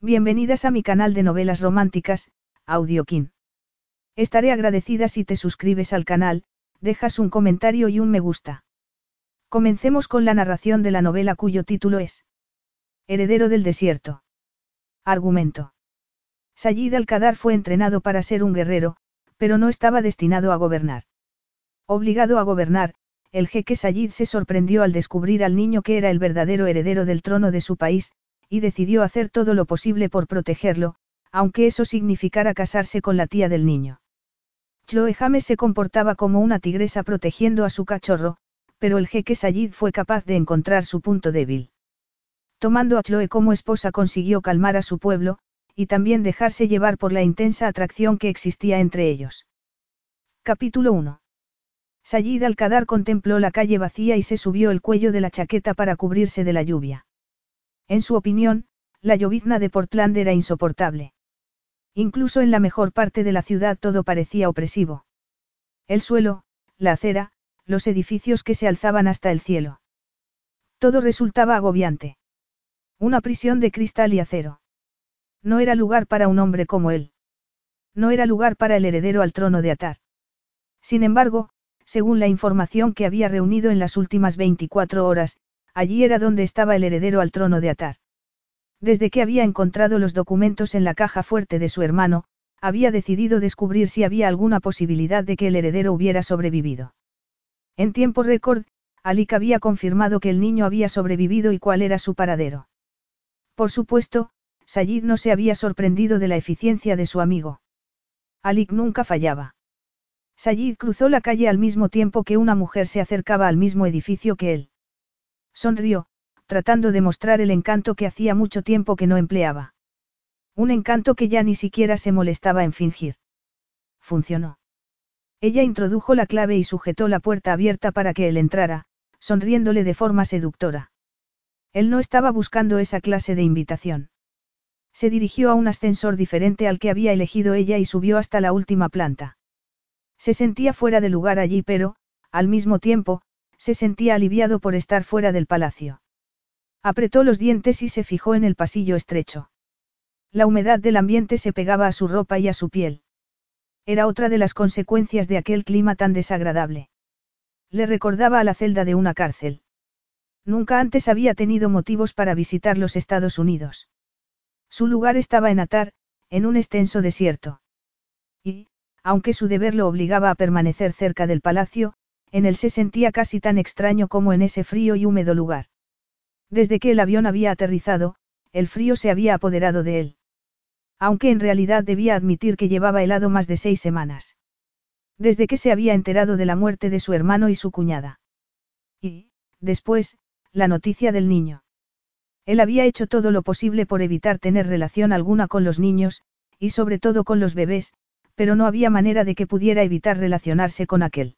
Bienvenidas a mi canal de novelas románticas, Audiokin. Estaré agradecida si te suscribes al canal, dejas un comentario y un me gusta. Comencemos con la narración de la novela cuyo título es Heredero del desierto. Argumento. Sayid al-Qadar fue entrenado para ser un guerrero, pero no estaba destinado a gobernar. Obligado a gobernar, el jeque Sayid se sorprendió al descubrir al niño que era el verdadero heredero del trono de su país, y decidió hacer todo lo posible por protegerlo, aunque eso significara casarse con la tía del niño. Chloe James se comportaba como una tigresa protegiendo a su cachorro, pero el jeque Sayid fue capaz de encontrar su punto débil. Tomando a Chloe como esposa consiguió calmar a su pueblo, y también dejarse llevar por la intensa atracción que existía entre ellos. Capítulo 1. Sayid al contempló la calle vacía y se subió el cuello de la chaqueta para cubrirse de la lluvia. En su opinión, la llovizna de Portland era insoportable. Incluso en la mejor parte de la ciudad todo parecía opresivo. El suelo, la acera, los edificios que se alzaban hasta el cielo. Todo resultaba agobiante. Una prisión de cristal y acero. No era lugar para un hombre como él. No era lugar para el heredero al trono de Atar. Sin embargo, según la información que había reunido en las últimas 24 horas, allí era donde estaba el heredero al trono de Atar. Desde que había encontrado los documentos en la caja fuerte de su hermano, había decidido descubrir si había alguna posibilidad de que el heredero hubiera sobrevivido. En tiempo récord, Alik había confirmado que el niño había sobrevivido y cuál era su paradero. Por supuesto, Sayid no se había sorprendido de la eficiencia de su amigo. Alik nunca fallaba. Sayid cruzó la calle al mismo tiempo que una mujer se acercaba al mismo edificio que él. Sonrió, tratando de mostrar el encanto que hacía mucho tiempo que no empleaba. Un encanto que ya ni siquiera se molestaba en fingir. Funcionó. Ella introdujo la clave y sujetó la puerta abierta para que él entrara, sonriéndole de forma seductora. Él no estaba buscando esa clase de invitación. Se dirigió a un ascensor diferente al que había elegido ella y subió hasta la última planta. Se sentía fuera de lugar allí pero, al mismo tiempo, se sentía aliviado por estar fuera del palacio. Apretó los dientes y se fijó en el pasillo estrecho. La humedad del ambiente se pegaba a su ropa y a su piel. Era otra de las consecuencias de aquel clima tan desagradable. Le recordaba a la celda de una cárcel. Nunca antes había tenido motivos para visitar los Estados Unidos. Su lugar estaba en Atar, en un extenso desierto. Y, aunque su deber lo obligaba a permanecer cerca del palacio, en él se sentía casi tan extraño como en ese frío y húmedo lugar. Desde que el avión había aterrizado, el frío se había apoderado de él. Aunque en realidad debía admitir que llevaba helado más de seis semanas. Desde que se había enterado de la muerte de su hermano y su cuñada. Y, después, la noticia del niño. Él había hecho todo lo posible por evitar tener relación alguna con los niños, y sobre todo con los bebés, pero no había manera de que pudiera evitar relacionarse con aquel.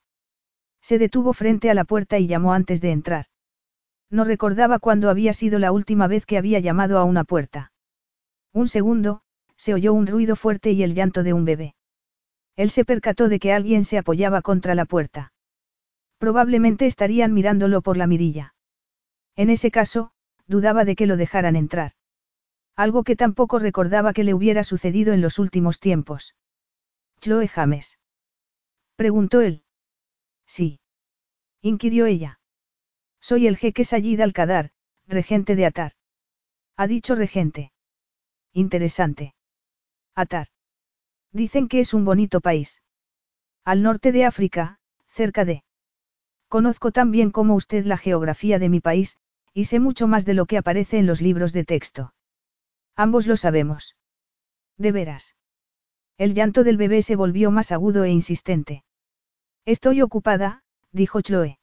Se detuvo frente a la puerta y llamó antes de entrar. No recordaba cuándo había sido la última vez que había llamado a una puerta. Un segundo, se oyó un ruido fuerte y el llanto de un bebé. Él se percató de que alguien se apoyaba contra la puerta. Probablemente estarían mirándolo por la mirilla. En ese caso, dudaba de que lo dejaran entrar. Algo que tampoco recordaba que le hubiera sucedido en los últimos tiempos. Chloe James. Preguntó él. Sí. Inquirió ella. Soy el jeque Sayid al regente de Atar. Ha dicho regente. Interesante. Atar. Dicen que es un bonito país. Al norte de África, cerca de. Conozco tan bien como usted la geografía de mi país, y sé mucho más de lo que aparece en los libros de texto. Ambos lo sabemos. De veras. El llanto del bebé se volvió más agudo e insistente. Estoy ocupada, dijo Chloe.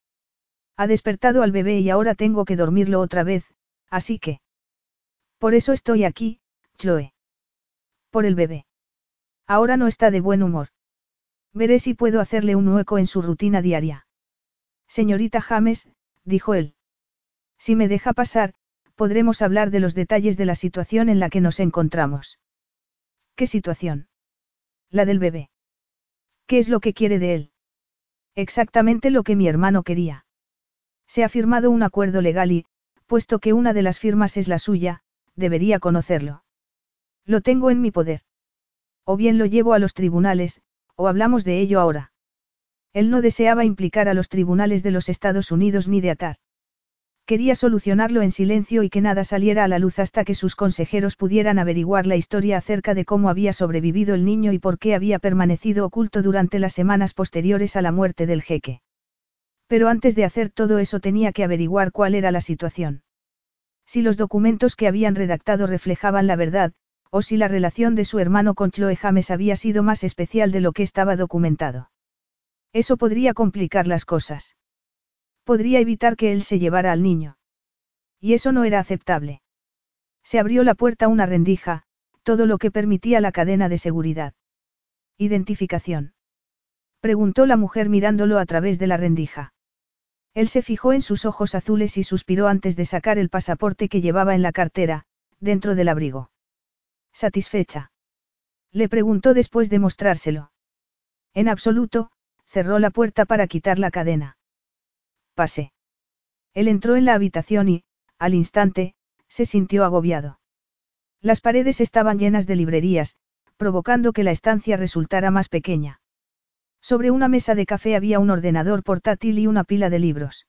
Ha despertado al bebé y ahora tengo que dormirlo otra vez, así que... Por eso estoy aquí, Chloe. Por el bebé. Ahora no está de buen humor. Veré si puedo hacerle un hueco en su rutina diaria. Señorita James, dijo él. Si me deja pasar, podremos hablar de los detalles de la situación en la que nos encontramos. ¿Qué situación? La del bebé. ¿Qué es lo que quiere de él? Exactamente lo que mi hermano quería. Se ha firmado un acuerdo legal y, puesto que una de las firmas es la suya, debería conocerlo. Lo tengo en mi poder. O bien lo llevo a los tribunales, o hablamos de ello ahora. Él no deseaba implicar a los tribunales de los Estados Unidos ni de atar. Quería solucionarlo en silencio y que nada saliera a la luz hasta que sus consejeros pudieran averiguar la historia acerca de cómo había sobrevivido el niño y por qué había permanecido oculto durante las semanas posteriores a la muerte del jeque. Pero antes de hacer todo eso tenía que averiguar cuál era la situación. Si los documentos que habían redactado reflejaban la verdad, o si la relación de su hermano con Chloe James había sido más especial de lo que estaba documentado. Eso podría complicar las cosas. Podría evitar que él se llevara al niño. Y eso no era aceptable. Se abrió la puerta una rendija, todo lo que permitía la cadena de seguridad. Identificación. Preguntó la mujer mirándolo a través de la rendija. Él se fijó en sus ojos azules y suspiró antes de sacar el pasaporte que llevaba en la cartera, dentro del abrigo. ¿Satisfecha? Le preguntó después de mostrárselo. En absoluto, cerró la puerta para quitar la cadena. Pase. Él entró en la habitación y, al instante, se sintió agobiado. Las paredes estaban llenas de librerías, provocando que la estancia resultara más pequeña. Sobre una mesa de café había un ordenador portátil y una pila de libros.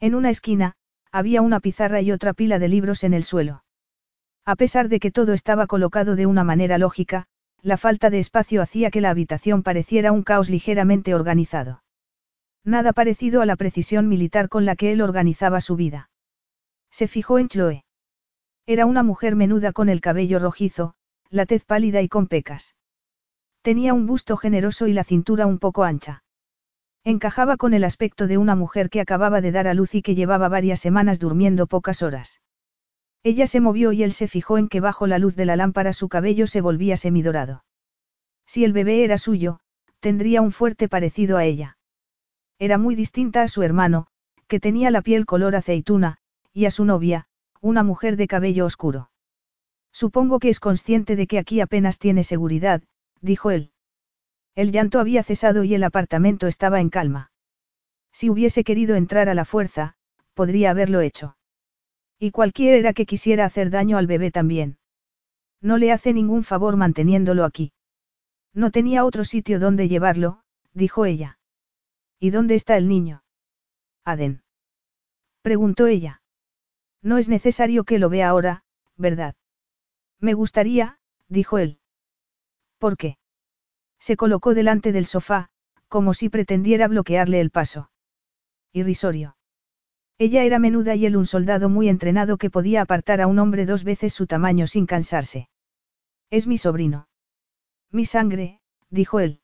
En una esquina, había una pizarra y otra pila de libros en el suelo. A pesar de que todo estaba colocado de una manera lógica, la falta de espacio hacía que la habitación pareciera un caos ligeramente organizado. Nada parecido a la precisión militar con la que él organizaba su vida. Se fijó en Chloe. Era una mujer menuda con el cabello rojizo, la tez pálida y con pecas. Tenía un busto generoso y la cintura un poco ancha. Encajaba con el aspecto de una mujer que acababa de dar a luz y que llevaba varias semanas durmiendo pocas horas. Ella se movió y él se fijó en que bajo la luz de la lámpara su cabello se volvía semidorado. Si el bebé era suyo, tendría un fuerte parecido a ella. Era muy distinta a su hermano, que tenía la piel color aceituna, y a su novia, una mujer de cabello oscuro. Supongo que es consciente de que aquí apenas tiene seguridad, dijo él. El llanto había cesado y el apartamento estaba en calma. Si hubiese querido entrar a la fuerza, podría haberlo hecho. Y cualquiera que quisiera hacer daño al bebé también. No le hace ningún favor manteniéndolo aquí. No tenía otro sitio donde llevarlo, dijo ella. ¿Y dónde está el niño? Aden. Preguntó ella. No es necesario que lo vea ahora, ¿verdad? Me gustaría, dijo él. ¿Por qué? Se colocó delante del sofá, como si pretendiera bloquearle el paso. Irrisorio. Ella era menuda y él un soldado muy entrenado que podía apartar a un hombre dos veces su tamaño sin cansarse. Es mi sobrino. Mi sangre, dijo él.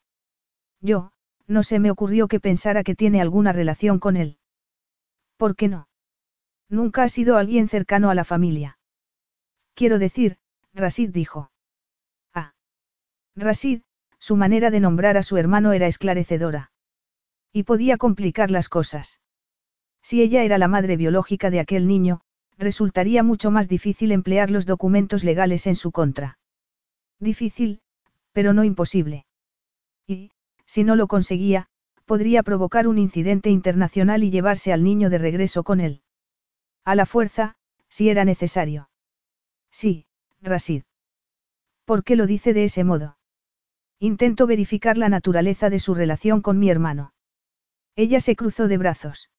Yo, no se me ocurrió que pensara que tiene alguna relación con él. ¿Por qué no? Nunca ha sido alguien cercano a la familia. Quiero decir, Rasid dijo. Ah. Rasid, su manera de nombrar a su hermano era esclarecedora. Y podía complicar las cosas. Si ella era la madre biológica de aquel niño, resultaría mucho más difícil emplear los documentos legales en su contra. Difícil, pero no imposible. Y, si no lo conseguía, podría provocar un incidente internacional y llevarse al niño de regreso con él. A la fuerza, si era necesario. Sí, Rasid. ¿Por qué lo dice de ese modo? Intento verificar la naturaleza de su relación con mi hermano. Ella se cruzó de brazos.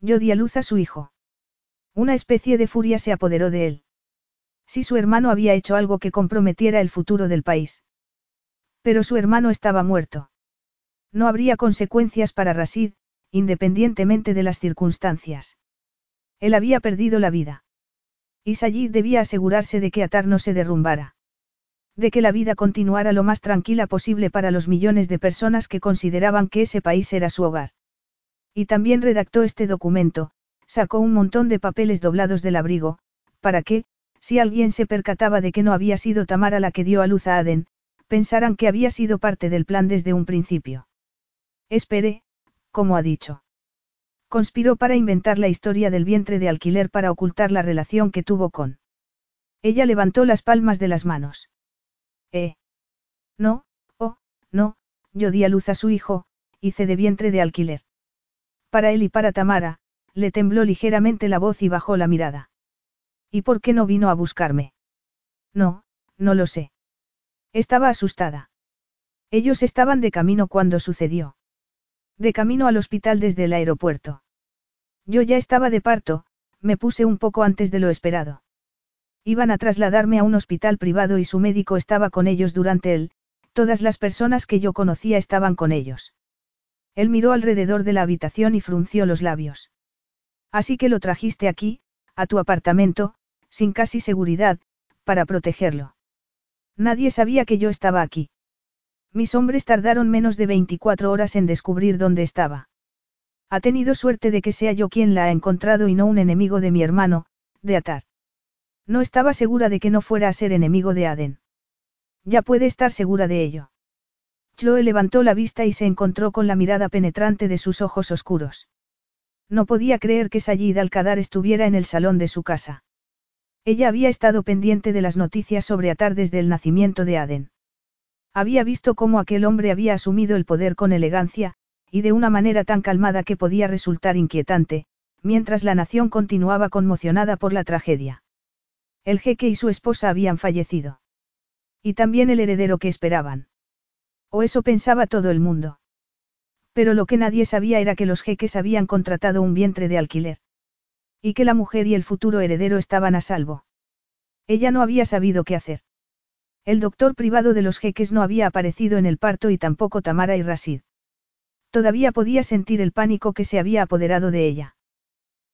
Yo di a luz a su hijo. Una especie de furia se apoderó de él. Si su hermano había hecho algo que comprometiera el futuro del país. Pero su hermano estaba muerto. No habría consecuencias para Rasid, independientemente de las circunstancias. Él había perdido la vida. Y Sayid debía asegurarse de que Atar no se derrumbara. De que la vida continuara lo más tranquila posible para los millones de personas que consideraban que ese país era su hogar. Y también redactó este documento, sacó un montón de papeles doblados del abrigo, para que, si alguien se percataba de que no había sido Tamara la que dio a luz a Aden, pensaran que había sido parte del plan desde un principio. Espere, como ha dicho. Conspiró para inventar la historia del vientre de alquiler para ocultar la relación que tuvo con. Ella levantó las palmas de las manos. Eh. No, oh, no, yo di a luz a su hijo, hice de vientre de alquiler. Para él y para Tamara, le tembló ligeramente la voz y bajó la mirada. ¿Y por qué no vino a buscarme? No, No lo sé. Estaba asustada. Ellos estaban de camino cuando sucedió. De camino al hospital desde el aeropuerto. Yo ya estaba de parto, me puse un poco antes de lo esperado. Iban a trasladarme a un hospital privado y su médico estaba con ellos durante él, todas las personas que yo conocía estaban con ellos. Él miró alrededor de la habitación y frunció los labios. Así que lo trajiste aquí, a tu apartamento, sin casi seguridad, para protegerlo. Nadie sabía que yo estaba aquí. Mis hombres tardaron menos de 24 horas en descubrir dónde estaba. Ha tenido suerte de que sea yo quien la ha encontrado y no un enemigo de mi hermano, de Atar. No estaba segura de que no fuera a ser enemigo de Aden. Ya puede estar segura de ello. Chloe levantó la vista y se encontró con la mirada penetrante de sus ojos oscuros. No podía creer que Sayid al estuviera en el salón de su casa. Ella había estado pendiente de las noticias sobre Atar desde el nacimiento de Aden. Había visto cómo aquel hombre había asumido el poder con elegancia, y de una manera tan calmada que podía resultar inquietante, mientras la nación continuaba conmocionada por la tragedia. El jeque y su esposa habían fallecido. Y también el heredero que esperaban. O eso pensaba todo el mundo. Pero lo que nadie sabía era que los jeques habían contratado un vientre de alquiler. Y que la mujer y el futuro heredero estaban a salvo. Ella no había sabido qué hacer. El doctor privado de los jeques no había aparecido en el parto y tampoco Tamara y Rasid. Todavía podía sentir el pánico que se había apoderado de ella.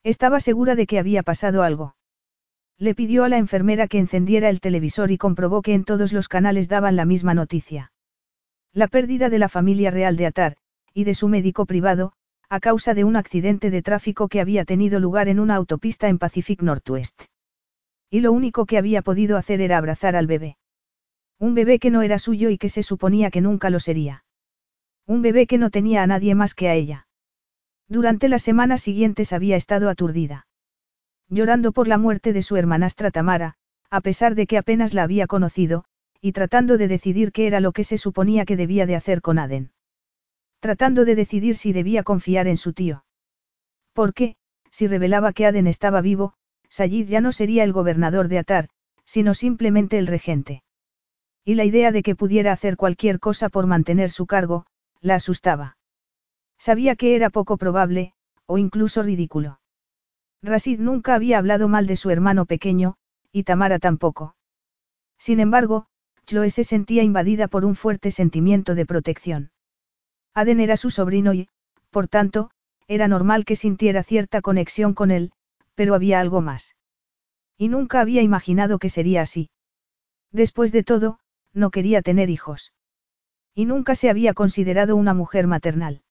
Estaba segura de que había pasado algo. Le pidió a la enfermera que encendiera el televisor y comprobó que en todos los canales daban la misma noticia. La pérdida de la familia real de Atar, y de su médico privado, a causa de un accidente de tráfico que había tenido lugar en una autopista en Pacific Northwest. Y lo único que había podido hacer era abrazar al bebé. Un bebé que no era suyo y que se suponía que nunca lo sería. Un bebé que no tenía a nadie más que a ella. Durante las semanas siguientes había estado aturdida. Llorando por la muerte de su hermanastra Tamara, a pesar de que apenas la había conocido, y tratando de decidir qué era lo que se suponía que debía de hacer con Aden. Tratando de decidir si debía confiar en su tío. Porque, si revelaba que Aden estaba vivo, Sayid ya no sería el gobernador de Atar, sino simplemente el regente. Y la idea de que pudiera hacer cualquier cosa por mantener su cargo, la asustaba. Sabía que era poco probable, o incluso ridículo. Rasid nunca había hablado mal de su hermano pequeño, y Tamara tampoco. Sin embargo, Chloe se sentía invadida por un fuerte sentimiento de protección. Aden era su sobrino y, por tanto, era normal que sintiera cierta conexión con él, pero había algo más. Y nunca había imaginado que sería así. Después de todo, no quería tener hijos. Y nunca se había considerado una mujer maternal.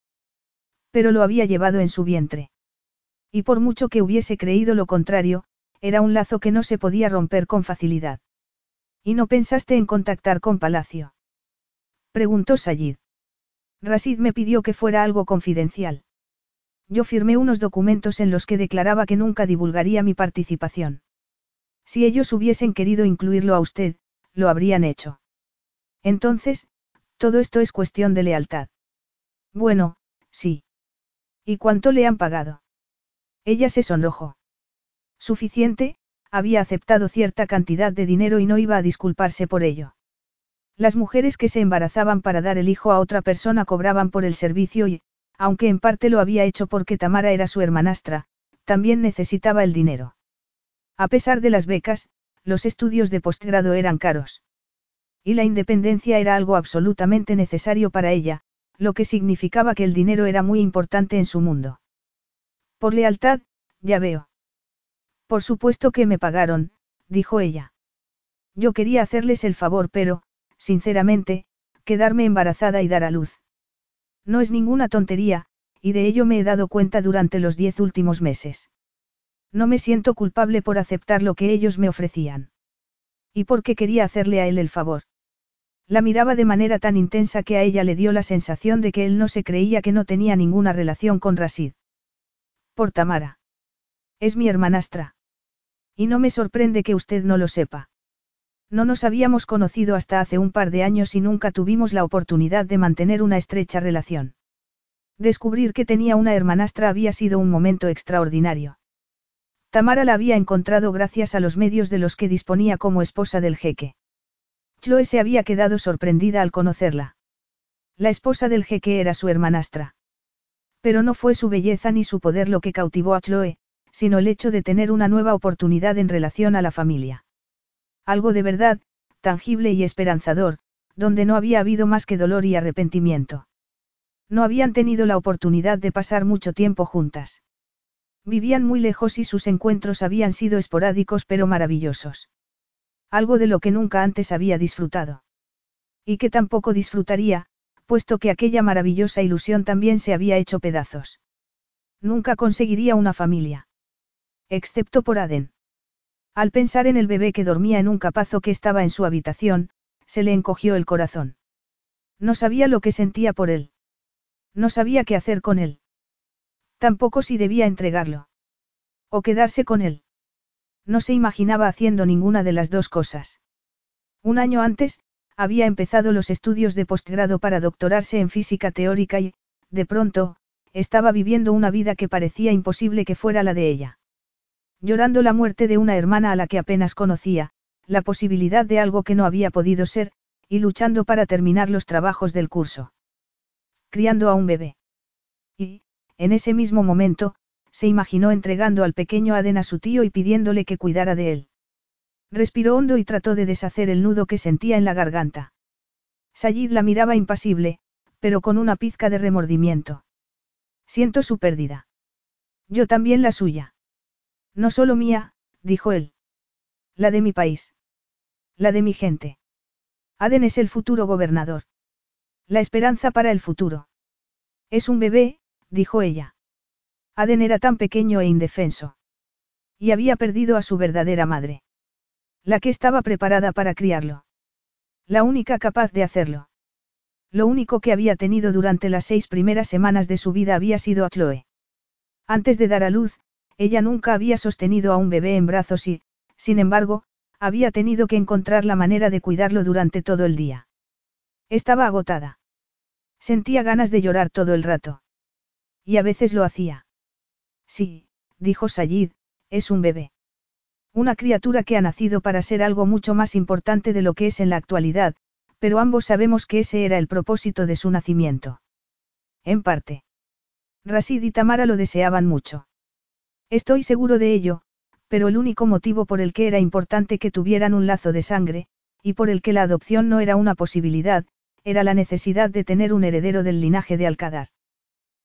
Pero lo había llevado en su vientre. Y por mucho que hubiese creído lo contrario, era un lazo que no se podía romper con facilidad. ¿Y no pensaste en contactar con Palacio? Preguntó Sayid. Rasid me pidió que fuera algo confidencial. Yo firmé unos documentos en los que declaraba que nunca divulgaría mi participación. Si ellos hubiesen querido incluirlo a usted, lo habrían hecho. Entonces, todo esto es cuestión de lealtad. Bueno, sí. ¿Y cuánto le han pagado? Ella se sonrojó. Suficiente, había aceptado cierta cantidad de dinero y no iba a disculparse por ello. Las mujeres que se embarazaban para dar el hijo a otra persona cobraban por el servicio y, aunque en parte lo había hecho porque Tamara era su hermanastra, también necesitaba el dinero. A pesar de las becas, los estudios de postgrado eran caros. Y la independencia era algo absolutamente necesario para ella, lo que significaba que el dinero era muy importante en su mundo. Por lealtad, ya veo. Por supuesto que me pagaron, dijo ella. Yo quería hacerles el favor, pero, sinceramente, quedarme embarazada y dar a luz. No es ninguna tontería, y de ello me he dado cuenta durante los diez últimos meses. No me siento culpable por aceptar lo que ellos me ofrecían. ¿Y por qué quería hacerle a él el favor? La miraba de manera tan intensa que a ella le dio la sensación de que él no se creía que no tenía ninguna relación con Rasid. Por Tamara. Es mi hermanastra. Y no me sorprende que usted no lo sepa. No nos habíamos conocido hasta hace un par de años y nunca tuvimos la oportunidad de mantener una estrecha relación. Descubrir que tenía una hermanastra había sido un momento extraordinario. Tamara la había encontrado gracias a los medios de los que disponía como esposa del jeque. Chloe se había quedado sorprendida al conocerla. La esposa del jeque era su hermanastra. Pero no fue su belleza ni su poder lo que cautivó a Chloe, sino el hecho de tener una nueva oportunidad en relación a la familia. Algo de verdad, tangible y esperanzador, donde no había habido más que dolor y arrepentimiento. No habían tenido la oportunidad de pasar mucho tiempo juntas. Vivían muy lejos y sus encuentros habían sido esporádicos pero maravillosos. Algo de lo que nunca antes había disfrutado. Y que tampoco disfrutaría, puesto que aquella maravillosa ilusión también se había hecho pedazos. Nunca conseguiría una familia. Excepto por Aden. Al pensar en el bebé que dormía en un capazo que estaba en su habitación, se le encogió el corazón. No sabía lo que sentía por él. No sabía qué hacer con él. Tampoco si debía entregarlo. O quedarse con él. No se imaginaba haciendo ninguna de las dos cosas. Un año antes, había empezado los estudios de postgrado para doctorarse en física teórica y, de pronto, estaba viviendo una vida que parecía imposible que fuera la de ella. Llorando la muerte de una hermana a la que apenas conocía, la posibilidad de algo que no había podido ser, y luchando para terminar los trabajos del curso. Criando a un bebé. Y, en ese mismo momento, se imaginó entregando al pequeño Aden a su tío y pidiéndole que cuidara de él. Respiró hondo y trató de deshacer el nudo que sentía en la garganta. Sayid la miraba impasible, pero con una pizca de remordimiento. Siento su pérdida. Yo también la suya. No solo mía, dijo él. La de mi país. La de mi gente. Aden es el futuro gobernador. La esperanza para el futuro. Es un bebé, dijo ella. Aden era tan pequeño e indefenso. Y había perdido a su verdadera madre. La que estaba preparada para criarlo. La única capaz de hacerlo. Lo único que había tenido durante las seis primeras semanas de su vida había sido a Chloe. Antes de dar a luz, ella nunca había sostenido a un bebé en brazos y, sin embargo, había tenido que encontrar la manera de cuidarlo durante todo el día. Estaba agotada. Sentía ganas de llorar todo el rato. Y a veces lo hacía. Sí, dijo Sayid, es un bebé. Una criatura que ha nacido para ser algo mucho más importante de lo que es en la actualidad, pero ambos sabemos que ese era el propósito de su nacimiento. En parte. Rasid y Tamara lo deseaban mucho. Estoy seguro de ello, pero el único motivo por el que era importante que tuvieran un lazo de sangre, y por el que la adopción no era una posibilidad, era la necesidad de tener un heredero del linaje de Alcadar.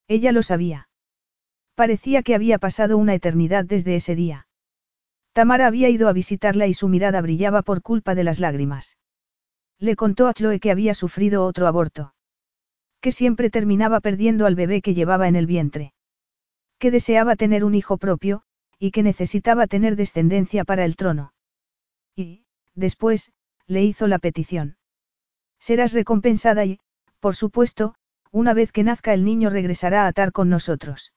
Ella lo sabía. Parecía que había pasado una eternidad desde ese día. Tamara había ido a visitarla y su mirada brillaba por culpa de las lágrimas. Le contó a Chloe que había sufrido otro aborto. Que siempre terminaba perdiendo al bebé que llevaba en el vientre. Que deseaba tener un hijo propio, y que necesitaba tener descendencia para el trono. Y, después, le hizo la petición. Serás recompensada y, por supuesto, una vez que nazca el niño regresará a atar con nosotros.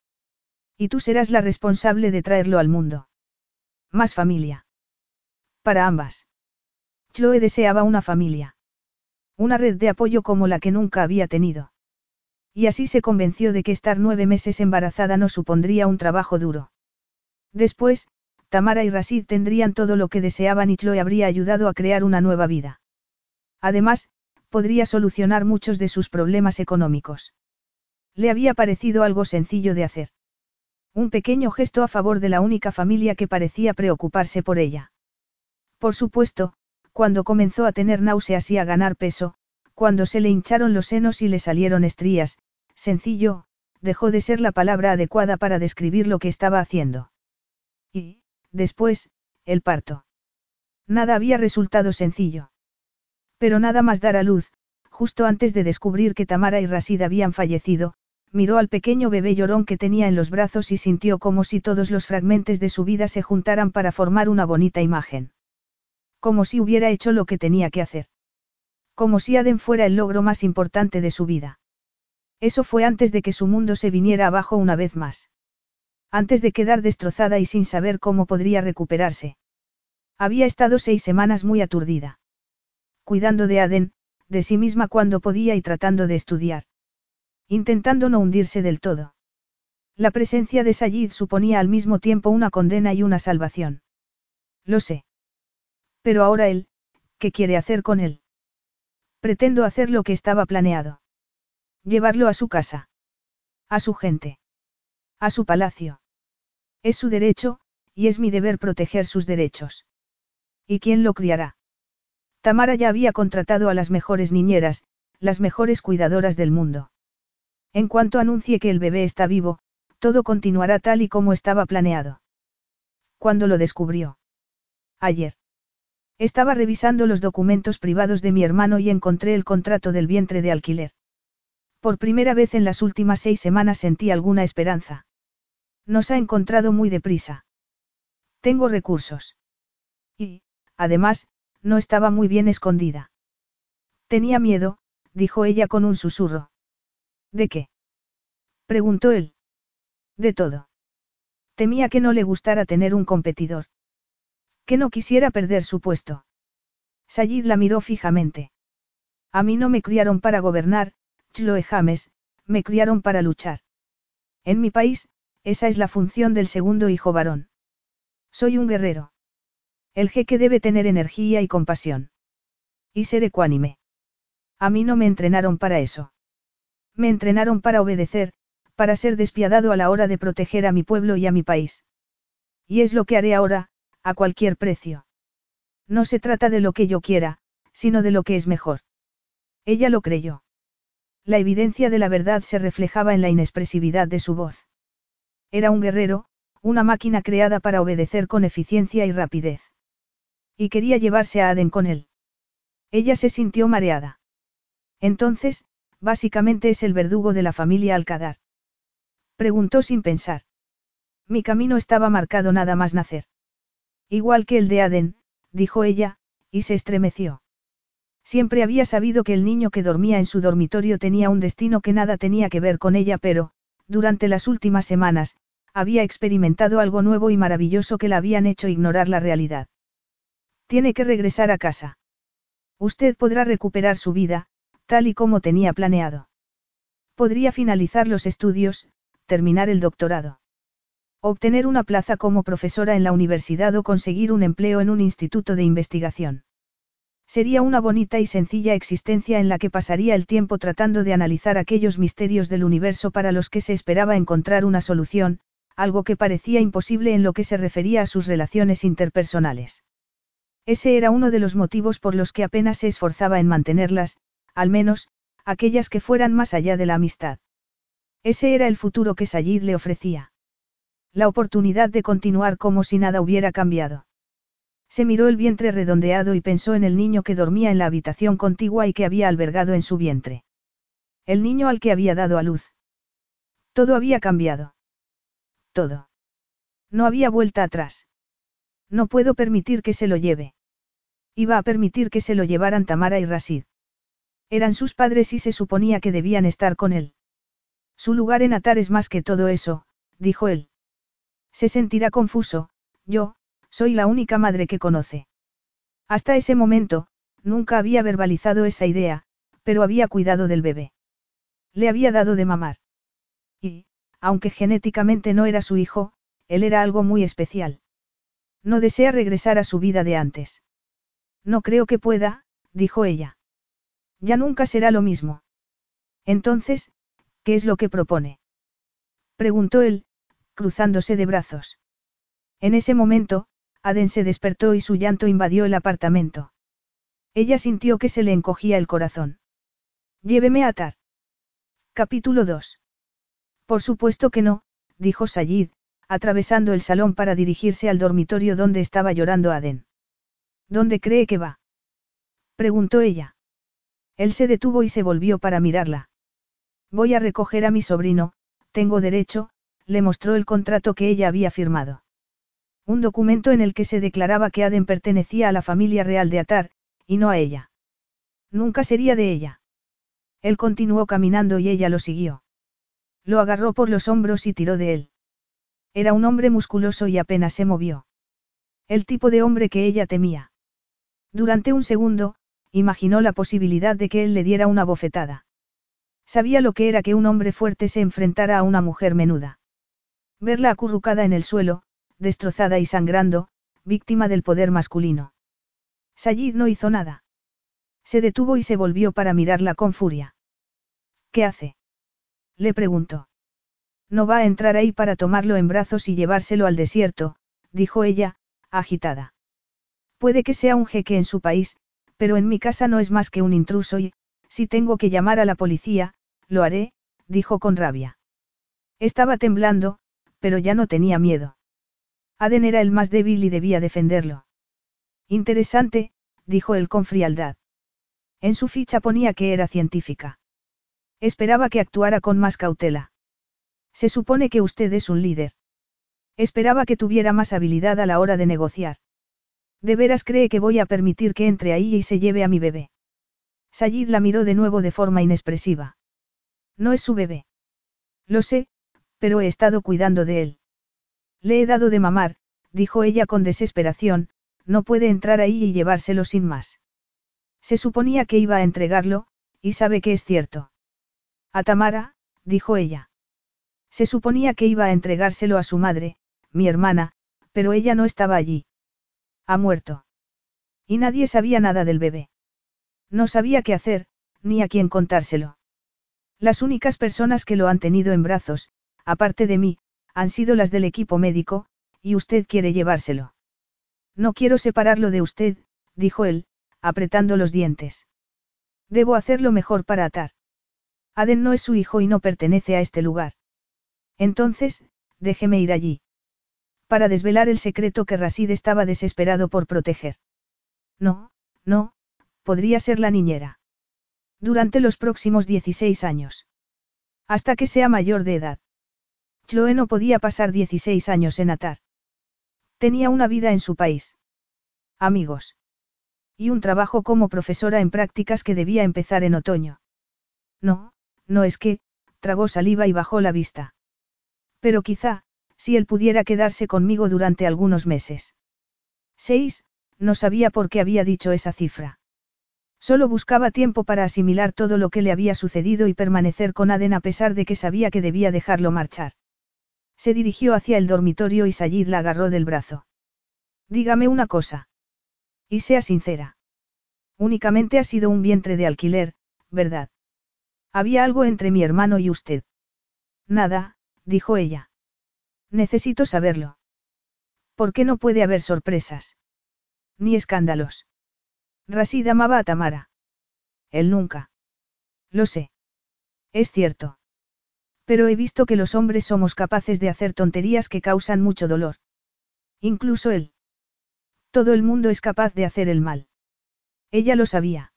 Y tú serás la responsable de traerlo al mundo. Más familia. Para ambas. Chloe deseaba una familia. Una red de apoyo como la que nunca había tenido. Y así se convenció de que estar nueve meses embarazada no supondría un trabajo duro. Después, Tamara y Rasid tendrían todo lo que deseaban y Chloe habría ayudado a crear una nueva vida. Además, podría solucionar muchos de sus problemas económicos. Le había parecido algo sencillo de hacer. Un pequeño gesto a favor de la única familia que parecía preocuparse por ella. Por supuesto, cuando comenzó a tener náuseas y a ganar peso, cuando se le hincharon los senos y le salieron estrías, sencillo, dejó de ser la palabra adecuada para describir lo que estaba haciendo. Y, después, el parto. Nada había resultado sencillo. Pero nada más dar a luz, justo antes de descubrir que Tamara y Rasid habían fallecido, miró al pequeño bebé llorón que tenía en los brazos y sintió como si todos los fragmentos de su vida se juntaran para formar una bonita imagen. Como si hubiera hecho lo que tenía que hacer. Como si Aden fuera el logro más importante de su vida. Eso fue antes de que su mundo se viniera abajo una vez más. Antes de quedar destrozada y sin saber cómo podría recuperarse. Había estado seis semanas muy aturdida. Cuidando de Aden, de sí misma cuando podía y tratando de estudiar. Intentando no hundirse del todo. La presencia de Sayid suponía al mismo tiempo una condena y una salvación. Lo sé. Pero ahora él, ¿qué quiere hacer con él? Pretendo hacer lo que estaba planeado. Llevarlo a su casa. A su gente. A su palacio. Es su derecho, y es mi deber proteger sus derechos. ¿Y quién lo criará? Tamara ya había contratado a las mejores niñeras, las mejores cuidadoras del mundo. En cuanto anuncie que el bebé está vivo, todo continuará tal y como estaba planeado. ¿Cuándo lo descubrió? Ayer. Estaba revisando los documentos privados de mi hermano y encontré el contrato del vientre de alquiler. Por primera vez en las últimas seis semanas sentí alguna esperanza. Nos ha encontrado muy deprisa. Tengo recursos. Y, además, no estaba muy bien escondida. Tenía miedo, dijo ella con un susurro. ¿De qué? preguntó él. De todo. Temía que no le gustara tener un competidor. Que no quisiera perder su puesto. Sayid la miró fijamente. A mí no me criaron para gobernar, Chloe James, me criaron para luchar. En mi país, esa es la función del segundo hijo varón. Soy un guerrero. El jeque debe tener energía y compasión. Y ser ecuánime. A mí no me entrenaron para eso. Me entrenaron para obedecer, para ser despiadado a la hora de proteger a mi pueblo y a mi país. Y es lo que haré ahora, a cualquier precio. No se trata de lo que yo quiera, sino de lo que es mejor. Ella lo creyó. La evidencia de la verdad se reflejaba en la inexpresividad de su voz. Era un guerrero, una máquina creada para obedecer con eficiencia y rapidez. Y quería llevarse a Aden con él. Ella se sintió mareada. Entonces, básicamente es el verdugo de la familia Alcadar. Preguntó sin pensar. Mi camino estaba marcado nada más nacer. Igual que el de Aden, dijo ella, y se estremeció. Siempre había sabido que el niño que dormía en su dormitorio tenía un destino que nada tenía que ver con ella, pero, durante las últimas semanas, había experimentado algo nuevo y maravilloso que la habían hecho ignorar la realidad. Tiene que regresar a casa. Usted podrá recuperar su vida, tal y como tenía planeado. Podría finalizar los estudios, terminar el doctorado. Obtener una plaza como profesora en la universidad o conseguir un empleo en un instituto de investigación. Sería una bonita y sencilla existencia en la que pasaría el tiempo tratando de analizar aquellos misterios del universo para los que se esperaba encontrar una solución, algo que parecía imposible en lo que se refería a sus relaciones interpersonales. Ese era uno de los motivos por los que apenas se esforzaba en mantenerlas, al menos, aquellas que fueran más allá de la amistad. Ese era el futuro que Sayid le ofrecía. La oportunidad de continuar como si nada hubiera cambiado. Se miró el vientre redondeado y pensó en el niño que dormía en la habitación contigua y que había albergado en su vientre. El niño al que había dado a luz. Todo había cambiado. Todo. No había vuelta atrás. No puedo permitir que se lo lleve. Iba a permitir que se lo llevaran Tamara y Rasid. Eran sus padres y se suponía que debían estar con él. Su lugar en Atar es más que todo eso, dijo él. Se sentirá confuso, yo, soy la única madre que conoce. Hasta ese momento, nunca había verbalizado esa idea, pero había cuidado del bebé. Le había dado de mamar. Y, aunque genéticamente no era su hijo, él era algo muy especial. No desea regresar a su vida de antes. No creo que pueda, dijo ella. Ya nunca será lo mismo. Entonces, ¿qué es lo que propone? Preguntó él, cruzándose de brazos. En ese momento, Aden se despertó y su llanto invadió el apartamento. Ella sintió que se le encogía el corazón. Lléveme a atar. Capítulo 2. Por supuesto que no, dijo Sayid, atravesando el salón para dirigirse al dormitorio donde estaba llorando Aden. ¿Dónde cree que va? preguntó ella. Él se detuvo y se volvió para mirarla. Voy a recoger a mi sobrino, tengo derecho, le mostró el contrato que ella había firmado. Un documento en el que se declaraba que Aden pertenecía a la familia real de Atar, y no a ella. Nunca sería de ella. Él continuó caminando y ella lo siguió. Lo agarró por los hombros y tiró de él. Era un hombre musculoso y apenas se movió. El tipo de hombre que ella temía. Durante un segundo, imaginó la posibilidad de que él le diera una bofetada. Sabía lo que era que un hombre fuerte se enfrentara a una mujer menuda. Verla acurrucada en el suelo, destrozada y sangrando, víctima del poder masculino. Sayid no hizo nada. Se detuvo y se volvió para mirarla con furia. ¿Qué hace? Le preguntó. No va a entrar ahí para tomarlo en brazos y llevárselo al desierto, dijo ella, agitada. Puede que sea un jeque en su país, pero en mi casa no es más que un intruso y, si tengo que llamar a la policía, lo haré, dijo con rabia. Estaba temblando, pero ya no tenía miedo. Aden era el más débil y debía defenderlo. Interesante, dijo él con frialdad. En su ficha ponía que era científica. Esperaba que actuara con más cautela. Se supone que usted es un líder. Esperaba que tuviera más habilidad a la hora de negociar. ¿De veras cree que voy a permitir que entre ahí y se lleve a mi bebé? Sayid la miró de nuevo de forma inexpresiva. No es su bebé. Lo sé, pero he estado cuidando de él. Le he dado de mamar, dijo ella con desesperación, no puede entrar ahí y llevárselo sin más. Se suponía que iba a entregarlo, y sabe que es cierto. A Tamara, dijo ella. Se suponía que iba a entregárselo a su madre, mi hermana, pero ella no estaba allí. Ha muerto. Y nadie sabía nada del bebé. No sabía qué hacer, ni a quién contárselo. Las únicas personas que lo han tenido en brazos, aparte de mí, han sido las del equipo médico, y usted quiere llevárselo. No quiero separarlo de usted, dijo él, apretando los dientes. Debo hacerlo mejor para atar. Aden no es su hijo y no pertenece a este lugar. Entonces, déjeme ir allí. Para desvelar el secreto que Rasid estaba desesperado por proteger. No, no, podría ser la niñera. Durante los próximos 16 años. Hasta que sea mayor de edad. Chloe no podía pasar 16 años en Atar. Tenía una vida en su país. Amigos. Y un trabajo como profesora en prácticas que debía empezar en otoño. No, no es que, tragó saliva y bajó la vista. Pero quizá, si él pudiera quedarse conmigo durante algunos meses. Seis, no sabía por qué había dicho esa cifra. Solo buscaba tiempo para asimilar todo lo que le había sucedido y permanecer con Aden a pesar de que sabía que debía dejarlo marchar. Se dirigió hacia el dormitorio y Sayid la agarró del brazo. Dígame una cosa. Y sea sincera. Únicamente ha sido un vientre de alquiler, ¿verdad? Había algo entre mi hermano y usted. Nada, dijo ella. Necesito saberlo. ¿Por qué no puede haber sorpresas? Ni escándalos. Rasid amaba a Tamara. Él nunca. Lo sé. Es cierto. Pero he visto que los hombres somos capaces de hacer tonterías que causan mucho dolor. Incluso él. Todo el mundo es capaz de hacer el mal. Ella lo sabía.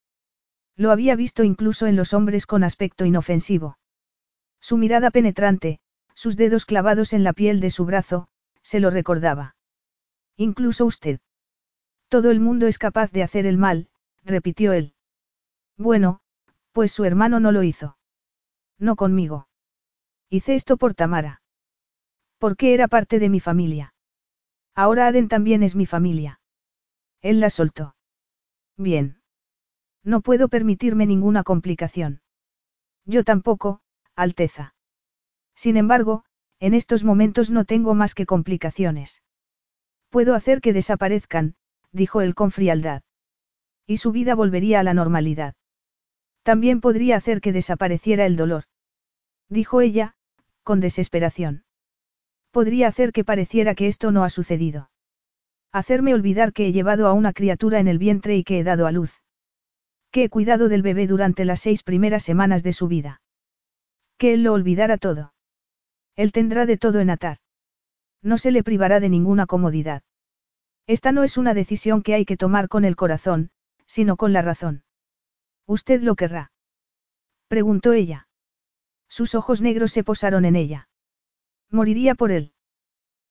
Lo había visto incluso en los hombres con aspecto inofensivo. Su mirada penetrante, sus dedos clavados en la piel de su brazo, se lo recordaba. Incluso usted. Todo el mundo es capaz de hacer el mal, repitió él. Bueno, pues su hermano no lo hizo. No conmigo. Hice esto por Tamara. Porque era parte de mi familia. Ahora Aden también es mi familia. Él la soltó. Bien. No puedo permitirme ninguna complicación. Yo tampoco, Alteza. Sin embargo, en estos momentos no tengo más que complicaciones. Puedo hacer que desaparezcan, dijo él con frialdad. Y su vida volvería a la normalidad. También podría hacer que desapareciera el dolor. Dijo ella, con desesperación. Podría hacer que pareciera que esto no ha sucedido. Hacerme olvidar que he llevado a una criatura en el vientre y que he dado a luz que he cuidado del bebé durante las seis primeras semanas de su vida. Que él lo olvidara todo. Él tendrá de todo en atar. No se le privará de ninguna comodidad. Esta no es una decisión que hay que tomar con el corazón, sino con la razón. ¿Usted lo querrá? Preguntó ella. Sus ojos negros se posaron en ella. Moriría por él.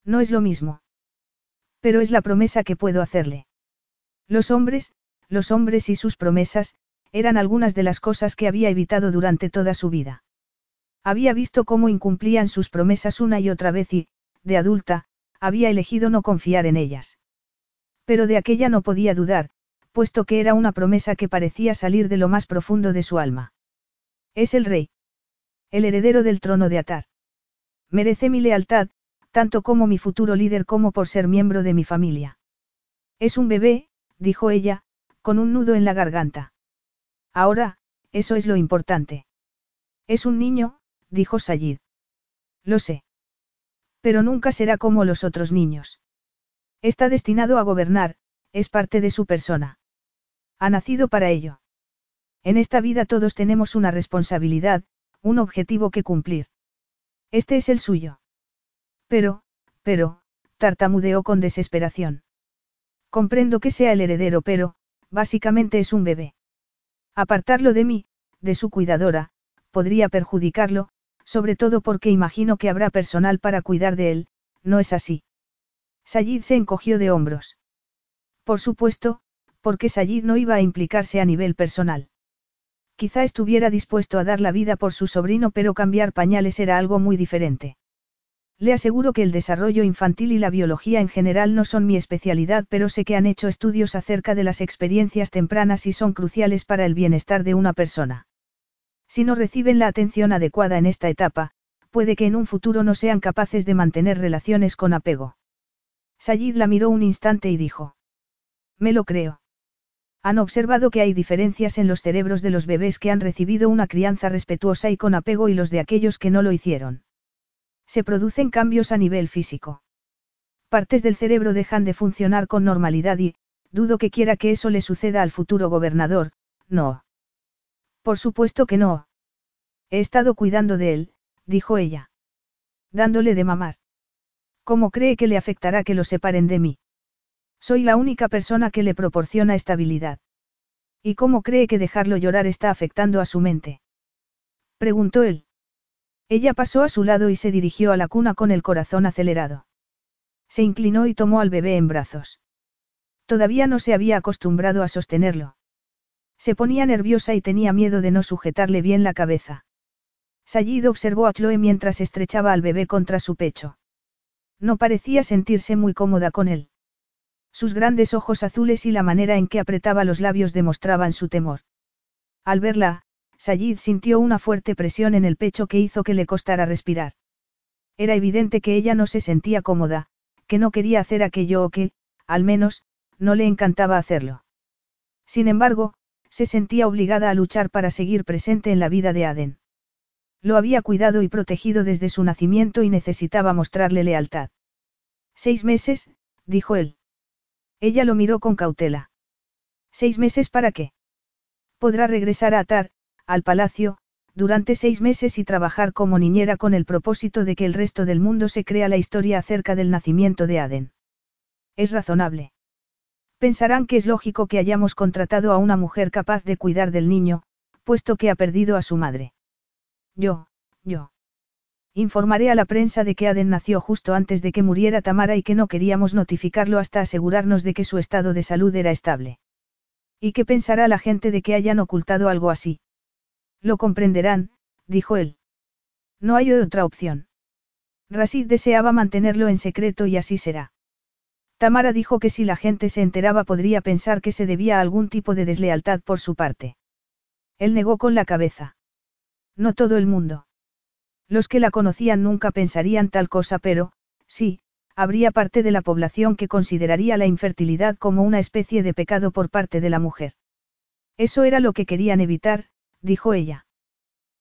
No es lo mismo. Pero es la promesa que puedo hacerle. Los hombres, los hombres y sus promesas, eran algunas de las cosas que había evitado durante toda su vida. Había visto cómo incumplían sus promesas una y otra vez y, de adulta, había elegido no confiar en ellas. Pero de aquella no podía dudar, puesto que era una promesa que parecía salir de lo más profundo de su alma. Es el rey. El heredero del trono de Atar. Merece mi lealtad, tanto como mi futuro líder como por ser miembro de mi familia. Es un bebé, dijo ella, con un nudo en la garganta. Ahora, eso es lo importante. Es un niño, dijo Sayid. Lo sé. Pero nunca será como los otros niños. Está destinado a gobernar, es parte de su persona. Ha nacido para ello. En esta vida todos tenemos una responsabilidad, un objetivo que cumplir. Este es el suyo. Pero, pero, tartamudeó con desesperación. Comprendo que sea el heredero, pero, básicamente es un bebé. Apartarlo de mí, de su cuidadora, podría perjudicarlo, sobre todo porque imagino que habrá personal para cuidar de él, ¿no es así? Sayid se encogió de hombros. Por supuesto, porque Sayid no iba a implicarse a nivel personal. Quizá estuviera dispuesto a dar la vida por su sobrino, pero cambiar pañales era algo muy diferente. Le aseguro que el desarrollo infantil y la biología en general no son mi especialidad, pero sé que han hecho estudios acerca de las experiencias tempranas y son cruciales para el bienestar de una persona. Si no reciben la atención adecuada en esta etapa, puede que en un futuro no sean capaces de mantener relaciones con apego. Sayid la miró un instante y dijo. Me lo creo. Han observado que hay diferencias en los cerebros de los bebés que han recibido una crianza respetuosa y con apego y los de aquellos que no lo hicieron. Se producen cambios a nivel físico. Partes del cerebro dejan de funcionar con normalidad y, dudo que quiera que eso le suceda al futuro gobernador, no. Por supuesto que no. He estado cuidando de él, dijo ella. Dándole de mamar. ¿Cómo cree que le afectará que lo separen de mí? Soy la única persona que le proporciona estabilidad. ¿Y cómo cree que dejarlo llorar está afectando a su mente? Preguntó él. Ella pasó a su lado y se dirigió a la cuna con el corazón acelerado. Se inclinó y tomó al bebé en brazos. Todavía no se había acostumbrado a sostenerlo. Se ponía nerviosa y tenía miedo de no sujetarle bien la cabeza. Sayid observó a Chloe mientras estrechaba al bebé contra su pecho. No parecía sentirse muy cómoda con él. Sus grandes ojos azules y la manera en que apretaba los labios demostraban su temor. Al verla, Sayid sintió una fuerte presión en el pecho que hizo que le costara respirar. Era evidente que ella no se sentía cómoda, que no quería hacer aquello o que, al menos, no le encantaba hacerlo. Sin embargo, se sentía obligada a luchar para seguir presente en la vida de Aden. Lo había cuidado y protegido desde su nacimiento y necesitaba mostrarle lealtad. Seis meses, dijo él. Ella lo miró con cautela. ¿Seis meses para qué? Podrá regresar a Atar, al palacio, durante seis meses y trabajar como niñera con el propósito de que el resto del mundo se crea la historia acerca del nacimiento de Aden. Es razonable. Pensarán que es lógico que hayamos contratado a una mujer capaz de cuidar del niño, puesto que ha perdido a su madre. Yo, yo. Informaré a la prensa de que Aden nació justo antes de que muriera Tamara y que no queríamos notificarlo hasta asegurarnos de que su estado de salud era estable. ¿Y qué pensará la gente de que hayan ocultado algo así? Lo comprenderán, dijo él. No hay otra opción. Rasid deseaba mantenerlo en secreto y así será. Tamara dijo que si la gente se enteraba podría pensar que se debía a algún tipo de deslealtad por su parte. Él negó con la cabeza. No todo el mundo. Los que la conocían nunca pensarían tal cosa, pero, sí, habría parte de la población que consideraría la infertilidad como una especie de pecado por parte de la mujer. Eso era lo que querían evitar, dijo ella.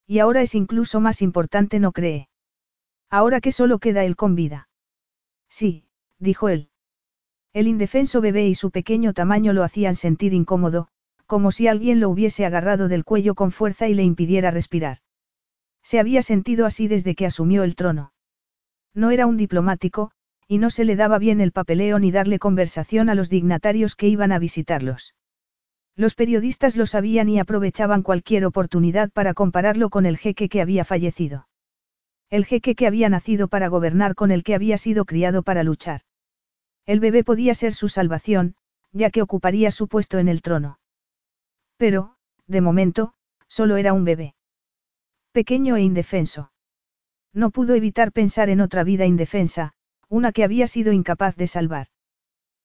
Y ahora es incluso más importante, ¿no cree? Ahora que solo queda él con vida. Sí, dijo él. El indefenso bebé y su pequeño tamaño lo hacían sentir incómodo, como si alguien lo hubiese agarrado del cuello con fuerza y le impidiera respirar. Se había sentido así desde que asumió el trono. No era un diplomático, y no se le daba bien el papeleo ni darle conversación a los dignatarios que iban a visitarlos. Los periodistas lo sabían y aprovechaban cualquier oportunidad para compararlo con el jeque que había fallecido. El jeque que había nacido para gobernar con el que había sido criado para luchar. El bebé podía ser su salvación, ya que ocuparía su puesto en el trono. Pero, de momento, solo era un bebé. Pequeño e indefenso. No pudo evitar pensar en otra vida indefensa, una que había sido incapaz de salvar.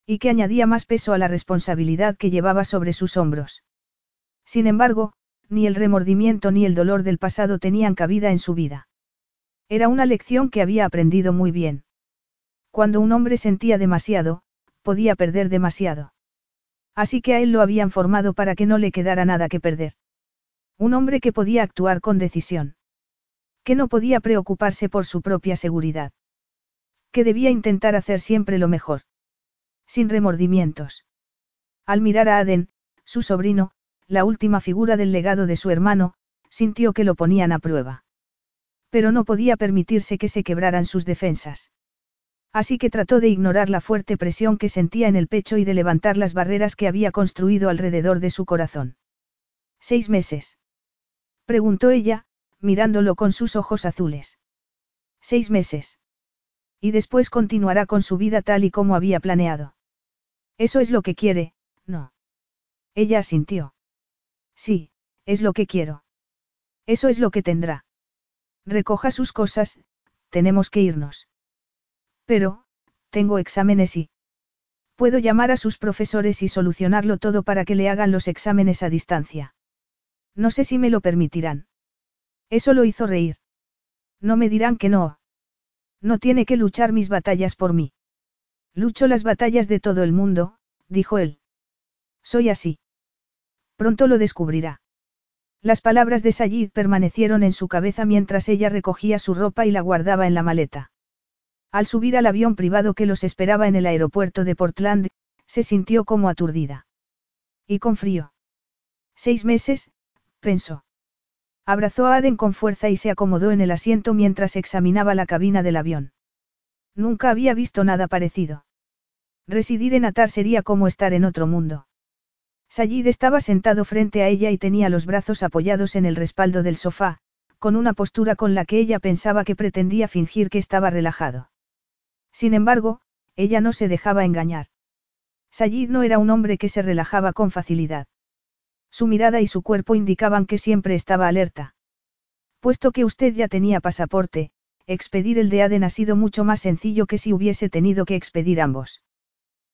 Y que añadía más peso a la responsabilidad que llevaba sobre sus hombros. Sin embargo, ni el remordimiento ni el dolor del pasado tenían cabida en su vida. Era una lección que había aprendido muy bien. Cuando un hombre sentía demasiado, podía perder demasiado. Así que a él lo habían formado para que no le quedara nada que perder. Un hombre que podía actuar con decisión. Que no podía preocuparse por su propia seguridad. Que debía intentar hacer siempre lo mejor. Sin remordimientos. Al mirar a Aden, su sobrino, la última figura del legado de su hermano, sintió que lo ponían a prueba. Pero no podía permitirse que se quebraran sus defensas. Así que trató de ignorar la fuerte presión que sentía en el pecho y de levantar las barreras que había construido alrededor de su corazón. Seis meses. Preguntó ella, mirándolo con sus ojos azules. Seis meses. Y después continuará con su vida tal y como había planeado. Eso es lo que quiere, no. Ella asintió. Sí, es lo que quiero. Eso es lo que tendrá. Recoja sus cosas, tenemos que irnos. Pero, tengo exámenes y... Puedo llamar a sus profesores y solucionarlo todo para que le hagan los exámenes a distancia. No sé si me lo permitirán. Eso lo hizo reír. No me dirán que no. No tiene que luchar mis batallas por mí. Lucho las batallas de todo el mundo, dijo él. Soy así. Pronto lo descubrirá. Las palabras de Sayid permanecieron en su cabeza mientras ella recogía su ropa y la guardaba en la maleta. Al subir al avión privado que los esperaba en el aeropuerto de Portland, se sintió como aturdida. Y con frío. Seis meses, pensó. Abrazó a Aden con fuerza y se acomodó en el asiento mientras examinaba la cabina del avión. Nunca había visto nada parecido. Residir en Atar sería como estar en otro mundo. Sayid estaba sentado frente a ella y tenía los brazos apoyados en el respaldo del sofá, con una postura con la que ella pensaba que pretendía fingir que estaba relajado. Sin embargo, ella no se dejaba engañar. Sayid no era un hombre que se relajaba con facilidad. Su mirada y su cuerpo indicaban que siempre estaba alerta. Puesto que usted ya tenía pasaporte, expedir el de Aden ha sido mucho más sencillo que si hubiese tenido que expedir ambos.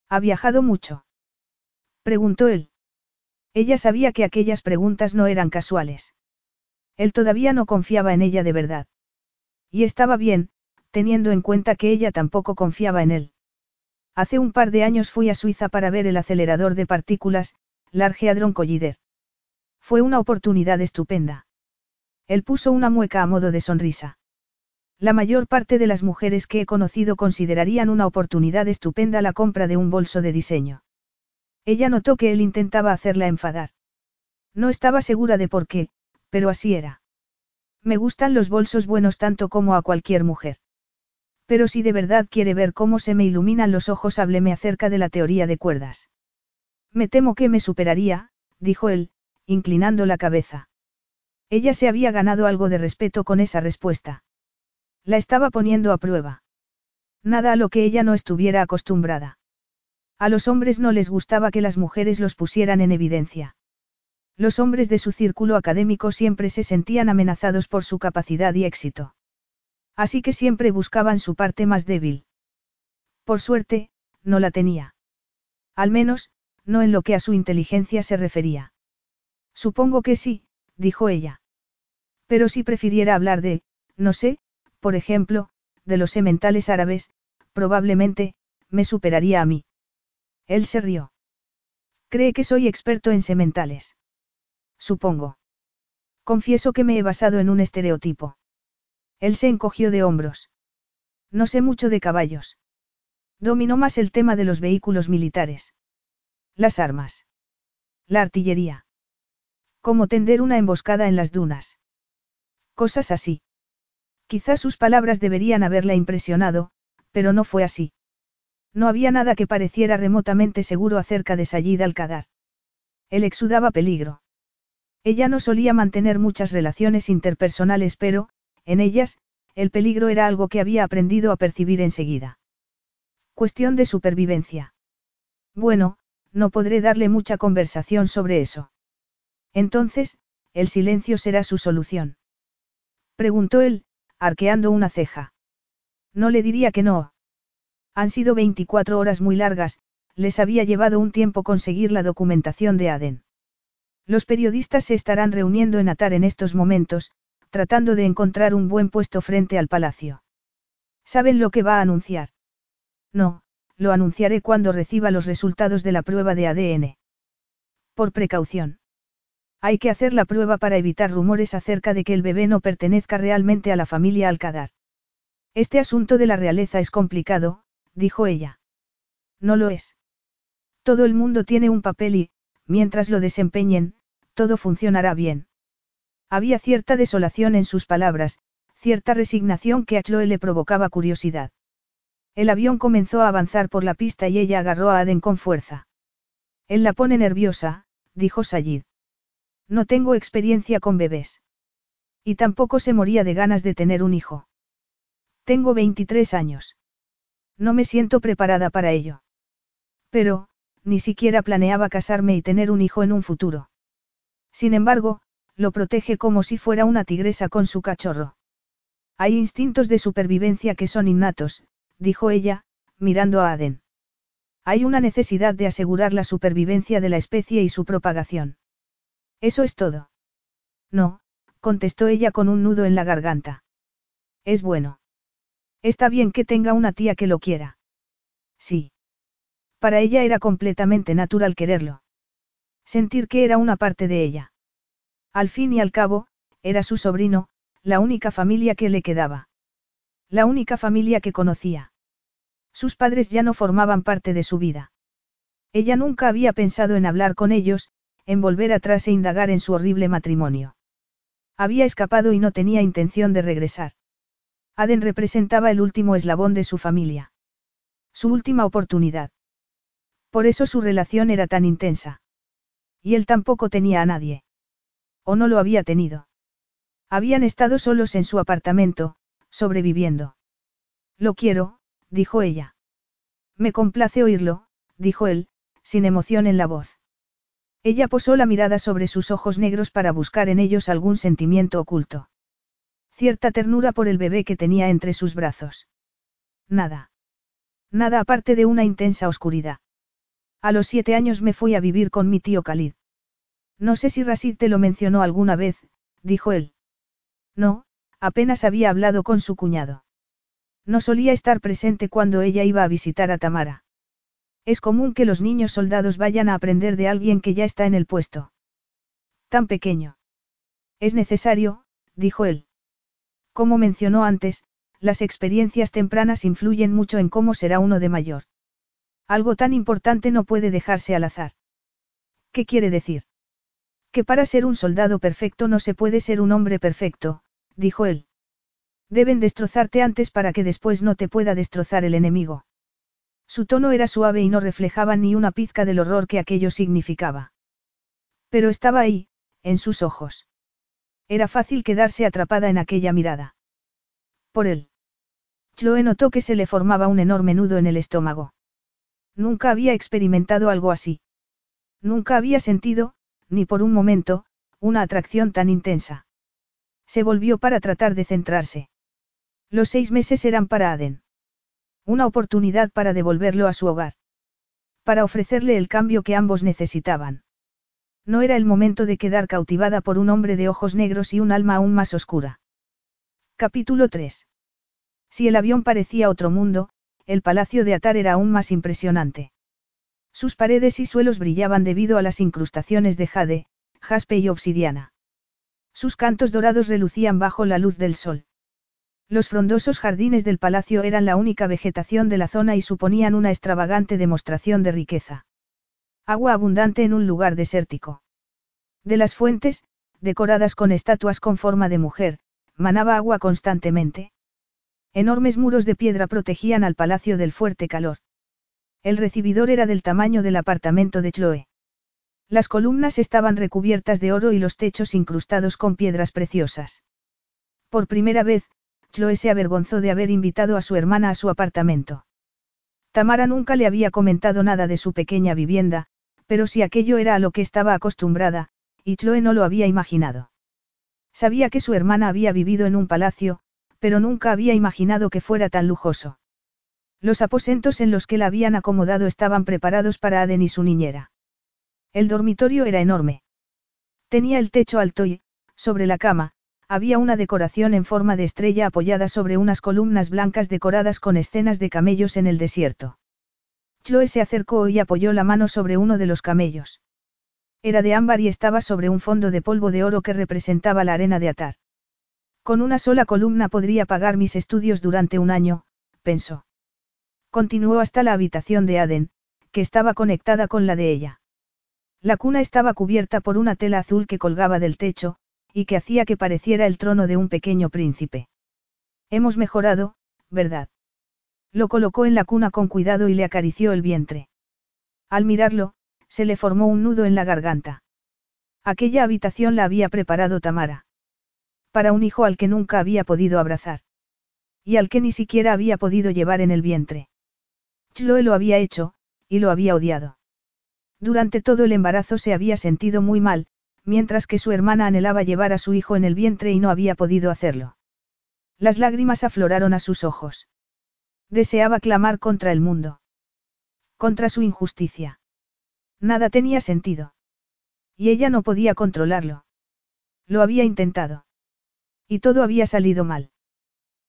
¿Ha viajado mucho? Preguntó él. Ella sabía que aquellas preguntas no eran casuales. Él todavía no confiaba en ella de verdad. Y estaba bien, teniendo en cuenta que ella tampoco confiaba en él. Hace un par de años fui a Suiza para ver el acelerador de partículas, Large Hadron Collider. Fue una oportunidad estupenda. Él puso una mueca a modo de sonrisa. La mayor parte de las mujeres que he conocido considerarían una oportunidad estupenda la compra de un bolso de diseño. Ella notó que él intentaba hacerla enfadar. No estaba segura de por qué, pero así era. Me gustan los bolsos buenos tanto como a cualquier mujer. Pero si de verdad quiere ver cómo se me iluminan los ojos, hábleme acerca de la teoría de cuerdas. Me temo que me superaría, dijo él, inclinando la cabeza. Ella se había ganado algo de respeto con esa respuesta. La estaba poniendo a prueba. Nada a lo que ella no estuviera acostumbrada. A los hombres no les gustaba que las mujeres los pusieran en evidencia. Los hombres de su círculo académico siempre se sentían amenazados por su capacidad y éxito. Así que siempre buscaban su parte más débil. Por suerte, no la tenía. Al menos, no en lo que a su inteligencia se refería. Supongo que sí, dijo ella. Pero si prefiriera hablar de, no sé, por ejemplo, de los sementales árabes, probablemente, me superaría a mí. Él se rió. Cree que soy experto en sementales. Supongo. Confieso que me he basado en un estereotipo. Él se encogió de hombros. No sé mucho de caballos. Dominó más el tema de los vehículos militares. Las armas. La artillería. Cómo tender una emboscada en las dunas. Cosas así. Quizás sus palabras deberían haberla impresionado, pero no fue así. No había nada que pareciera remotamente seguro acerca de Sayid al-Qadar. Él exudaba peligro. Ella no solía mantener muchas relaciones interpersonales, pero, en ellas, el peligro era algo que había aprendido a percibir enseguida. Cuestión de supervivencia. Bueno, no podré darle mucha conversación sobre eso. Entonces, el silencio será su solución. Preguntó él, arqueando una ceja. No le diría que no. Han sido 24 horas muy largas, les había llevado un tiempo conseguir la documentación de Aden. Los periodistas se estarán reuniendo en Atar en estos momentos, tratando de encontrar un buen puesto frente al palacio. ¿Saben lo que va a anunciar? No, lo anunciaré cuando reciba los resultados de la prueba de ADN. Por precaución. Hay que hacer la prueba para evitar rumores acerca de que el bebé no pertenezca realmente a la familia Alcadar. Este asunto de la realeza es complicado, dijo ella. No lo es. Todo el mundo tiene un papel y, mientras lo desempeñen, todo funcionará bien. Había cierta desolación en sus palabras, cierta resignación que a Chloe le provocaba curiosidad. El avión comenzó a avanzar por la pista y ella agarró a Aden con fuerza. Él la pone nerviosa, dijo Sayid. No tengo experiencia con bebés. Y tampoco se moría de ganas de tener un hijo. Tengo 23 años. No me siento preparada para ello. Pero, ni siquiera planeaba casarme y tener un hijo en un futuro. Sin embargo, lo protege como si fuera una tigresa con su cachorro. Hay instintos de supervivencia que son innatos, dijo ella, mirando a Aden. Hay una necesidad de asegurar la supervivencia de la especie y su propagación. Eso es todo. No, contestó ella con un nudo en la garganta. Es bueno. Está bien que tenga una tía que lo quiera. Sí. Para ella era completamente natural quererlo. Sentir que era una parte de ella. Al fin y al cabo, era su sobrino, la única familia que le quedaba. La única familia que conocía. Sus padres ya no formaban parte de su vida. Ella nunca había pensado en hablar con ellos, en volver atrás e indagar en su horrible matrimonio. Había escapado y no tenía intención de regresar. Aden representaba el último eslabón de su familia. Su última oportunidad. Por eso su relación era tan intensa. Y él tampoco tenía a nadie. O no lo había tenido. Habían estado solos en su apartamento, sobreviviendo. Lo quiero, dijo ella. Me complace oírlo, dijo él, sin emoción en la voz. Ella posó la mirada sobre sus ojos negros para buscar en ellos algún sentimiento oculto. Cierta ternura por el bebé que tenía entre sus brazos. Nada. Nada aparte de una intensa oscuridad. A los siete años me fui a vivir con mi tío Khalid. No sé si Rasid te lo mencionó alguna vez, dijo él. No, apenas había hablado con su cuñado. No solía estar presente cuando ella iba a visitar a Tamara. Es común que los niños soldados vayan a aprender de alguien que ya está en el puesto. Tan pequeño. Es necesario, dijo él. Como mencionó antes, las experiencias tempranas influyen mucho en cómo será uno de mayor. Algo tan importante no puede dejarse al azar. ¿Qué quiere decir? Que para ser un soldado perfecto no se puede ser un hombre perfecto, dijo él. Deben destrozarte antes para que después no te pueda destrozar el enemigo. Su tono era suave y no reflejaba ni una pizca del horror que aquello significaba. Pero estaba ahí, en sus ojos. Era fácil quedarse atrapada en aquella mirada. Por él. Chloe notó que se le formaba un enorme nudo en el estómago. Nunca había experimentado algo así. Nunca había sentido, ni por un momento, una atracción tan intensa. Se volvió para tratar de centrarse. Los seis meses eran para Aden. Una oportunidad para devolverlo a su hogar. Para ofrecerle el cambio que ambos necesitaban. No era el momento de quedar cautivada por un hombre de ojos negros y un alma aún más oscura. Capítulo 3. Si el avión parecía otro mundo, el palacio de Atar era aún más impresionante. Sus paredes y suelos brillaban debido a las incrustaciones de jade, jaspe y obsidiana. Sus cantos dorados relucían bajo la luz del sol. Los frondosos jardines del palacio eran la única vegetación de la zona y suponían una extravagante demostración de riqueza. Agua abundante en un lugar desértico. De las fuentes, decoradas con estatuas con forma de mujer, manaba agua constantemente. Enormes muros de piedra protegían al palacio del fuerte calor. El recibidor era del tamaño del apartamento de Chloe. Las columnas estaban recubiertas de oro y los techos incrustados con piedras preciosas. Por primera vez, Chloe se avergonzó de haber invitado a su hermana a su apartamento. Tamara nunca le había comentado nada de su pequeña vivienda, pero si aquello era a lo que estaba acostumbrada, y Chloe no lo había imaginado. Sabía que su hermana había vivido en un palacio, pero nunca había imaginado que fuera tan lujoso. Los aposentos en los que la habían acomodado estaban preparados para Aden y su niñera. El dormitorio era enorme. Tenía el techo alto y, sobre la cama, había una decoración en forma de estrella apoyada sobre unas columnas blancas decoradas con escenas de camellos en el desierto. Chloe se acercó y apoyó la mano sobre uno de los camellos. Era de ámbar y estaba sobre un fondo de polvo de oro que representaba la arena de Atar. Con una sola columna podría pagar mis estudios durante un año, pensó. Continuó hasta la habitación de Aden, que estaba conectada con la de ella. La cuna estaba cubierta por una tela azul que colgaba del techo, y que hacía que pareciera el trono de un pequeño príncipe. Hemos mejorado, ¿verdad? Lo colocó en la cuna con cuidado y le acarició el vientre. Al mirarlo, se le formó un nudo en la garganta. Aquella habitación la había preparado Tamara. Para un hijo al que nunca había podido abrazar. Y al que ni siquiera había podido llevar en el vientre. Chloe lo había hecho, y lo había odiado. Durante todo el embarazo se había sentido muy mal, mientras que su hermana anhelaba llevar a su hijo en el vientre y no había podido hacerlo. Las lágrimas afloraron a sus ojos. Deseaba clamar contra el mundo. Contra su injusticia. Nada tenía sentido. Y ella no podía controlarlo. Lo había intentado. Y todo había salido mal.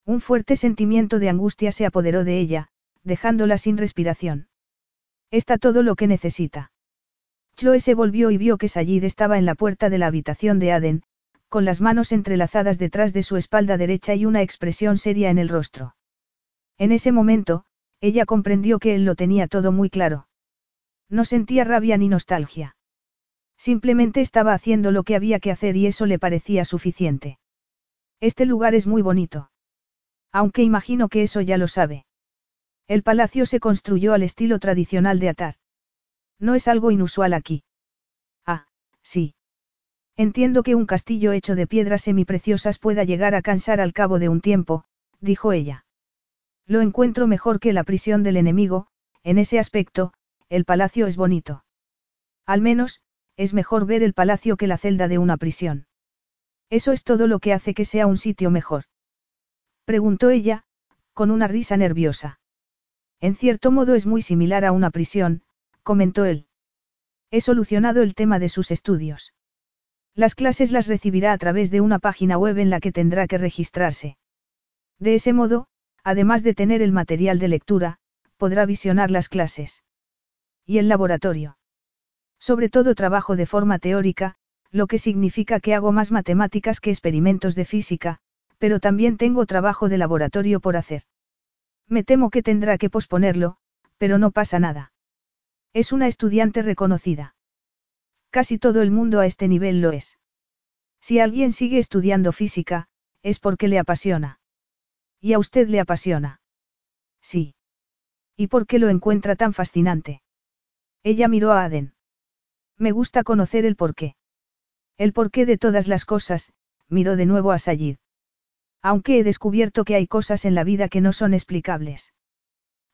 Un fuerte sentimiento de angustia se apoderó de ella, dejándola sin respiración. Está todo lo que necesita. Chloe se volvió y vio que Sayid estaba en la puerta de la habitación de Aden, con las manos entrelazadas detrás de su espalda derecha y una expresión seria en el rostro. En ese momento, ella comprendió que él lo tenía todo muy claro. No sentía rabia ni nostalgia. Simplemente estaba haciendo lo que había que hacer y eso le parecía suficiente. Este lugar es muy bonito. Aunque imagino que eso ya lo sabe. El palacio se construyó al estilo tradicional de Atar. No es algo inusual aquí. Ah, sí. Entiendo que un castillo hecho de piedras semipreciosas pueda llegar a cansar al cabo de un tiempo, dijo ella. Lo encuentro mejor que la prisión del enemigo, en ese aspecto, el palacio es bonito. Al menos, es mejor ver el palacio que la celda de una prisión. Eso es todo lo que hace que sea un sitio mejor. Preguntó ella, con una risa nerviosa. En cierto modo es muy similar a una prisión, comentó él. He solucionado el tema de sus estudios. Las clases las recibirá a través de una página web en la que tendrá que registrarse. De ese modo, además de tener el material de lectura, podrá visionar las clases. Y el laboratorio. Sobre todo trabajo de forma teórica, lo que significa que hago más matemáticas que experimentos de física, pero también tengo trabajo de laboratorio por hacer. Me temo que tendrá que posponerlo, pero no pasa nada. Es una estudiante reconocida. Casi todo el mundo a este nivel lo es. Si alguien sigue estudiando física, es porque le apasiona. ¿Y a usted le apasiona? Sí. ¿Y por qué lo encuentra tan fascinante? Ella miró a Aden. Me gusta conocer el porqué. El porqué de todas las cosas, miró de nuevo a Sayid. Aunque he descubierto que hay cosas en la vida que no son explicables.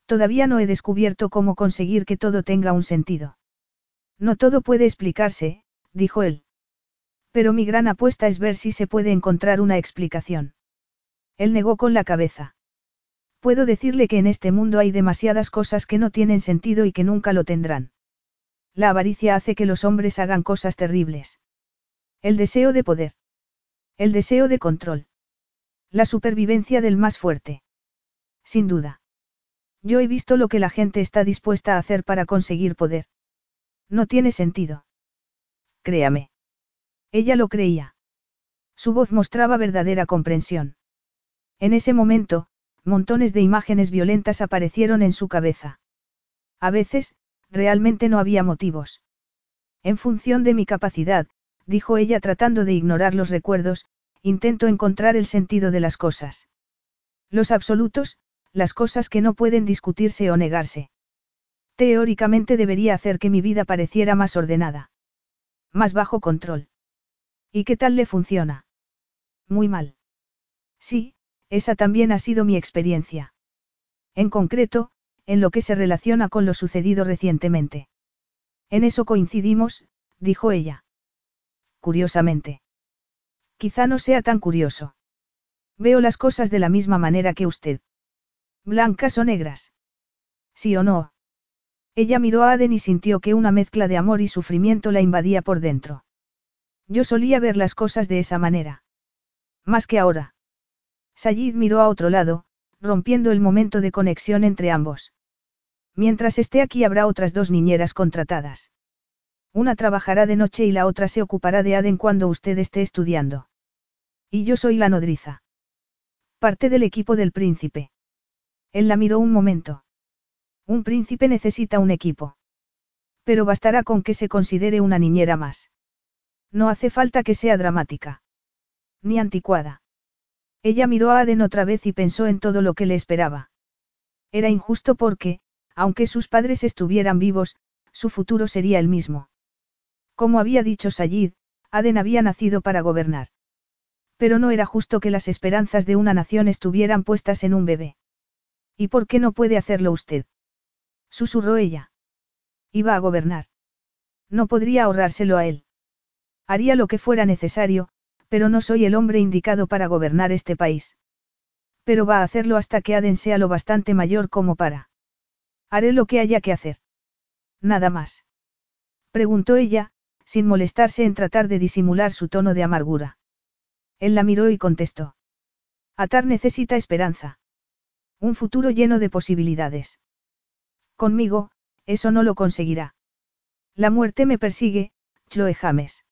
Todavía no he descubierto cómo conseguir que todo tenga un sentido. No todo puede explicarse, dijo él. Pero mi gran apuesta es ver si se puede encontrar una explicación. Él negó con la cabeza. Puedo decirle que en este mundo hay demasiadas cosas que no tienen sentido y que nunca lo tendrán. La avaricia hace que los hombres hagan cosas terribles. El deseo de poder. El deseo de control. La supervivencia del más fuerte. Sin duda. Yo he visto lo que la gente está dispuesta a hacer para conseguir poder. No tiene sentido. Créame. Ella lo creía. Su voz mostraba verdadera comprensión. En ese momento, montones de imágenes violentas aparecieron en su cabeza. A veces, realmente no había motivos. En función de mi capacidad, dijo ella tratando de ignorar los recuerdos, intento encontrar el sentido de las cosas. Los absolutos, las cosas que no pueden discutirse o negarse. Teóricamente debería hacer que mi vida pareciera más ordenada. Más bajo control. ¿Y qué tal le funciona? Muy mal. Sí, esa también ha sido mi experiencia. En concreto, en lo que se relaciona con lo sucedido recientemente. En eso coincidimos, dijo ella curiosamente. Quizá no sea tan curioso. Veo las cosas de la misma manera que usted. ¿Blancas o negras? ¿Sí o no? Ella miró a Aden y sintió que una mezcla de amor y sufrimiento la invadía por dentro. Yo solía ver las cosas de esa manera. Más que ahora. Sayid miró a otro lado, rompiendo el momento de conexión entre ambos. Mientras esté aquí habrá otras dos niñeras contratadas. Una trabajará de noche y la otra se ocupará de Aden cuando usted esté estudiando. Y yo soy la nodriza. Parte del equipo del príncipe. Él la miró un momento. Un príncipe necesita un equipo. Pero bastará con que se considere una niñera más. No hace falta que sea dramática. Ni anticuada. Ella miró a Aden otra vez y pensó en todo lo que le esperaba. Era injusto porque, aunque sus padres estuvieran vivos, su futuro sería el mismo. Como había dicho Sayid, Aden había nacido para gobernar. Pero no era justo que las esperanzas de una nación estuvieran puestas en un bebé. ¿Y por qué no puede hacerlo usted? Susurró ella. Iba a gobernar. No podría ahorrárselo a él. Haría lo que fuera necesario, pero no soy el hombre indicado para gobernar este país. Pero va a hacerlo hasta que Aden sea lo bastante mayor como para. Haré lo que haya que hacer. Nada más. Preguntó ella, sin molestarse en tratar de disimular su tono de amargura. Él la miró y contestó. Atar necesita esperanza. Un futuro lleno de posibilidades. Conmigo, eso no lo conseguirá. La muerte me persigue, Chloe James.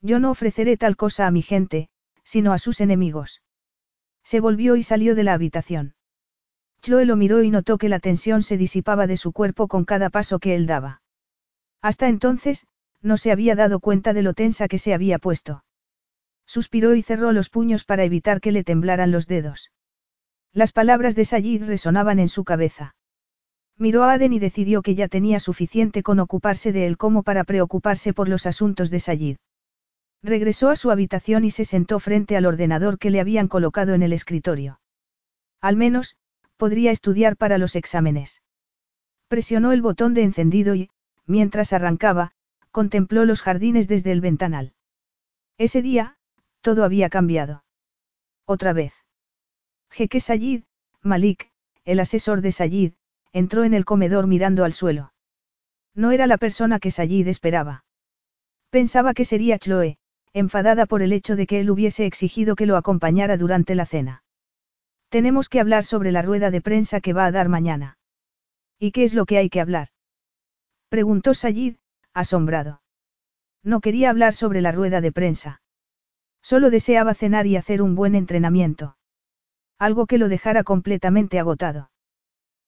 Yo no ofreceré tal cosa a mi gente, sino a sus enemigos. Se volvió y salió de la habitación. Chloe lo miró y notó que la tensión se disipaba de su cuerpo con cada paso que él daba. Hasta entonces, no se había dado cuenta de lo tensa que se había puesto. Suspiró y cerró los puños para evitar que le temblaran los dedos. Las palabras de Sayid resonaban en su cabeza. Miró a Aden y decidió que ya tenía suficiente con ocuparse de él como para preocuparse por los asuntos de Sayid. Regresó a su habitación y se sentó frente al ordenador que le habían colocado en el escritorio. Al menos, podría estudiar para los exámenes. Presionó el botón de encendido y, mientras arrancaba, contempló los jardines desde el ventanal. Ese día, todo había cambiado. Otra vez. Jeque Sayid, Malik, el asesor de Sayid, entró en el comedor mirando al suelo. No era la persona que Sayid esperaba. Pensaba que sería Chloe, enfadada por el hecho de que él hubiese exigido que lo acompañara durante la cena. Tenemos que hablar sobre la rueda de prensa que va a dar mañana. ¿Y qué es lo que hay que hablar? Preguntó Sayid, asombrado. No quería hablar sobre la rueda de prensa. Solo deseaba cenar y hacer un buen entrenamiento. Algo que lo dejara completamente agotado.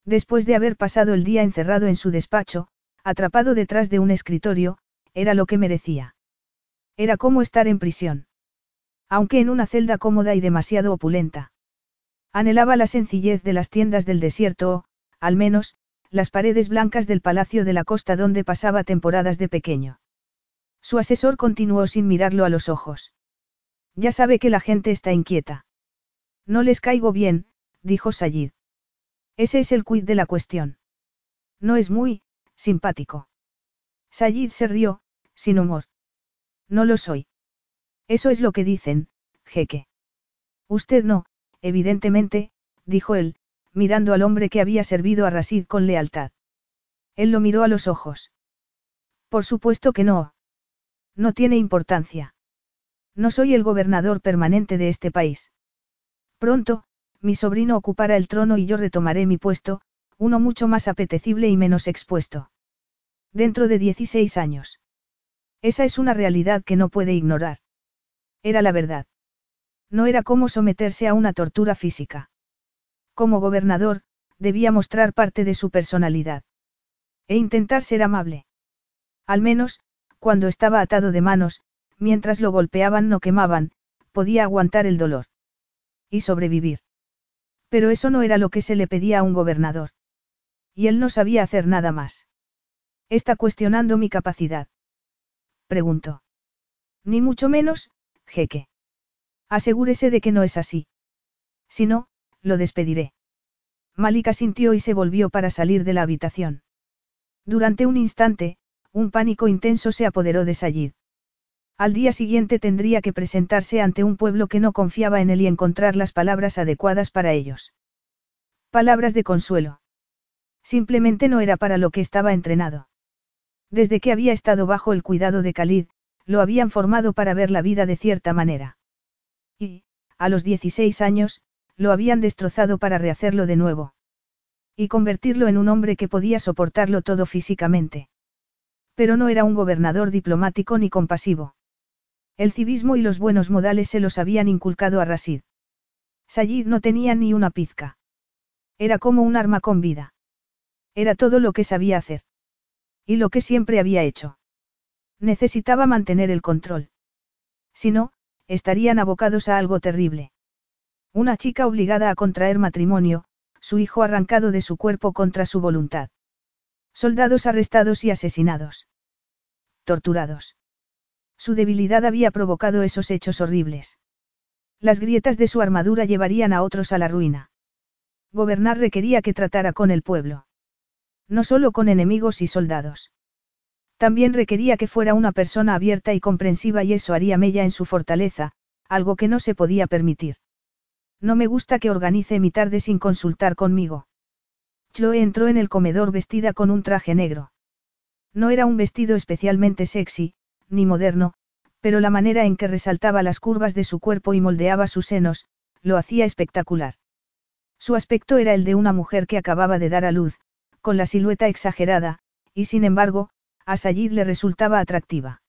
Después de haber pasado el día encerrado en su despacho, atrapado detrás de un escritorio, era lo que merecía. Era como estar en prisión. Aunque en una celda cómoda y demasiado opulenta. Anhelaba la sencillez de las tiendas del desierto o, al menos, las paredes blancas del palacio de la costa donde pasaba temporadas de pequeño. Su asesor continuó sin mirarlo a los ojos. Ya sabe que la gente está inquieta. No les caigo bien, dijo Sayid. Ese es el quid de la cuestión. No es muy, simpático. Sayid se rió, sin humor. No lo soy. Eso es lo que dicen, jeque. Usted no, evidentemente, dijo él, mirando al hombre que había servido a Rasid con lealtad. Él lo miró a los ojos. Por supuesto que no. No tiene importancia. No soy el gobernador permanente de este país. Pronto, mi sobrino ocupará el trono y yo retomaré mi puesto, uno mucho más apetecible y menos expuesto. Dentro de 16 años. Esa es una realidad que no puede ignorar. Era la verdad. No era como someterse a una tortura física. Como gobernador, debía mostrar parte de su personalidad. E intentar ser amable. Al menos, cuando estaba atado de manos, mientras lo golpeaban no quemaban, podía aguantar el dolor. Y sobrevivir. Pero eso no era lo que se le pedía a un gobernador. Y él no sabía hacer nada más. Está cuestionando mi capacidad. Preguntó. Ni mucho menos, jeque. Asegúrese de que no es así. Si no, lo despediré. Malika sintió y se volvió para salir de la habitación. Durante un instante, un pánico intenso se apoderó de Sayid. Al día siguiente tendría que presentarse ante un pueblo que no confiaba en él y encontrar las palabras adecuadas para ellos. Palabras de consuelo. Simplemente no era para lo que estaba entrenado. Desde que había estado bajo el cuidado de Khalid, lo habían formado para ver la vida de cierta manera. Y, a los 16 años, lo habían destrozado para rehacerlo de nuevo. Y convertirlo en un hombre que podía soportarlo todo físicamente. Pero no era un gobernador diplomático ni compasivo. El civismo y los buenos modales se los habían inculcado a Rasid. Sayid no tenía ni una pizca. Era como un arma con vida. Era todo lo que sabía hacer. Y lo que siempre había hecho. Necesitaba mantener el control. Si no, estarían abocados a algo terrible. Una chica obligada a contraer matrimonio, su hijo arrancado de su cuerpo contra su voluntad. Soldados arrestados y asesinados. Torturados. Su debilidad había provocado esos hechos horribles. Las grietas de su armadura llevarían a otros a la ruina. Gobernar requería que tratara con el pueblo. No solo con enemigos y soldados. También requería que fuera una persona abierta y comprensiva y eso haría mella en su fortaleza, algo que no se podía permitir. No me gusta que organice mi tarde sin consultar conmigo. Chloe entró en el comedor vestida con un traje negro. No era un vestido especialmente sexy, ni moderno, pero la manera en que resaltaba las curvas de su cuerpo y moldeaba sus senos, lo hacía espectacular. Su aspecto era el de una mujer que acababa de dar a luz, con la silueta exagerada, y sin embargo, a Sayid le resultaba atractiva.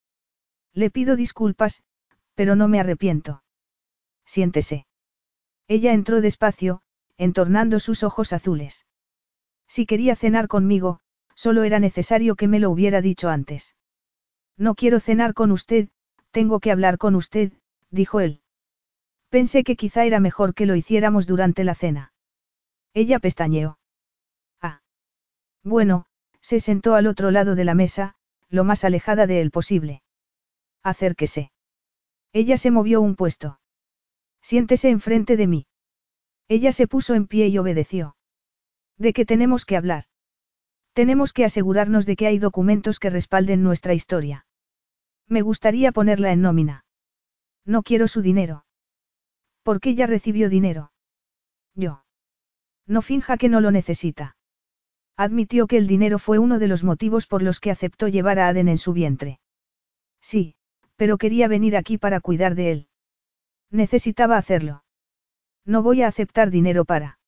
Le pido disculpas, pero no me arrepiento. Siéntese. Ella entró despacio, entornando sus ojos azules. Si quería cenar conmigo, solo era necesario que me lo hubiera dicho antes. No quiero cenar con usted, tengo que hablar con usted, dijo él. Pensé que quizá era mejor que lo hiciéramos durante la cena. Ella pestañeó. Ah. Bueno, se sentó al otro lado de la mesa, lo más alejada de él posible. Acérquese. Ella se movió un puesto. Siéntese enfrente de mí. Ella se puso en pie y obedeció. ¿De qué tenemos que hablar? Tenemos que asegurarnos de que hay documentos que respalden nuestra historia. Me gustaría ponerla en nómina. No quiero su dinero. ¿Por qué ya recibió dinero? Yo. No finja que no lo necesita. Admitió que el dinero fue uno de los motivos por los que aceptó llevar a Aden en su vientre. Sí, pero quería venir aquí para cuidar de él. Necesitaba hacerlo. No voy a aceptar dinero para.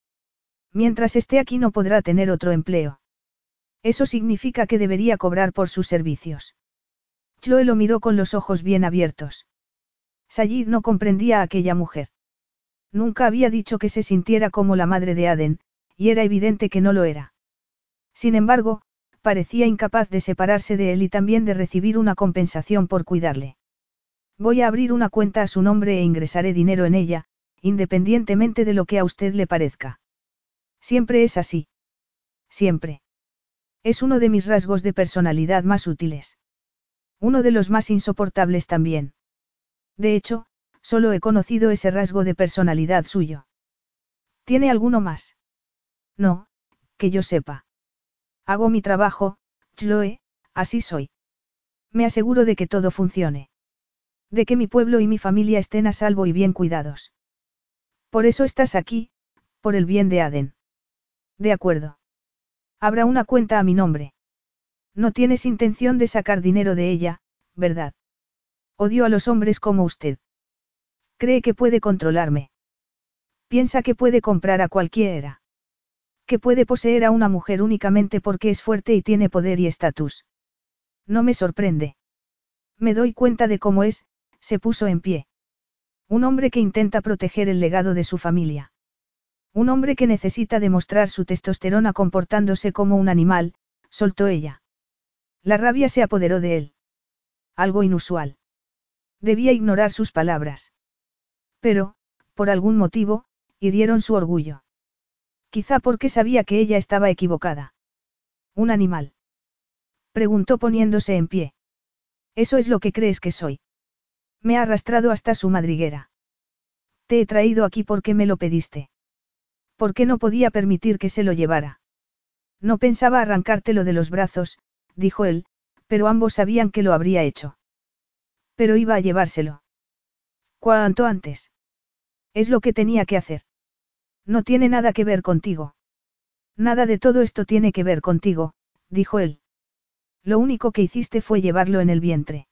Mientras esté aquí no podrá tener otro empleo. Eso significa que debería cobrar por sus servicios. Chloe lo miró con los ojos bien abiertos. Sayid no comprendía a aquella mujer. Nunca había dicho que se sintiera como la madre de Aden, y era evidente que no lo era. Sin embargo, parecía incapaz de separarse de él y también de recibir una compensación por cuidarle. Voy a abrir una cuenta a su nombre e ingresaré dinero en ella, independientemente de lo que a usted le parezca. Siempre es así. Siempre. Es uno de mis rasgos de personalidad más útiles. Uno de los más insoportables también. De hecho, solo he conocido ese rasgo de personalidad suyo. ¿Tiene alguno más? No, que yo sepa. Hago mi trabajo, Chloe, así soy. Me aseguro de que todo funcione. De que mi pueblo y mi familia estén a salvo y bien cuidados. Por eso estás aquí, por el bien de Aden. De acuerdo. Habrá una cuenta a mi nombre. No tienes intención de sacar dinero de ella, ¿verdad? Odio a los hombres como usted. Cree que puede controlarme. Piensa que puede comprar a cualquiera que puede poseer a una mujer únicamente porque es fuerte y tiene poder y estatus. No me sorprende. Me doy cuenta de cómo es, se puso en pie. Un hombre que intenta proteger el legado de su familia. Un hombre que necesita demostrar su testosterona comportándose como un animal, soltó ella. La rabia se apoderó de él. Algo inusual. Debía ignorar sus palabras. Pero, por algún motivo, hirieron su orgullo. Quizá porque sabía que ella estaba equivocada. ¿Un animal? Preguntó poniéndose en pie. Eso es lo que crees que soy. Me ha arrastrado hasta su madriguera. Te he traído aquí porque me lo pediste. Porque no podía permitir que se lo llevara. No pensaba arrancártelo de los brazos, dijo él, pero ambos sabían que lo habría hecho. Pero iba a llevárselo. Cuanto antes. Es lo que tenía que hacer. No tiene nada que ver contigo. Nada de todo esto tiene que ver contigo, dijo él. Lo único que hiciste fue llevarlo en el vientre.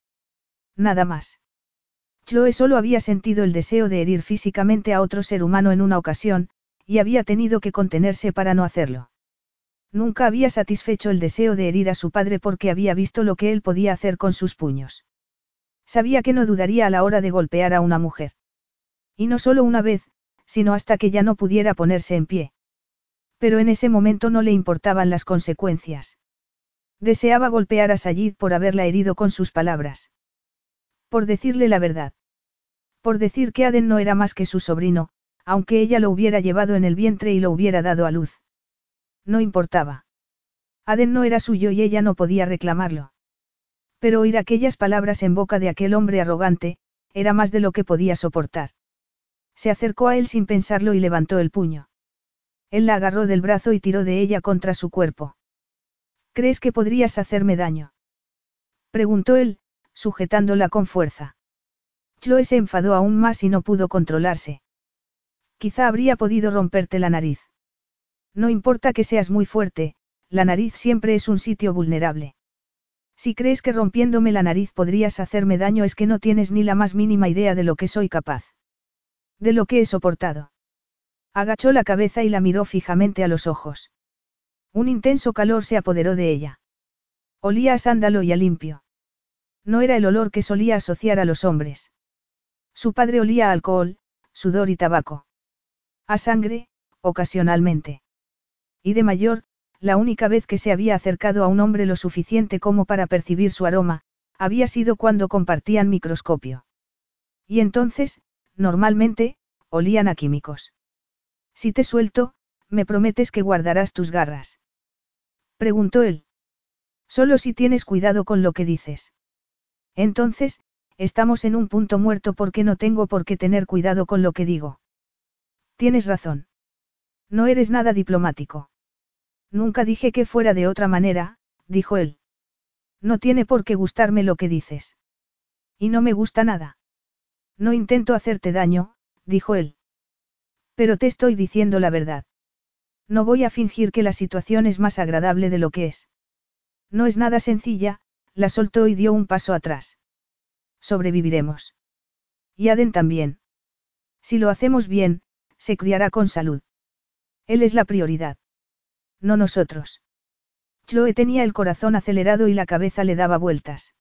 Nada más. Chloe solo había sentido el deseo de herir físicamente a otro ser humano en una ocasión, y había tenido que contenerse para no hacerlo. Nunca había satisfecho el deseo de herir a su padre porque había visto lo que él podía hacer con sus puños. Sabía que no dudaría a la hora de golpear a una mujer. Y no solo una vez, sino hasta que ya no pudiera ponerse en pie. Pero en ese momento no le importaban las consecuencias. Deseaba golpear a Sayid por haberla herido con sus palabras. Por decirle la verdad. Por decir que Aden no era más que su sobrino, aunque ella lo hubiera llevado en el vientre y lo hubiera dado a luz. No importaba. Aden no era suyo y ella no podía reclamarlo. Pero oír aquellas palabras en boca de aquel hombre arrogante, era más de lo que podía soportar. Se acercó a él sin pensarlo y levantó el puño. Él la agarró del brazo y tiró de ella contra su cuerpo. ¿Crees que podrías hacerme daño? Preguntó él, sujetándola con fuerza. Chloe se enfadó aún más y no pudo controlarse. Quizá habría podido romperte la nariz. No importa que seas muy fuerte, la nariz siempre es un sitio vulnerable. Si crees que rompiéndome la nariz podrías hacerme daño es que no tienes ni la más mínima idea de lo que soy capaz. De lo que he soportado. Agachó la cabeza y la miró fijamente a los ojos. Un intenso calor se apoderó de ella. Olía a sándalo y a limpio. No era el olor que solía asociar a los hombres. Su padre olía a alcohol, sudor y tabaco. A sangre, ocasionalmente. Y de mayor, la única vez que se había acercado a un hombre lo suficiente como para percibir su aroma, había sido cuando compartían microscopio. Y entonces, normalmente, olían a químicos. Si te suelto, me prometes que guardarás tus garras. Preguntó él. Solo si tienes cuidado con lo que dices. Entonces, estamos en un punto muerto porque no tengo por qué tener cuidado con lo que digo. Tienes razón. No eres nada diplomático. Nunca dije que fuera de otra manera, dijo él. No tiene por qué gustarme lo que dices. Y no me gusta nada. No intento hacerte daño, dijo él. Pero te estoy diciendo la verdad. No voy a fingir que la situación es más agradable de lo que es. No es nada sencilla, la soltó y dio un paso atrás. Sobreviviremos. Y Aden también. Si lo hacemos bien, se criará con salud. Él es la prioridad. No nosotros. Chloe tenía el corazón acelerado y la cabeza le daba vueltas.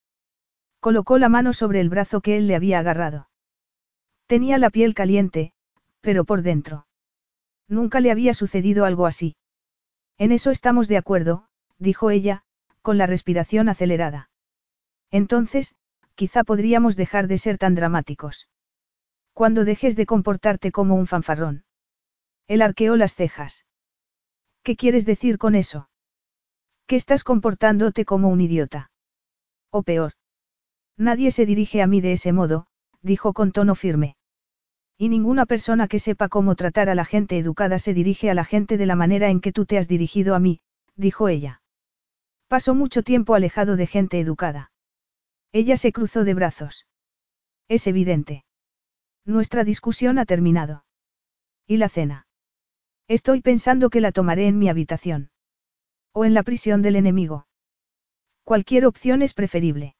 Colocó la mano sobre el brazo que él le había agarrado. Tenía la piel caliente, pero por dentro. Nunca le había sucedido algo así. En eso estamos de acuerdo, dijo ella, con la respiración acelerada. Entonces, quizá podríamos dejar de ser tan dramáticos. Cuando dejes de comportarte como un fanfarrón. Él arqueó las cejas. ¿Qué quieres decir con eso? Que estás comportándote como un idiota. O peor. Nadie se dirige a mí de ese modo, dijo con tono firme. Y ninguna persona que sepa cómo tratar a la gente educada se dirige a la gente de la manera en que tú te has dirigido a mí, dijo ella. Pasó mucho tiempo alejado de gente educada. Ella se cruzó de brazos. Es evidente. Nuestra discusión ha terminado. ¿Y la cena? Estoy pensando que la tomaré en mi habitación. O en la prisión del enemigo. Cualquier opción es preferible.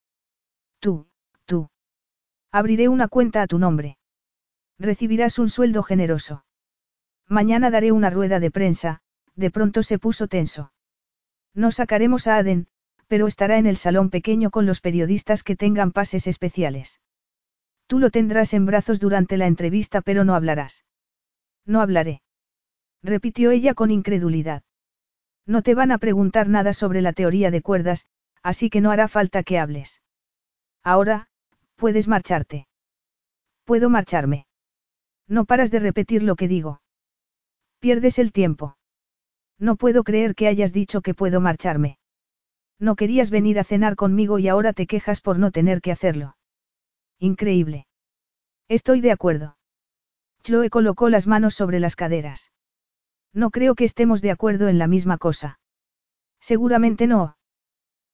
Tú, tú. Abriré una cuenta a tu nombre. Recibirás un sueldo generoso. Mañana daré una rueda de prensa, de pronto se puso tenso. No sacaremos a Aden, pero estará en el salón pequeño con los periodistas que tengan pases especiales. Tú lo tendrás en brazos durante la entrevista pero no hablarás. No hablaré repitió ella con incredulidad. No te van a preguntar nada sobre la teoría de cuerdas, así que no hará falta que hables. Ahora, puedes marcharte. Puedo marcharme. No paras de repetir lo que digo. Pierdes el tiempo. No puedo creer que hayas dicho que puedo marcharme. No querías venir a cenar conmigo y ahora te quejas por no tener que hacerlo. Increíble. Estoy de acuerdo. Chloe colocó las manos sobre las caderas. No creo que estemos de acuerdo en la misma cosa. Seguramente no.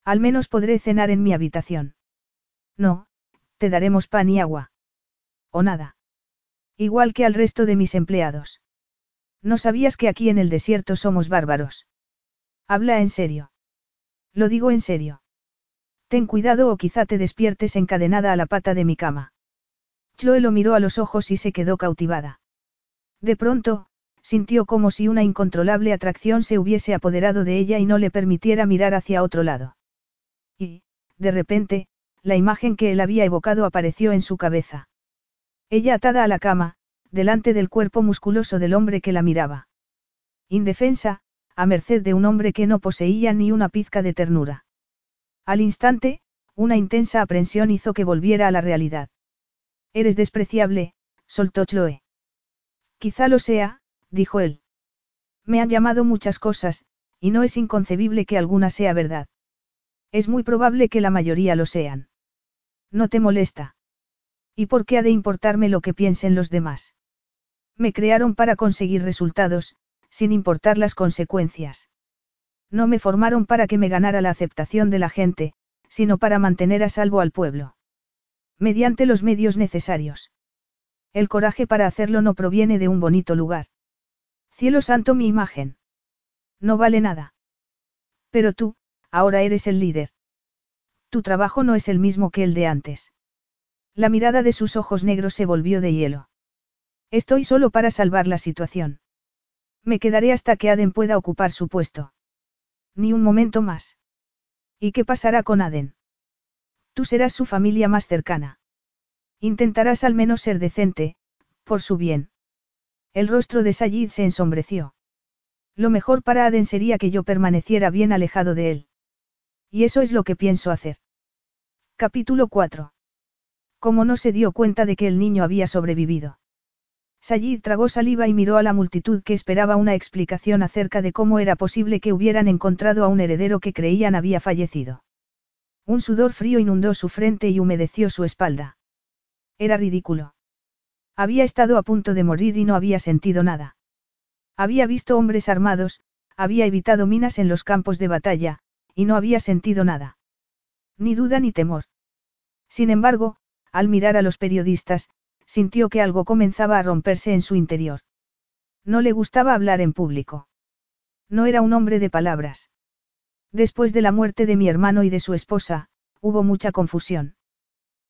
Al menos podré cenar en mi habitación. No, te daremos pan y agua. O nada. Igual que al resto de mis empleados. No sabías que aquí en el desierto somos bárbaros. Habla en serio. Lo digo en serio. Ten cuidado o quizá te despiertes encadenada a la pata de mi cama. Chloe lo miró a los ojos y se quedó cautivada. De pronto, sintió como si una incontrolable atracción se hubiese apoderado de ella y no le permitiera mirar hacia otro lado. Y, de repente, la imagen que él había evocado apareció en su cabeza. Ella atada a la cama, delante del cuerpo musculoso del hombre que la miraba. Indefensa, a merced de un hombre que no poseía ni una pizca de ternura. Al instante, una intensa aprensión hizo que volviera a la realidad. Eres despreciable, soltó Chloe. Quizá lo sea, dijo él. Me han llamado muchas cosas, y no es inconcebible que alguna sea verdad. Es muy probable que la mayoría lo sean. No te molesta. ¿Y por qué ha de importarme lo que piensen los demás? Me crearon para conseguir resultados, sin importar las consecuencias. No me formaron para que me ganara la aceptación de la gente, sino para mantener a salvo al pueblo. Mediante los medios necesarios. El coraje para hacerlo no proviene de un bonito lugar. Cielo santo mi imagen. No vale nada. Pero tú, ahora eres el líder. Tu trabajo no es el mismo que el de antes. La mirada de sus ojos negros se volvió de hielo. Estoy solo para salvar la situación. Me quedaré hasta que Aden pueda ocupar su puesto. Ni un momento más. ¿Y qué pasará con Aden? Tú serás su familia más cercana. Intentarás al menos ser decente, por su bien. El rostro de Sayid se ensombreció. Lo mejor para Aden sería que yo permaneciera bien alejado de él. Y eso es lo que pienso hacer. Capítulo 4. Como no se dio cuenta de que el niño había sobrevivido. Sayid tragó saliva y miró a la multitud que esperaba una explicación acerca de cómo era posible que hubieran encontrado a un heredero que creían había fallecido. Un sudor frío inundó su frente y humedeció su espalda. Era ridículo. Había estado a punto de morir y no había sentido nada. Había visto hombres armados, había evitado minas en los campos de batalla, y no había sentido nada. Ni duda ni temor. Sin embargo, al mirar a los periodistas, sintió que algo comenzaba a romperse en su interior. No le gustaba hablar en público. No era un hombre de palabras. Después de la muerte de mi hermano y de su esposa, hubo mucha confusión.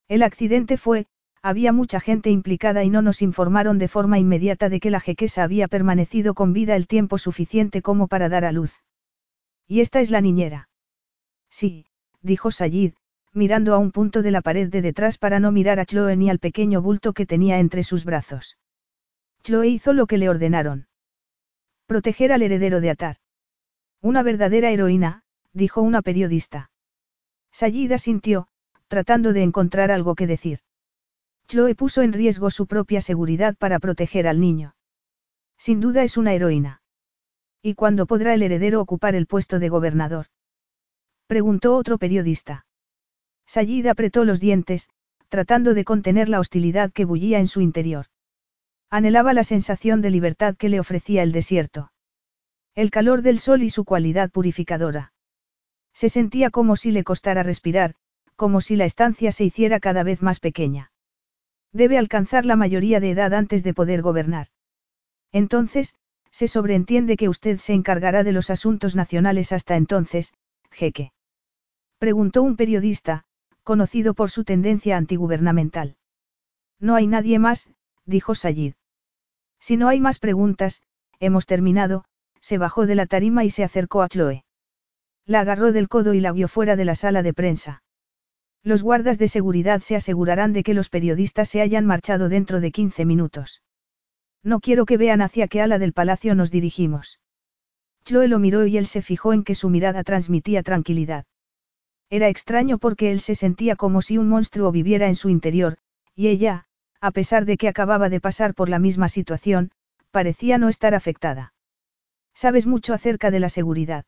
El accidente fue, había mucha gente implicada y no nos informaron de forma inmediata de que la jequesa había permanecido con vida el tiempo suficiente como para dar a luz. ¿Y esta es la niñera? Sí, dijo Sayid, mirando a un punto de la pared de detrás para no mirar a Chloe ni al pequeño bulto que tenía entre sus brazos. Chloe hizo lo que le ordenaron. Proteger al heredero de Atar. Una verdadera heroína, dijo una periodista. Sayid asintió, tratando de encontrar algo que decir. Chloe puso en riesgo su propia seguridad para proteger al niño. Sin duda es una heroína. ¿Y cuándo podrá el heredero ocupar el puesto de gobernador? Preguntó otro periodista. Sayid apretó los dientes, tratando de contener la hostilidad que bullía en su interior. Anhelaba la sensación de libertad que le ofrecía el desierto. El calor del sol y su cualidad purificadora. Se sentía como si le costara respirar, como si la estancia se hiciera cada vez más pequeña. Debe alcanzar la mayoría de edad antes de poder gobernar. Entonces, se sobreentiende que usted se encargará de los asuntos nacionales hasta entonces, jeque. Preguntó un periodista, conocido por su tendencia antigubernamental. No hay nadie más, dijo Sayid. Si no hay más preguntas, hemos terminado, se bajó de la tarima y se acercó a Chloe. La agarró del codo y la guió fuera de la sala de prensa. Los guardas de seguridad se asegurarán de que los periodistas se hayan marchado dentro de 15 minutos. No quiero que vean hacia qué ala del palacio nos dirigimos. Chloe lo miró y él se fijó en que su mirada transmitía tranquilidad. Era extraño porque él se sentía como si un monstruo viviera en su interior, y ella, a pesar de que acababa de pasar por la misma situación, parecía no estar afectada. Sabes mucho acerca de la seguridad.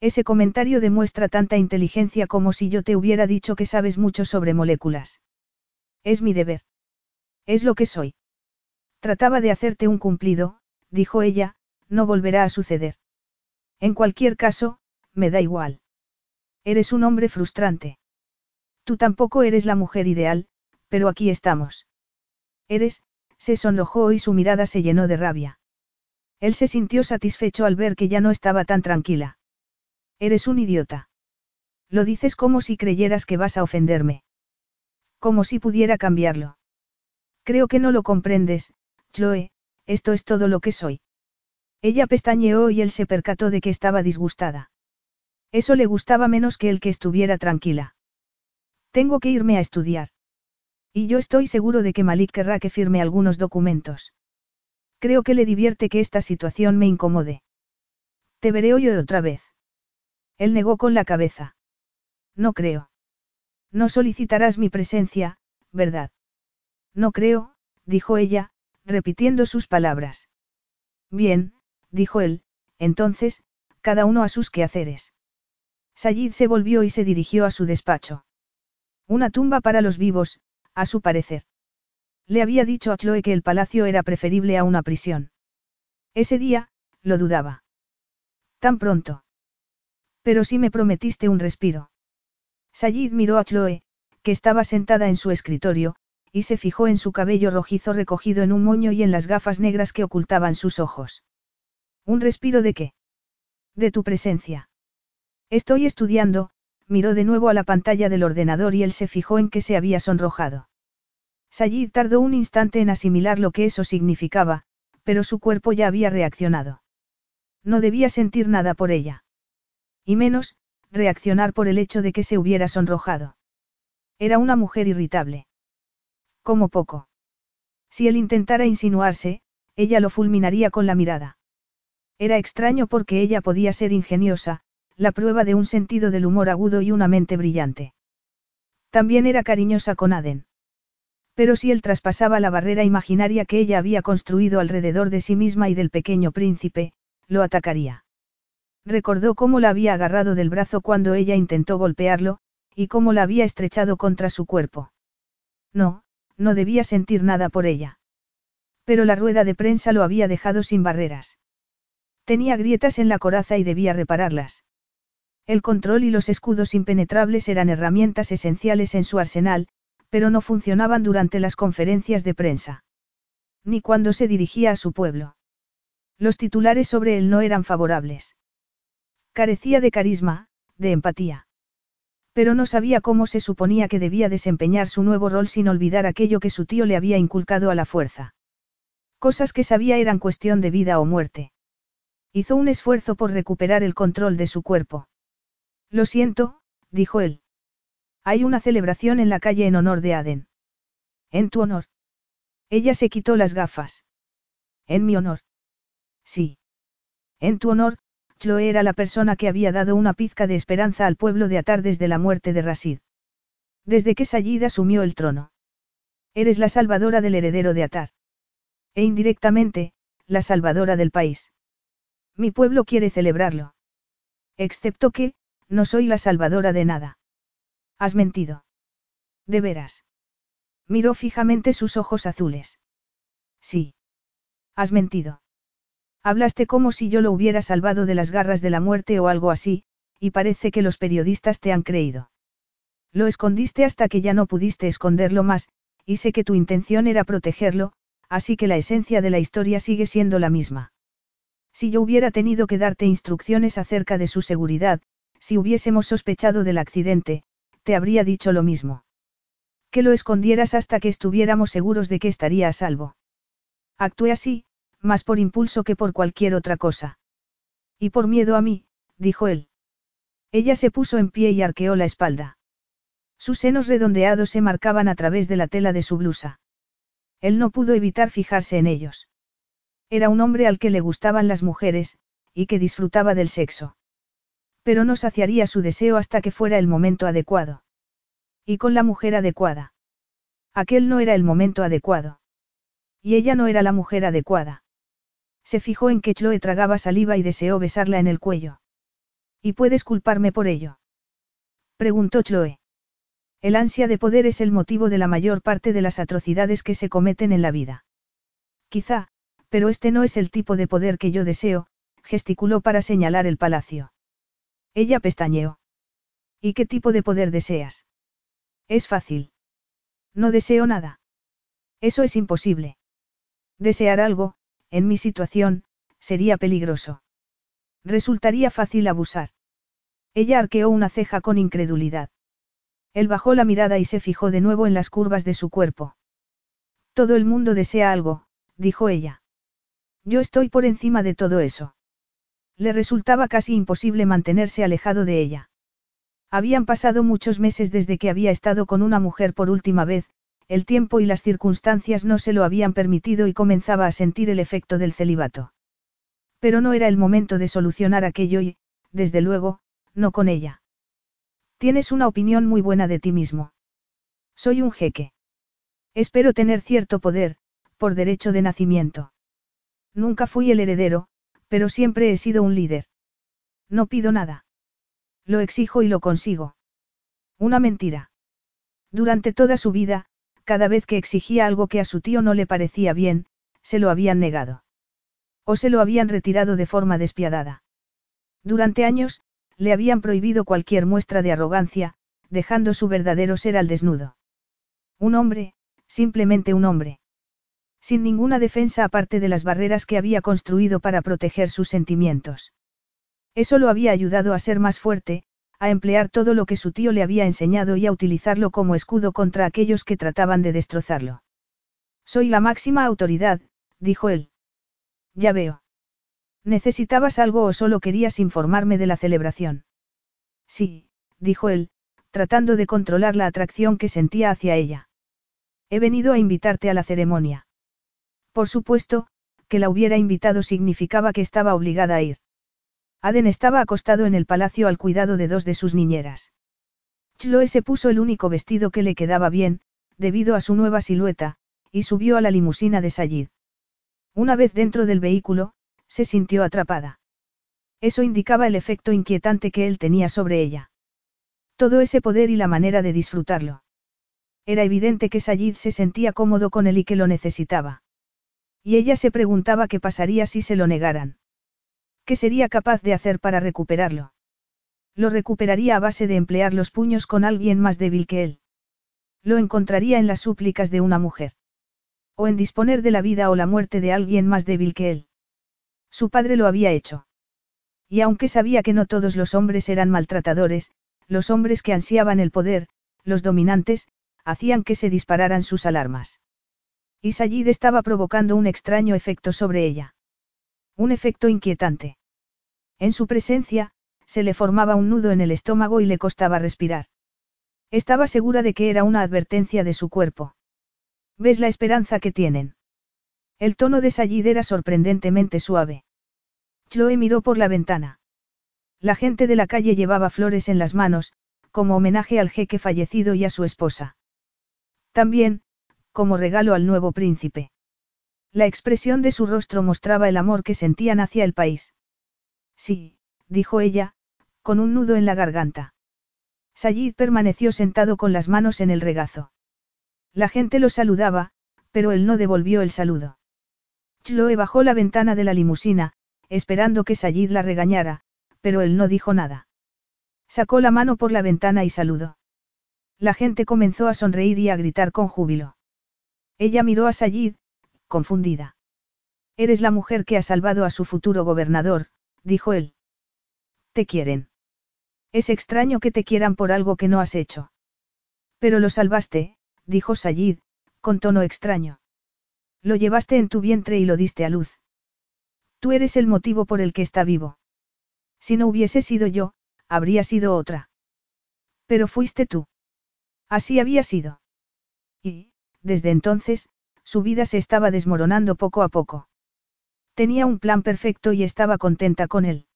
Ese comentario demuestra tanta inteligencia como si yo te hubiera dicho que sabes mucho sobre moléculas. Es mi deber. Es lo que soy. Trataba de hacerte un cumplido, dijo ella, no volverá a suceder. En cualquier caso, me da igual. Eres un hombre frustrante. Tú tampoco eres la mujer ideal, pero aquí estamos. Eres, se sonrojó y su mirada se llenó de rabia. Él se sintió satisfecho al ver que ya no estaba tan tranquila. Eres un idiota. Lo dices como si creyeras que vas a ofenderme. Como si pudiera cambiarlo. Creo que no lo comprendes, Chloe, esto es todo lo que soy. Ella pestañeó y él se percató de que estaba disgustada. Eso le gustaba menos que el que estuviera tranquila. Tengo que irme a estudiar. Y yo estoy seguro de que Malik querrá que firme algunos documentos. Creo que le divierte que esta situación me incomode. Te veré hoy otra vez. Él negó con la cabeza. No creo. No solicitarás mi presencia, ¿verdad? No creo, dijo ella, repitiendo sus palabras. Bien, dijo él, entonces, cada uno a sus quehaceres. Sayid se volvió y se dirigió a su despacho. Una tumba para los vivos, a su parecer. Le había dicho a Chloe que el palacio era preferible a una prisión. Ese día, lo dudaba. Tan pronto. Pero sí me prometiste un respiro. Sayid miró a Chloe, que estaba sentada en su escritorio, y se fijó en su cabello rojizo recogido en un moño y en las gafas negras que ocultaban sus ojos. ¿Un respiro de qué? De tu presencia. Estoy estudiando, miró de nuevo a la pantalla del ordenador y él se fijó en que se había sonrojado. Sayid tardó un instante en asimilar lo que eso significaba, pero su cuerpo ya había reaccionado. No debía sentir nada por ella. Y menos, reaccionar por el hecho de que se hubiera sonrojado. Era una mujer irritable. Como poco. Si él intentara insinuarse, ella lo fulminaría con la mirada. Era extraño porque ella podía ser ingeniosa, la prueba de un sentido del humor agudo y una mente brillante. También era cariñosa con Aden. Pero si él traspasaba la barrera imaginaria que ella había construido alrededor de sí misma y del pequeño príncipe, lo atacaría. Recordó cómo la había agarrado del brazo cuando ella intentó golpearlo, y cómo la había estrechado contra su cuerpo. No, no debía sentir nada por ella. Pero la rueda de prensa lo había dejado sin barreras. Tenía grietas en la coraza y debía repararlas. El control y los escudos impenetrables eran herramientas esenciales en su arsenal, pero no funcionaban durante las conferencias de prensa. Ni cuando se dirigía a su pueblo. Los titulares sobre él no eran favorables. Carecía de carisma, de empatía. Pero no sabía cómo se suponía que debía desempeñar su nuevo rol sin olvidar aquello que su tío le había inculcado a la fuerza. Cosas que sabía eran cuestión de vida o muerte. Hizo un esfuerzo por recuperar el control de su cuerpo. Lo siento, dijo él. Hay una celebración en la calle en honor de Aden. En tu honor. Ella se quitó las gafas. En mi honor. Sí. En tu honor, Chloe era la persona que había dado una pizca de esperanza al pueblo de Atar desde la muerte de Rasid. Desde que Sayid asumió el trono. Eres la salvadora del heredero de Atar. E indirectamente, la salvadora del país. Mi pueblo quiere celebrarlo. Excepto que, no soy la salvadora de nada. Has mentido. De veras. Miró fijamente sus ojos azules. Sí. Has mentido. Hablaste como si yo lo hubiera salvado de las garras de la muerte o algo así, y parece que los periodistas te han creído. Lo escondiste hasta que ya no pudiste esconderlo más, y sé que tu intención era protegerlo, así que la esencia de la historia sigue siendo la misma. Si yo hubiera tenido que darte instrucciones acerca de su seguridad, si hubiésemos sospechado del accidente, te habría dicho lo mismo. Que lo escondieras hasta que estuviéramos seguros de que estaría a salvo. Actué así, más por impulso que por cualquier otra cosa. Y por miedo a mí, dijo él. Ella se puso en pie y arqueó la espalda. Sus senos redondeados se marcaban a través de la tela de su blusa. Él no pudo evitar fijarse en ellos. Era un hombre al que le gustaban las mujeres, y que disfrutaba del sexo. Pero no saciaría su deseo hasta que fuera el momento adecuado. Y con la mujer adecuada. Aquel no era el momento adecuado. Y ella no era la mujer adecuada. Se fijó en que Chloe tragaba saliva y deseó besarla en el cuello. ¿Y puedes culparme por ello? Preguntó Chloe. El ansia de poder es el motivo de la mayor parte de las atrocidades que se cometen en la vida. Quizá, pero este no es el tipo de poder que yo deseo, gesticuló para señalar el palacio. Ella pestañeó. ¿Y qué tipo de poder deseas? Es fácil. No deseo nada. Eso es imposible. Desear algo, en mi situación, sería peligroso. Resultaría fácil abusar. Ella arqueó una ceja con incredulidad. Él bajó la mirada y se fijó de nuevo en las curvas de su cuerpo. Todo el mundo desea algo, dijo ella. Yo estoy por encima de todo eso. Le resultaba casi imposible mantenerse alejado de ella. Habían pasado muchos meses desde que había estado con una mujer por última vez, el tiempo y las circunstancias no se lo habían permitido y comenzaba a sentir el efecto del celibato. Pero no era el momento de solucionar aquello y, desde luego, no con ella. Tienes una opinión muy buena de ti mismo. Soy un jeque. Espero tener cierto poder, por derecho de nacimiento. Nunca fui el heredero, pero siempre he sido un líder. No pido nada. Lo exijo y lo consigo. Una mentira. Durante toda su vida, cada vez que exigía algo que a su tío no le parecía bien, se lo habían negado. O se lo habían retirado de forma despiadada. Durante años, le habían prohibido cualquier muestra de arrogancia, dejando su verdadero ser al desnudo. Un hombre, simplemente un hombre. Sin ninguna defensa aparte de las barreras que había construido para proteger sus sentimientos. Eso lo había ayudado a ser más fuerte, a emplear todo lo que su tío le había enseñado y a utilizarlo como escudo contra aquellos que trataban de destrozarlo. Soy la máxima autoridad, dijo él. Ya veo. ¿Necesitabas algo o solo querías informarme de la celebración? Sí, dijo él, tratando de controlar la atracción que sentía hacia ella. He venido a invitarte a la ceremonia. Por supuesto, que la hubiera invitado significaba que estaba obligada a ir. Aden estaba acostado en el palacio al cuidado de dos de sus niñeras. Chloe se puso el único vestido que le quedaba bien, debido a su nueva silueta, y subió a la limusina de Sayid. Una vez dentro del vehículo, se sintió atrapada. Eso indicaba el efecto inquietante que él tenía sobre ella. Todo ese poder y la manera de disfrutarlo. Era evidente que Sayid se sentía cómodo con él y que lo necesitaba. Y ella se preguntaba qué pasaría si se lo negaran. ¿Qué sería capaz de hacer para recuperarlo? Lo recuperaría a base de emplear los puños con alguien más débil que él. Lo encontraría en las súplicas de una mujer. O en disponer de la vida o la muerte de alguien más débil que él. Su padre lo había hecho. Y aunque sabía que no todos los hombres eran maltratadores, los hombres que ansiaban el poder, los dominantes, hacían que se dispararan sus alarmas. Y Sayid estaba provocando un extraño efecto sobre ella. Un efecto inquietante. En su presencia, se le formaba un nudo en el estómago y le costaba respirar. Estaba segura de que era una advertencia de su cuerpo. ¿Ves la esperanza que tienen? El tono de Sayid era sorprendentemente suave. Chloe miró por la ventana. La gente de la calle llevaba flores en las manos, como homenaje al jeque fallecido y a su esposa. También, como regalo al nuevo príncipe. La expresión de su rostro mostraba el amor que sentían hacia el país. Sí, dijo ella, con un nudo en la garganta. Sayid permaneció sentado con las manos en el regazo. La gente lo saludaba, pero él no devolvió el saludo. Chloe bajó la ventana de la limusina, esperando que Sayid la regañara, pero él no dijo nada. Sacó la mano por la ventana y saludó. La gente comenzó a sonreír y a gritar con júbilo. Ella miró a Sayid, confundida. Eres la mujer que ha salvado a su futuro gobernador, dijo él. Te quieren. Es extraño que te quieran por algo que no has hecho. Pero lo salvaste, dijo Sayid, con tono extraño. Lo llevaste en tu vientre y lo diste a luz. Tú eres el motivo por el que está vivo. Si no hubiese sido yo, habría sido otra. Pero fuiste tú. Así había sido. Y, desde entonces, su vida se estaba desmoronando poco a poco. Tenía un plan perfecto y estaba contenta con él.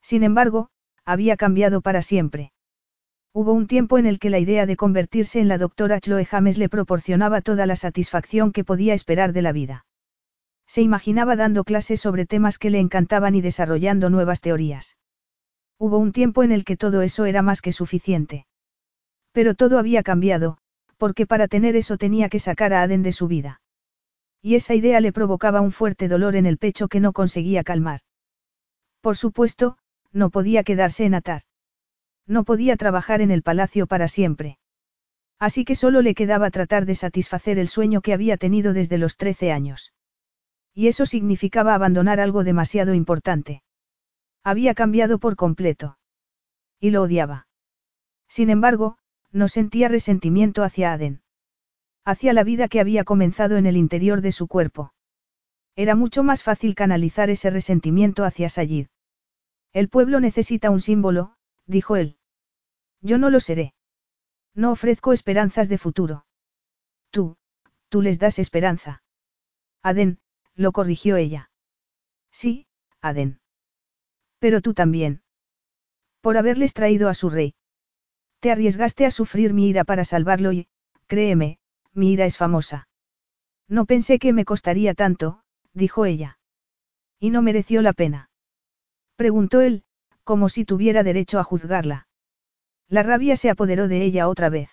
Sin embargo, había cambiado para siempre. Hubo un tiempo en el que la idea de convertirse en la doctora Chloe James le proporcionaba toda la satisfacción que podía esperar de la vida. Se imaginaba dando clases sobre temas que le encantaban y desarrollando nuevas teorías. Hubo un tiempo en el que todo eso era más que suficiente. Pero todo había cambiado, porque para tener eso tenía que sacar a Aden de su vida. Y esa idea le provocaba un fuerte dolor en el pecho que no conseguía calmar. Por supuesto, no podía quedarse en atar. No podía trabajar en el palacio para siempre. Así que solo le quedaba tratar de satisfacer el sueño que había tenido desde los 13 años. Y eso significaba abandonar algo demasiado importante. Había cambiado por completo. Y lo odiaba. Sin embargo, no sentía resentimiento hacia Aden. Hacia la vida que había comenzado en el interior de su cuerpo. Era mucho más fácil canalizar ese resentimiento hacia Sayid. El pueblo necesita un símbolo, dijo él. Yo no lo seré. No ofrezco esperanzas de futuro. Tú, tú les das esperanza. Aden, lo corrigió ella. Sí, Aden. Pero tú también. Por haberles traído a su rey. Te arriesgaste a sufrir mi ira para salvarlo y, créeme, mi ira es famosa. No pensé que me costaría tanto, dijo ella. ¿Y no mereció la pena? Preguntó él, como si tuviera derecho a juzgarla. La rabia se apoderó de ella otra vez.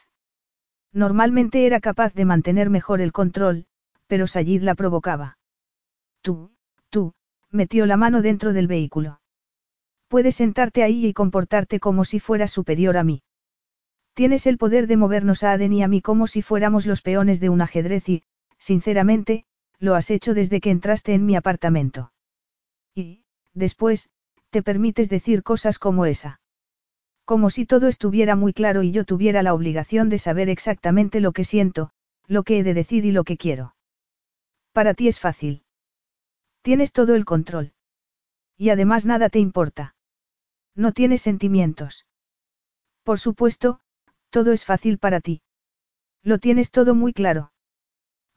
Normalmente era capaz de mantener mejor el control, pero Sayid la provocaba. Tú, tú, metió la mano dentro del vehículo. Puedes sentarte ahí y comportarte como si fueras superior a mí. Tienes el poder de movernos a Aden y a mí como si fuéramos los peones de un ajedrez y, sinceramente, lo has hecho desde que entraste en mi apartamento. Y, después, te permites decir cosas como esa. Como si todo estuviera muy claro y yo tuviera la obligación de saber exactamente lo que siento, lo que he de decir y lo que quiero. Para ti es fácil. Tienes todo el control. Y además nada te importa. No tienes sentimientos. Por supuesto, todo es fácil para ti. Lo tienes todo muy claro.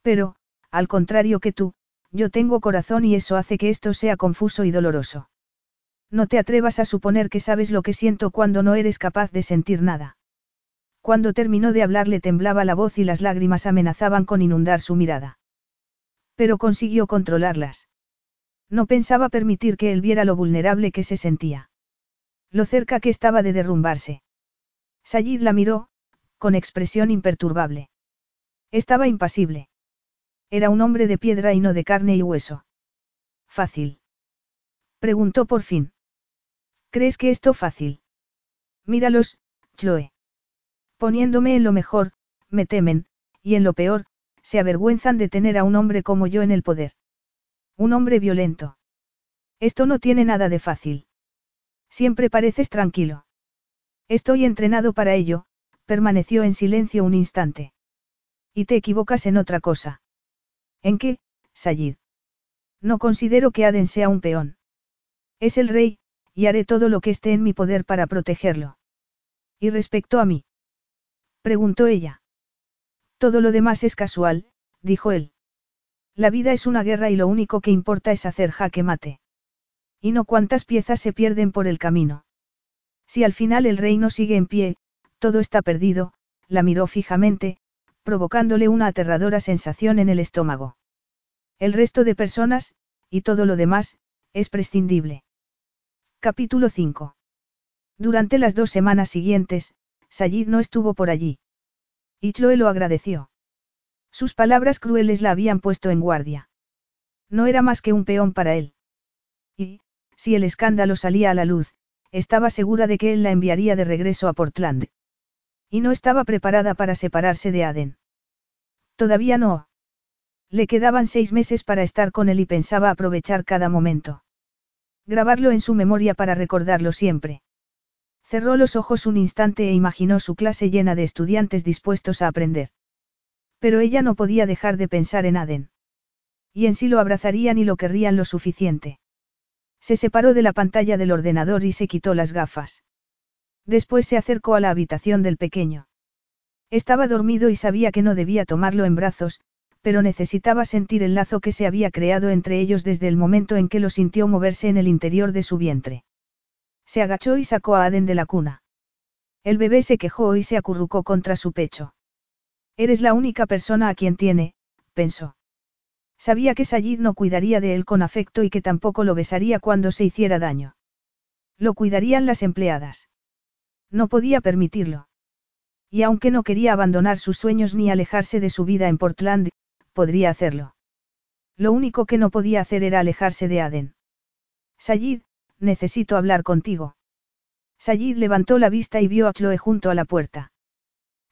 Pero, al contrario que tú, yo tengo corazón y eso hace que esto sea confuso y doloroso. No te atrevas a suponer que sabes lo que siento cuando no eres capaz de sentir nada. Cuando terminó de hablar le temblaba la voz y las lágrimas amenazaban con inundar su mirada. Pero consiguió controlarlas. No pensaba permitir que él viera lo vulnerable que se sentía. Lo cerca que estaba de derrumbarse. Sayid la miró, con expresión imperturbable. Estaba impasible. Era un hombre de piedra y no de carne y hueso. Fácil. Preguntó por fin. ¿Crees que esto fácil? Míralos, Chloe. Poniéndome en lo mejor, me temen, y en lo peor, se avergüenzan de tener a un hombre como yo en el poder. Un hombre violento. Esto no tiene nada de fácil. Siempre pareces tranquilo. Estoy entrenado para ello, permaneció en silencio un instante. Y te equivocas en otra cosa. ¿En qué, Sayid? No considero que Aden sea un peón. Es el rey, y haré todo lo que esté en mi poder para protegerlo. ¿Y respecto a mí? Preguntó ella. Todo lo demás es casual, dijo él. La vida es una guerra y lo único que importa es hacer jaque mate. Y no cuántas piezas se pierden por el camino. Si al final el reino sigue en pie, todo está perdido, la miró fijamente, provocándole una aterradora sensación en el estómago. El resto de personas, y todo lo demás, es prescindible. Capítulo 5. Durante las dos semanas siguientes, Sayid no estuvo por allí. Y Chloe lo agradeció. Sus palabras crueles la habían puesto en guardia. No era más que un peón para él. Y, si el escándalo salía a la luz, estaba segura de que él la enviaría de regreso a Portland. Y no estaba preparada para separarse de Aden. Todavía no. Le quedaban seis meses para estar con él y pensaba aprovechar cada momento. Grabarlo en su memoria para recordarlo siempre. Cerró los ojos un instante e imaginó su clase llena de estudiantes dispuestos a aprender. Pero ella no podía dejar de pensar en Aden. Y en sí lo abrazarían y lo querrían lo suficiente. Se separó de la pantalla del ordenador y se quitó las gafas. Después se acercó a la habitación del pequeño. Estaba dormido y sabía que no debía tomarlo en brazos, pero necesitaba sentir el lazo que se había creado entre ellos desde el momento en que lo sintió moverse en el interior de su vientre. Se agachó y sacó a Aden de la cuna. El bebé se quejó y se acurrucó contra su pecho. Eres la única persona a quien tiene, pensó. Sabía que Sayid no cuidaría de él con afecto y que tampoco lo besaría cuando se hiciera daño. Lo cuidarían las empleadas. No podía permitirlo. Y aunque no quería abandonar sus sueños ni alejarse de su vida en Portland, podría hacerlo. Lo único que no podía hacer era alejarse de Aden. Sayid, necesito hablar contigo. Sayid levantó la vista y vio a Chloe junto a la puerta.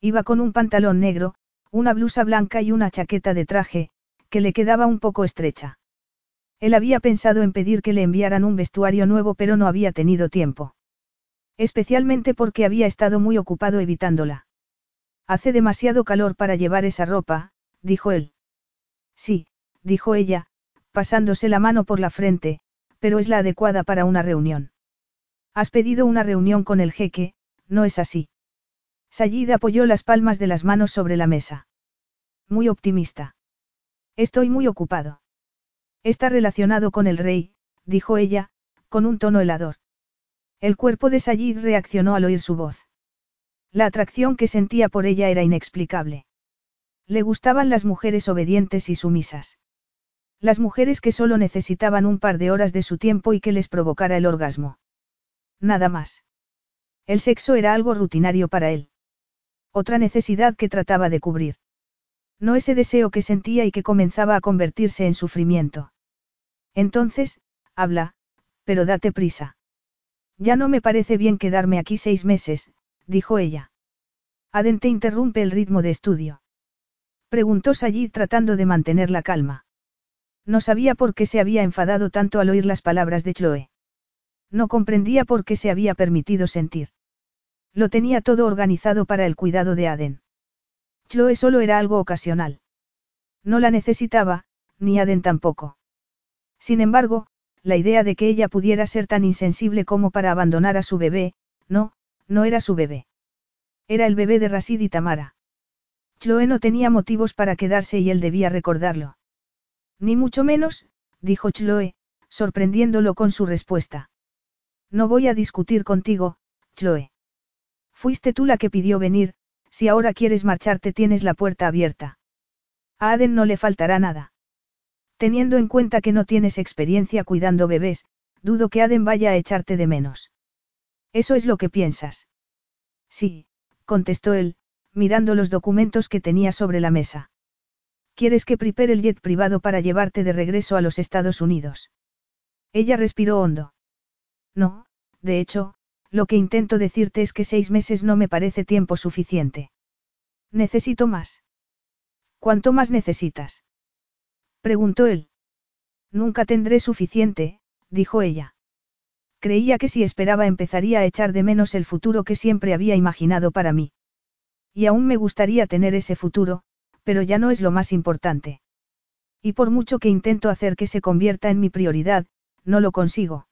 Iba con un pantalón negro, una blusa blanca y una chaqueta de traje, que le quedaba un poco estrecha. Él había pensado en pedir que le enviaran un vestuario nuevo pero no había tenido tiempo. Especialmente porque había estado muy ocupado evitándola. Hace demasiado calor para llevar esa ropa, dijo él. Sí, dijo ella, pasándose la mano por la frente, pero es la adecuada para una reunión. Has pedido una reunión con el jeque, ¿no es así? Sayid apoyó las palmas de las manos sobre la mesa. Muy optimista. Estoy muy ocupado. Está relacionado con el rey, dijo ella, con un tono helador. El cuerpo de Sayid reaccionó al oír su voz. La atracción que sentía por ella era inexplicable. Le gustaban las mujeres obedientes y sumisas. Las mujeres que solo necesitaban un par de horas de su tiempo y que les provocara el orgasmo. Nada más. El sexo era algo rutinario para él. Otra necesidad que trataba de cubrir. No ese deseo que sentía y que comenzaba a convertirse en sufrimiento. Entonces, habla, pero date prisa. Ya no me parece bien quedarme aquí seis meses, dijo ella. Aden te interrumpe el ritmo de estudio. Preguntó Sayid tratando de mantener la calma. No sabía por qué se había enfadado tanto al oír las palabras de Chloe. No comprendía por qué se había permitido sentir. Lo tenía todo organizado para el cuidado de Aden. Chloe solo era algo ocasional. No la necesitaba, ni Aden tampoco. Sin embargo, la idea de que ella pudiera ser tan insensible como para abandonar a su bebé, no, no era su bebé. Era el bebé de Rasid y Tamara. Chloe no tenía motivos para quedarse y él debía recordarlo. Ni mucho menos, dijo Chloe, sorprendiéndolo con su respuesta. No voy a discutir contigo, Chloe. Fuiste tú la que pidió venir, si ahora quieres marcharte tienes la puerta abierta. A Aden no le faltará nada. Teniendo en cuenta que no tienes experiencia cuidando bebés, dudo que Aden vaya a echarte de menos. ¿Eso es lo que piensas? Sí, contestó él, mirando los documentos que tenía sobre la mesa. ¿Quieres que prepare el jet privado para llevarte de regreso a los Estados Unidos? Ella respiró hondo. No, de hecho, lo que intento decirte es que seis meses no me parece tiempo suficiente. Necesito más. ¿Cuánto más necesitas? Preguntó él. Nunca tendré suficiente, dijo ella. Creía que si esperaba empezaría a echar de menos el futuro que siempre había imaginado para mí. Y aún me gustaría tener ese futuro, pero ya no es lo más importante. Y por mucho que intento hacer que se convierta en mi prioridad, no lo consigo.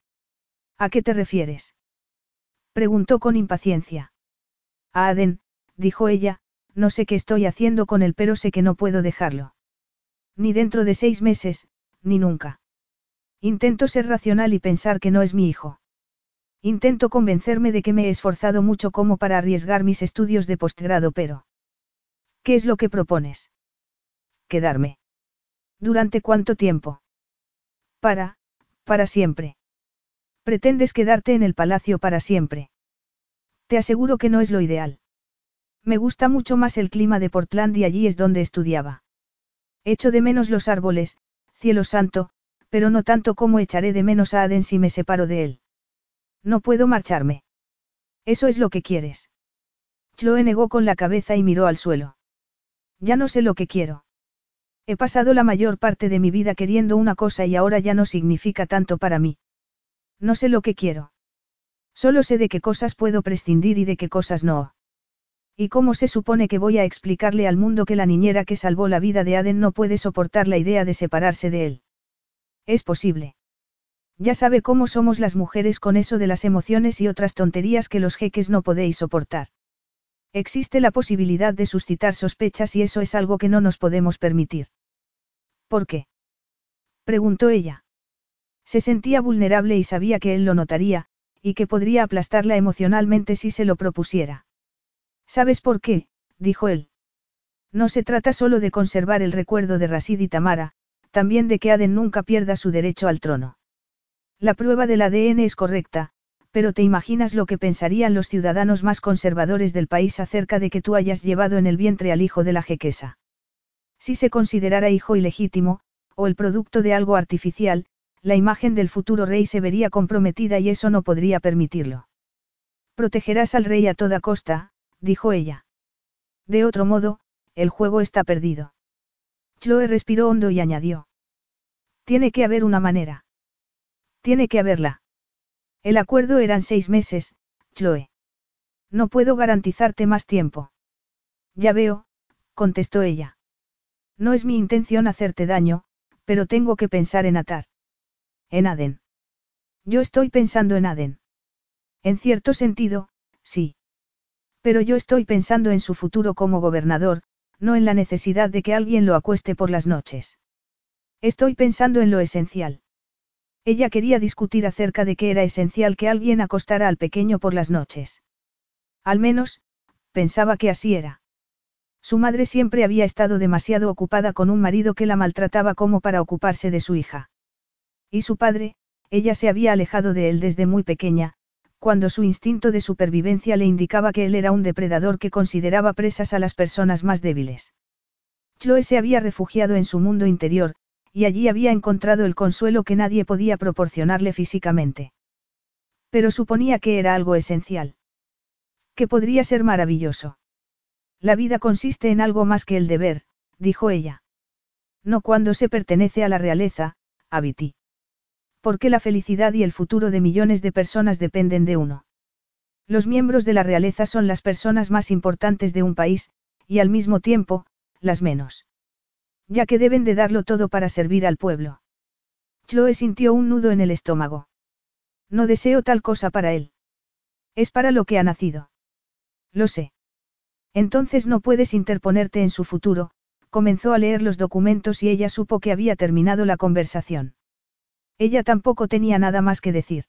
¿A qué te refieres? Preguntó con impaciencia. A Aden, dijo ella, no sé qué estoy haciendo con él, pero sé que no puedo dejarlo. Ni dentro de seis meses, ni nunca. Intento ser racional y pensar que no es mi hijo. Intento convencerme de que me he esforzado mucho como para arriesgar mis estudios de postgrado, pero... ¿Qué es lo que propones? Quedarme. ¿Durante cuánto tiempo? Para, para siempre. Pretendes quedarte en el palacio para siempre. Te aseguro que no es lo ideal. Me gusta mucho más el clima de Portland y allí es donde estudiaba. Echo de menos los árboles, cielo santo, pero no tanto como echaré de menos a Aden si me separo de él. No puedo marcharme. Eso es lo que quieres. Chloe negó con la cabeza y miró al suelo. Ya no sé lo que quiero. He pasado la mayor parte de mi vida queriendo una cosa y ahora ya no significa tanto para mí. No sé lo que quiero. Solo sé de qué cosas puedo prescindir y de qué cosas no. ¿Y cómo se supone que voy a explicarle al mundo que la niñera que salvó la vida de Aden no puede soportar la idea de separarse de él? Es posible. Ya sabe cómo somos las mujeres con eso de las emociones y otras tonterías que los jeques no podéis soportar. Existe la posibilidad de suscitar sospechas y eso es algo que no nos podemos permitir. ¿Por qué? preguntó ella. Se sentía vulnerable y sabía que él lo notaría, y que podría aplastarla emocionalmente si se lo propusiera. ¿Sabes por qué? dijo él. No se trata solo de conservar el recuerdo de Rasid y Tamara, también de que Aden nunca pierda su derecho al trono. La prueba del ADN es correcta, pero te imaginas lo que pensarían los ciudadanos más conservadores del país acerca de que tú hayas llevado en el vientre al hijo de la jequesa. Si se considerara hijo ilegítimo, o el producto de algo artificial, la imagen del futuro rey se vería comprometida y eso no podría permitirlo. Protegerás al rey a toda costa, dijo ella. De otro modo, el juego está perdido. Chloe respiró hondo y añadió. Tiene que haber una manera. Tiene que haberla. El acuerdo eran seis meses, Chloe. No puedo garantizarte más tiempo. Ya veo, contestó ella. No es mi intención hacerte daño, Pero tengo que pensar en Atar. En Aden. Yo estoy pensando en Aden. En cierto sentido, sí. Pero yo estoy pensando en su futuro como gobernador, no en la necesidad de que alguien lo acueste por las noches. Estoy pensando en lo esencial. Ella quería discutir acerca de que era esencial que alguien acostara al pequeño por las noches. Al menos, pensaba que así era. Su madre siempre había estado demasiado ocupada con un marido que la maltrataba como para ocuparse de su hija. Y su padre, ella se había alejado de él desde muy pequeña, cuando su instinto de supervivencia le indicaba que él era un depredador que consideraba presas a las personas más débiles. Chloe se había refugiado en su mundo interior, y allí había encontrado el consuelo que nadie podía proporcionarle físicamente. Pero suponía que era algo esencial. Que podría ser maravilloso. La vida consiste en algo más que el deber, dijo ella. No cuando se pertenece a la realeza, Abiti. Porque la felicidad y el futuro de millones de personas dependen de uno. Los miembros de la realeza son las personas más importantes de un país, y al mismo tiempo, las menos ya que deben de darlo todo para servir al pueblo. Chloe sintió un nudo en el estómago. No deseo tal cosa para él. Es para lo que ha nacido. Lo sé. Entonces no puedes interponerte en su futuro, comenzó a leer los documentos y ella supo que había terminado la conversación. Ella tampoco tenía nada más que decir.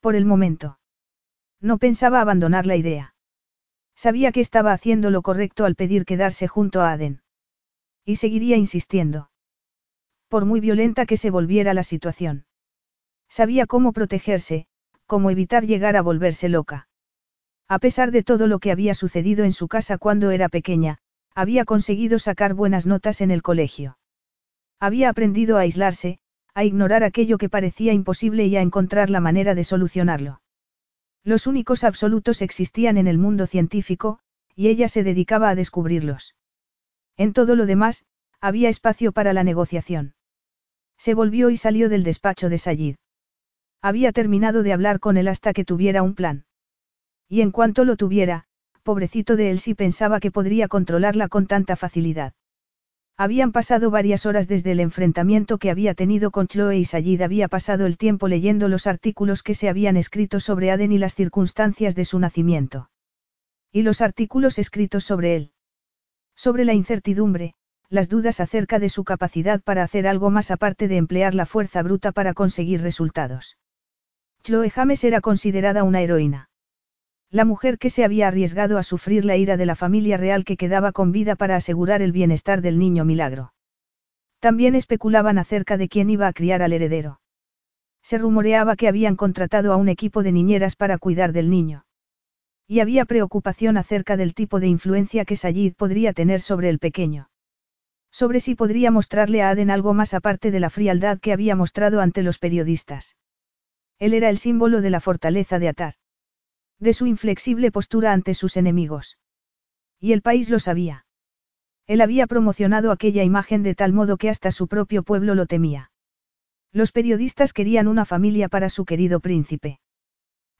Por el momento. No pensaba abandonar la idea. Sabía que estaba haciendo lo correcto al pedir quedarse junto a Aden. Y seguiría insistiendo. Por muy violenta que se volviera la situación. Sabía cómo protegerse, cómo evitar llegar a volverse loca. A pesar de todo lo que había sucedido en su casa cuando era pequeña, había conseguido sacar buenas notas en el colegio. Había aprendido a aislarse, a ignorar aquello que parecía imposible y a encontrar la manera de solucionarlo. Los únicos absolutos existían en el mundo científico, y ella se dedicaba a descubrirlos. En todo lo demás, había espacio para la negociación. Se volvió y salió del despacho de Sayid. Había terminado de hablar con él hasta que tuviera un plan. Y en cuanto lo tuviera, pobrecito de él sí pensaba que podría controlarla con tanta facilidad. Habían pasado varias horas desde el enfrentamiento que había tenido con Chloe y Sayid había pasado el tiempo leyendo los artículos que se habían escrito sobre Aden y las circunstancias de su nacimiento. Y los artículos escritos sobre él. Sobre la incertidumbre, las dudas acerca de su capacidad para hacer algo más aparte de emplear la fuerza bruta para conseguir resultados. Chloe James era considerada una heroína. La mujer que se había arriesgado a sufrir la ira de la familia real que quedaba con vida para asegurar el bienestar del niño milagro. También especulaban acerca de quién iba a criar al heredero. Se rumoreaba que habían contratado a un equipo de niñeras para cuidar del niño. Y había preocupación acerca del tipo de influencia que Sayid podría tener sobre el pequeño. Sobre si podría mostrarle a Aden algo más aparte de la frialdad que había mostrado ante los periodistas. Él era el símbolo de la fortaleza de Atar. De su inflexible postura ante sus enemigos. Y el país lo sabía. Él había promocionado aquella imagen de tal modo que hasta su propio pueblo lo temía. Los periodistas querían una familia para su querido príncipe.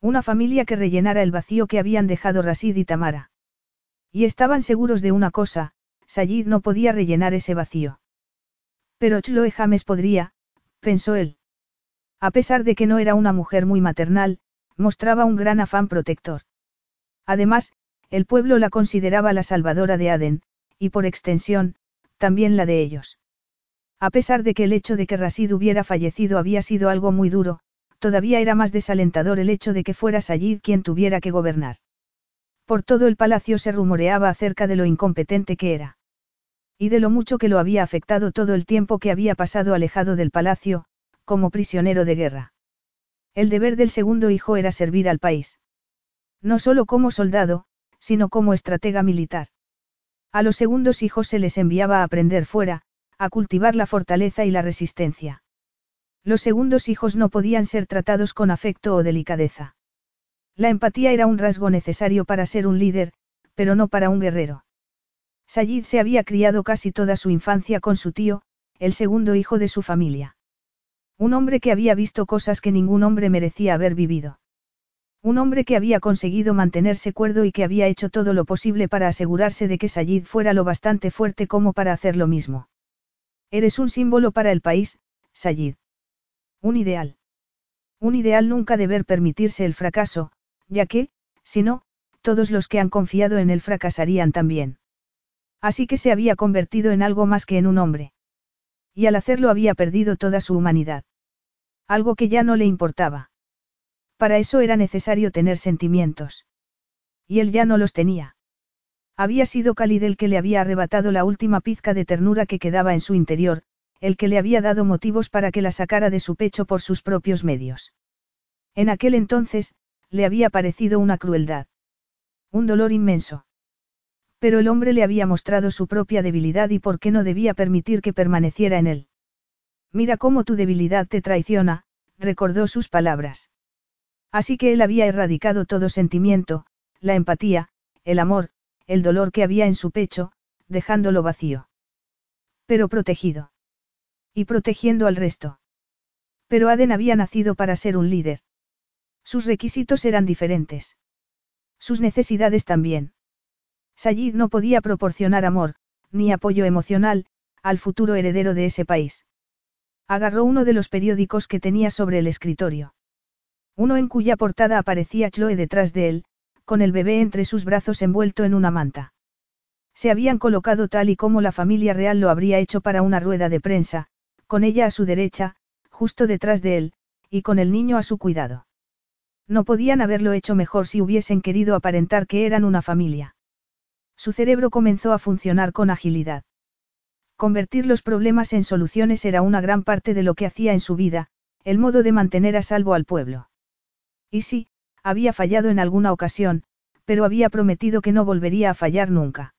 Una familia que rellenara el vacío que habían dejado Rasid y Tamara. Y estaban seguros de una cosa, Sayid no podía rellenar ese vacío. Pero Chloe James podría, pensó él. A pesar de que no era una mujer muy maternal, mostraba un gran afán protector. Además, el pueblo la consideraba la salvadora de Aden, y por extensión, también la de ellos. A pesar de que el hecho de que Rasid hubiera fallecido había sido algo muy duro, todavía era más desalentador el hecho de que fuera Sayid quien tuviera que gobernar. Por todo el palacio se rumoreaba acerca de lo incompetente que era. Y de lo mucho que lo había afectado todo el tiempo que había pasado alejado del palacio, como prisionero de guerra. El deber del segundo hijo era servir al país. No solo como soldado, sino como estratega militar. A los segundos hijos se les enviaba a aprender fuera, a cultivar la fortaleza y la resistencia. Los segundos hijos no podían ser tratados con afecto o delicadeza. La empatía era un rasgo necesario para ser un líder, pero no para un guerrero. Sayid se había criado casi toda su infancia con su tío, el segundo hijo de su familia. Un hombre que había visto cosas que ningún hombre merecía haber vivido. Un hombre que había conseguido mantenerse cuerdo y que había hecho todo lo posible para asegurarse de que Sayid fuera lo bastante fuerte como para hacer lo mismo. Eres un símbolo para el país, Sayid. Un ideal. Un ideal nunca deber permitirse el fracaso, ya que, si no, todos los que han confiado en él fracasarían también. Así que se había convertido en algo más que en un hombre. Y al hacerlo había perdido toda su humanidad. Algo que ya no le importaba. Para eso era necesario tener sentimientos. Y él ya no los tenía. Había sido Khalid el que le había arrebatado la última pizca de ternura que quedaba en su interior, el que le había dado motivos para que la sacara de su pecho por sus propios medios. En aquel entonces, le había parecido una crueldad. Un dolor inmenso. Pero el hombre le había mostrado su propia debilidad y por qué no debía permitir que permaneciera en él. Mira cómo tu debilidad te traiciona, recordó sus palabras. Así que él había erradicado todo sentimiento, la empatía, el amor, el dolor que había en su pecho, dejándolo vacío. Pero protegido. Y protegiendo al resto. Pero Aden había nacido para ser un líder. Sus requisitos eran diferentes. Sus necesidades también. Sayid no podía proporcionar amor, ni apoyo emocional, al futuro heredero de ese país. Agarró uno de los periódicos que tenía sobre el escritorio. Uno en cuya portada aparecía Chloe detrás de él, con el bebé entre sus brazos envuelto en una manta. Se habían colocado tal y como la familia real lo habría hecho para una rueda de prensa, con ella a su derecha, justo detrás de él, y con el niño a su cuidado. No podían haberlo hecho mejor si hubiesen querido aparentar que eran una familia. Su cerebro comenzó a funcionar con agilidad. Convertir los problemas en soluciones era una gran parte de lo que hacía en su vida, el modo de mantener a salvo al pueblo. Y sí, había fallado en alguna ocasión, pero había prometido que no volvería a fallar nunca.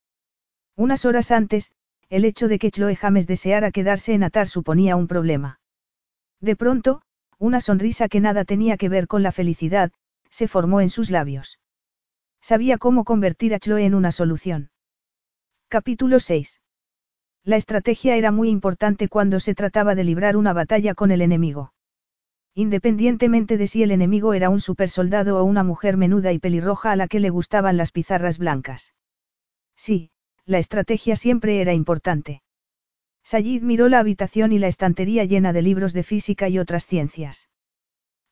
Unas horas antes, el hecho de que Chloe James deseara quedarse en Atar suponía un problema. De pronto, una sonrisa que nada tenía que ver con la felicidad, se formó en sus labios. Sabía cómo convertir a Chloe en una solución. Capítulo 6. La estrategia era muy importante cuando se trataba de librar una batalla con el enemigo. Independientemente de si el enemigo era un supersoldado o una mujer menuda y pelirroja a la que le gustaban las pizarras blancas. Sí, la estrategia siempre era importante. Sayid miró la habitación y la estantería llena de libros de física y otras ciencias.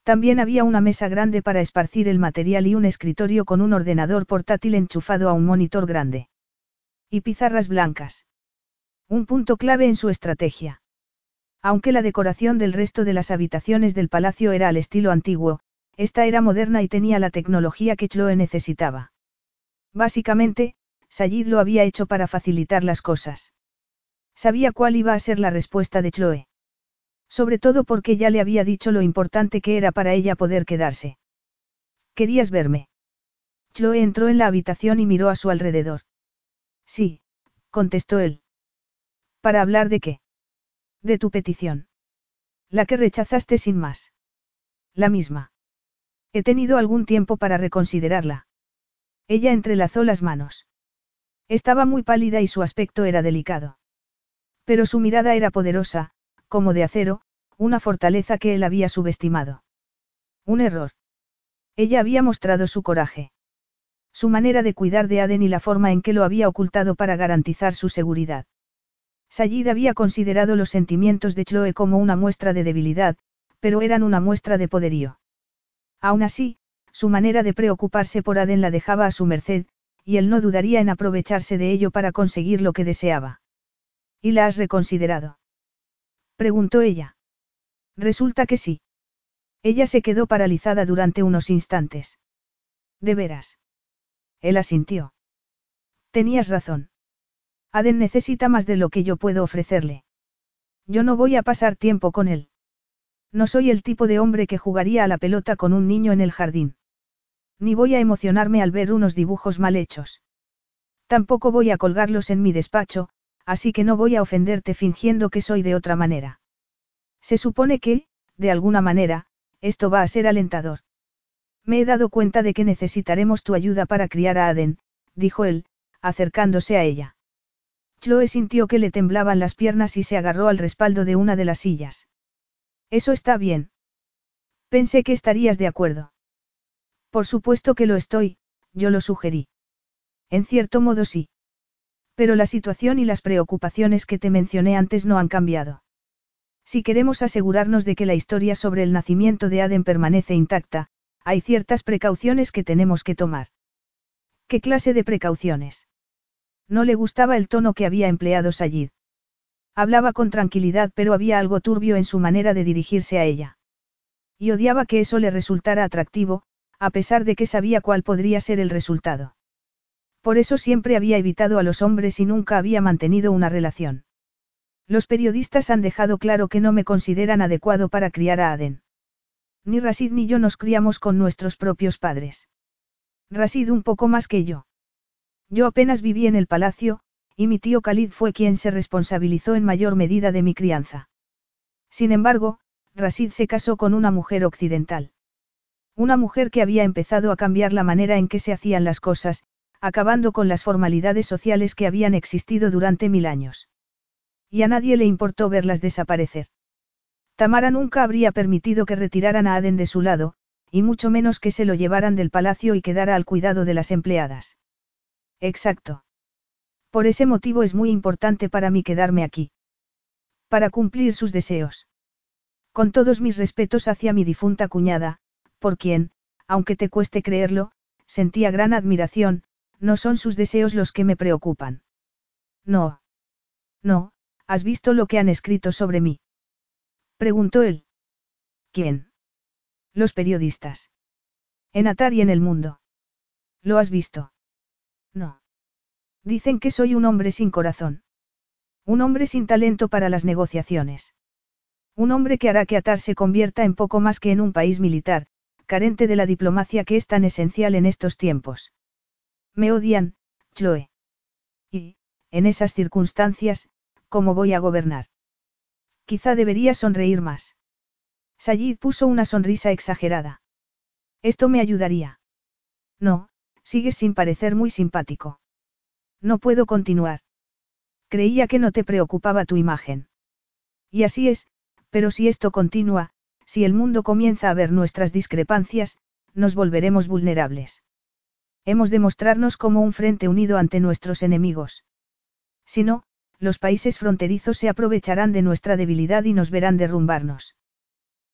También había una mesa grande para esparcir el material y un escritorio con un ordenador portátil enchufado a un monitor grande. Y pizarras blancas. Un punto clave en su estrategia. Aunque la decoración del resto de las habitaciones del palacio era al estilo antiguo, esta era moderna y tenía la tecnología que Chloe necesitaba. Básicamente, Sayid lo había hecho para facilitar las cosas. Sabía cuál iba a ser la respuesta de Chloe. Sobre todo porque ya le había dicho lo importante que era para ella poder quedarse. ¿Querías verme? Chloe entró en la habitación y miró a su alrededor. Sí, contestó él. ¿Para hablar de qué? De tu petición. La que rechazaste sin más. La misma. He tenido algún tiempo para reconsiderarla. Ella entrelazó las manos. Estaba muy pálida y su aspecto era delicado. Pero su mirada era poderosa, como de acero, una fortaleza que él había subestimado. Un error. Ella había mostrado su coraje. Su manera de cuidar de Aden y la forma en que lo había ocultado para garantizar su seguridad. Sayid había considerado los sentimientos de Chloe como una muestra de debilidad, pero eran una muestra de poderío. Aún así, su manera de preocuparse por Aden la dejaba a su merced, y él no dudaría en aprovecharse de ello para conseguir lo que deseaba. ¿Y la has reconsiderado? Preguntó ella. Resulta que sí. Ella se quedó paralizada durante unos instantes. ¿De veras? Él asintió. Tenías razón. Aden necesita más de lo que yo puedo ofrecerle. Yo no voy a pasar tiempo con él. No soy el tipo de hombre que jugaría a la pelota con un niño en el jardín. Ni voy a emocionarme al ver unos dibujos mal hechos. Tampoco voy a colgarlos en mi despacho, así que no voy a ofenderte fingiendo que soy de otra manera. Se supone que, de alguna manera, esto va a ser alentador. Me he dado cuenta de que necesitaremos tu ayuda para criar a Aden, dijo él, acercándose a ella. Chloe sintió que le temblaban las piernas y se agarró al respaldo de una de las sillas. Eso está bien. Pensé que estarías de acuerdo. Por supuesto que lo estoy, yo lo sugerí. En cierto modo sí. Pero la situación y las preocupaciones que te mencioné antes no han cambiado. Si queremos asegurarnos de que la historia sobre el nacimiento de Aden permanece intacta, hay ciertas precauciones que tenemos que tomar. ¿Qué clase de precauciones? No le gustaba el tono que había empleado Sayid. Hablaba con tranquilidad pero había algo turbio en su manera de dirigirse a ella. Y odiaba que eso le resultara atractivo, a pesar de que sabía cuál podría ser el resultado. Por eso siempre había evitado a los hombres y nunca había mantenido una relación. Los periodistas han dejado claro que no me consideran adecuado para criar a Aden. Ni Rasid ni yo nos criamos con nuestros propios padres. Rasid un poco más que yo. Yo apenas viví en el palacio, y mi tío Khalid fue quien se responsabilizó en mayor medida de mi crianza. Sin embargo, Rasid se casó con una mujer occidental. Una mujer que había empezado a cambiar la manera en que se hacían las cosas, acabando con las formalidades sociales que habían existido durante mil años. Y a nadie le importó verlas desaparecer. Tamara nunca habría permitido que retiraran a Aden de su lado, y mucho menos que se lo llevaran del palacio y quedara al cuidado de las empleadas. Exacto. Por ese motivo es muy importante para mí quedarme aquí. Para cumplir sus deseos. Con todos mis respetos hacia mi difunta cuñada, por quien, aunque te cueste creerlo, sentía gran admiración, no son sus deseos los que me preocupan. No. No, ¿has visto lo que han escrito sobre mí? Preguntó él. ¿Quién? Los periodistas. En Atar y en el mundo. ¿Lo has visto? No. Dicen que soy un hombre sin corazón. Un hombre sin talento para las negociaciones. Un hombre que hará que Atar se convierta en poco más que en un país militar, carente de la diplomacia que es tan esencial en estos tiempos. Me odian, Chloe. Y, en esas circunstancias, ¿cómo voy a gobernar? Quizá debería sonreír más. Sayid puso una sonrisa exagerada. Esto me ayudaría. No, sigues sin parecer muy simpático. No puedo continuar. Creía que no te preocupaba tu imagen. Y así es, pero si esto continúa, si el mundo comienza a ver nuestras discrepancias, nos volveremos vulnerables. Hemos de mostrarnos como un frente unido ante nuestros enemigos. Si no, los países fronterizos se aprovecharán de nuestra debilidad y nos verán derrumbarnos.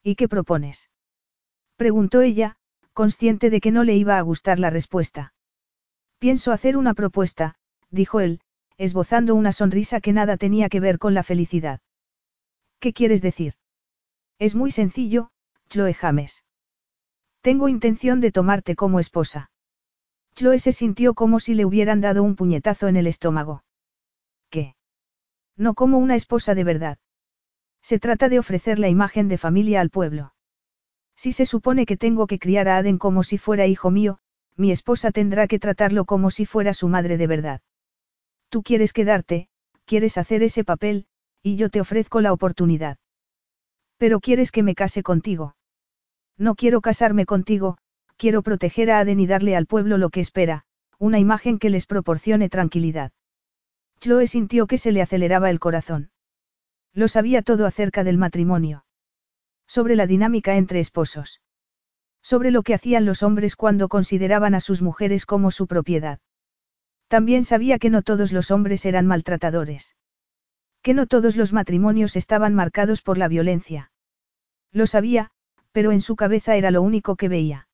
¿Y qué propones? preguntó ella, consciente de que no le iba a gustar la respuesta. Pienso hacer una propuesta, dijo él, esbozando una sonrisa que nada tenía que ver con la felicidad. ¿Qué quieres decir? Es muy sencillo, Chloe James. Tengo intención de tomarte como esposa. Chloe se sintió como si le hubieran dado un puñetazo en el estómago. ¿Qué? No como una esposa de verdad. Se trata de ofrecer la imagen de familia al pueblo. Si se supone que tengo que criar a Aden como si fuera hijo mío, mi esposa tendrá que tratarlo como si fuera su madre de verdad. Tú quieres quedarte, quieres hacer ese papel, y yo te ofrezco la oportunidad. Pero quieres que me case contigo. No quiero casarme contigo, quiero proteger a Aden y darle al pueblo lo que espera, una imagen que les proporcione tranquilidad. Chloe sintió que se le aceleraba el corazón. Lo sabía todo acerca del matrimonio. Sobre la dinámica entre esposos. Sobre lo que hacían los hombres cuando consideraban a sus mujeres como su propiedad. También sabía que no todos los hombres eran maltratadores. Que no todos los matrimonios estaban marcados por la violencia. Lo sabía, pero en su cabeza era lo único que veía.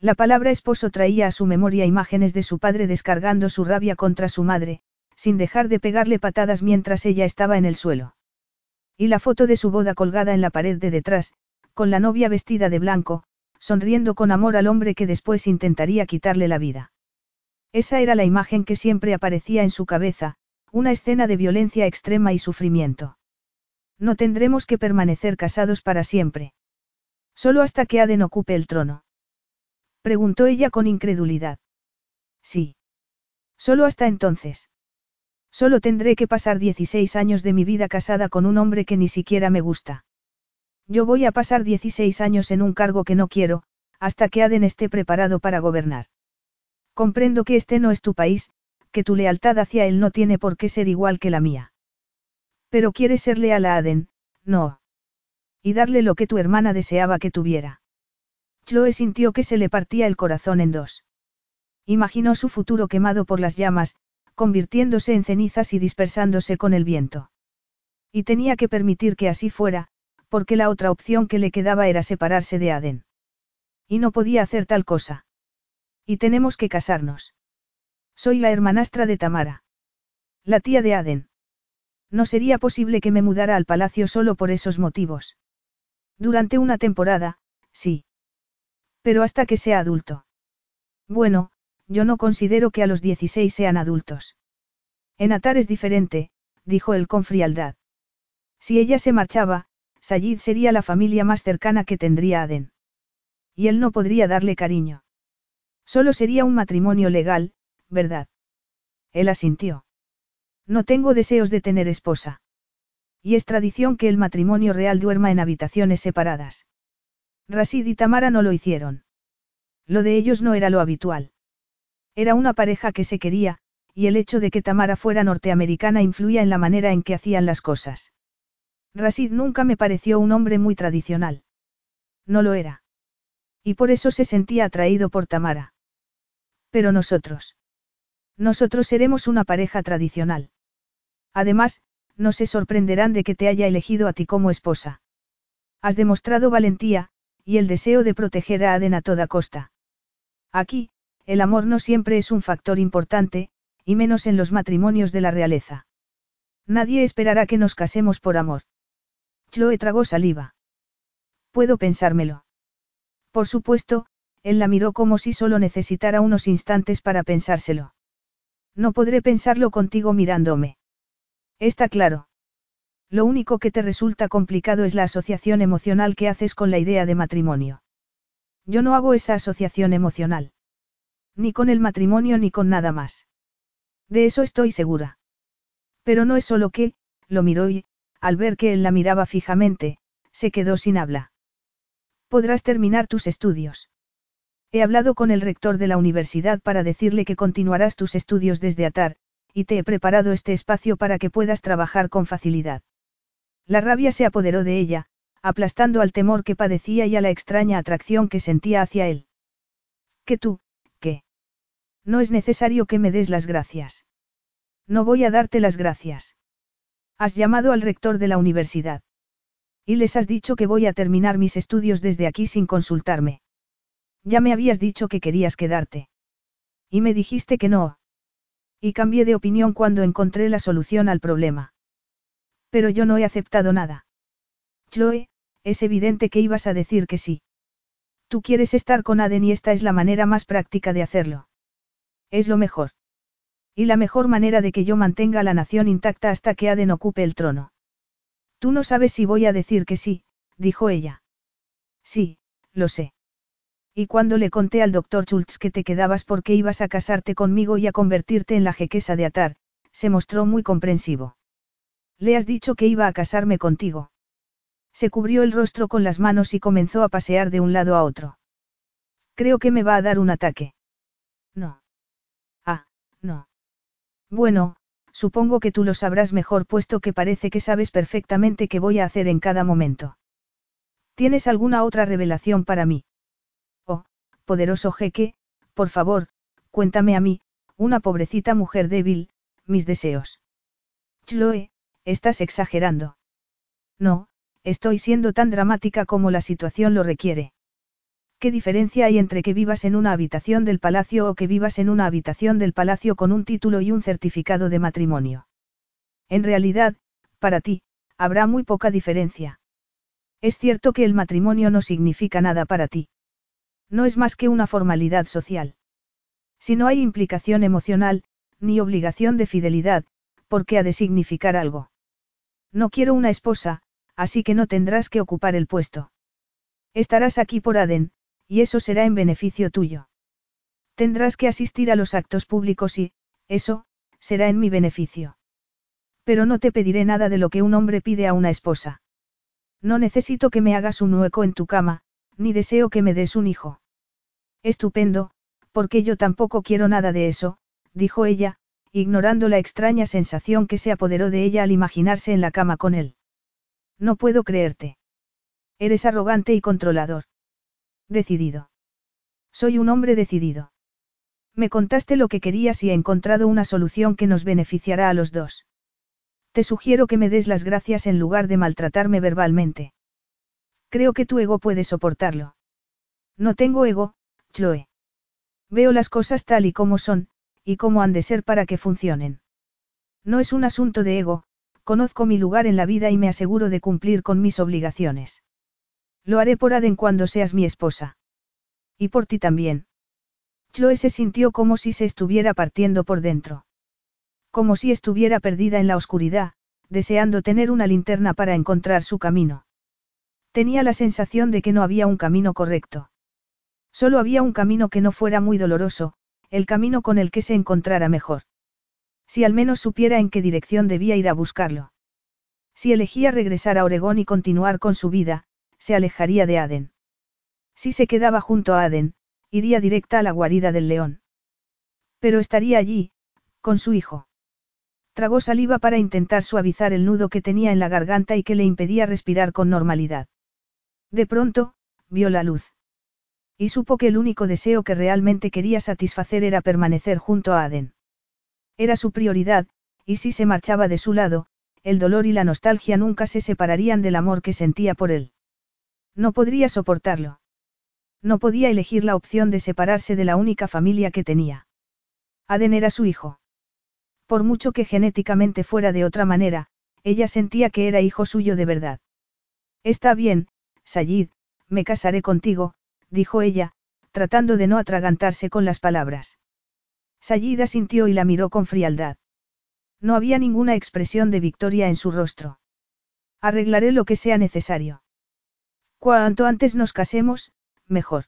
La palabra esposo traía a su memoria imágenes de su padre descargando su rabia contra su madre, sin dejar de pegarle patadas mientras ella estaba en el suelo. Y la foto de su boda colgada en la pared de detrás, con la novia vestida de blanco, sonriendo con amor al hombre que después intentaría quitarle la vida. Esa era la imagen que siempre aparecía en su cabeza, una escena de violencia extrema y sufrimiento. No tendremos que permanecer casados para siempre. Solo hasta que Aden ocupe el trono. Preguntó ella con incredulidad. Sí. Solo hasta entonces. Solo tendré que pasar 16 años de mi vida casada con un hombre que ni siquiera me gusta. Yo voy a pasar 16 años en un cargo que no quiero, hasta que Aden esté preparado para gobernar. Comprendo que este no es tu país, que tu lealtad hacia él no tiene por qué ser igual que la mía. Pero quieres ser leal a Aden, no. Y darle lo que tu hermana deseaba que tuviera. Chloe sintió que se le partía el corazón en dos. Imaginó su futuro quemado por las llamas, convirtiéndose en cenizas y dispersándose con el viento. Y tenía que permitir que así fuera, porque la otra opción que le quedaba era separarse de Aden. Y no podía hacer tal cosa. Y tenemos que casarnos. Soy la hermanastra de Tamara. La tía de Aden. No sería posible que me mudara al palacio solo por esos motivos. Durante una temporada, sí. Pero hasta que sea adulto. Bueno, yo no considero que a los 16 sean adultos. En Atar es diferente, dijo él con frialdad. Si ella se marchaba, Sayid sería la familia más cercana que tendría Aden. Y él no podría darle cariño. Solo sería un matrimonio legal, ¿verdad? Él asintió. No tengo deseos de tener esposa. Y es tradición que el matrimonio real duerma en habitaciones separadas. Rasid y Tamara no lo hicieron. Lo de ellos no era lo habitual. Era una pareja que se quería, y el hecho de que Tamara fuera norteamericana influía en la manera en que hacían las cosas. Rasid nunca me pareció un hombre muy tradicional. No lo era. Y por eso se sentía atraído por Tamara. Pero nosotros. Nosotros seremos una pareja tradicional. Además, no se sorprenderán de que te haya elegido a ti como esposa. Has demostrado valentía, y el deseo de proteger a Aden a toda costa. Aquí, el amor no siempre es un factor importante, y menos en los matrimonios de la realeza. Nadie esperará que nos casemos por amor. Chloe tragó saliva. Puedo pensármelo. Por supuesto, él la miró como si solo necesitara unos instantes para pensárselo. No podré pensarlo contigo mirándome. Está claro. Lo único que te resulta complicado es la asociación emocional que haces con la idea de matrimonio. Yo no hago esa asociación emocional. Ni con el matrimonio ni con nada más. De eso estoy segura. Pero no es solo que, lo miró y, al ver que él la miraba fijamente, se quedó sin habla. Podrás terminar tus estudios. He hablado con el rector de la universidad para decirle que continuarás tus estudios desde Atar, y te he preparado este espacio para que puedas trabajar con facilidad. La rabia se apoderó de ella, aplastando al temor que padecía y a la extraña atracción que sentía hacia él. ¿Qué tú? No es necesario que me des las gracias. No voy a darte las gracias. Has llamado al rector de la universidad. Y les has dicho que voy a terminar mis estudios desde aquí sin consultarme. Ya me habías dicho que querías quedarte. Y me dijiste que no. Y cambié de opinión cuando encontré la solución al problema. Pero yo no he aceptado nada. Chloe, es evidente que ibas a decir que sí. Tú quieres estar con Aden y esta es la manera más práctica de hacerlo. Es lo mejor. Y la mejor manera de que yo mantenga la nación intacta hasta que Aden ocupe el trono. Tú no sabes si voy a decir que sí, dijo ella. Sí, lo sé. Y cuando le conté al doctor Schultz que te quedabas porque ibas a casarte conmigo y a convertirte en la jequesa de Atar, se mostró muy comprensivo. Le has dicho que iba a casarme contigo. Se cubrió el rostro con las manos y comenzó a pasear de un lado a otro. Creo que me va a dar un ataque. No. No. Bueno, supongo que tú lo sabrás mejor puesto que parece que sabes perfectamente qué voy a hacer en cada momento. ¿Tienes alguna otra revelación para mí? poderoso jeque, por favor, cuéntame a mí, una pobrecita mujer débil, mis deseos. Chloe, estás exagerando. No, estoy siendo tan dramática como la situación lo requiere. ¿Qué diferencia hay entre que vivas en una habitación del palacio o que vivas en una habitación del palacio con un título y un certificado de matrimonio? En realidad, para ti, habrá muy poca diferencia. Es cierto que el matrimonio no significa nada para ti. No es más que una formalidad social. Si no hay implicación emocional, ni obligación de fidelidad, ¿por qué ha de significar algo? No quiero una esposa, así que no tendrás que ocupar el puesto. Estarás aquí por Aden, y eso será en beneficio tuyo. Tendrás que asistir a los actos públicos y, eso, será en mi beneficio. Pero no te pediré nada de lo que un hombre pide a una esposa. No necesito que me hagas un hueco en tu cama, ni deseo que me des un hijo. Estupendo, porque yo tampoco quiero nada de eso, dijo ella, ignorando la extraña sensación que se apoderó de ella al imaginarse en la cama con él. No puedo creerte. Eres arrogante y controlador. Decidido. Soy un hombre decidido. Me contaste lo que querías y he encontrado una solución que nos beneficiará a los dos. Te sugiero que me des las gracias en lugar de maltratarme verbalmente. Creo que tu ego puede soportarlo. No tengo ego, Chloe. Veo las cosas tal y como son, y cómo han de ser para que funcionen. No es un asunto de ego, conozco mi lugar en la vida y me aseguro de cumplir con mis obligaciones. Lo haré por Aden cuando seas mi esposa. Y por ti también. Chloe se sintió como si se estuviera partiendo por dentro. Como si estuviera perdida en la oscuridad, deseando tener una linterna para encontrar su camino. Tenía la sensación de que no había un camino correcto. Solo había un camino que no fuera muy doloroso, el camino con el que se encontrara mejor. Si al menos supiera en qué dirección debía ir a buscarlo. Si elegía regresar a Oregón y continuar con su vida, se alejaría de Aden. Si se quedaba junto a Aden, iría directa a la guarida del león. Pero estaría allí, con su hijo. Tragó saliva para intentar suavizar el nudo que tenía en la garganta y que le impedía respirar con normalidad. De pronto, vio la luz. Y supo que el único deseo que realmente quería satisfacer era permanecer junto a Aden. Era su prioridad, y si se marchaba de su lado, el dolor y la nostalgia nunca se separarían del amor que sentía por él. No podría soportarlo. No podía elegir la opción de separarse de la única familia que tenía. Aden era su hijo. Por mucho que genéticamente fuera de otra manera, ella sentía que era hijo suyo de verdad. Está bien, Sayid, me casaré contigo, dijo ella, tratando de no atragantarse con las palabras. Sayid asintió y la miró con frialdad. No había ninguna expresión de victoria en su rostro. Arreglaré lo que sea necesario. Cuanto antes nos casemos, mejor.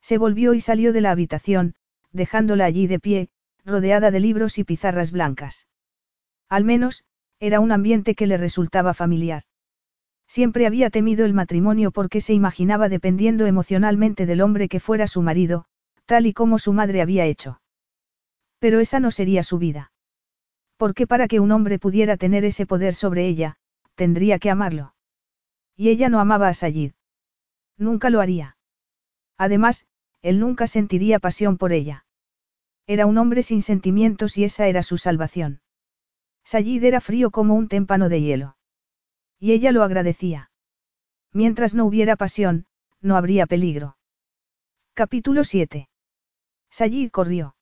Se volvió y salió de la habitación, dejándola allí de pie, rodeada de libros y pizarras blancas. Al menos, era un ambiente que le resultaba familiar. Siempre había temido el matrimonio porque se imaginaba dependiendo emocionalmente del hombre que fuera su marido, tal y como su madre había hecho. Pero esa no sería su vida. Porque para que un hombre pudiera tener ese poder sobre ella, tendría que amarlo. Y ella no amaba a Sayid. Nunca lo haría. Además, él nunca sentiría pasión por ella. Era un hombre sin sentimientos y esa era su salvación. Sayid era frío como un témpano de hielo. Y ella lo agradecía. Mientras no hubiera pasión, no habría peligro. Capítulo 7. Sayid corrió.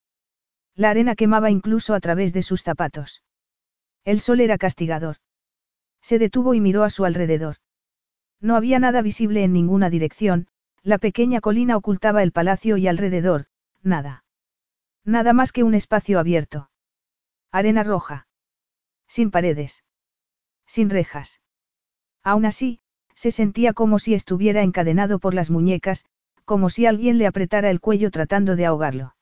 La arena quemaba incluso a través de sus zapatos. El sol era castigador. Se detuvo y miró a su alrededor. No había nada visible en ninguna dirección, la pequeña colina ocultaba el palacio y alrededor, nada. Nada más que un espacio abierto. Arena roja. Sin paredes. Sin rejas. Aún así, se sentía como si estuviera encadenado por las muñecas, como si alguien le apretara el cuello tratando de ahogarlo.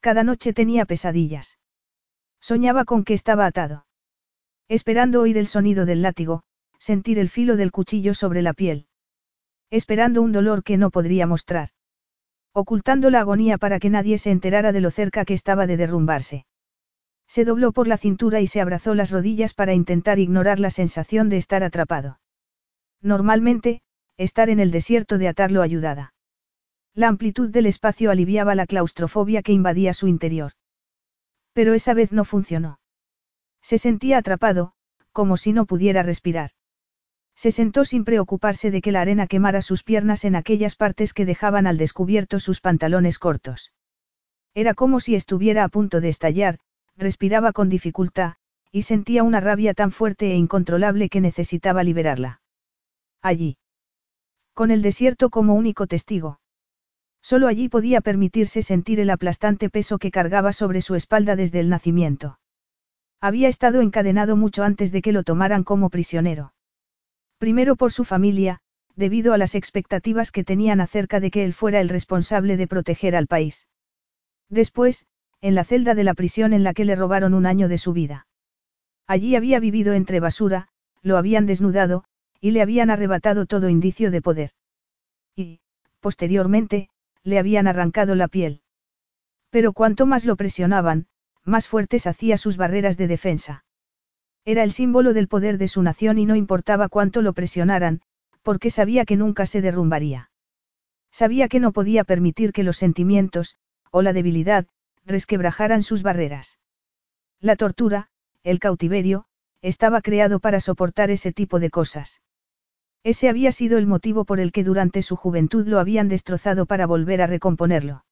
Cada noche tenía pesadillas. Soñaba con que estaba atado. Esperando oír el sonido del látigo, sentir el filo del cuchillo sobre la piel. Esperando un dolor que no podría mostrar ocultando la agonía para que nadie se enterara de lo cerca que estaba de derrumbarse. Se dobló por la cintura y se abrazó las rodillas para intentar ignorar la sensación de estar atrapado. Normalmente, estar en el desierto de atarlo ayudada. La amplitud del espacio aliviaba la claustrofobia que invadía su interior. Pero esa vez no funcionó. Se sentía atrapado, como si no pudiera respirar. Se sentó sin preocuparse de que la arena quemara sus piernas en aquellas partes que dejaban al descubierto sus pantalones cortos. Era como si estuviera a punto de estallar, respiraba con dificultad, y sentía una rabia tan fuerte e incontrolable que necesitaba liberarla. Allí. Con el desierto como único testigo. Solo allí podía permitirse sentir el aplastante peso que cargaba sobre su espalda desde el nacimiento. Había estado encadenado mucho antes de que lo tomaran como prisionero. Primero por su familia, debido a las expectativas que tenían acerca de que él fuera el responsable de proteger al país. Después, en la celda de la prisión en la que le robaron un año de su vida. Allí había vivido entre basura, lo habían desnudado, y le habían arrebatado todo indicio de poder. Y, posteriormente, le habían arrancado la piel. Pero cuanto más lo presionaban, más fuertes hacía sus barreras de defensa. Era el símbolo del poder de su nación y no importaba cuánto lo presionaran, porque sabía que nunca se derrumbaría. Sabía que no podía permitir que los sentimientos, o la debilidad, resquebrajaran sus barreras. La tortura, el cautiverio, estaba creado para soportar ese tipo de cosas. Ese había sido el motivo por el que durante su juventud lo habían destrozado para volver a recomponerlo.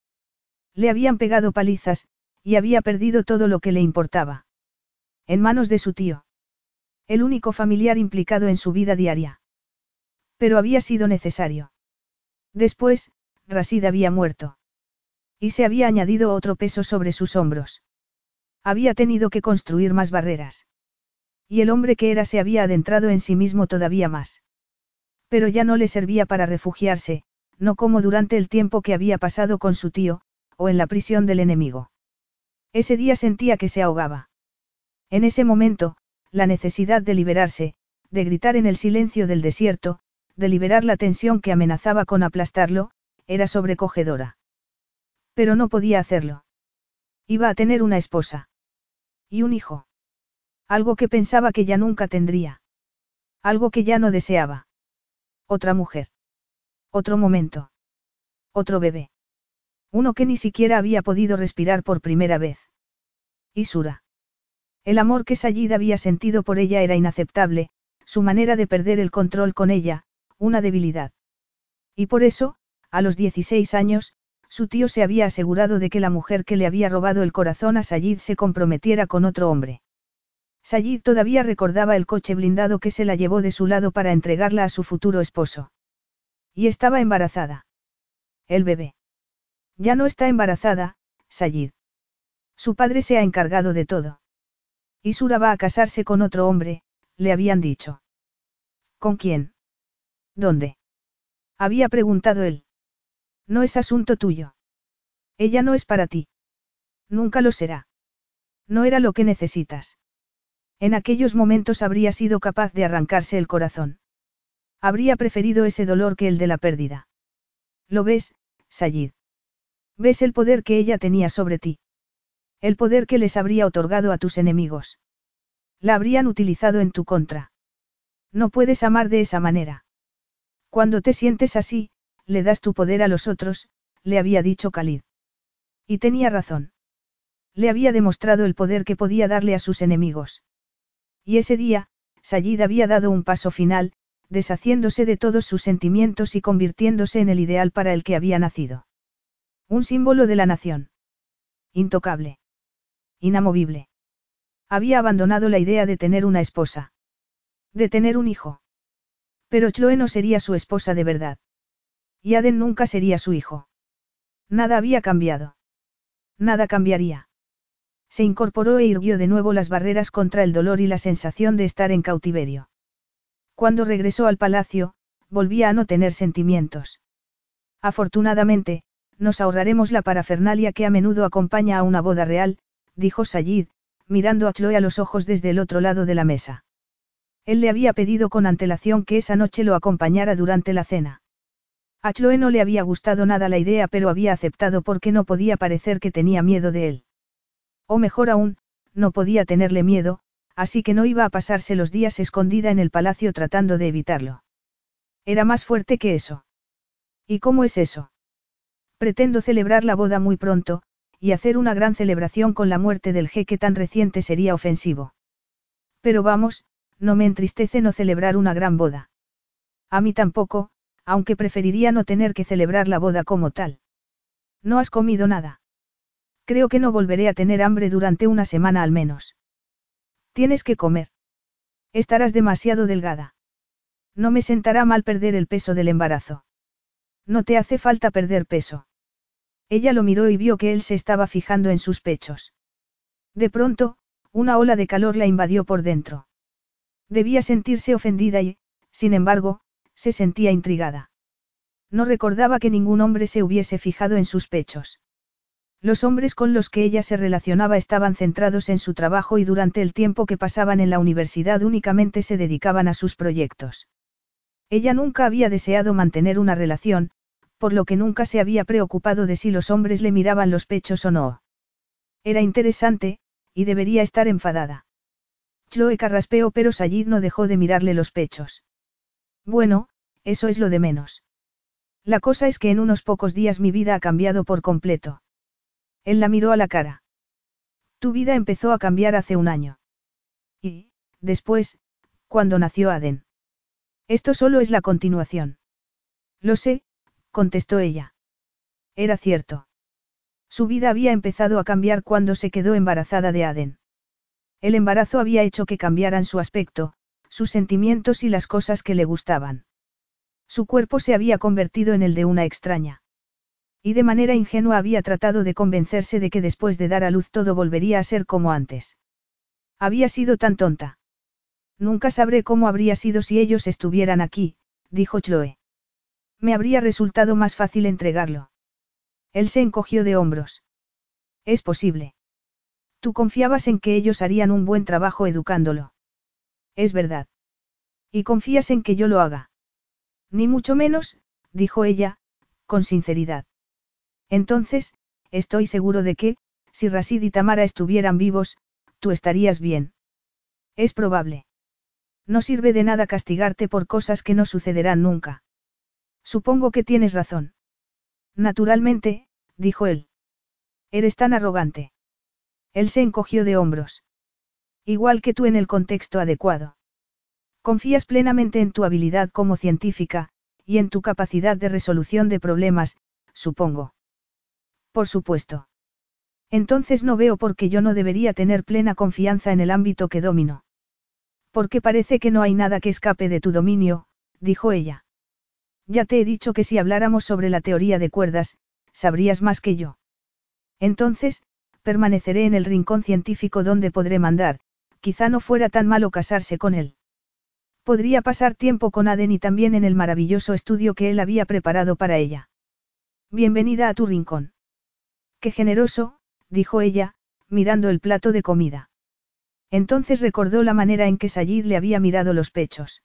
Le habían pegado palizas, y había perdido todo lo que le importaba. En manos de su tío. El único familiar implicado en su vida diaria. Pero había sido necesario. Después, Rasid había muerto. Y se había añadido otro peso sobre sus hombros. Había tenido que construir más barreras. Y el hombre que era se había adentrado en sí mismo todavía más. Pero ya no le servía para refugiarse, no como durante el tiempo que había pasado con su tío, o en la prisión del enemigo. Ese día sentía que se ahogaba. En ese momento, la necesidad de liberarse, de gritar en el silencio del desierto, de liberar la tensión que amenazaba con aplastarlo, era sobrecogedora. Pero no podía hacerlo. Iba a tener una esposa. Y un hijo. Algo que pensaba que ya nunca tendría. Algo que ya no deseaba. Otra mujer. Otro momento. Otro bebé. Uno que ni siquiera había podido respirar por primera vez. Isura. El amor que Sayid había sentido por ella era inaceptable, su manera de perder el control con ella, una debilidad. Y por eso, a los 16 años, su tío se había asegurado de que la mujer que le había robado el corazón a Sayid se comprometiera con otro hombre. Sayid todavía recordaba el coche blindado que se la llevó de su lado para entregarla a su futuro esposo. Y estaba embarazada. El bebé. Ya no está embarazada, Sayid. Su padre se ha encargado de todo. Isura va a casarse con otro hombre, le habían dicho. ¿Con quién? ¿Dónde? Había preguntado él. No es asunto tuyo. Ella no es para ti. Nunca lo será. No era lo que necesitas. En aquellos momentos habría sido capaz de arrancarse el corazón. Habría preferido ese dolor que el de la pérdida. ¿Lo ves, Sayid? ¿Ves el poder que ella tenía sobre ti? El poder que les habría otorgado a tus enemigos. La habrían utilizado en tu contra. No puedes amar de esa manera. Cuando te sientes así, le das tu poder a los otros, le había dicho Khalid. Y tenía razón. Le había demostrado el poder que podía darle a sus enemigos. Y ese día, Sayid había dado un paso final, deshaciéndose de todos sus sentimientos y convirtiéndose en el ideal para el que había nacido. Un símbolo de la nación. Intocable. Inamovible. Había abandonado la idea de tener una esposa. De tener un hijo. Pero Chloe no sería su esposa de verdad. Y Aden nunca sería su hijo. Nada había cambiado. Nada cambiaría. Se incorporó e irguió de nuevo las barreras contra el dolor y la sensación de estar en cautiverio. Cuando regresó al palacio, volvía a no tener sentimientos. Afortunadamente, nos ahorraremos la parafernalia que a menudo acompaña a una boda real, dijo Sayid, mirando a Chloe a los ojos desde el otro lado de la mesa. Él le había pedido con antelación que esa noche lo acompañara durante la cena. A Chloe no le había gustado nada la idea pero había aceptado porque no podía parecer que tenía miedo de él. O mejor aún, no podía tenerle miedo, así que no iba a pasarse los días escondida en el palacio tratando de evitarlo. Era más fuerte que eso. ¿Y cómo es eso? Pretendo celebrar la boda muy pronto, y hacer una gran celebración con la muerte del jeque tan reciente sería ofensivo. Pero vamos, no me entristece no celebrar una gran boda. A mí tampoco, aunque preferiría no tener que celebrar la boda como tal. ¿No has comido nada? Creo que no volveré a tener hambre durante una semana al menos. Tienes que comer. Estarás demasiado delgada. No me sentará mal perder el peso del embarazo. No te hace falta perder peso. Ella lo miró y vio que él se estaba fijando en sus pechos. De pronto, una ola de calor la invadió por dentro. Debía sentirse ofendida y, sin embargo, se sentía intrigada. No recordaba que ningún hombre se hubiese fijado en sus pechos. Los hombres con los que ella se relacionaba estaban centrados en su trabajo y durante el tiempo que pasaban en la universidad únicamente se dedicaban a sus proyectos. Ella nunca había deseado mantener una relación, por lo que nunca se había preocupado de si los hombres le miraban los pechos o no. Era interesante, y debería estar enfadada. Chloe carraspeó pero Sayid no dejó de mirarle los pechos. Bueno, eso es lo de menos. La cosa es que en unos pocos días mi vida ha cambiado por completo. Él la miró a la cara. Tu vida empezó a cambiar hace un año. Y, después, cuando nació Aden. Esto solo es la continuación. Lo sé, contestó ella. Era cierto. Su vida había empezado a cambiar cuando se quedó embarazada de Aden. El embarazo había hecho que cambiaran su aspecto, sus sentimientos y las cosas que le gustaban. Su cuerpo se había convertido en el de una extraña. Y de manera ingenua había tratado de convencerse de que después de dar a luz todo volvería a ser como antes. Había sido tan tonta. Nunca sabré cómo habría sido si ellos estuvieran aquí, dijo Chloe. Me habría resultado más fácil entregarlo. Él se encogió de hombros. Es posible. Tú confiabas en que ellos harían un buen trabajo educándolo. Es verdad. Y confías en que yo lo haga. Ni mucho menos, dijo ella, con sinceridad. Entonces, estoy seguro de que, si Rasid y Tamara estuvieran vivos, tú estarías bien. Es probable. No sirve de nada castigarte por cosas que no sucederán nunca. Supongo que tienes razón. Naturalmente, dijo él. Eres tan arrogante. Él se encogió de hombros. Igual que tú en el contexto adecuado. Confías plenamente en tu habilidad como científica, y en tu capacidad de resolución de problemas, supongo. Por supuesto. Entonces no veo por qué yo no debería tener plena confianza en el ámbito que domino. Porque parece que no hay nada que escape de tu dominio, dijo ella. Ya te he dicho que si habláramos sobre la teoría de cuerdas, sabrías más que yo. Entonces, permaneceré en el rincón científico donde podré mandar, quizá no fuera tan malo casarse con él. Podría pasar tiempo con Aden y también en el maravilloso estudio que él había preparado para ella. Bienvenida a tu rincón. Qué generoso, dijo ella, mirando el plato de comida. Entonces recordó la manera en que Sayid le había mirado los pechos.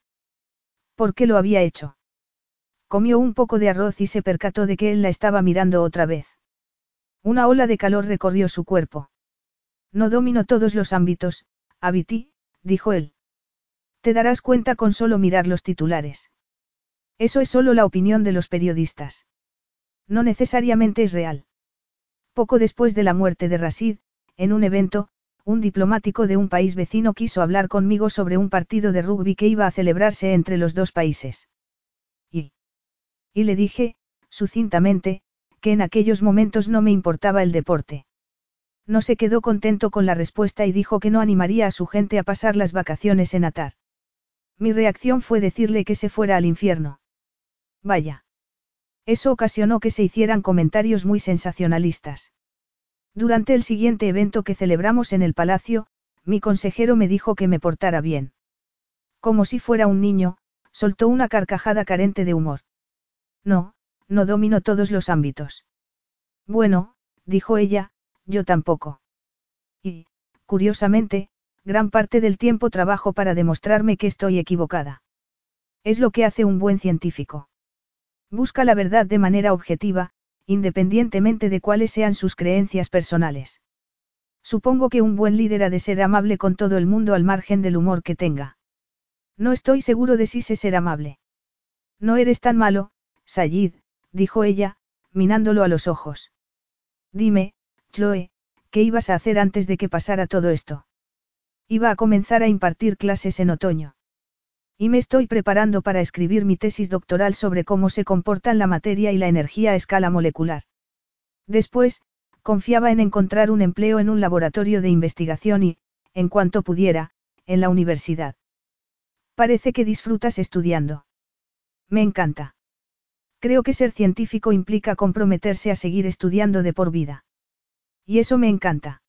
¿Por qué lo había hecho? Comió un poco de arroz y se percató de que él la estaba mirando otra vez. Una ola de calor recorrió su cuerpo. No domino todos los ámbitos, Abiti, dijo él. Te darás cuenta con solo mirar los titulares. Eso es solo la opinión de los periodistas. No necesariamente es real. Poco después de la muerte de Rasid, en un evento, un diplomático de un país vecino quiso hablar conmigo sobre un partido de rugby que iba a celebrarse entre los dos países. Y. Le dije, sucintamente, que en aquellos momentos no me importaba el deporte. No se quedó contento con la respuesta y dijo que no animaría a su gente a pasar las vacaciones en Atar. Mi reacción fue decirle que se fuera al infierno. Vaya. Eso ocasionó que se hicieran comentarios muy sensacionalistas. Durante el siguiente evento que celebramos en el palacio, mi consejero me dijo que me portara bien. Como si fuera un niño, soltó una carcajada carente de humor. No, no domino todos los ámbitos. Bueno, dijo ella, yo tampoco. Y, curiosamente, gran parte del tiempo trabajo para demostrarme que estoy equivocada. Es lo que hace un buen científico. Busca la verdad de manera objetiva, independientemente de cuáles sean sus creencias personales. Supongo que un buen líder ha de ser amable con todo el mundo al margen del humor que tenga. No estoy seguro de si sé ser amable. No eres tan malo, Sayid, dijo ella, minándolo a los ojos. Dime, Chloe, ¿qué ibas a hacer antes de que pasara todo esto? Iba a comenzar a impartir clases en otoño. Y me estoy preparando para escribir mi tesis doctoral sobre cómo se comportan la materia y la energía a escala molecular. Después, confiaba en encontrar un empleo en un laboratorio de investigación y, en cuanto pudiera, en la universidad. Parece que disfrutas estudiando. Me encanta. Creo que ser científico implica comprometerse a seguir estudiando de por vida. Y eso me encanta.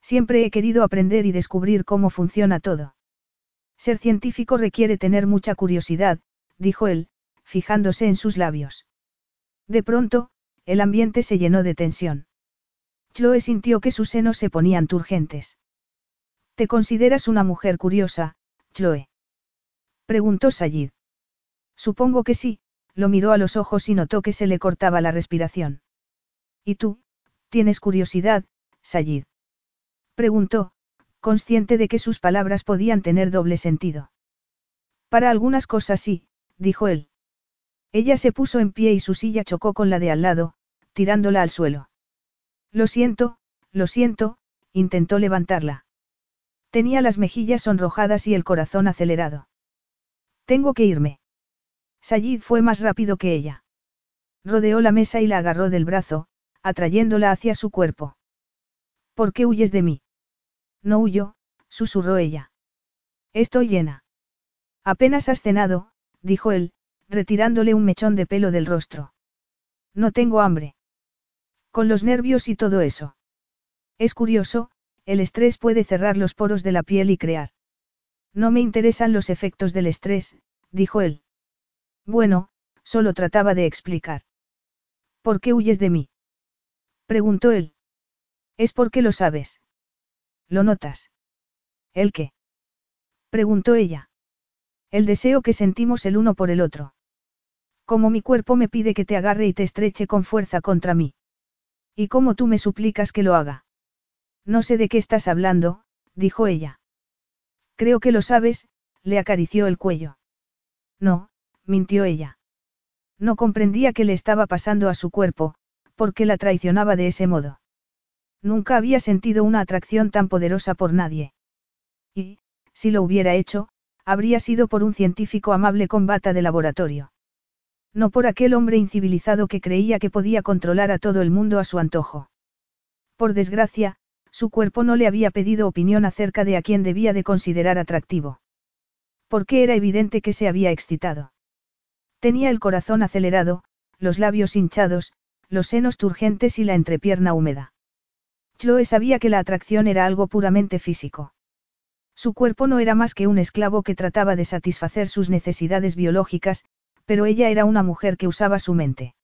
Siempre he querido aprender y descubrir cómo funciona todo. Ser científico requiere tener mucha curiosidad, dijo él, fijándose en sus labios. De pronto, el ambiente se llenó de tensión. Chloe sintió que sus senos se ponían turgentes. ¿Te consideras una mujer curiosa, Chloe? Preguntó Sayid. Supongo que sí, lo miró a los ojos y notó que se le cortaba la respiración. ¿Y tú, tienes curiosidad, Sayid? Preguntó, consciente de que sus palabras podían tener doble sentido. Para algunas cosas sí, dijo él. Ella se puso en pie y su silla chocó con la de al lado, tirándola al suelo. Lo siento, lo siento, intentó levantarla. Tenía las mejillas sonrojadas y el corazón acelerado. Tengo que irme. Sayid fue más rápido que ella. Rodeó la mesa y la agarró del brazo, atrayéndola hacia su cuerpo. ¿Por qué huyes de mí? No huyo, susurró ella. Estoy llena. Apenas has cenado, dijo él, retirándole un mechón de pelo del rostro. No tengo hambre. Con los nervios y todo eso. Es curioso, el estrés puede cerrar los poros de la piel y crear. No me interesan los efectos del estrés, dijo él. Bueno, solo trataba de explicar. ¿Por qué huyes de mí? preguntó él. Es porque lo sabes. ¿Lo notas? ¿El qué? preguntó ella. El deseo que sentimos el uno por el otro. Como mi cuerpo me pide que te agarre y te estreche con fuerza contra mí. Y como tú me suplicas que lo haga. No sé de qué estás hablando, dijo ella. Creo que lo sabes, le acarició el cuello. No, mintió ella. No comprendía qué le estaba pasando a su cuerpo, porque la traicionaba de ese modo. Nunca había sentido una atracción tan poderosa por nadie. Y, si lo hubiera hecho, habría sido por un científico amable con bata de laboratorio. No por aquel hombre incivilizado que creía que podía controlar a todo el mundo a su antojo. Por desgracia, su cuerpo no le había pedido opinión acerca de a quién debía de considerar atractivo. Porque era evidente que se había excitado. Tenía el corazón acelerado, los labios hinchados, los senos turgentes y la entrepierna húmeda. Chloe sabía que la atracción era algo puramente físico. Su cuerpo no era más que un esclavo que trataba de satisfacer sus necesidades biológicas, pero ella era una mujer que usaba su mente.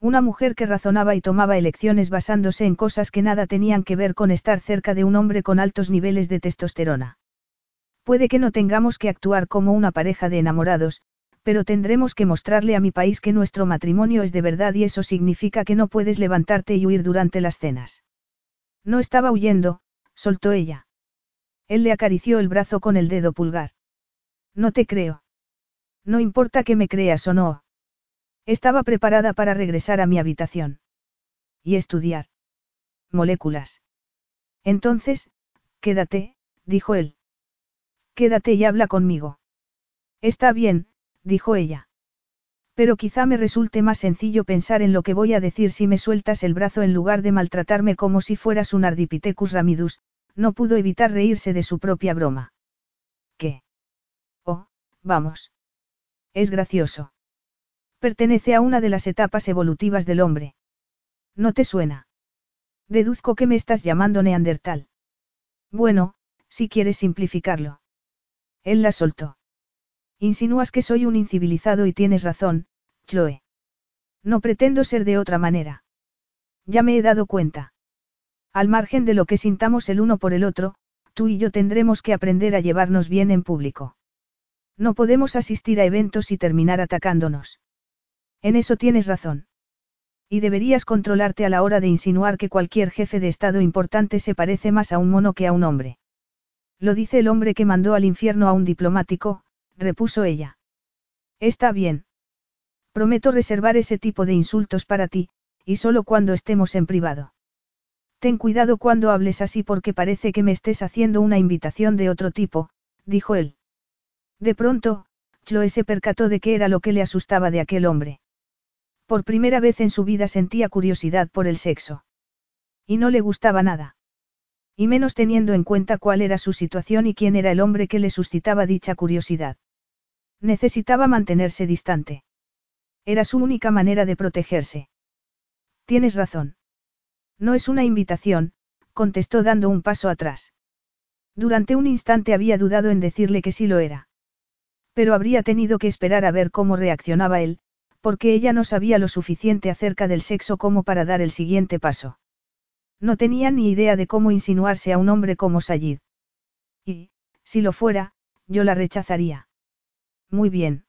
Una mujer que razonaba y tomaba elecciones basándose en cosas que nada tenían que ver con estar cerca de un hombre con altos niveles de testosterona. Puede que no tengamos que actuar como una pareja de enamorados, pero tendremos que mostrarle a mi país que nuestro matrimonio es de verdad y eso significa que no puedes levantarte y huir durante las cenas. No estaba huyendo, soltó ella. Él le acarició el brazo con el dedo pulgar. No te creo. No importa que me creas o no. Estaba preparada para regresar a mi habitación. Y estudiar. Moléculas. Entonces, quédate, dijo él. Quédate y habla conmigo. Está bien, dijo ella. Pero quizá me resulte más sencillo pensar en lo que voy a decir si me sueltas el brazo en lugar de maltratarme como si fueras un Ardipithecus ramidus, no pudo evitar reírse de su propia broma. ¿Qué? Oh, vamos. Es gracioso. Pertenece a una de las etapas evolutivas del hombre. ¿No te suena? Deduzco que me estás llamando Neandertal. Bueno, si quieres simplificarlo. Él la soltó. Insinúas que soy un incivilizado y tienes razón, Chloe. No pretendo ser de otra manera. Ya me he dado cuenta. Al margen de lo que sintamos el uno por el otro, tú y yo tendremos que aprender a llevarnos bien en público. No podemos asistir a eventos y terminar atacándonos. En eso tienes razón. Y deberías controlarte a la hora de insinuar que cualquier jefe de Estado importante se parece más a un mono que a un hombre. Lo dice el hombre que mandó al infierno a un diplomático, repuso ella. Está bien. Prometo reservar ese tipo de insultos para ti, y solo cuando estemos en privado. Ten cuidado cuando hables así porque parece que me estés haciendo una invitación de otro tipo, dijo él. De pronto, Chloe se percató de qué era lo que le asustaba de aquel hombre. Por primera vez en su vida sentía curiosidad por el sexo. Y no le gustaba nada. Y menos teniendo en cuenta cuál era su situación y quién era el hombre que le suscitaba dicha curiosidad. Necesitaba mantenerse distante. Era su única manera de protegerse. Tienes razón. No es una invitación, contestó dando un paso atrás. Durante un instante había dudado en decirle que sí lo era. Pero habría tenido que esperar a ver cómo reaccionaba él, porque ella no sabía lo suficiente acerca del sexo como para dar el siguiente paso. No tenía ni idea de cómo insinuarse a un hombre como Sayid. Y, si lo fuera, yo la rechazaría. Muy bien.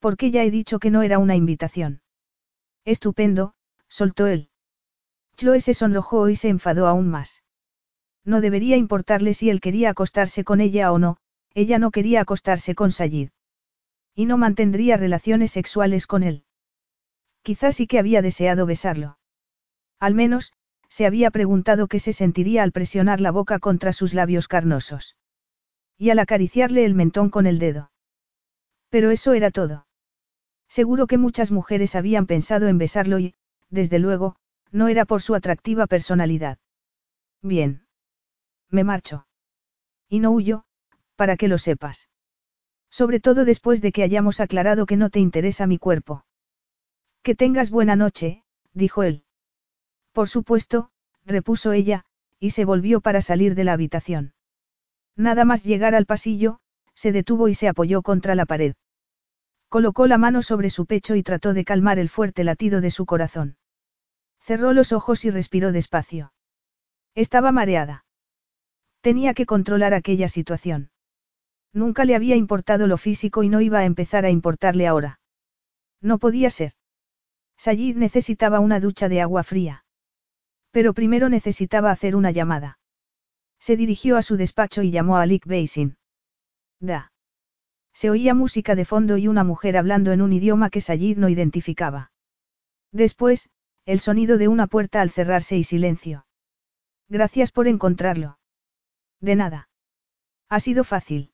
Porque ya he dicho que no era una invitación. Estupendo, soltó él. Chloe se sonrojó y se enfadó aún más. No debería importarle si él quería acostarse con ella o no, ella no quería acostarse con Sayid. Y no mantendría relaciones sexuales con él. Quizás sí que había deseado besarlo. Al menos, se había preguntado qué se sentiría al presionar la boca contra sus labios carnosos. Y al acariciarle el mentón con el dedo. Pero eso era todo. Seguro que muchas mujeres habían pensado en besarlo y, desde luego, no era por su atractiva personalidad. Bien. Me marcho. Y no huyo, para que lo sepas. Sobre todo después de que hayamos aclarado que no te interesa mi cuerpo. Que tengas buena noche, dijo él. Por supuesto, repuso ella, y se volvió para salir de la habitación. Nada más llegar al pasillo, se detuvo y se apoyó contra la pared. Colocó la mano sobre su pecho y trató de calmar el fuerte latido de su corazón. Cerró los ojos y respiró despacio. Estaba mareada. Tenía que controlar aquella situación. Nunca le había importado lo físico y no iba a empezar a importarle ahora. No podía ser. Sayid necesitaba una ducha de agua fría. Pero primero necesitaba hacer una llamada. Se dirigió a su despacho y llamó a Lick Basin. Da. Se oía música de fondo y una mujer hablando en un idioma que Sayid no identificaba. Después, el sonido de una puerta al cerrarse y silencio. Gracias por encontrarlo. De nada. Ha sido fácil.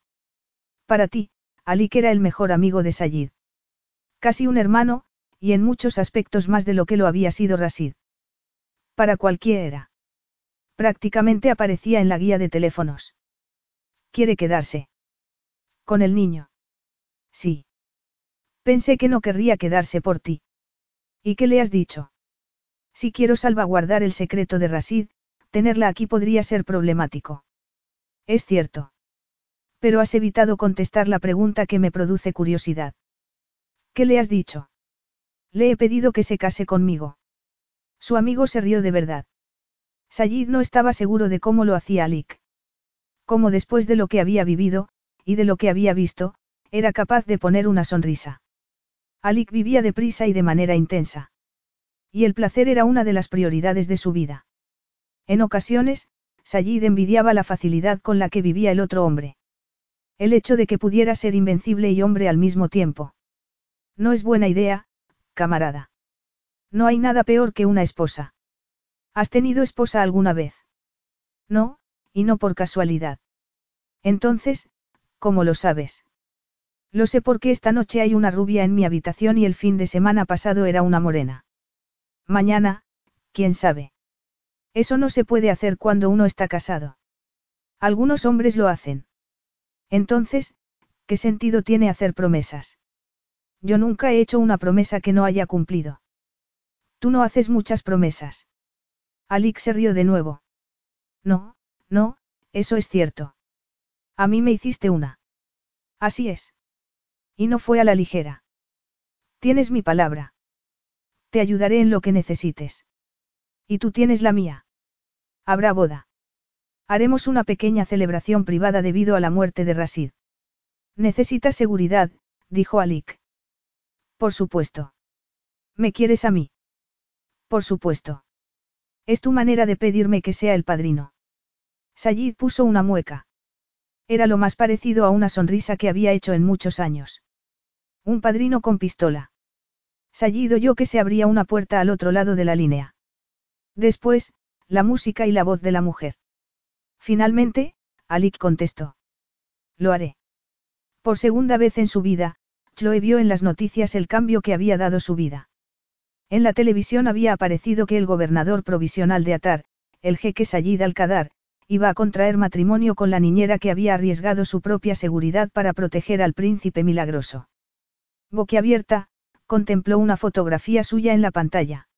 Para ti, Alik era el mejor amigo de Sayid. Casi un hermano, y en muchos aspectos más de lo que lo había sido Rasid. Para cualquiera. Prácticamente aparecía en la guía de teléfonos. ¿Quiere quedarse? Con el niño. Sí. Pensé que no querría quedarse por ti. ¿Y qué le has dicho? Si quiero salvaguardar el secreto de Rasid, tenerla aquí podría ser problemático. Es cierto. Pero has evitado contestar la pregunta que me produce curiosidad. ¿Qué le has dicho? Le he pedido que se case conmigo. Su amigo se rió de verdad. Sayid no estaba seguro de cómo lo hacía Alik. Cómo después de lo que había vivido, y de lo que había visto, era capaz de poner una sonrisa. Alik vivía deprisa y de manera intensa. Y el placer era una de las prioridades de su vida. En ocasiones, Sayid envidiaba la facilidad con la que vivía el otro hombre. El hecho de que pudiera ser invencible y hombre al mismo tiempo. No es buena idea, camarada. No hay nada peor que una esposa. ¿Has tenido esposa alguna vez? No, y no por casualidad. Entonces, ¿cómo lo sabes? Lo sé porque esta noche hay una rubia en mi habitación y el fin de semana pasado era una morena. Mañana, quién sabe. Eso no se puede hacer cuando uno está casado. Algunos hombres lo hacen. Entonces, ¿qué sentido tiene hacer promesas? Yo nunca he hecho una promesa que no haya cumplido. Tú no haces muchas promesas. Alix se rió de nuevo. No, no, eso es cierto. A mí me hiciste una. Así es. Y no fue a la ligera. Tienes mi palabra. Te ayudaré en lo que necesites. Y tú tienes la mía. Habrá boda. Haremos una pequeña celebración privada debido a la muerte de Rasid. Necesitas seguridad, dijo Alik. Por supuesto. ¿Me quieres a mí? Por supuesto. Es tu manera de pedirme que sea el padrino. Sayid puso una mueca. Era lo más parecido a una sonrisa que había hecho en muchos años. Un padrino con pistola. Sayid oyó que se abría una puerta al otro lado de la línea. Después, la música y la voz de la mujer. Finalmente, Alik contestó. Lo haré. Por segunda vez en su vida, Chloe vio en las noticias el cambio que había dado su vida. En la televisión había aparecido que el gobernador provisional de Atar, el jeque Sayid al-Qadar, iba a contraer matrimonio con la niñera que había arriesgado su propia seguridad para proteger al príncipe milagroso. Boquiabierta, contempló una fotografía suya en la pantalla.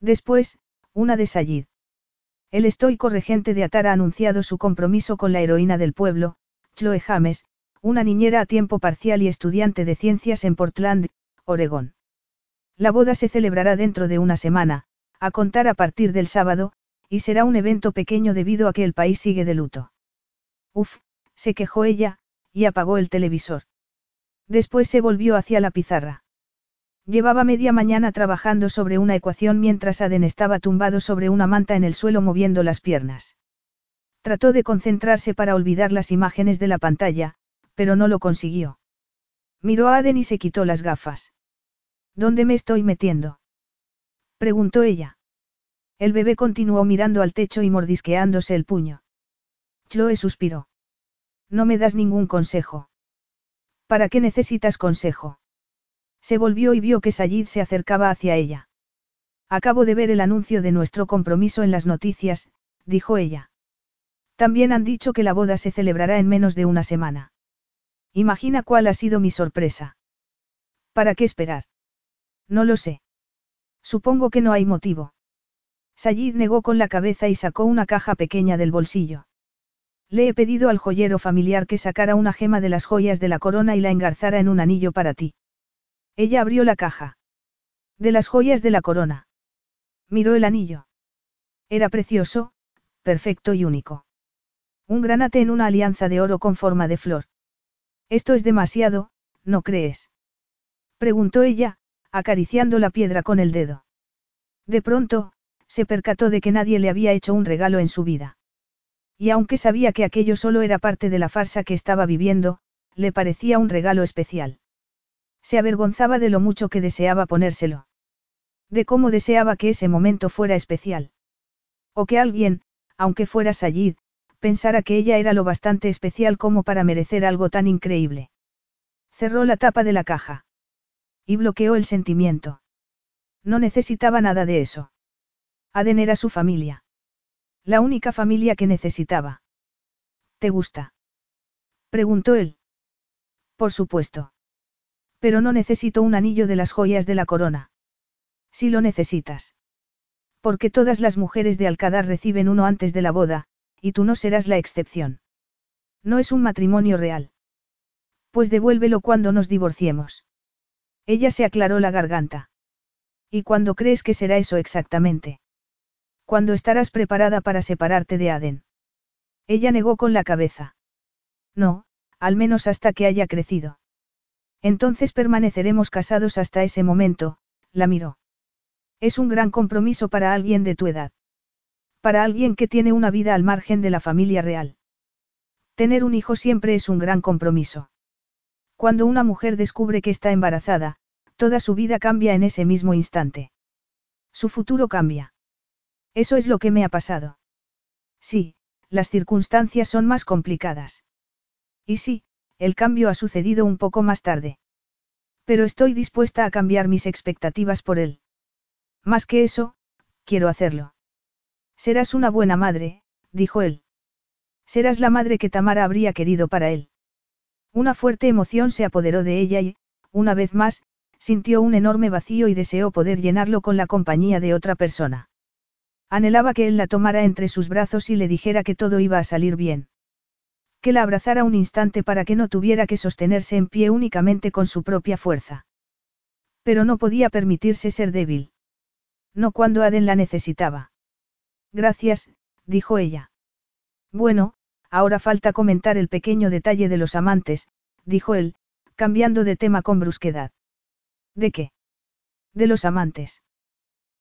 Después, una de Sayid. El estoico regente de Atar ha anunciado su compromiso con la heroína del pueblo, Chloe James, una niñera a tiempo parcial y estudiante de ciencias en Portland, Oregón. La boda se celebrará dentro de una semana, a contar a partir del sábado, y será un evento pequeño debido a que el país sigue de luto. Uf, se quejó ella, y apagó el televisor. Después se volvió hacia la pizarra. Llevaba media mañana trabajando sobre una ecuación mientras Aden estaba tumbado sobre una manta en el suelo moviendo las piernas. Trató de concentrarse para olvidar las imágenes de la pantalla, pero no lo consiguió. Miró a Aden y se quitó las gafas. ¿Dónde me estoy metiendo? preguntó ella. El bebé continuó mirando al techo y mordisqueándose el puño. Chloe suspiró. No me das ningún consejo. ¿Para qué necesitas consejo? Se volvió y vio que Sayid se acercaba hacia ella. Acabo de ver el anuncio de nuestro compromiso en las noticias, dijo ella. También han dicho que la boda se celebrará en menos de una semana. Imagina cuál ha sido mi sorpresa. ¿Para qué esperar? No lo sé. Supongo que no hay motivo. Sayid negó con la cabeza y sacó una caja pequeña del bolsillo. Le he pedido al joyero familiar que sacara una gema de las joyas de la corona y la engarzara en un anillo para ti. Ella abrió la caja. De las joyas de la corona. Miró el anillo. Era precioso, perfecto y único. Un granate en una alianza de oro con forma de flor. Esto es demasiado, ¿no crees? Preguntó ella, acariciando la piedra con el dedo. De pronto, se percató de que nadie le había hecho un regalo en su vida. Y aunque sabía que aquello solo era parte de la farsa que estaba viviendo, le parecía un regalo especial. Se avergonzaba de lo mucho que deseaba ponérselo. De cómo deseaba que ese momento fuera especial. O que alguien, aunque fuera Sayid, pensara que ella era lo bastante especial como para merecer algo tan increíble. Cerró la tapa de la caja. Y bloqueó el sentimiento. No necesitaba nada de eso. Aden era su familia. La única familia que necesitaba. ¿Te gusta? Preguntó él. Por supuesto. Pero no necesito un anillo de las joyas de la corona. Si lo necesitas. Porque todas las mujeres de Alcadar reciben uno antes de la boda, y tú no serás la excepción. No es un matrimonio real. Pues devuélvelo cuando nos divorciemos. Ella se aclaró la garganta. ¿Y cuándo crees que será eso exactamente? Cuando estarás preparada para separarte de Aden. Ella negó con la cabeza. No, al menos hasta que haya crecido. Entonces permaneceremos casados hasta ese momento, la miró. Es un gran compromiso para alguien de tu edad. Para alguien que tiene una vida al margen de la familia real. Tener un hijo siempre es un gran compromiso. Cuando una mujer descubre que está embarazada, toda su vida cambia en ese mismo instante. Su futuro cambia. Eso es lo que me ha pasado. Sí, las circunstancias son más complicadas. Y sí, el cambio ha sucedido un poco más tarde. Pero estoy dispuesta a cambiar mis expectativas por él. Más que eso, quiero hacerlo. Serás una buena madre, dijo él. Serás la madre que Tamara habría querido para él. Una fuerte emoción se apoderó de ella y, una vez más, sintió un enorme vacío y deseó poder llenarlo con la compañía de otra persona. Anhelaba que él la tomara entre sus brazos y le dijera que todo iba a salir bien. Que la abrazara un instante para que no tuviera que sostenerse en pie únicamente con su propia fuerza. Pero no podía permitirse ser débil. No cuando Aden la necesitaba. Gracias, dijo ella. Bueno, ahora falta comentar el pequeño detalle de los amantes, dijo él, cambiando de tema con brusquedad. ¿De qué? De los amantes.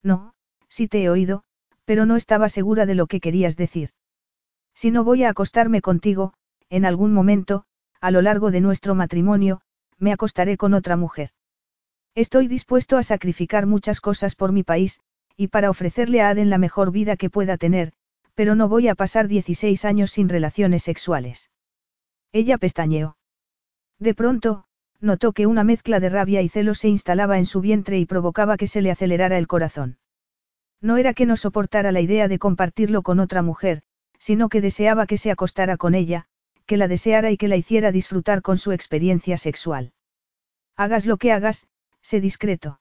No, sí te he oído, pero no estaba segura de lo que querías decir. Si no voy a acostarme contigo, en algún momento, a lo largo de nuestro matrimonio, me acostaré con otra mujer. Estoy dispuesto a sacrificar muchas cosas por mi país, y para ofrecerle a Aden la mejor vida que pueda tener, pero no voy a pasar 16 años sin relaciones sexuales. Ella pestañeó. De pronto, notó que una mezcla de rabia y celos se instalaba en su vientre y provocaba que se le acelerara el corazón. No era que no soportara la idea de compartirlo con otra mujer, sino que deseaba que se acostara con ella, que la deseara y que la hiciera disfrutar con su experiencia sexual. Hagas lo que hagas, sé discreto.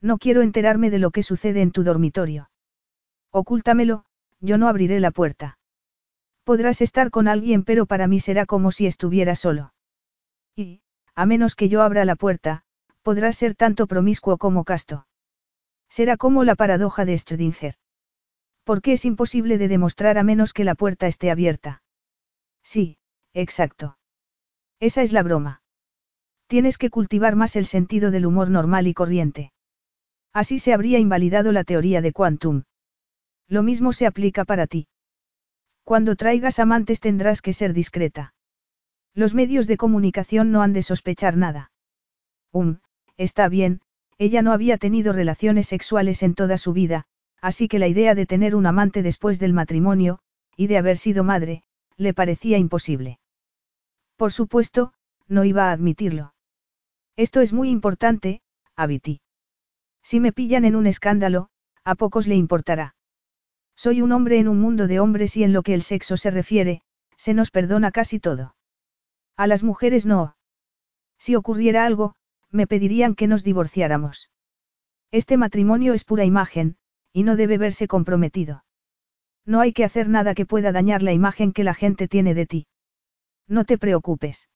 No quiero enterarme de lo que sucede en tu dormitorio. Ocúltamelo, yo no abriré la puerta. Podrás estar con alguien pero para mí será como si estuviera solo. Y, a menos que yo abra la puerta, podrás ser tanto promiscuo como casto. Será como la paradoja de Strdinger. Porque es imposible de demostrar a menos que la puerta esté abierta. Sí, exacto. Esa es la broma. Tienes que cultivar más el sentido del humor normal y corriente. Así se habría invalidado la teoría de Quantum. Lo mismo se aplica para ti. Cuando traigas amantes tendrás que ser discreta. Los medios de comunicación no han de sospechar nada. Um, está bien, ella no había tenido relaciones sexuales en toda su vida, así que la idea de tener un amante después del matrimonio, y de haber sido madre, le parecía imposible. Por supuesto, no iba a admitirlo. Esto es muy importante, Abiti. Si me pillan en un escándalo, a pocos le importará. Soy un hombre en un mundo de hombres y en lo que el sexo se refiere, se nos perdona casi todo. A las mujeres no. Si ocurriera algo, me pedirían que nos divorciáramos. Este matrimonio es pura imagen, y no debe verse comprometido. No hay que hacer nada que pueda dañar la imagen que la gente tiene de ti. No te preocupes.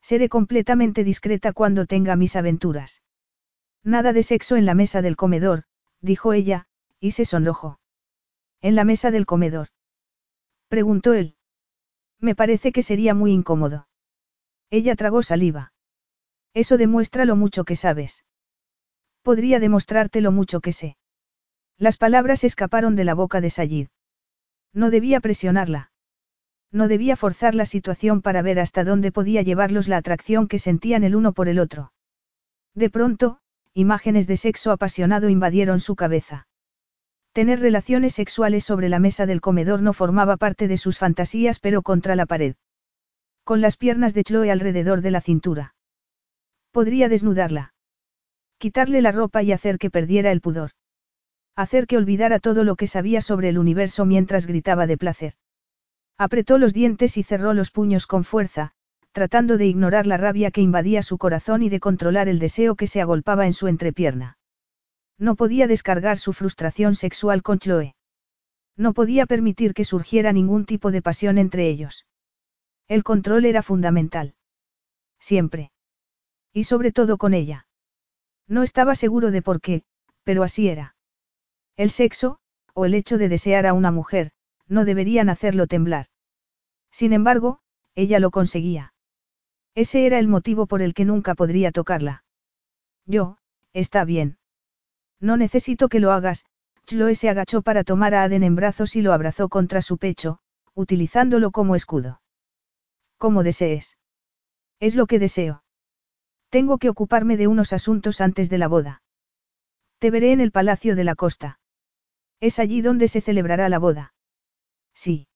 Seré completamente discreta cuando tenga mis aventuras. Nada de sexo en la mesa del comedor, dijo ella, y se sonrojó. En la mesa del comedor. Preguntó él. Me parece que sería muy incómodo. Ella tragó saliva. Eso demuestra lo mucho que sabes. Podría demostrarte lo mucho que sé. Las palabras escaparon de la boca de Sayid. No debía presionarla. No debía forzar la situación para ver hasta dónde podía llevarlos la atracción que sentían el uno por el otro. De pronto, imágenes de sexo apasionado invadieron su cabeza. Tener relaciones sexuales sobre la mesa del comedor no formaba parte de sus fantasías pero contra la pared. Con las piernas de Chloe alrededor de la cintura. Podría desnudarla. Quitarle la ropa y hacer que perdiera el pudor. Hacer que olvidara todo lo que sabía sobre el universo mientras gritaba de placer. Apretó los dientes y cerró los puños con fuerza, tratando de ignorar la rabia que invadía su corazón y de controlar el deseo que se agolpaba en su entrepierna. No podía descargar su frustración sexual con Chloe. No podía permitir que surgiera ningún tipo de pasión entre ellos. El control era fundamental. Siempre. Y sobre todo con ella. No estaba seguro de por qué, pero así era. El sexo, o el hecho de desear a una mujer, no deberían hacerlo temblar. Sin embargo, ella lo conseguía. Ese era el motivo por el que nunca podría tocarla. Yo, está bien. No necesito que lo hagas, Chloe se agachó para tomar a Aden en brazos y lo abrazó contra su pecho, utilizándolo como escudo. Como desees. Es lo que deseo. Tengo que ocuparme de unos asuntos antes de la boda. Te veré en el Palacio de la Costa. Es allí donde se celebrará la boda. Sí.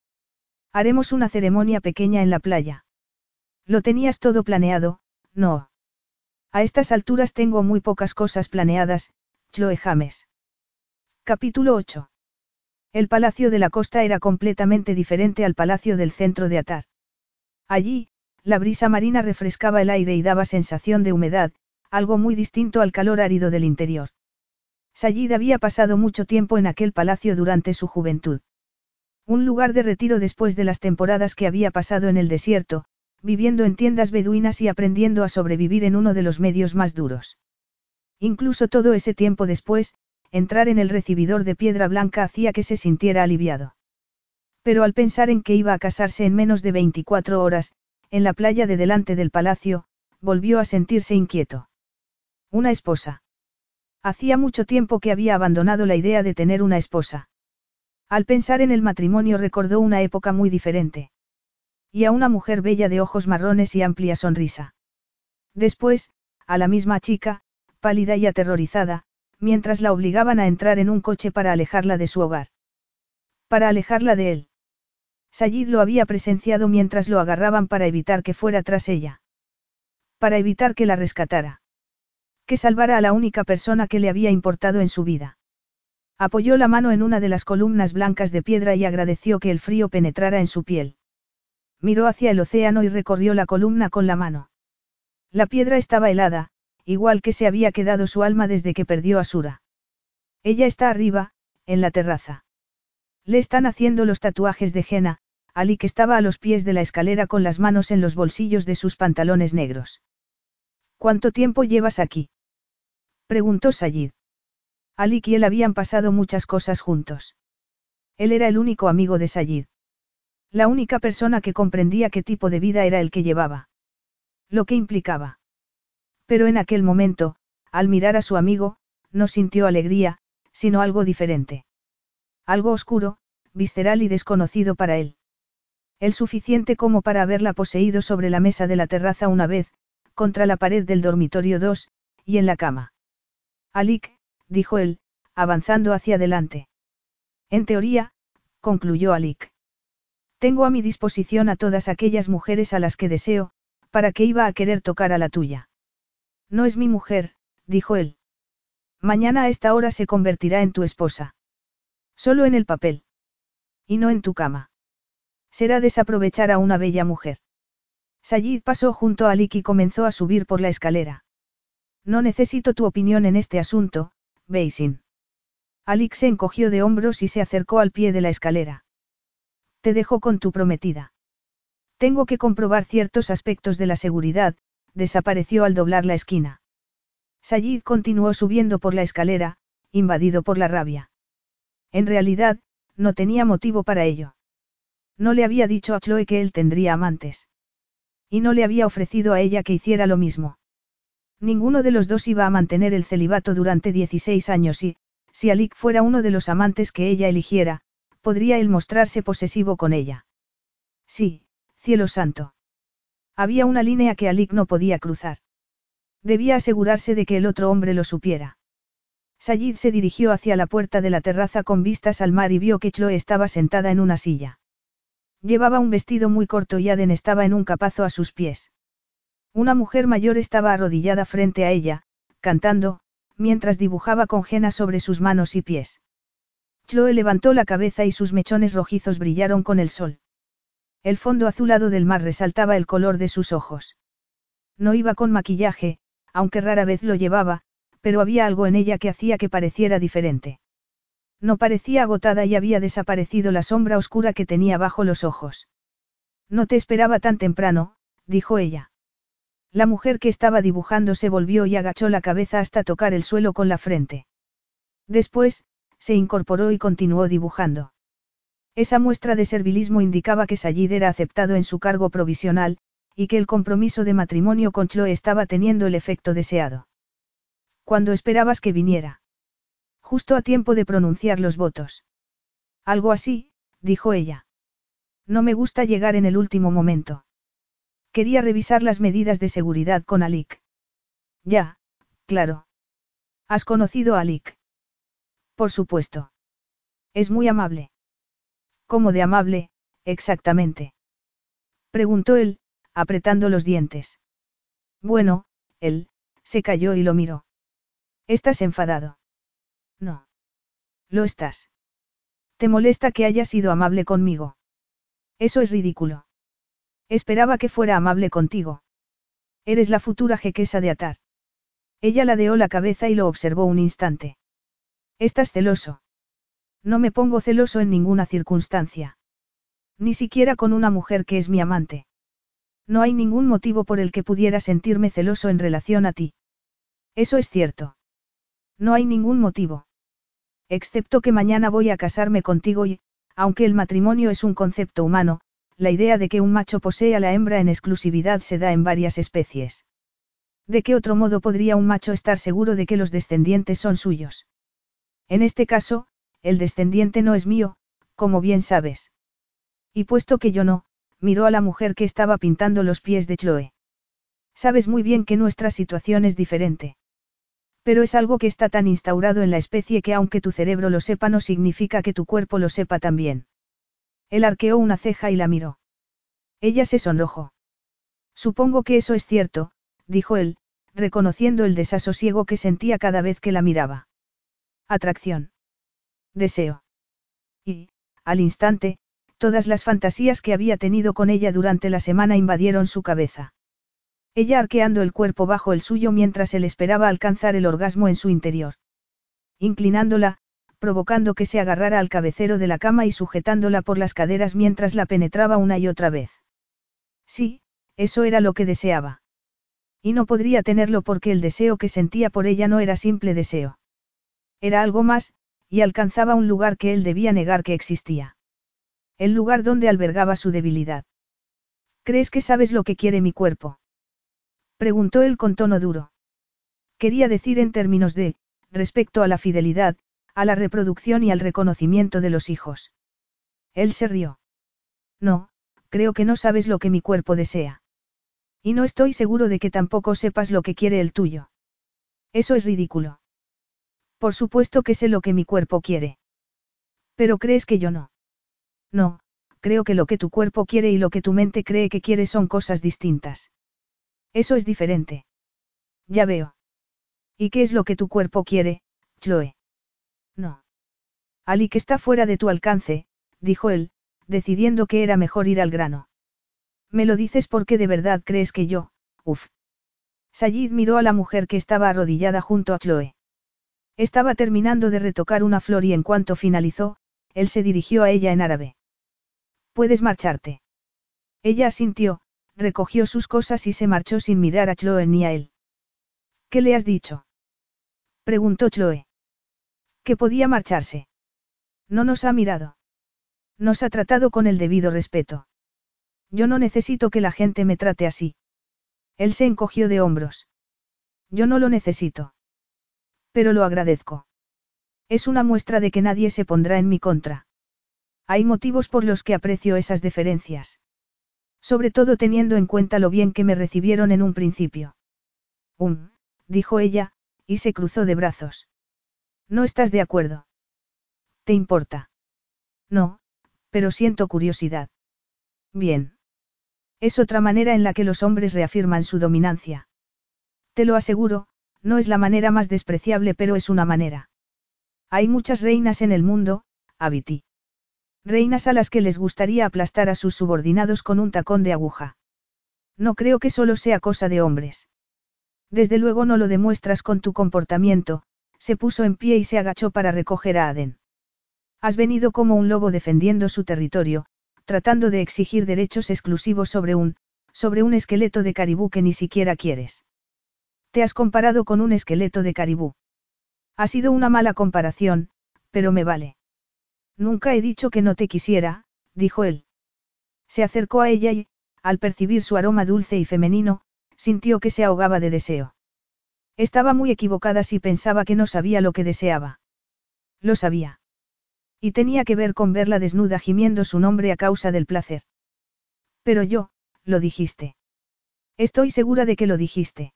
Haremos una ceremonia pequeña en la playa. Lo tenías todo planeado, no. A estas alturas tengo muy pocas cosas planeadas, Chloe James. Capítulo 8. El palacio de la costa era completamente diferente al palacio del centro de Atar. Allí, la brisa marina refrescaba el aire y daba sensación de humedad, algo muy distinto al calor árido del interior. Sayid había pasado mucho tiempo en aquel palacio durante su juventud. Un lugar de retiro después de las temporadas que había pasado en el desierto, viviendo en tiendas beduinas y aprendiendo a sobrevivir en uno de los medios más duros. Incluso todo ese tiempo después, entrar en el recibidor de piedra blanca hacía que se sintiera aliviado. Pero al pensar en que iba a casarse en menos de 24 horas, en la playa de delante del palacio, volvió a sentirse inquieto. Una esposa. Hacía mucho tiempo que había abandonado la idea de tener una esposa. Al pensar en el matrimonio recordó una época muy diferente. Y a una mujer bella de ojos marrones y amplia sonrisa. Después, a la misma chica, pálida y aterrorizada, mientras la obligaban a entrar en un coche para alejarla de su hogar. Para alejarla de él. Sayid lo había presenciado mientras lo agarraban para evitar que fuera tras ella. Para evitar que la rescatara. Que salvara a la única persona que le había importado en su vida. Apoyó la mano en una de las columnas blancas de piedra y agradeció que el frío penetrara en su piel. Miró hacia el océano y recorrió la columna con la mano. La piedra estaba helada, igual que se había quedado su alma desde que perdió a Sura. Ella está arriba, en la terraza. Le están haciendo los tatuajes de Jena, Ali que estaba a los pies de la escalera con las manos en los bolsillos de sus pantalones negros. ¿Cuánto tiempo llevas aquí? preguntó Sayid. Ali y él habían pasado muchas cosas juntos. Él era el único amigo de Sayid. La única persona que comprendía qué tipo de vida era el que llevaba. Lo que implicaba. Pero en aquel momento, al mirar a su amigo, no sintió alegría, sino algo diferente. Algo oscuro, visceral y desconocido para él. El suficiente como para haberla poseído sobre la mesa de la terraza una vez, contra la pared del dormitorio 2, y en la cama. Alik, dijo él, avanzando hacia adelante. En teoría, concluyó Alik. Tengo a mi disposición a todas aquellas mujeres a las que deseo, ¿para qué iba a querer tocar a la tuya? No es mi mujer, dijo él. Mañana a esta hora se convertirá en tu esposa. Solo en el papel. Y no en tu cama. Será desaprovechar a una bella mujer. Sayid pasó junto a Alik y comenzó a subir por la escalera. No necesito tu opinión en este asunto, Beisin. Alik se encogió de hombros y se acercó al pie de la escalera. Te dejo con tu prometida. Tengo que comprobar ciertos aspectos de la seguridad, desapareció al doblar la esquina. Sayid continuó subiendo por la escalera, invadido por la rabia. En realidad, no tenía motivo para ello. No le había dicho a Chloe que él tendría amantes. Y no le había ofrecido a ella que hiciera lo mismo. Ninguno de los dos iba a mantener el celibato durante 16 años y, si Alik fuera uno de los amantes que ella eligiera, podría él mostrarse posesivo con ella. Sí, cielo santo. Había una línea que Alik no podía cruzar. Debía asegurarse de que el otro hombre lo supiera. Sayid se dirigió hacia la puerta de la terraza con vistas al mar y vio que Chloe estaba sentada en una silla. Llevaba un vestido muy corto y Aden estaba en un capazo a sus pies. Una mujer mayor estaba arrodillada frente a ella, cantando, mientras dibujaba con jena sobre sus manos y pies. Chloe levantó la cabeza y sus mechones rojizos brillaron con el sol. El fondo azulado del mar resaltaba el color de sus ojos. No iba con maquillaje, aunque rara vez lo llevaba, pero había algo en ella que hacía que pareciera diferente. No parecía agotada y había desaparecido la sombra oscura que tenía bajo los ojos. No te esperaba tan temprano, dijo ella. La mujer que estaba dibujando se volvió y agachó la cabeza hasta tocar el suelo con la frente. Después, se incorporó y continuó dibujando. Esa muestra de servilismo indicaba que Sayid era aceptado en su cargo provisional, y que el compromiso de matrimonio con Chloe estaba teniendo el efecto deseado. Cuando esperabas que viniera? Justo a tiempo de pronunciar los votos. Algo así, dijo ella. No me gusta llegar en el último momento. Quería revisar las medidas de seguridad con Alik. Ya, claro. ¿Has conocido a Alik? Por supuesto. Es muy amable. ¿Cómo de amable, exactamente? Preguntó él, apretando los dientes. Bueno, él, se calló y lo miró. ¿Estás enfadado? No. Lo estás. ¿Te molesta que haya sido amable conmigo? Eso es ridículo. Esperaba que fuera amable contigo. Eres la futura jequesa de Atar. Ella ladeó la cabeza y lo observó un instante. Estás celoso. No me pongo celoso en ninguna circunstancia. Ni siquiera con una mujer que es mi amante. No hay ningún motivo por el que pudiera sentirme celoso en relación a ti. Eso es cierto. No hay ningún motivo. Excepto que mañana voy a casarme contigo y, aunque el matrimonio es un concepto humano, la idea de que un macho posee a la hembra en exclusividad se da en varias especies. ¿De qué otro modo podría un macho estar seguro de que los descendientes son suyos? En este caso, el descendiente no es mío, como bien sabes. Y puesto que yo no, miró a la mujer que estaba pintando los pies de Chloe. Sabes muy bien que nuestra situación es diferente. Pero es algo que está tan instaurado en la especie que aunque tu cerebro lo sepa no significa que tu cuerpo lo sepa también. Él arqueó una ceja y la miró. Ella se sonrojó. Supongo que eso es cierto, dijo él, reconociendo el desasosiego que sentía cada vez que la miraba. Atracción. Deseo. Y, al instante, todas las fantasías que había tenido con ella durante la semana invadieron su cabeza. Ella arqueando el cuerpo bajo el suyo mientras él esperaba alcanzar el orgasmo en su interior. Inclinándola, provocando que se agarrara al cabecero de la cama y sujetándola por las caderas mientras la penetraba una y otra vez. Sí, eso era lo que deseaba. Y no podría tenerlo porque el deseo que sentía por ella no era simple deseo. Era algo más, y alcanzaba un lugar que él debía negar que existía. El lugar donde albergaba su debilidad. ¿Crees que sabes lo que quiere mi cuerpo? Preguntó él con tono duro. Quería decir en términos de, respecto a la fidelidad, a la reproducción y al reconocimiento de los hijos. Él se rió. No, creo que no sabes lo que mi cuerpo desea. Y no estoy seguro de que tampoco sepas lo que quiere el tuyo. Eso es ridículo. Por supuesto que sé lo que mi cuerpo quiere. Pero crees que yo no. No, creo que lo que tu cuerpo quiere y lo que tu mente cree que quiere son cosas distintas. Eso es diferente. Ya veo. ¿Y qué es lo que tu cuerpo quiere, Chloe? No. Ali que está fuera de tu alcance, dijo él, decidiendo que era mejor ir al grano. Me lo dices porque de verdad crees que yo, uff. Sayid miró a la mujer que estaba arrodillada junto a Chloe. Estaba terminando de retocar una flor y en cuanto finalizó, él se dirigió a ella en árabe. Puedes marcharte. Ella asintió, recogió sus cosas y se marchó sin mirar a Chloe ni a él. ¿Qué le has dicho? preguntó Chloe. Que podía marcharse. No nos ha mirado. Nos ha tratado con el debido respeto. Yo no necesito que la gente me trate así. Él se encogió de hombros. Yo no lo necesito. Pero lo agradezco. Es una muestra de que nadie se pondrá en mi contra. Hay motivos por los que aprecio esas deferencias. Sobre todo teniendo en cuenta lo bien que me recibieron en un principio. Um, dijo ella, y se cruzó de brazos. ¿No estás de acuerdo? ¿Te importa? No, pero siento curiosidad. Bien. Es otra manera en la que los hombres reafirman su dominancia. Te lo aseguro, no es la manera más despreciable, pero es una manera. Hay muchas reinas en el mundo, Abiti. Reinas a las que les gustaría aplastar a sus subordinados con un tacón de aguja. No creo que solo sea cosa de hombres. Desde luego no lo demuestras con tu comportamiento, se puso en pie y se agachó para recoger a Aden. Has venido como un lobo defendiendo su territorio, tratando de exigir derechos exclusivos sobre un, sobre un esqueleto de caribú que ni siquiera quieres. Te has comparado con un esqueleto de caribú. Ha sido una mala comparación, pero me vale. Nunca he dicho que no te quisiera, dijo él. Se acercó a ella y, al percibir su aroma dulce y femenino, sintió que se ahogaba de deseo. Estaba muy equivocada si pensaba que no sabía lo que deseaba. Lo sabía. Y tenía que ver con verla desnuda gimiendo su nombre a causa del placer. Pero yo, lo dijiste. Estoy segura de que lo dijiste.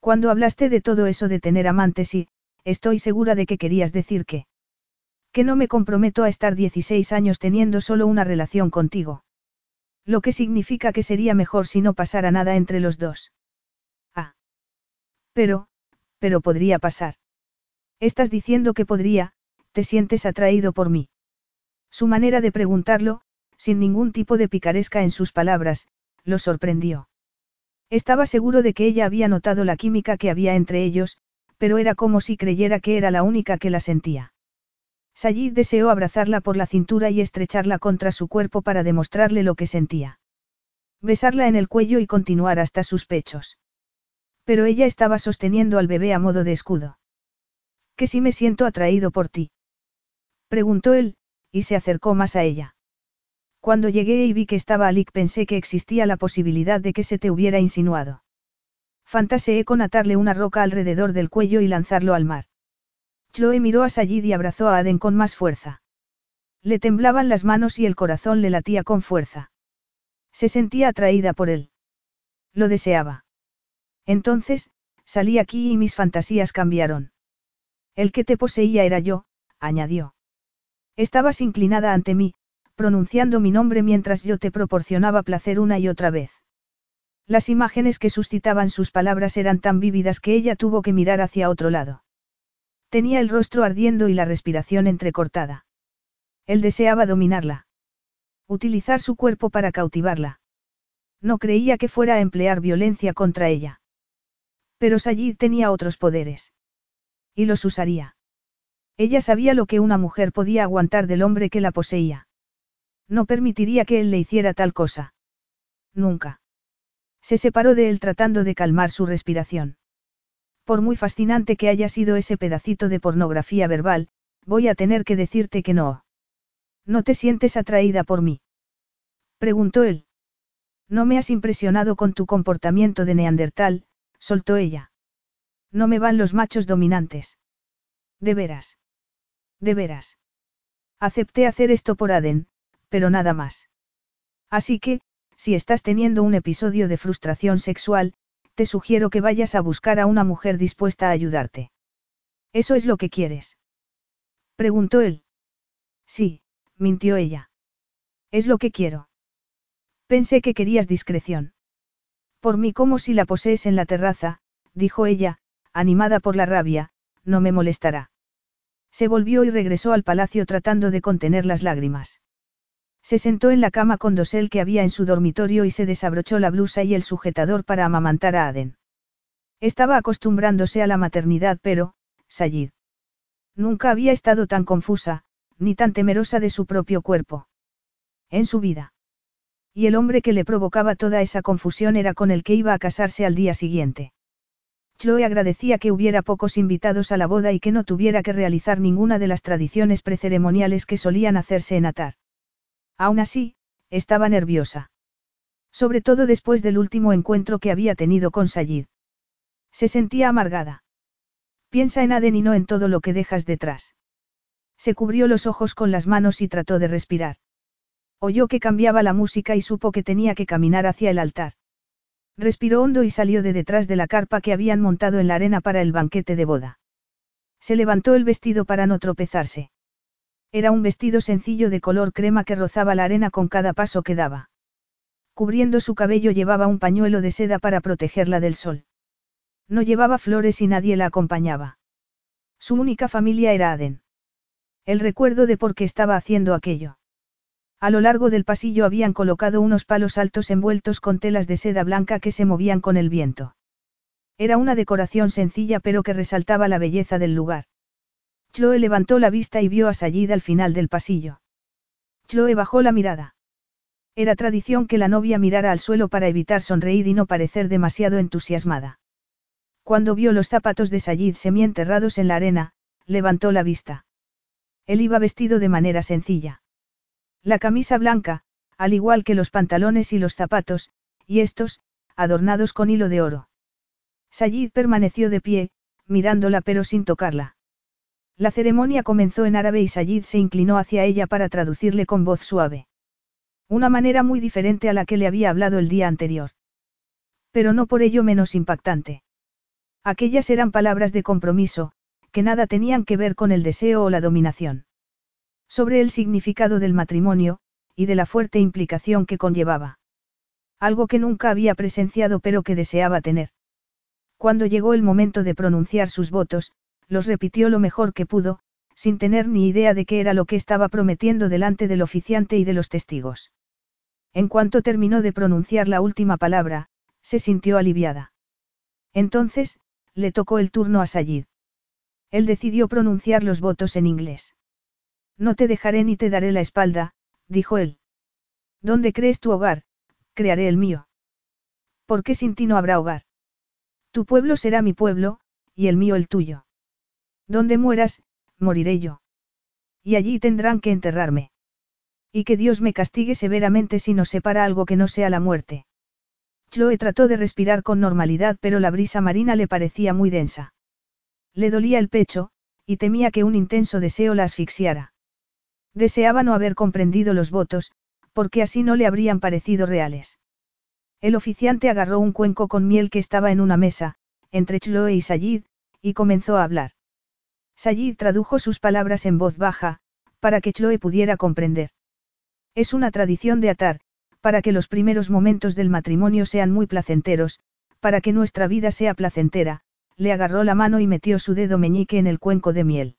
Cuando hablaste de todo eso de tener amantes y, estoy segura de que querías decir que... Que no me comprometo a estar 16 años teniendo solo una relación contigo. Lo que significa que sería mejor si no pasara nada entre los dos. Ah. Pero, pero podría pasar. Estás diciendo que podría, te sientes atraído por mí. Su manera de preguntarlo, sin ningún tipo de picaresca en sus palabras, lo sorprendió. Estaba seguro de que ella había notado la química que había entre ellos, pero era como si creyera que era la única que la sentía. Sayid deseó abrazarla por la cintura y estrecharla contra su cuerpo para demostrarle lo que sentía. Besarla en el cuello y continuar hasta sus pechos. Pero ella estaba sosteniendo al bebé a modo de escudo. ¿Que si me siento atraído por ti? Preguntó él, y se acercó más a ella. Cuando llegué y vi que estaba Alik pensé que existía la posibilidad de que se te hubiera insinuado. Fantaseé con atarle una roca alrededor del cuello y lanzarlo al mar. Chloe miró a Sayid y abrazó a Aden con más fuerza. Le temblaban las manos y el corazón le latía con fuerza. Se sentía atraída por él. Lo deseaba. Entonces, salí aquí y mis fantasías cambiaron. El que te poseía era yo, añadió. Estabas inclinada ante mí, pronunciando mi nombre mientras yo te proporcionaba placer una y otra vez. Las imágenes que suscitaban sus palabras eran tan vívidas que ella tuvo que mirar hacia otro lado. Tenía el rostro ardiendo y la respiración entrecortada. Él deseaba dominarla. Utilizar su cuerpo para cautivarla. No creía que fuera a emplear violencia contra ella. Pero Sayid tenía otros poderes. Y los usaría. Ella sabía lo que una mujer podía aguantar del hombre que la poseía. No permitiría que él le hiciera tal cosa. Nunca. Se separó de él tratando de calmar su respiración. Por muy fascinante que haya sido ese pedacito de pornografía verbal, voy a tener que decirte que no. ¿No te sientes atraída por mí? Preguntó él. No me has impresionado con tu comportamiento de neandertal, soltó ella. No me van los machos dominantes. De veras. De veras. Acepté hacer esto por Aden, pero nada más. Así que, si estás teniendo un episodio de frustración sexual, te sugiero que vayas a buscar a una mujer dispuesta a ayudarte. ¿Eso es lo que quieres? Preguntó él. Sí, mintió ella. Es lo que quiero. Pensé que querías discreción. Por mí como si la posees en la terraza, dijo ella, animada por la rabia, no me molestará. Se volvió y regresó al palacio tratando de contener las lágrimas. Se sentó en la cama con dosel que había en su dormitorio y se desabrochó la blusa y el sujetador para amamantar a Aden. Estaba acostumbrándose a la maternidad pero, Sayid. Nunca había estado tan confusa, ni tan temerosa de su propio cuerpo. En su vida. Y el hombre que le provocaba toda esa confusión era con el que iba a casarse al día siguiente. Chloe agradecía que hubiera pocos invitados a la boda y que no tuviera que realizar ninguna de las tradiciones preceremoniales que solían hacerse en Atar. Aún así, estaba nerviosa. Sobre todo después del último encuentro que había tenido con Sayid. Se sentía amargada. Piensa en Aden y no en todo lo que dejas detrás. Se cubrió los ojos con las manos y trató de respirar. Oyó que cambiaba la música y supo que tenía que caminar hacia el altar. Respiró hondo y salió de detrás de la carpa que habían montado en la arena para el banquete de boda. Se levantó el vestido para no tropezarse. Era un vestido sencillo de color crema que rozaba la arena con cada paso que daba. Cubriendo su cabello llevaba un pañuelo de seda para protegerla del sol. No llevaba flores y nadie la acompañaba. Su única familia era Aden. El recuerdo de por qué estaba haciendo aquello. A lo largo del pasillo habían colocado unos palos altos envueltos con telas de seda blanca que se movían con el viento. Era una decoración sencilla pero que resaltaba la belleza del lugar. Chloe levantó la vista y vio a Sayid al final del pasillo. Chloe bajó la mirada. Era tradición que la novia mirara al suelo para evitar sonreír y no parecer demasiado entusiasmada. Cuando vio los zapatos de Sayid semienterrados en la arena, levantó la vista. Él iba vestido de manera sencilla. La camisa blanca, al igual que los pantalones y los zapatos, y estos, adornados con hilo de oro. Sayid permaneció de pie, mirándola pero sin tocarla. La ceremonia comenzó en árabe y Sayid se inclinó hacia ella para traducirle con voz suave. Una manera muy diferente a la que le había hablado el día anterior. Pero no por ello menos impactante. Aquellas eran palabras de compromiso, que nada tenían que ver con el deseo o la dominación. Sobre el significado del matrimonio, y de la fuerte implicación que conllevaba. Algo que nunca había presenciado pero que deseaba tener. Cuando llegó el momento de pronunciar sus votos, los repitió lo mejor que pudo, sin tener ni idea de qué era lo que estaba prometiendo delante del oficiante y de los testigos. En cuanto terminó de pronunciar la última palabra, se sintió aliviada. Entonces, le tocó el turno a Sayid. Él decidió pronunciar los votos en inglés. No te dejaré ni te daré la espalda, dijo él. ¿Dónde crees tu hogar? Crearé el mío. ¿Por qué sin ti no habrá hogar? Tu pueblo será mi pueblo, y el mío el tuyo. Donde mueras, moriré yo. Y allí tendrán que enterrarme. Y que Dios me castigue severamente si nos separa algo que no sea la muerte. Chloe trató de respirar con normalidad pero la brisa marina le parecía muy densa. Le dolía el pecho, y temía que un intenso deseo la asfixiara. Deseaba no haber comprendido los votos, porque así no le habrían parecido reales. El oficiante agarró un cuenco con miel que estaba en una mesa, entre Chloe y Sayid, y comenzó a hablar. Sayid tradujo sus palabras en voz baja, para que Chloe pudiera comprender. Es una tradición de atar, para que los primeros momentos del matrimonio sean muy placenteros, para que nuestra vida sea placentera, le agarró la mano y metió su dedo meñique en el cuenco de miel.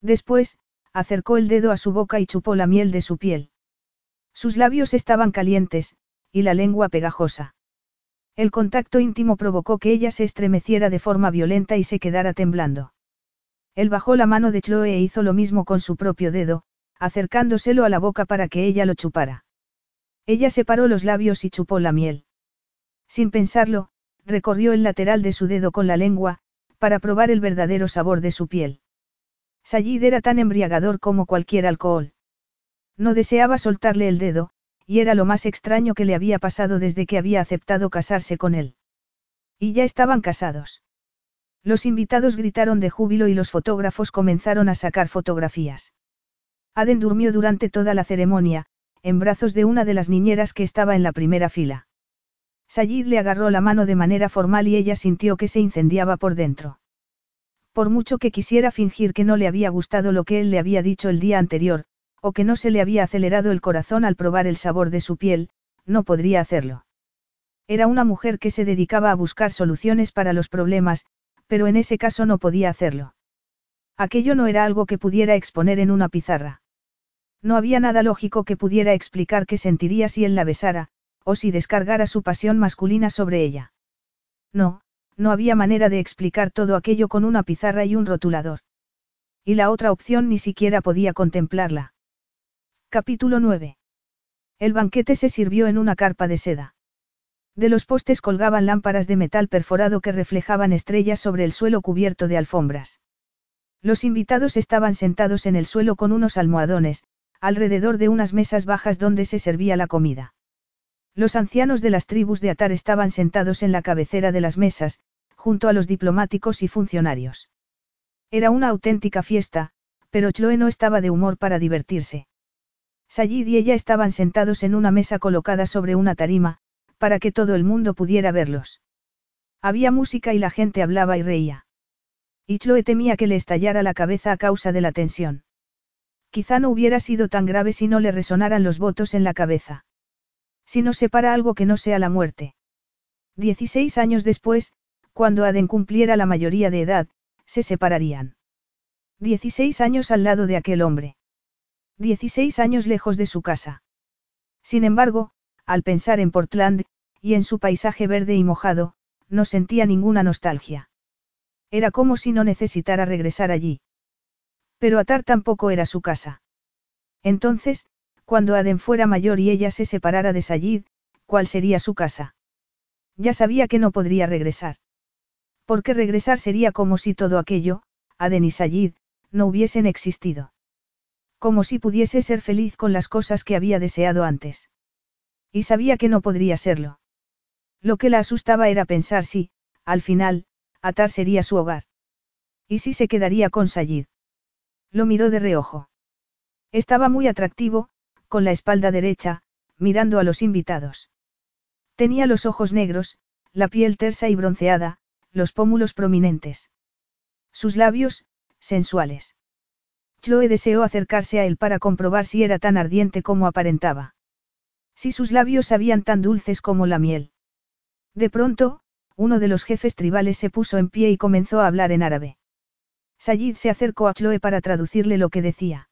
Después, acercó el dedo a su boca y chupó la miel de su piel. Sus labios estaban calientes, y la lengua pegajosa. El contacto íntimo provocó que ella se estremeciera de forma violenta y se quedara temblando. Él bajó la mano de Chloe e hizo lo mismo con su propio dedo, acercándoselo a la boca para que ella lo chupara. Ella separó los labios y chupó la miel. Sin pensarlo, recorrió el lateral de su dedo con la lengua, para probar el verdadero sabor de su piel. Sayid era tan embriagador como cualquier alcohol. No deseaba soltarle el dedo, y era lo más extraño que le había pasado desde que había aceptado casarse con él. Y ya estaban casados. Los invitados gritaron de júbilo y los fotógrafos comenzaron a sacar fotografías. Aden durmió durante toda la ceremonia, en brazos de una de las niñeras que estaba en la primera fila. Sayid le agarró la mano de manera formal y ella sintió que se incendiaba por dentro. Por mucho que quisiera fingir que no le había gustado lo que él le había dicho el día anterior, o que no se le había acelerado el corazón al probar el sabor de su piel, no podría hacerlo. Era una mujer que se dedicaba a buscar soluciones para los problemas, pero en ese caso no podía hacerlo. Aquello no era algo que pudiera exponer en una pizarra. No había nada lógico que pudiera explicar qué sentiría si él la besara, o si descargara su pasión masculina sobre ella. No, no había manera de explicar todo aquello con una pizarra y un rotulador. Y la otra opción ni siquiera podía contemplarla. Capítulo 9. El banquete se sirvió en una carpa de seda. De los postes colgaban lámparas de metal perforado que reflejaban estrellas sobre el suelo cubierto de alfombras. Los invitados estaban sentados en el suelo con unos almohadones, alrededor de unas mesas bajas donde se servía la comida. Los ancianos de las tribus de Atar estaban sentados en la cabecera de las mesas, junto a los diplomáticos y funcionarios. Era una auténtica fiesta, pero Chloe no estaba de humor para divertirse. Sayid y ella estaban sentados en una mesa colocada sobre una tarima, para que todo el mundo pudiera verlos. Había música y la gente hablaba y reía. Y Chloe temía que le estallara la cabeza a causa de la tensión. Quizá no hubiera sido tan grave si no le resonaran los votos en la cabeza. Si no separa algo que no sea la muerte. Dieciséis años después, cuando Aden cumpliera la mayoría de edad, se separarían. Dieciséis años al lado de aquel hombre. Dieciséis años lejos de su casa. Sin embargo, al pensar en Portland, y en su paisaje verde y mojado, no sentía ninguna nostalgia. Era como si no necesitara regresar allí. Pero Atar tampoco era su casa. Entonces, cuando Aden fuera mayor y ella se separara de Sayid, ¿cuál sería su casa? Ya sabía que no podría regresar. Porque regresar sería como si todo aquello, Aden y Sayid, no hubiesen existido. Como si pudiese ser feliz con las cosas que había deseado antes. Y sabía que no podría serlo. Lo que la asustaba era pensar si, al final, Atar sería su hogar. Y si se quedaría con Sayid. Lo miró de reojo. Estaba muy atractivo, con la espalda derecha, mirando a los invitados. Tenía los ojos negros, la piel tersa y bronceada, los pómulos prominentes. Sus labios, sensuales. Chloe deseó acercarse a él para comprobar si era tan ardiente como aparentaba. Si sus labios sabían tan dulces como la miel. De pronto, uno de los jefes tribales se puso en pie y comenzó a hablar en árabe. Sayid se acercó a Chloe para traducirle lo que decía.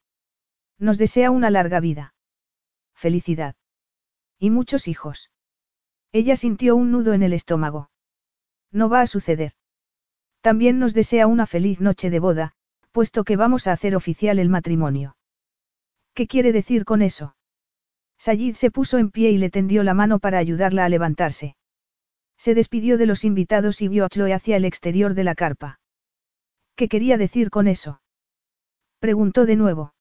Nos desea una larga vida felicidad. Y muchos hijos. Ella sintió un nudo en el estómago. No va a suceder. También nos desea una feliz noche de boda, puesto que vamos a hacer oficial el matrimonio. ¿Qué quiere decir con eso? Sayid se puso en pie y le tendió la mano para ayudarla a levantarse. Se despidió de los invitados y guió a Chloe hacia el exterior de la carpa. ¿Qué quería decir con eso? Preguntó de nuevo.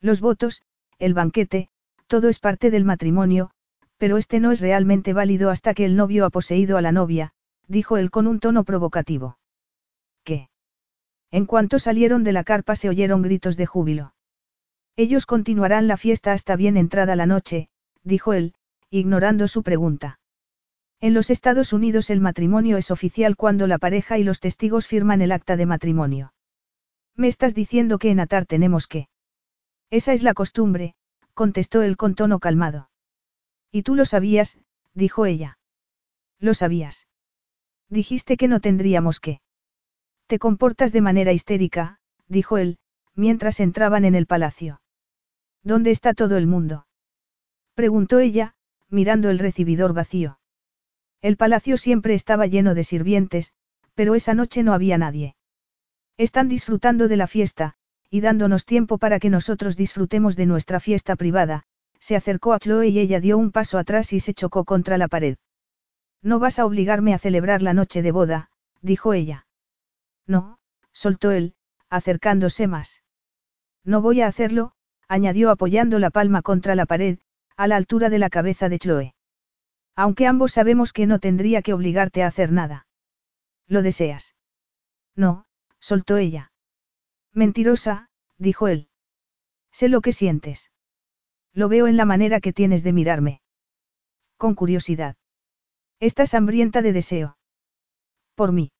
Los votos, el banquete, todo es parte del matrimonio, pero este no es realmente válido hasta que el novio ha poseído a la novia, dijo él con un tono provocativo. ¿Qué? En cuanto salieron de la carpa se oyeron gritos de júbilo. Ellos continuarán la fiesta hasta bien entrada la noche, dijo él, ignorando su pregunta. En los Estados Unidos el matrimonio es oficial cuando la pareja y los testigos firman el acta de matrimonio. Me estás diciendo que en Atar tenemos que. Esa es la costumbre, contestó él con tono calmado. Y tú lo sabías, dijo ella. Lo sabías. Dijiste que no tendríamos que. Te comportas de manera histérica, dijo él, mientras entraban en el palacio. ¿Dónde está todo el mundo? preguntó ella, mirando el recibidor vacío. El palacio siempre estaba lleno de sirvientes, pero esa noche no había nadie. Están disfrutando de la fiesta, y dándonos tiempo para que nosotros disfrutemos de nuestra fiesta privada, se acercó a Chloe y ella dio un paso atrás y se chocó contra la pared. No vas a obligarme a celebrar la noche de boda, dijo ella. No, soltó él, acercándose más. No voy a hacerlo, añadió apoyando la palma contra la pared, a la altura de la cabeza de Chloe. Aunque ambos sabemos que no tendría que obligarte a hacer nada. ¿Lo deseas? No, soltó ella. Mentirosa, dijo él. Sé lo que sientes. Lo veo en la manera que tienes de mirarme. Con curiosidad. Estás hambrienta de deseo. Por mí.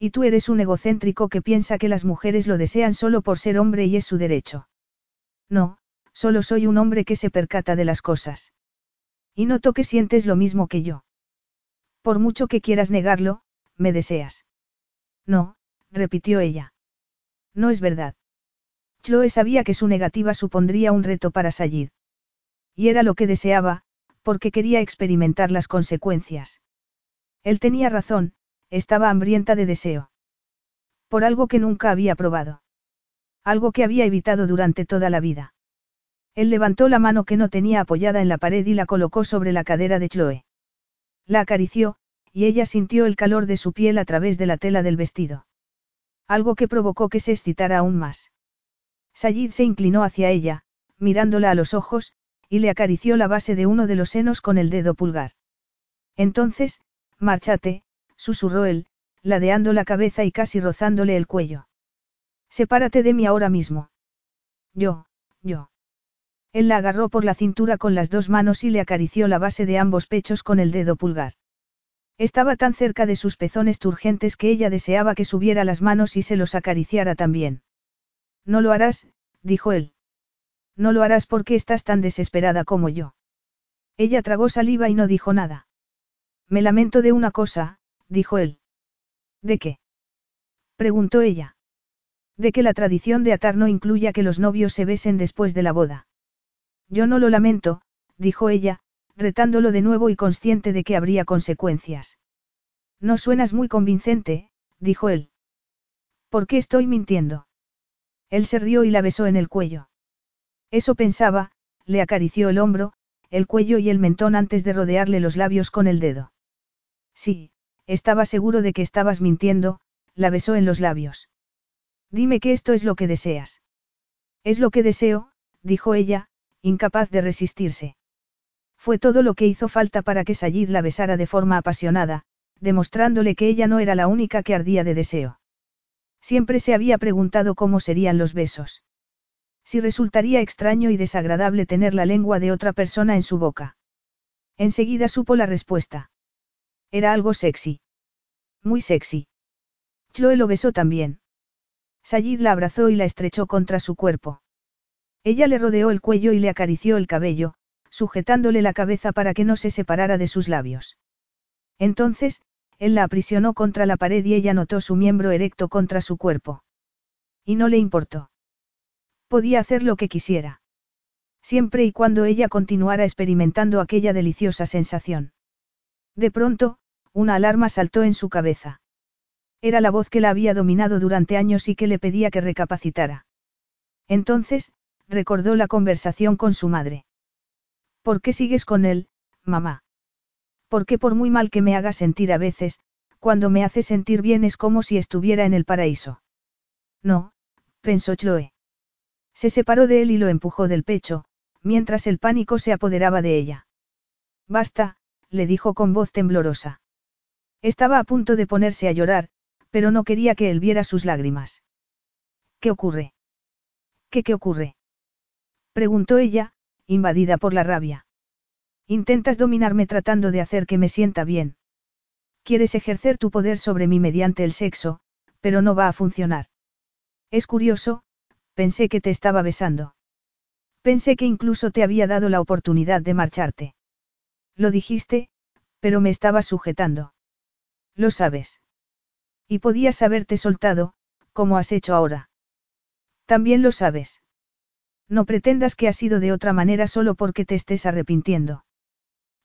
Y tú eres un egocéntrico que piensa que las mujeres lo desean solo por ser hombre y es su derecho. No, solo soy un hombre que se percata de las cosas. Y noto que sientes lo mismo que yo. Por mucho que quieras negarlo, me deseas. No, repitió ella. No es verdad. Chloe sabía que su negativa supondría un reto para Sayid. Y era lo que deseaba, porque quería experimentar las consecuencias. Él tenía razón, estaba hambrienta de deseo. Por algo que nunca había probado. Algo que había evitado durante toda la vida. Él levantó la mano que no tenía apoyada en la pared y la colocó sobre la cadera de Chloe. La acarició, y ella sintió el calor de su piel a través de la tela del vestido. Algo que provocó que se excitara aún más. Sayid se inclinó hacia ella, mirándola a los ojos, y le acarició la base de uno de los senos con el dedo pulgar. Entonces, márchate, susurró él, ladeando la cabeza y casi rozándole el cuello. Sepárate de mí ahora mismo. Yo, yo. Él la agarró por la cintura con las dos manos y le acarició la base de ambos pechos con el dedo pulgar. Estaba tan cerca de sus pezones turgentes que ella deseaba que subiera las manos y se los acariciara también. No lo harás, dijo él. No lo harás porque estás tan desesperada como yo. Ella tragó saliva y no dijo nada. Me lamento de una cosa, dijo él. ¿De qué? preguntó ella. De que la tradición de atar no incluya que los novios se besen después de la boda. Yo no lo lamento, dijo ella, retándolo de nuevo y consciente de que habría consecuencias. No suenas muy convincente, dijo él. ¿Por qué estoy mintiendo? Él se rió y la besó en el cuello. Eso pensaba, le acarició el hombro, el cuello y el mentón antes de rodearle los labios con el dedo. Sí, estaba seguro de que estabas mintiendo, la besó en los labios. Dime que esto es lo que deseas. Es lo que deseo, dijo ella, incapaz de resistirse. Fue todo lo que hizo falta para que Sayid la besara de forma apasionada, demostrándole que ella no era la única que ardía de deseo. Siempre se había preguntado cómo serían los besos. Si resultaría extraño y desagradable tener la lengua de otra persona en su boca. Enseguida supo la respuesta. Era algo sexy. Muy sexy. Chloe lo besó también. Sayid la abrazó y la estrechó contra su cuerpo. Ella le rodeó el cuello y le acarició el cabello, sujetándole la cabeza para que no se separara de sus labios. Entonces, él la aprisionó contra la pared y ella notó su miembro erecto contra su cuerpo. Y no le importó. Podía hacer lo que quisiera. Siempre y cuando ella continuara experimentando aquella deliciosa sensación. De pronto, una alarma saltó en su cabeza. Era la voz que la había dominado durante años y que le pedía que recapacitara. Entonces, recordó la conversación con su madre. ¿Por qué sigues con él, mamá? Porque por muy mal que me haga sentir a veces, cuando me hace sentir bien es como si estuviera en el paraíso. No, pensó Chloe. Se separó de él y lo empujó del pecho, mientras el pánico se apoderaba de ella. Basta, le dijo con voz temblorosa. Estaba a punto de ponerse a llorar, pero no quería que él viera sus lágrimas. ¿Qué ocurre? ¿Qué qué ocurre? Preguntó ella, invadida por la rabia. Intentas dominarme tratando de hacer que me sienta bien. Quieres ejercer tu poder sobre mí mediante el sexo, pero no va a funcionar. Es curioso, pensé que te estaba besando. Pensé que incluso te había dado la oportunidad de marcharte. Lo dijiste, pero me estabas sujetando. Lo sabes. Y podías haberte soltado, como has hecho ahora. También lo sabes. No pretendas que ha sido de otra manera solo porque te estés arrepintiendo.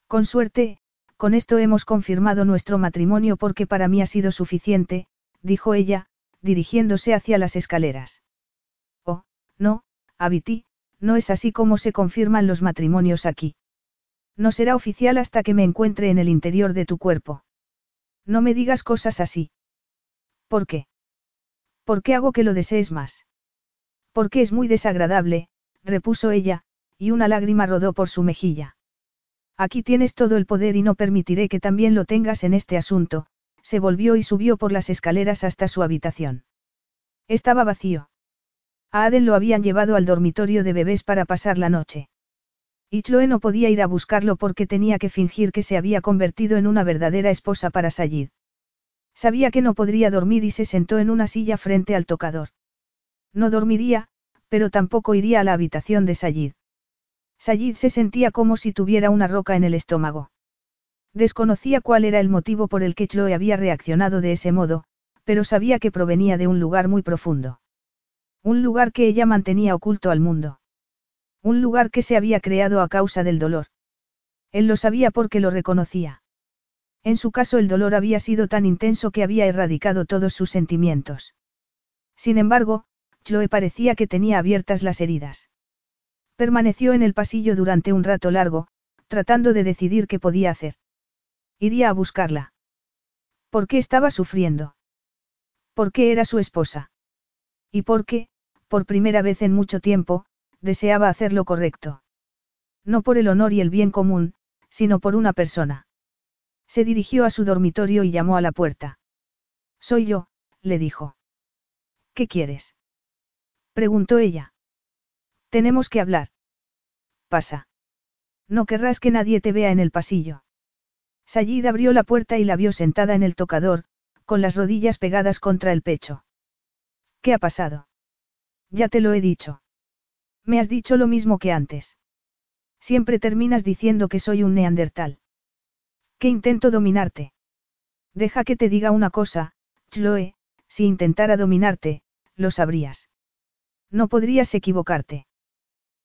Con suerte, con esto hemos confirmado nuestro matrimonio porque para mí ha sido suficiente, dijo ella, dirigiéndose hacia las escaleras. Oh, no, Abiti, no es así como se confirman los matrimonios aquí. No será oficial hasta que me encuentre en el interior de tu cuerpo. No me digas cosas así. ¿Por qué? ¿Por qué hago que lo desees más? Porque es muy desagradable, repuso ella, y una lágrima rodó por su mejilla. Aquí tienes todo el poder y no permitiré que también lo tengas en este asunto, se volvió y subió por las escaleras hasta su habitación. Estaba vacío. A Aden lo habían llevado al dormitorio de bebés para pasar la noche. Y Chloe no podía ir a buscarlo porque tenía que fingir que se había convertido en una verdadera esposa para Sayid. Sabía que no podría dormir y se sentó en una silla frente al tocador. No dormiría, pero tampoco iría a la habitación de Sayid. Sayid se sentía como si tuviera una roca en el estómago. Desconocía cuál era el motivo por el que Chloe había reaccionado de ese modo, pero sabía que provenía de un lugar muy profundo. Un lugar que ella mantenía oculto al mundo. Un lugar que se había creado a causa del dolor. Él lo sabía porque lo reconocía. En su caso el dolor había sido tan intenso que había erradicado todos sus sentimientos. Sin embargo, Chloe parecía que tenía abiertas las heridas. Permaneció en el pasillo durante un rato largo, tratando de decidir qué podía hacer. Iría a buscarla. ¿Por qué estaba sufriendo? ¿Por qué era su esposa? ¿Y por qué, por primera vez en mucho tiempo, deseaba hacer lo correcto? No por el honor y el bien común, sino por una persona. Se dirigió a su dormitorio y llamó a la puerta. Soy yo, le dijo. ¿Qué quieres? Preguntó ella. Tenemos que hablar. Pasa. No querrás que nadie te vea en el pasillo. Sayid abrió la puerta y la vio sentada en el tocador, con las rodillas pegadas contra el pecho. ¿Qué ha pasado? Ya te lo he dicho. Me has dicho lo mismo que antes. Siempre terminas diciendo que soy un neandertal. ¿Qué intento dominarte? Deja que te diga una cosa, Chloe, si intentara dominarte, lo sabrías. No podrías equivocarte.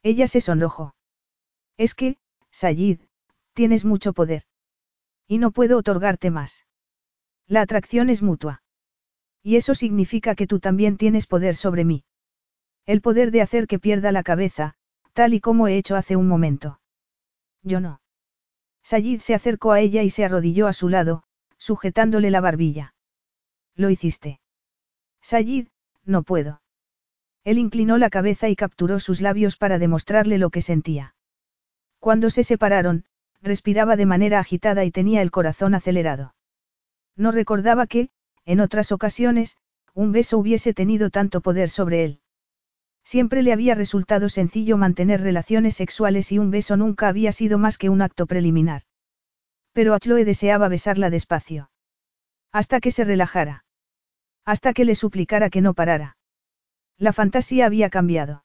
Ella se sonrojó. Es que, Sayid, tienes mucho poder. Y no puedo otorgarte más. La atracción es mutua. Y eso significa que tú también tienes poder sobre mí. El poder de hacer que pierda la cabeza, tal y como he hecho hace un momento. Yo no. Sayid se acercó a ella y se arrodilló a su lado, sujetándole la barbilla. Lo hiciste. Sayid, no puedo. Él inclinó la cabeza y capturó sus labios para demostrarle lo que sentía. Cuando se separaron, respiraba de manera agitada y tenía el corazón acelerado. No recordaba que, en otras ocasiones, un beso hubiese tenido tanto poder sobre él. Siempre le había resultado sencillo mantener relaciones sexuales y un beso nunca había sido más que un acto preliminar. Pero a Chloe deseaba besarla despacio. Hasta que se relajara. Hasta que le suplicara que no parara. La fantasía había cambiado.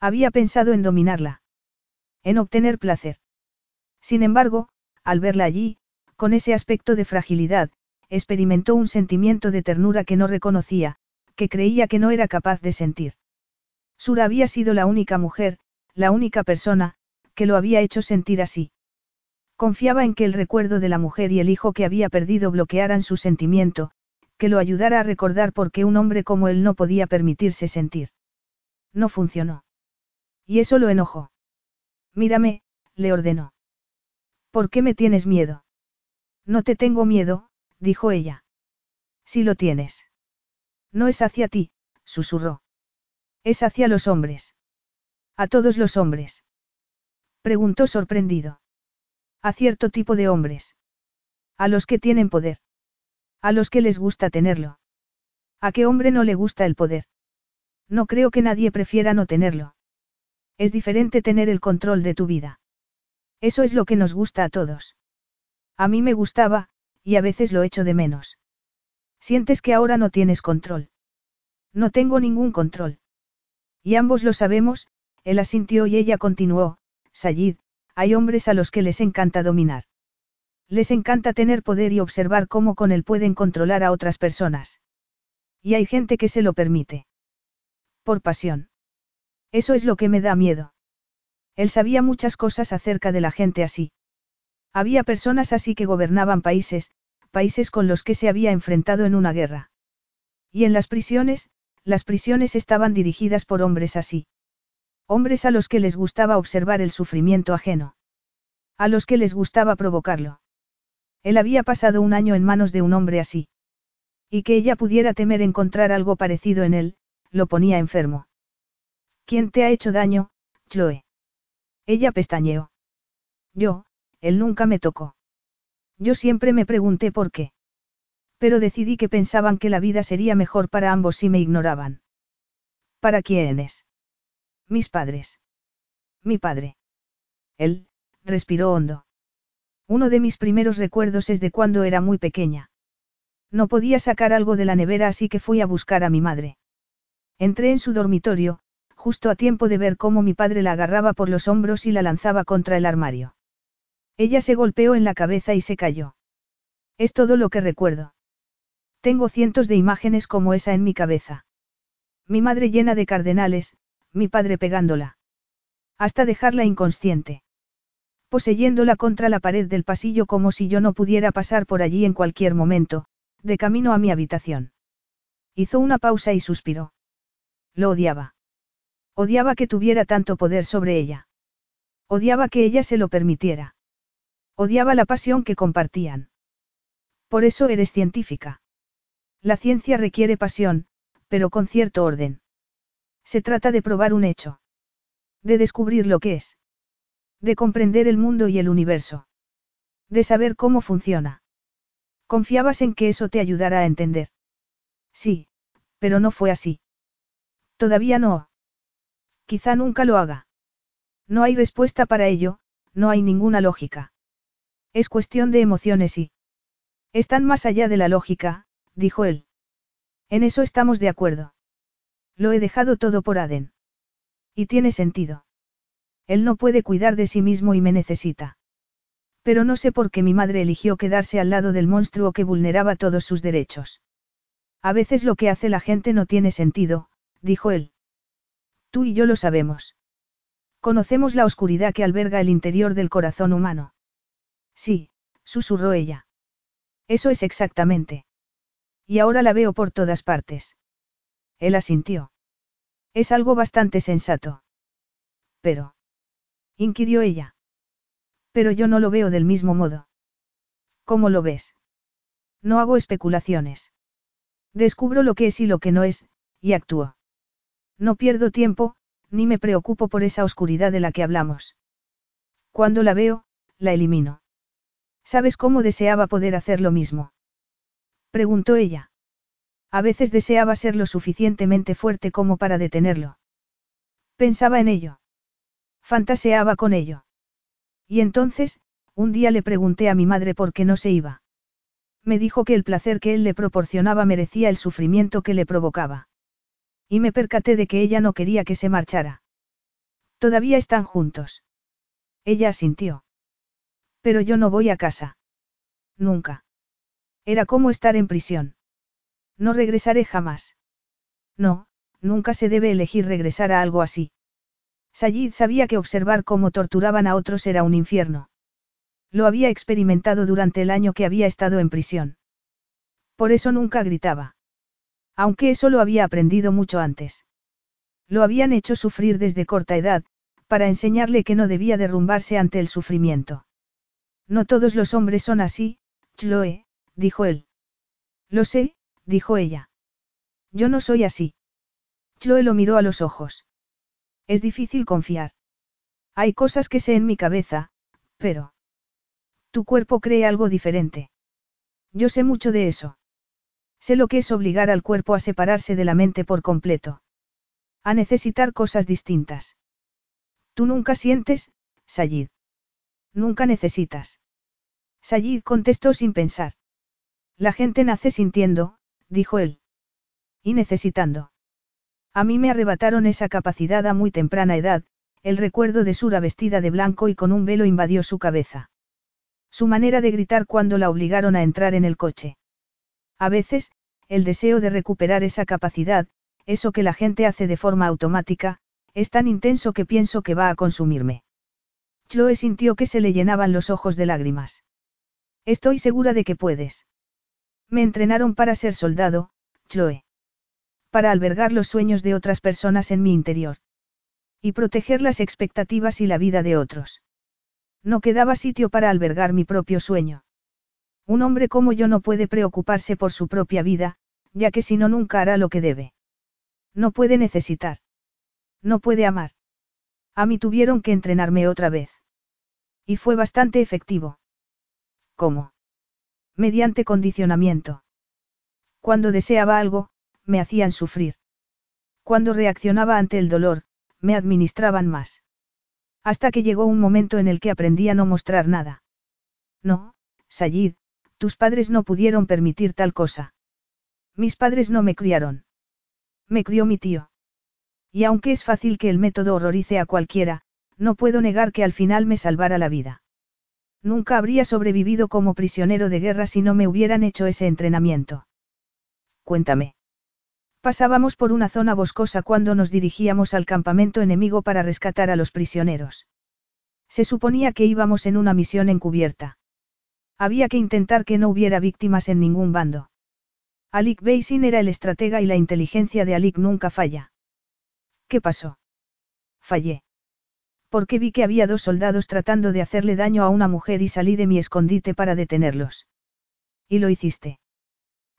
Había pensado en dominarla. En obtener placer. Sin embargo, al verla allí, con ese aspecto de fragilidad, experimentó un sentimiento de ternura que no reconocía, que creía que no era capaz de sentir. Sura había sido la única mujer, la única persona, que lo había hecho sentir así. Confiaba en que el recuerdo de la mujer y el hijo que había perdido bloquearan su sentimiento, que lo ayudara a recordar por qué un hombre como él no podía permitirse sentir. No funcionó. Y eso lo enojó. Mírame, le ordenó. ¿Por qué me tienes miedo? No te tengo miedo, dijo ella. Si lo tienes. No es hacia ti, susurró. Es hacia los hombres. A todos los hombres. Preguntó sorprendido. A cierto tipo de hombres. A los que tienen poder. A los que les gusta tenerlo. ¿A qué hombre no le gusta el poder? No creo que nadie prefiera no tenerlo. Es diferente tener el control de tu vida. Eso es lo que nos gusta a todos. A mí me gustaba, y a veces lo echo de menos. Sientes que ahora no tienes control. No tengo ningún control. Y ambos lo sabemos, él asintió y ella continuó, Sayid, hay hombres a los que les encanta dominar. Les encanta tener poder y observar cómo con él pueden controlar a otras personas. Y hay gente que se lo permite. Por pasión. Eso es lo que me da miedo. Él sabía muchas cosas acerca de la gente así. Había personas así que gobernaban países, países con los que se había enfrentado en una guerra. Y en las prisiones, las prisiones estaban dirigidas por hombres así. Hombres a los que les gustaba observar el sufrimiento ajeno. A los que les gustaba provocarlo. Él había pasado un año en manos de un hombre así. Y que ella pudiera temer encontrar algo parecido en él, lo ponía enfermo. ¿Quién te ha hecho daño, Chloe? Ella pestañeó. Yo, él nunca me tocó. Yo siempre me pregunté por qué. Pero decidí que pensaban que la vida sería mejor para ambos si me ignoraban. ¿Para quiénes? Mis padres. Mi padre. Él, respiró hondo. Uno de mis primeros recuerdos es de cuando era muy pequeña. No podía sacar algo de la nevera así que fui a buscar a mi madre. Entré en su dormitorio, justo a tiempo de ver cómo mi padre la agarraba por los hombros y la lanzaba contra el armario. Ella se golpeó en la cabeza y se cayó. Es todo lo que recuerdo. Tengo cientos de imágenes como esa en mi cabeza. Mi madre llena de cardenales, mi padre pegándola. Hasta dejarla inconsciente. Poseyéndola contra la pared del pasillo como si yo no pudiera pasar por allí en cualquier momento, de camino a mi habitación. Hizo una pausa y suspiró. Lo odiaba. Odiaba que tuviera tanto poder sobre ella. Odiaba que ella se lo permitiera. Odiaba la pasión que compartían. Por eso eres científica. La ciencia requiere pasión, pero con cierto orden. Se trata de probar un hecho. De descubrir lo que es. De comprender el mundo y el universo. De saber cómo funciona. Confiabas en que eso te ayudara a entender. Sí, pero no fue así. Todavía no. Quizá nunca lo haga. No hay respuesta para ello, no hay ninguna lógica. Es cuestión de emociones y... Están más allá de la lógica, dijo él. En eso estamos de acuerdo. Lo he dejado todo por Aden. Y tiene sentido. Él no puede cuidar de sí mismo y me necesita. Pero no sé por qué mi madre eligió quedarse al lado del monstruo que vulneraba todos sus derechos. A veces lo que hace la gente no tiene sentido, dijo él. Tú y yo lo sabemos. Conocemos la oscuridad que alberga el interior del corazón humano. Sí, susurró ella. Eso es exactamente. Y ahora la veo por todas partes. Él asintió. Es algo bastante sensato. Pero. Inquirió ella. Pero yo no lo veo del mismo modo. ¿Cómo lo ves? No hago especulaciones. Descubro lo que es y lo que no es, y actúo. No pierdo tiempo, ni me preocupo por esa oscuridad de la que hablamos. Cuando la veo, la elimino. ¿Sabes cómo deseaba poder hacer lo mismo? Preguntó ella. A veces deseaba ser lo suficientemente fuerte como para detenerlo. Pensaba en ello. Fantaseaba con ello. Y entonces, un día le pregunté a mi madre por qué no se iba. Me dijo que el placer que él le proporcionaba merecía el sufrimiento que le provocaba. Y me percaté de que ella no quería que se marchara. Todavía están juntos. Ella asintió. Pero yo no voy a casa. Nunca. Era como estar en prisión. No regresaré jamás. No, nunca se debe elegir regresar a algo así. Sayid sabía que observar cómo torturaban a otros era un infierno. Lo había experimentado durante el año que había estado en prisión. Por eso nunca gritaba. Aunque eso lo había aprendido mucho antes. Lo habían hecho sufrir desde corta edad, para enseñarle que no debía derrumbarse ante el sufrimiento. No todos los hombres son así, Chloe, dijo él. Lo sé, dijo ella. Yo no soy así. Chloe lo miró a los ojos. Es difícil confiar. Hay cosas que sé en mi cabeza, pero... Tu cuerpo cree algo diferente. Yo sé mucho de eso. Sé lo que es obligar al cuerpo a separarse de la mente por completo. A necesitar cosas distintas. Tú nunca sientes, Sayid. Nunca necesitas. Sayid contestó sin pensar. La gente nace sintiendo, dijo él. Y necesitando. A mí me arrebataron esa capacidad a muy temprana edad, el recuerdo de Sura vestida de blanco y con un velo invadió su cabeza. Su manera de gritar cuando la obligaron a entrar en el coche. A veces, el deseo de recuperar esa capacidad, eso que la gente hace de forma automática, es tan intenso que pienso que va a consumirme. Chloe sintió que se le llenaban los ojos de lágrimas. Estoy segura de que puedes. Me entrenaron para ser soldado, Chloe. Para albergar los sueños de otras personas en mi interior. Y proteger las expectativas y la vida de otros. No quedaba sitio para albergar mi propio sueño. Un hombre como yo no puede preocuparse por su propia vida, ya que si no nunca hará lo que debe. No puede necesitar. No puede amar. A mí tuvieron que entrenarme otra vez. Y fue bastante efectivo. ¿Cómo? Mediante condicionamiento. Cuando deseaba algo, me hacían sufrir. Cuando reaccionaba ante el dolor, me administraban más. Hasta que llegó un momento en el que aprendí a no mostrar nada. No, Sayid, Tus padres no pudieron permitir tal cosa. Mis padres no me criaron. Me crió mi tío. Y aunque es fácil que el método horrorice a cualquiera, no puedo negar que al final me salvara la vida. Nunca habría sobrevivido como prisionero de guerra si no me hubieran hecho ese entrenamiento. Cuéntame. Pasábamos por una zona boscosa cuando nos dirigíamos al campamento enemigo para rescatar a los prisioneros. Se suponía que íbamos en una misión encubierta. Había que intentar que no hubiera víctimas en ningún bando. Alik Beisin era el estratega y la inteligencia de Alik nunca falla. ¿Qué pasó? Fallé. Porque vi que había dos soldados tratando de hacerle daño a una mujer y salí de mi escondite para detenerlos. Y lo hiciste.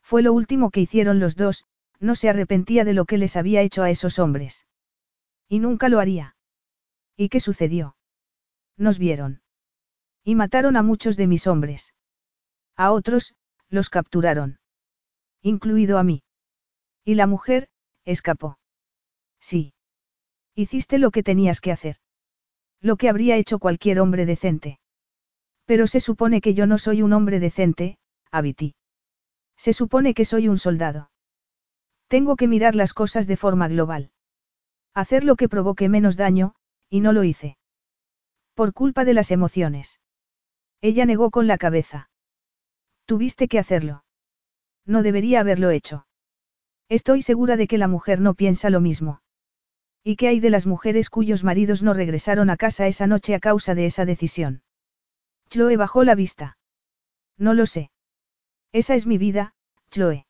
Fue lo último que hicieron los dos, no se arrepentía de lo que les había hecho a esos hombres. Y nunca lo haría. ¿Y qué sucedió? Nos vieron. Y mataron a muchos de mis hombres. A otros, los capturaron. Incluido a mí. Y la mujer, escapó. Sí. Hiciste lo que tenías que hacer. Lo que habría hecho cualquier hombre decente. Pero se supone que yo no soy un hombre decente, Abiti. Se supone que soy un soldado. Tengo que mirar las cosas de forma global. Hacer lo que provoque menos daño, y no lo hice. Por culpa de las emociones. Ella negó con la cabeza. Tuviste que hacerlo. No debería haberlo hecho. Estoy segura de que la mujer no piensa lo mismo. ¿Y qué hay de las mujeres cuyos maridos no regresaron a casa esa noche a causa de esa decisión? Chloe bajó la vista. No lo sé. Esa es mi vida, Chloe.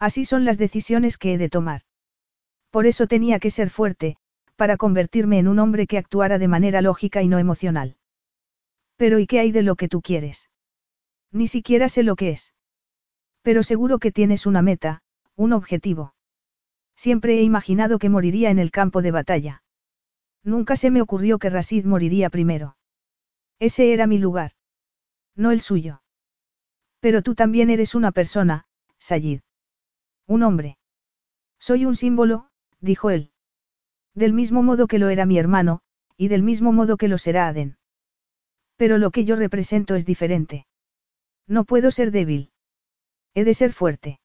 Así son las decisiones que he de tomar. Por eso tenía que ser fuerte, para convertirme en un hombre que actuara de manera lógica y no emocional. Pero ¿y qué hay de lo que tú quieres? Ni siquiera sé lo que es. Pero seguro que tienes una meta, un objetivo. Siempre he imaginado que moriría en el campo de batalla. Nunca se me ocurrió que Rasid moriría primero. Ese era mi lugar. No el suyo. Pero tú también eres una persona, Sayid. Un hombre. Soy un símbolo, dijo él. Del mismo modo que lo era mi hermano, y del mismo modo que lo será Aden. Pero lo que yo represento es diferente. No puedo ser débil. He de ser fuerte.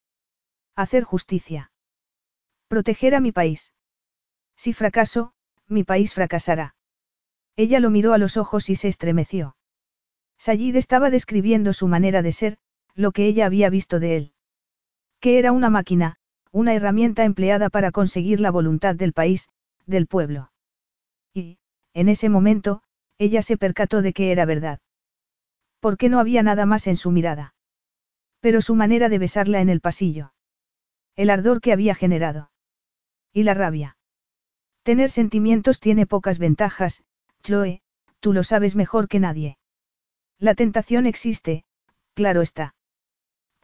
Hacer justicia. Proteger a mi país. Si fracaso, mi país fracasará. Ella lo miró a los ojos y se estremeció. Sayid estaba describiendo su manera de ser, lo que ella había visto de él. Que era una máquina, una herramienta empleada para conseguir la voluntad del país, del pueblo. Y, en ese momento, ella se percató de que era verdad. Porque no había nada más en su mirada. Pero su manera de besarla en el pasillo. El ardor que había generado. Y la rabia. Tener sentimientos tiene pocas ventajas, Chloe, tú lo sabes mejor que nadie. La tentación existe, claro está.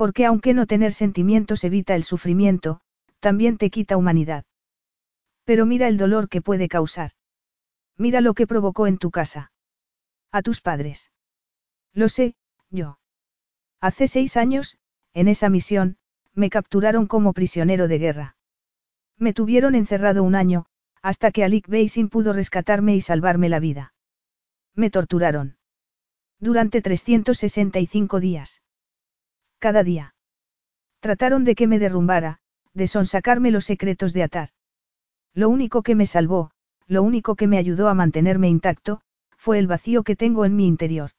Porque aunque no tener sentimientos evita el sufrimiento, también te quita humanidad. Pero mira el dolor que puede causar. Mira lo que provocó en tu casa. A tus padres. Lo sé, yo. Hace seis años, en esa misión, me capturaron como prisionero de guerra. Me tuvieron encerrado un año, hasta que Alik Beisin pudo rescatarme y salvarme la vida. Me torturaron. Durante 365 días. Cada día. Trataron de que me derrumbara, de sonsacarme los secretos de Atar. Lo único que me salvó, lo único que me ayudó a mantenerme intacto, fue el vacío que tengo en mi interior.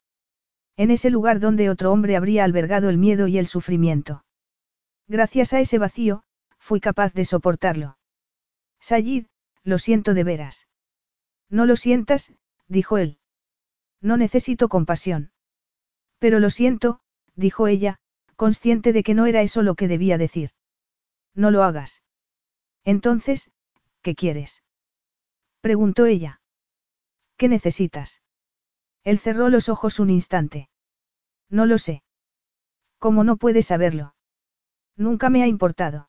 En ese lugar donde otro hombre habría albergado el miedo y el sufrimiento. Gracias a ese vacío, fui capaz de soportarlo. Sayid, lo siento de veras. No lo sientas, dijo él. No necesito compasión. Pero lo siento, dijo ella, consciente de que no era eso lo que debía decir. No lo hagas. Entonces, ¿qué quieres? preguntó ella. ¿Qué necesitas? Él cerró los ojos un instante. No lo sé. ¿Cómo no puedes saberlo? Nunca me ha importado.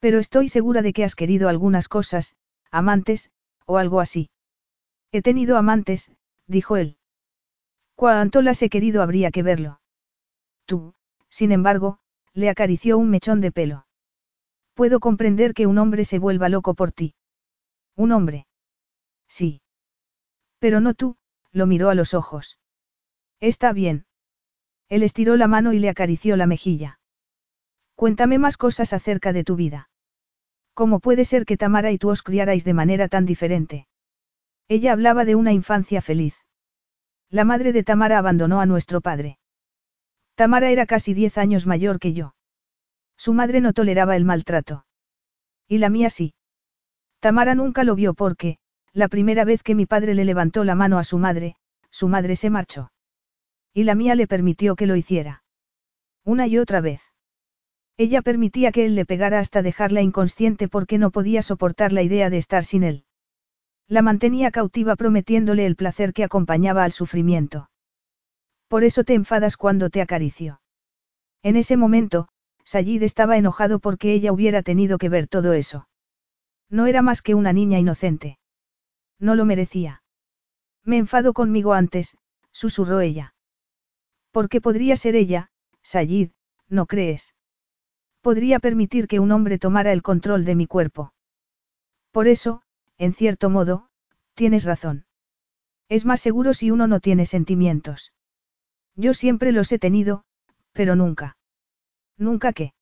Pero estoy segura de que has querido algunas cosas, amantes, o algo así. He tenido amantes, dijo él. Cuánto las he querido habría que verlo. Tú, sin embargo, le acarició un mechón de pelo. Puedo comprender que un hombre se vuelva loco por ti. Un hombre. Sí. Pero no tú, lo miró a los ojos. Está bien. Él estiró la mano y le acarició la mejilla. Cuéntame más cosas acerca de tu vida. ¿Cómo puede ser que Tamara y tú os criarais de manera tan diferente? Ella hablaba de una infancia feliz. La madre de Tamara abandonó a nuestro padre. Tamara era casi diez años mayor que yo. Su madre no toleraba el maltrato. Y la mía sí. Tamara nunca lo vio porque, la primera vez que mi padre le levantó la mano a su madre, su madre se marchó. Y la mía le permitió que lo hiciera. Una y otra vez. Ella permitía que él le pegara hasta dejarla inconsciente porque no podía soportar la idea de estar sin él. La mantenía cautiva prometiéndole el placer que acompañaba al sufrimiento. Por eso te enfadas cuando te acaricio. En ese momento, Sayid estaba enojado porque ella hubiera tenido que ver todo eso. No era más que una niña inocente. No lo merecía. Me enfado conmigo antes, susurró ella. Porque podría ser ella, Sayid, ¿no crees? Podría permitir que un hombre tomara el control de mi cuerpo. Por eso, en cierto modo, tienes razón. Es más seguro si uno no tiene sentimientos. Yo siempre los he tenido, pero nunca. ¿Nunca qué?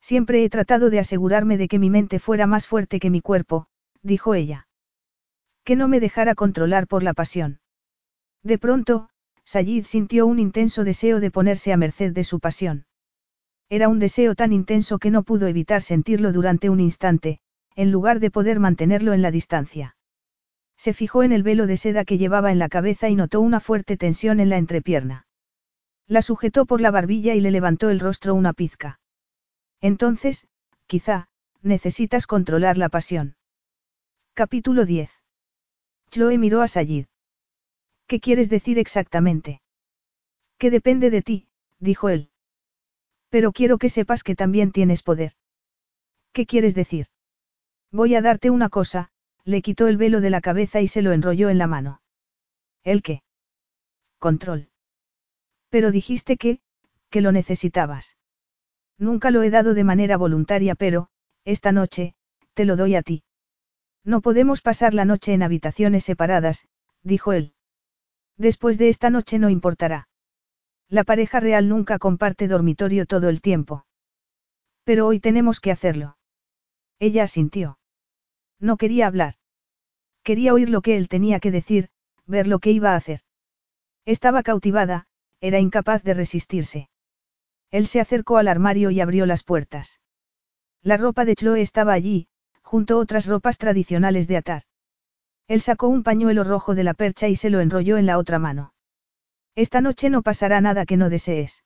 Siempre he tratado de asegurarme de que mi mente fuera más fuerte que mi cuerpo, dijo ella. Que no me dejara controlar por la pasión. De pronto, Sayid sintió un intenso deseo de ponerse a merced de su pasión. Era un deseo tan intenso que no pudo evitar sentirlo durante un instante, en lugar de poder mantenerlo en la distancia. Se fijó en el velo de seda que llevaba en la cabeza y notó una fuerte tensión en la entrepierna. La sujetó por la barbilla y le levantó el rostro una pizca. Entonces, quizá, necesitas controlar la pasión. Capítulo 10. Chloe miró a Sayid. ¿Qué quieres decir exactamente? Que depende de ti, dijo él. Pero quiero que sepas que también tienes poder. ¿Qué quieres decir? Voy a darte una cosa, le quitó el velo de la cabeza y se lo enrolló en la mano. ¿El qué? Control. Pero dijiste que, que lo necesitabas. Nunca lo he dado de manera voluntaria, pero, esta noche, te lo doy a ti. No podemos pasar la noche en habitaciones separadas, dijo él. Después de esta noche no importará. La pareja real nunca comparte dormitorio todo el tiempo. Pero hoy tenemos que hacerlo. Ella asintió. No quería hablar. Quería oír lo que él tenía que decir, ver lo que iba a hacer. Estaba cautivada, era incapaz de resistirse. Él se acercó al armario y abrió las puertas. La ropa de Chloe estaba allí, junto a otras ropas tradicionales de atar. Él sacó un pañuelo rojo de la percha y se lo enrolló en la otra mano. Esta noche no pasará nada que no desees.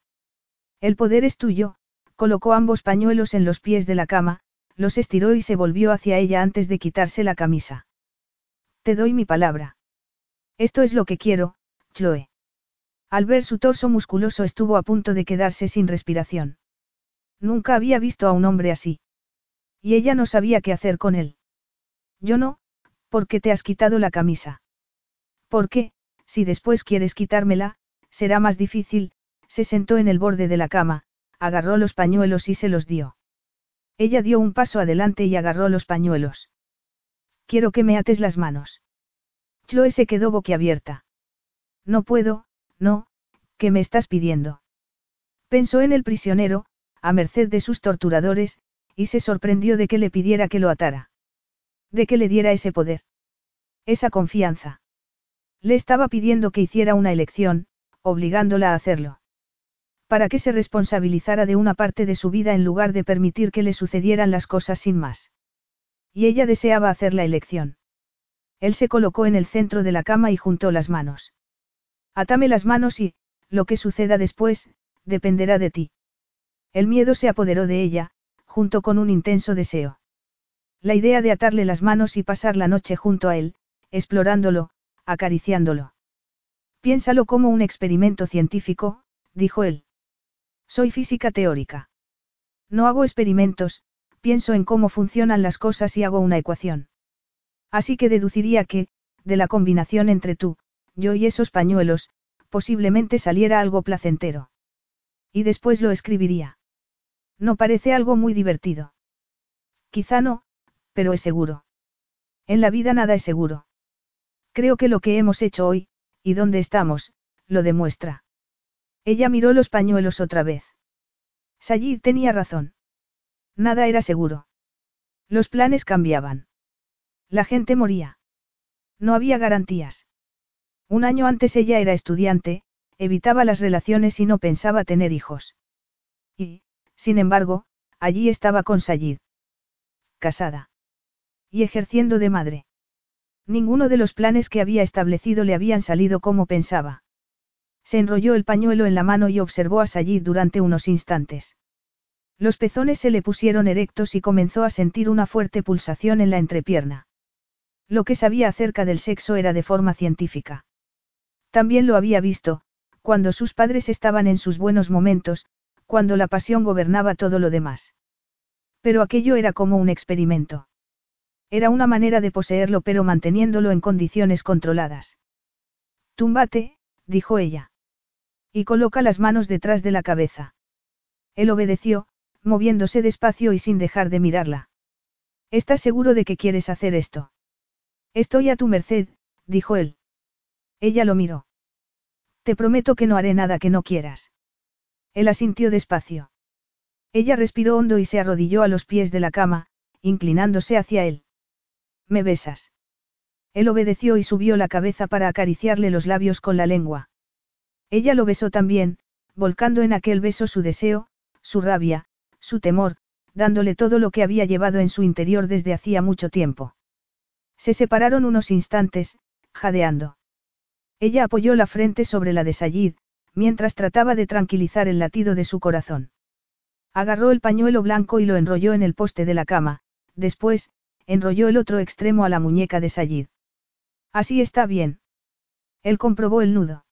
El poder es tuyo, colocó ambos pañuelos en los pies de la cama, los estiró y se volvió hacia ella antes de quitarse la camisa. Te doy mi palabra. Esto es lo que quiero, Chloe. Al ver su torso musculoso estuvo a punto de quedarse sin respiración. Nunca había visto a un hombre así. Y ella no sabía qué hacer con él. Yo no, porque te has quitado la camisa. Porque, si después quieres quitármela, será más difícil, se sentó en el borde de la cama, agarró los pañuelos y se los dio. Ella dio un paso adelante y agarró los pañuelos. Quiero que me ates las manos. Chloe se quedó boquiabierta. No puedo, no, ¿qué me estás pidiendo? Pensó en el prisionero, a merced de sus torturadores, y se sorprendió de que le pidiera que lo atara. De que le diera ese poder. Esa confianza. Le estaba pidiendo que hiciera una elección, obligándola a hacerlo. Para que se responsabilizara de una parte de su vida en lugar de permitir que le sucedieran las cosas sin más. Y ella deseaba hacer la elección. Él se colocó en el centro de la cama y juntó las manos. Atame las manos y, lo que suceda después, dependerá de ti. El miedo se apoderó de ella, junto con un intenso deseo. La idea de atarle las manos y pasar la noche junto a él, explorándolo, acariciándolo. Piénsalo como un experimento científico, dijo él. Soy física teórica. No hago experimentos, pienso en cómo funcionan las cosas y hago una ecuación. Así que deduciría que, de la combinación entre tú, yo y esos pañuelos, posiblemente saliera algo placentero. Y después lo escribiría. No parece algo muy divertido. Quizá no, pero es seguro. En la vida nada es seguro. Creo que lo que hemos hecho hoy, y donde estamos, lo demuestra. Ella miró los pañuelos otra vez. Sayid tenía razón. Nada era seguro. Los planes cambiaban. La gente moría. No había garantías. Un año antes ella era estudiante, evitaba las relaciones y no pensaba tener hijos. Y, sin embargo, allí estaba con Sayid. Casada. Y ejerciendo de madre. Ninguno de los planes que había establecido le habían salido como pensaba. Se enrolló el pañuelo en la mano y observó a Sayid durante unos instantes. Los pezones se le pusieron erectos y comenzó a sentir una fuerte pulsación en la entrepierna. Lo que sabía acerca del sexo era de forma científica. También lo había visto, cuando sus padres estaban en sus buenos momentos, cuando la pasión gobernaba todo lo demás. Pero aquello era como un experimento. Era una manera de poseerlo pero manteniéndolo en condiciones controladas. Túmbate, dijo ella. Y coloca las manos detrás de la cabeza. Él obedeció, moviéndose despacio y sin dejar de mirarla. ¿Estás seguro de que quieres hacer esto? Estoy a tu merced, dijo él. Ella lo miró. Te prometo que no haré nada que no quieras. Él asintió despacio. Ella respiró hondo y se arrodilló a los pies de la cama, inclinándose hacia él. ¿Me besas? Él obedeció y subió la cabeza para acariciarle los labios con la lengua. Ella lo besó también, volcando en aquel beso su deseo, su rabia, su temor, dándole todo lo que había llevado en su interior desde hacía mucho tiempo. Se separaron unos instantes, jadeando. Ella apoyó la frente sobre la de Sayid, mientras trataba de tranquilizar el latido de su corazón. Agarró el pañuelo blanco y lo enrolló en el poste de la cama, después, enrolló el otro extremo a la muñeca de Sayid. Así está bien. Él comprobó el nudo.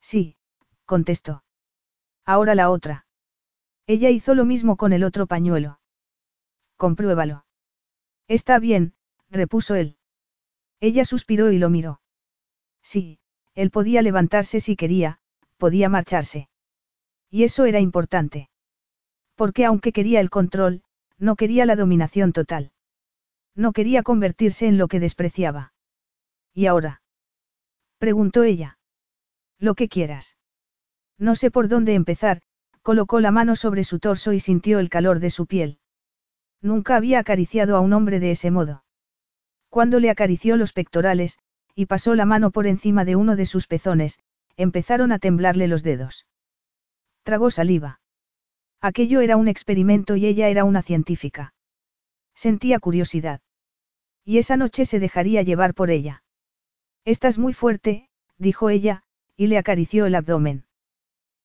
Sí, contestó. Ahora la otra. Ella hizo lo mismo con el otro pañuelo. Compruébalo. Está bien, repuso él. Ella suspiró y lo miró. Sí, él podía levantarse si quería, podía marcharse. Y eso era importante. Porque aunque quería el control, no quería la dominación total. No quería convertirse en lo que despreciaba. ¿Y ahora? preguntó ella. Lo que quieras. No sé por dónde empezar, colocó la mano sobre su torso y sintió el calor de su piel. Nunca había acariciado a un hombre de ese modo. Cuando le acarició los pectorales, y pasó la mano por encima de uno de sus pezones, empezaron a temblarle los dedos. Tragó saliva. Aquello era un experimento y ella era una científica. Sentía curiosidad. Y esa noche se dejaría llevar por ella. Estás muy fuerte, dijo ella, y le acarició el abdomen.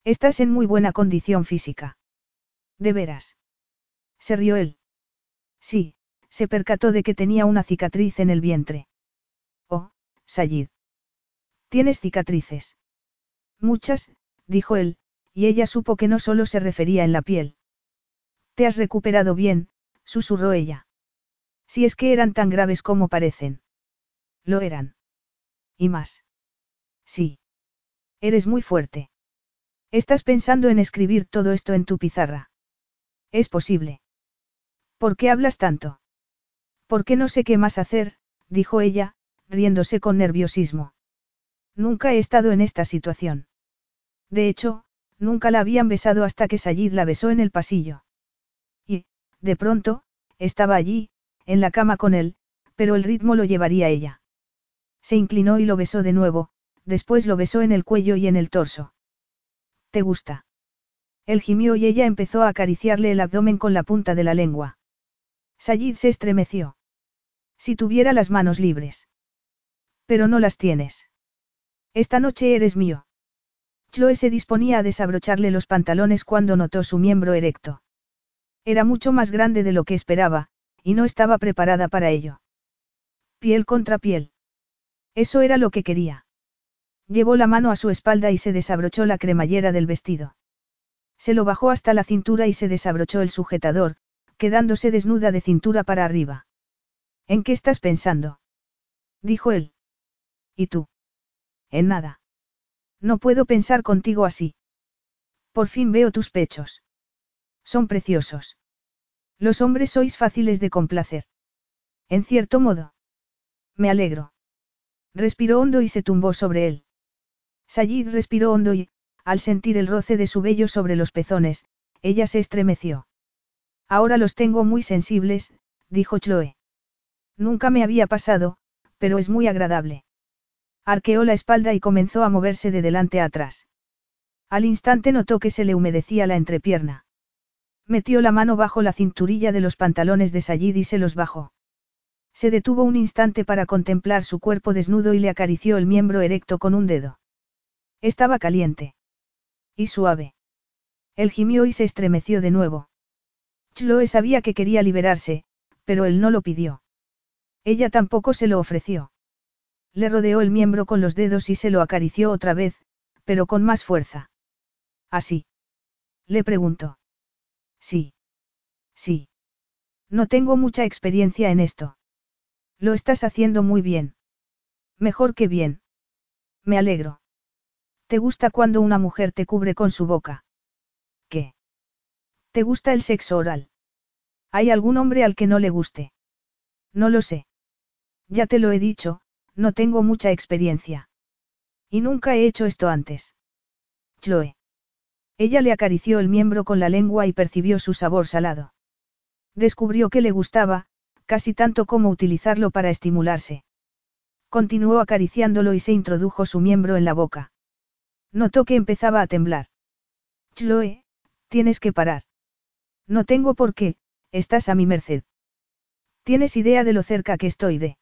Estás en muy buena condición física. ¿De veras? Se rió él. Sí, se percató de que tenía una cicatriz en el vientre. Sayid. ¿Tienes cicatrices? Muchas, dijo él, y ella supo que no solo se refería en la piel. Te has recuperado bien, susurró ella. Si es que eran tan graves como parecen. Lo eran. Y más. Sí. Eres muy fuerte. Estás pensando en escribir todo esto en tu pizarra. Es posible. ¿Por qué hablas tanto? Porque no sé qué más hacer, dijo ella, riéndose con nerviosismo. Nunca he estado en esta situación. De hecho, nunca la habían besado hasta que Sayid la besó en el pasillo. Y, de pronto, estaba allí, en la cama con él, pero el ritmo lo llevaría ella. Se inclinó y lo besó de nuevo, después lo besó en el cuello y en el torso. ¿Te gusta? Él gimió y ella empezó a acariciarle el abdomen con la punta de la lengua. Sayid se estremeció. Si tuviera las manos libres. Pero no las tienes. Esta noche eres mío. Chloe se disponía a desabrocharle los pantalones cuando notó su miembro erecto. Era mucho más grande de lo que esperaba, y no estaba preparada para ello. Piel contra piel. Eso era lo que quería. Llevó la mano a su espalda y se desabrochó la cremallera del vestido. Se lo bajó hasta la cintura y se desabrochó el sujetador, quedándose desnuda de cintura para arriba. ¿En qué estás pensando? dijo él. ¿Y tú? En nada. No puedo pensar contigo así. Por fin veo tus pechos. Son preciosos. Los hombres sois fáciles de complacer. En cierto modo. Me alegro. Respiró hondo y se tumbó sobre él. Sayid respiró hondo y, al sentir el roce de su vello sobre los pezones, ella se estremeció. Ahora los tengo muy sensibles, dijo Chloe. Nunca me había pasado, pero es muy agradable. Arqueó la espalda y comenzó a moverse de delante a atrás. Al instante notó que se le humedecía la entrepierna. Metió la mano bajo la cinturilla de los pantalones de Sayid y se los bajó. Se detuvo un instante para contemplar su cuerpo desnudo y le acarició el miembro erecto con un dedo. Estaba caliente. Y suave. Él gimió y se estremeció de nuevo. Chloe sabía que quería liberarse, pero él no lo pidió. Ella tampoco se lo ofreció. Le rodeó el miembro con los dedos y se lo acarició otra vez, pero con más fuerza. ¿Así? Le preguntó. Sí. Sí. No tengo mucha experiencia en esto. Lo estás haciendo muy bien. Mejor que bien. Me alegro. ¿Te gusta cuando una mujer te cubre con su boca? ¿Qué? ¿Te gusta el sexo oral? ¿Hay algún hombre al que no le guste? No lo sé. Ya te lo he dicho, no tengo mucha experiencia. Y nunca he hecho esto antes. Chloe. Ella le acarició el miembro con la lengua y percibió su sabor salado. Descubrió que le gustaba, casi tanto como utilizarlo para estimularse. Continuó acariciándolo y se introdujo su miembro en la boca. Notó que empezaba a temblar. Chloe, tienes que parar. No tengo por qué, estás a mi merced. ¿Tienes idea de lo cerca que estoy de?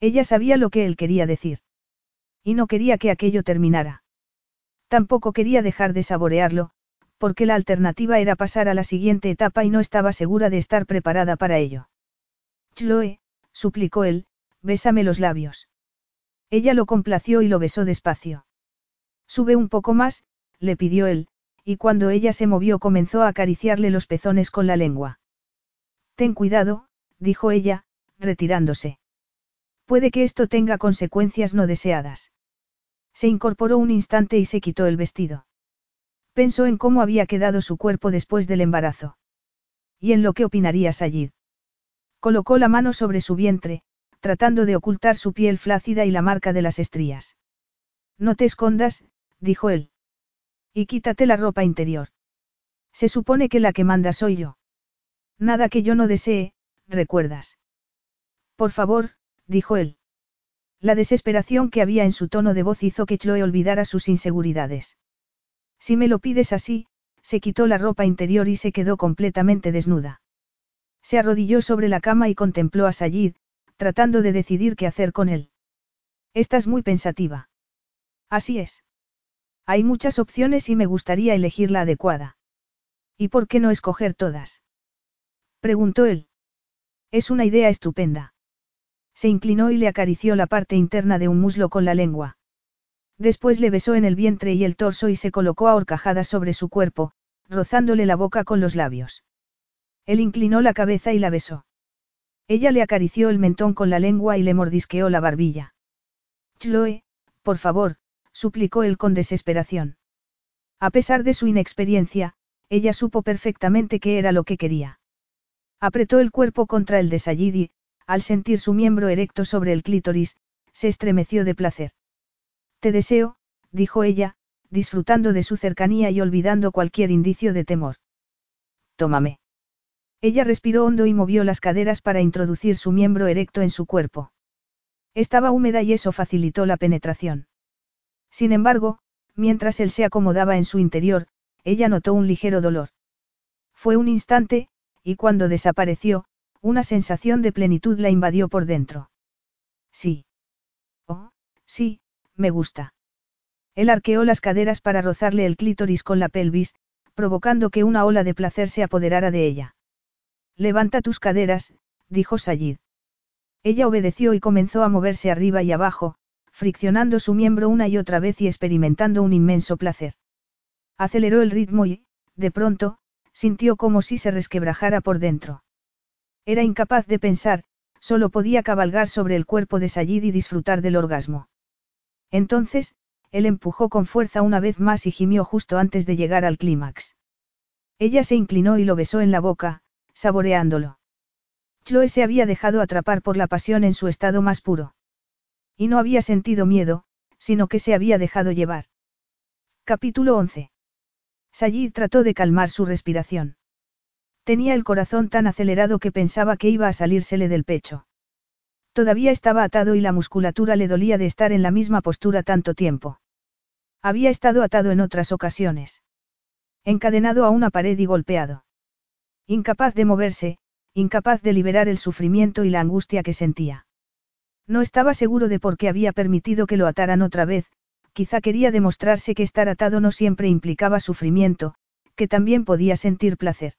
Ella sabía lo que él quería decir. Y no quería que aquello terminara. Tampoco quería dejar de saborearlo, porque la alternativa era pasar a la siguiente etapa y no estaba segura de estar preparada para ello. Chloe, suplicó él, bésame los labios. Ella lo complació y lo besó despacio. Sube un poco más, le pidió él, y cuando ella se movió comenzó a acariciarle los pezones con la lengua. Ten cuidado, dijo ella, retirándose. Puede que esto tenga consecuencias no deseadas. Se incorporó un instante y se quitó el vestido. Pensó en cómo había quedado su cuerpo después del embarazo. Y en lo que opinaría Sayid. Colocó la mano sobre su vientre, tratando de ocultar su piel flácida y la marca de las estrías. No te escondas, dijo él. Y quítate la ropa interior. Se supone que la que manda soy yo. Nada que yo no desee, recuerdas. Por favor, dijo él. La desesperación que había en su tono de voz hizo que Chloe olvidara sus inseguridades. Si me lo pides así, se quitó la ropa interior y se quedó completamente desnuda. Se arrodilló sobre la cama y contempló a Sayid, tratando de decidir qué hacer con él. Estás muy pensativa. Así es. Hay muchas opciones y me gustaría elegir la adecuada. ¿Y por qué no escoger todas? Preguntó él. Es una idea estupenda. Se inclinó y le acarició la parte interna de un muslo con la lengua. Después le besó en el vientre y el torso y se colocó a horcajadas sobre su cuerpo, rozándole la boca con los labios. Él inclinó la cabeza y la besó. Ella le acarició el mentón con la lengua y le mordisqueó la barbilla. Chloe, por favor, suplicó él con desesperación. A pesar de su inexperiencia, ella supo perfectamente qué era lo que quería. Apretó el cuerpo contra el de Sayid al sentir su miembro erecto sobre el clítoris, se estremeció de placer. Te deseo, dijo ella, disfrutando de su cercanía y olvidando cualquier indicio de temor. Tómame. Ella respiró hondo y movió las caderas para introducir su miembro erecto en su cuerpo. Estaba húmeda y eso facilitó la penetración. Sin embargo, mientras él se acomodaba en su interior, ella notó un ligero dolor. Fue un instante, y cuando desapareció, una sensación de plenitud la invadió por dentro. Sí. Oh, sí, me gusta. Él arqueó las caderas para rozarle el clítoris con la pelvis, provocando que una ola de placer se apoderara de ella. Levanta tus caderas, dijo Sayid. Ella obedeció y comenzó a moverse arriba y abajo, friccionando su miembro una y otra vez y experimentando un inmenso placer. Aceleró el ritmo y, de pronto, sintió como si se resquebrajara por dentro. Era incapaz de pensar, solo podía cabalgar sobre el cuerpo de Sayid y disfrutar del orgasmo. Entonces, él empujó con fuerza una vez más y gimió justo antes de llegar al clímax. Ella se inclinó y lo besó en la boca, saboreándolo. Chloe se había dejado atrapar por la pasión en su estado más puro. Y no había sentido miedo, sino que se había dejado llevar. Capítulo 11. Sayid trató de calmar su respiración. Tenía el corazón tan acelerado que pensaba que iba a salírsele del pecho. Todavía estaba atado y la musculatura le dolía de estar en la misma postura tanto tiempo. Había estado atado en otras ocasiones. Encadenado a una pared y golpeado. Incapaz de moverse, incapaz de liberar el sufrimiento y la angustia que sentía. No estaba seguro de por qué había permitido que lo ataran otra vez, quizá quería demostrarse que estar atado no siempre implicaba sufrimiento, que también podía sentir placer.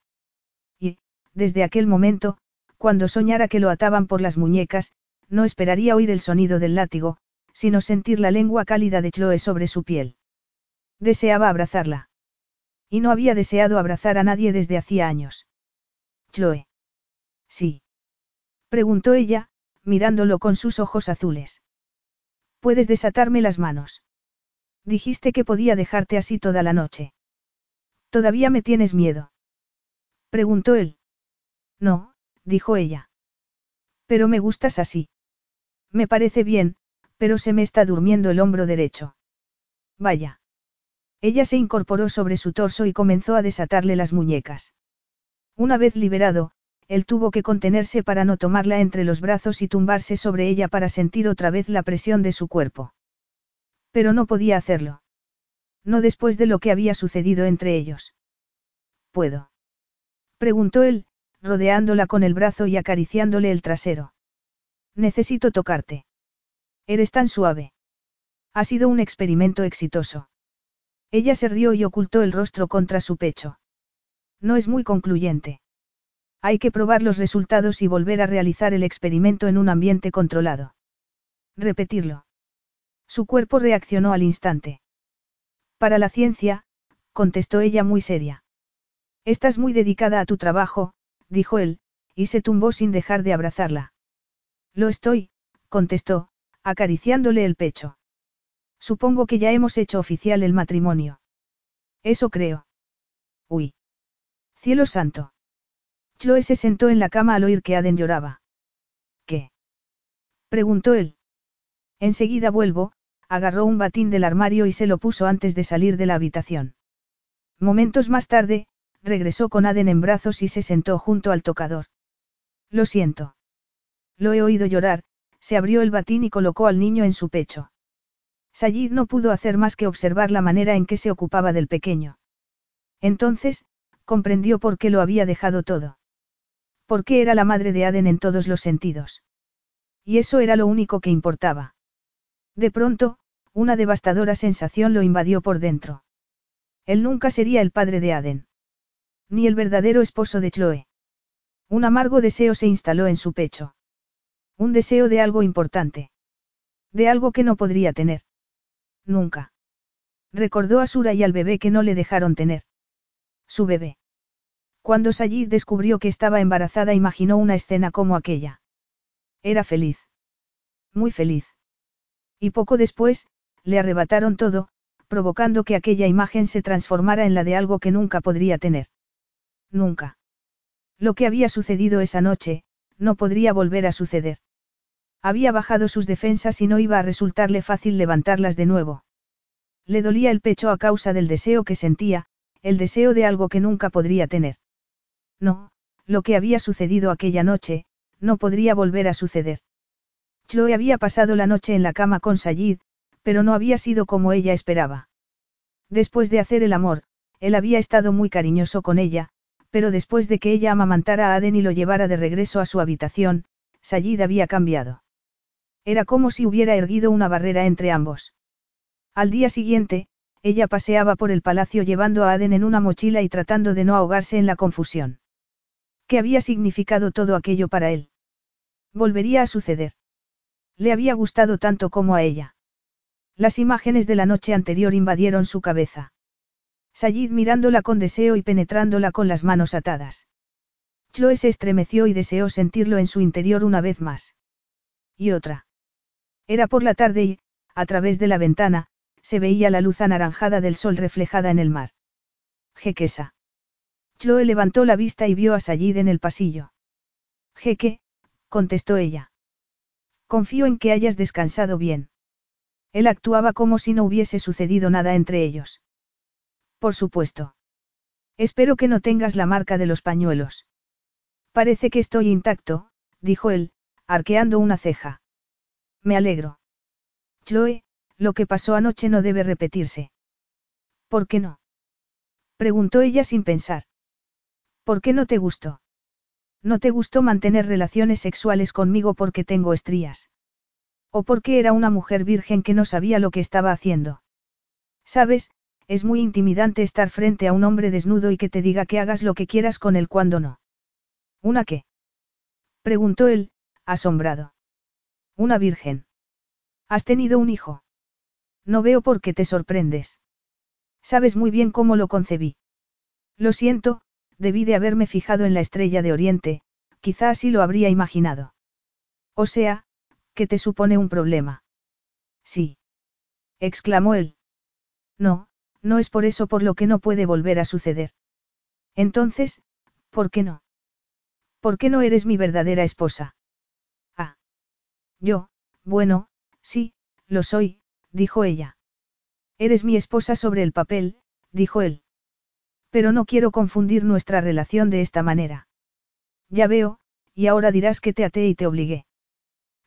Desde aquel momento, cuando soñara que lo ataban por las muñecas, no esperaría oír el sonido del látigo, sino sentir la lengua cálida de Chloe sobre su piel. Deseaba abrazarla. Y no había deseado abrazar a nadie desde hacía años. Chloe. Sí. Preguntó ella, mirándolo con sus ojos azules. ¿Puedes desatarme las manos? Dijiste que podía dejarte así toda la noche. ¿Todavía me tienes miedo? Preguntó él. No, dijo ella. Pero me gustas así. Me parece bien, pero se me está durmiendo el hombro derecho. Vaya. Ella se incorporó sobre su torso y comenzó a desatarle las muñecas. Una vez liberado, él tuvo que contenerse para no tomarla entre los brazos y tumbarse sobre ella para sentir otra vez la presión de su cuerpo. Pero no podía hacerlo. No después de lo que había sucedido entre ellos. ¿Puedo? Preguntó él, rodeándola con el brazo y acariciándole el trasero. Necesito tocarte. Eres tan suave. Ha sido un experimento exitoso. Ella se rió y ocultó el rostro contra su pecho. No es muy concluyente. Hay que probar los resultados y volver a realizar el experimento en un ambiente controlado. Repetirlo. Su cuerpo reaccionó al instante. Para la ciencia, contestó ella muy seria. Estás muy dedicada a tu trabajo, dijo él, y se tumbó sin dejar de abrazarla. Lo estoy, contestó, acariciándole el pecho. Supongo que ya hemos hecho oficial el matrimonio. Eso creo. Uy. Cielo santo. Chloe se sentó en la cama al oír que Aden lloraba. ¿Qué? preguntó él. Enseguida vuelvo, agarró un batín del armario y se lo puso antes de salir de la habitación. Momentos más tarde, regresó con Aden en brazos y se sentó junto al tocador. Lo siento. Lo he oído llorar, se abrió el batín y colocó al niño en su pecho. Sayid no pudo hacer más que observar la manera en que se ocupaba del pequeño. Entonces, comprendió por qué lo había dejado todo. Por qué era la madre de Aden en todos los sentidos. Y eso era lo único que importaba. De pronto, una devastadora sensación lo invadió por dentro. Él nunca sería el padre de Aden. Ni el verdadero esposo de Chloe. Un amargo deseo se instaló en su pecho. Un deseo de algo importante. De algo que no podría tener. Nunca. Recordó a Sura y al bebé que no le dejaron tener. Su bebé. Cuando Sayid descubrió que estaba embarazada imaginó una escena como aquella. Era feliz. Muy feliz. Y poco después, le arrebataron todo, provocando que aquella imagen se transformara en la de algo que nunca podría tener. Nunca. Lo que había sucedido esa noche, no podría volver a suceder. Había bajado sus defensas y no iba a resultarle fácil levantarlas de nuevo. Le dolía el pecho a causa del deseo que sentía, el deseo de algo que nunca podría tener. No, lo que había sucedido aquella noche, no podría volver a suceder. Chloe había pasado la noche en la cama con Sayid, pero no había sido como ella esperaba. Después de hacer el amor, él había estado muy cariñoso con ella, pero después de que ella amamantara a Aden y lo llevara de regreso a su habitación, Sayid había cambiado. Era como si hubiera erguido una barrera entre ambos. Al día siguiente, ella paseaba por el palacio llevando a Aden en una mochila y tratando de no ahogarse en la confusión. ¿Qué había significado todo aquello para él? Volvería a suceder. Le había gustado tanto como a ella. Las imágenes de la noche anterior invadieron su cabeza. Sayid mirándola con deseo y penetrándola con las manos atadas. Chloe se estremeció y deseó sentirlo en su interior una vez más. Y otra. Era por la tarde y, a través de la ventana, se veía la luz anaranjada del sol reflejada en el mar. Jequesa. Chloe levantó la vista y vio a Sayid en el pasillo. Jeque, contestó ella. Confío en que hayas descansado bien. Él actuaba como si no hubiese sucedido nada entre ellos. Por supuesto. Espero que no tengas la marca de los pañuelos. Parece que estoy intacto, dijo él, arqueando una ceja. Me alegro. Chloe, lo que pasó anoche no debe repetirse. ¿Por qué no? Preguntó ella sin pensar. ¿Por qué no te gustó? No te gustó mantener relaciones sexuales conmigo porque tengo estrías. O porque era una mujer virgen que no sabía lo que estaba haciendo. Sabes, es muy intimidante estar frente a un hombre desnudo y que te diga que hagas lo que quieras con él cuando no. ¿Una qué? Preguntó él, asombrado. Una virgen. ¿Has tenido un hijo? No veo por qué te sorprendes. Sabes muy bien cómo lo concebí. Lo siento, debí de haberme fijado en la estrella de Oriente, quizá así lo habría imaginado. O sea, que te supone un problema. Sí. exclamó él. No, no es por eso por lo que no puede volver a suceder. Entonces, ¿por qué no? ¿Por qué no eres mi verdadera esposa? Ah. Yo, bueno, sí, lo soy, dijo ella. Eres mi esposa sobre el papel, dijo él. Pero no quiero confundir nuestra relación de esta manera. Ya veo, y ahora dirás que te até y te obligué.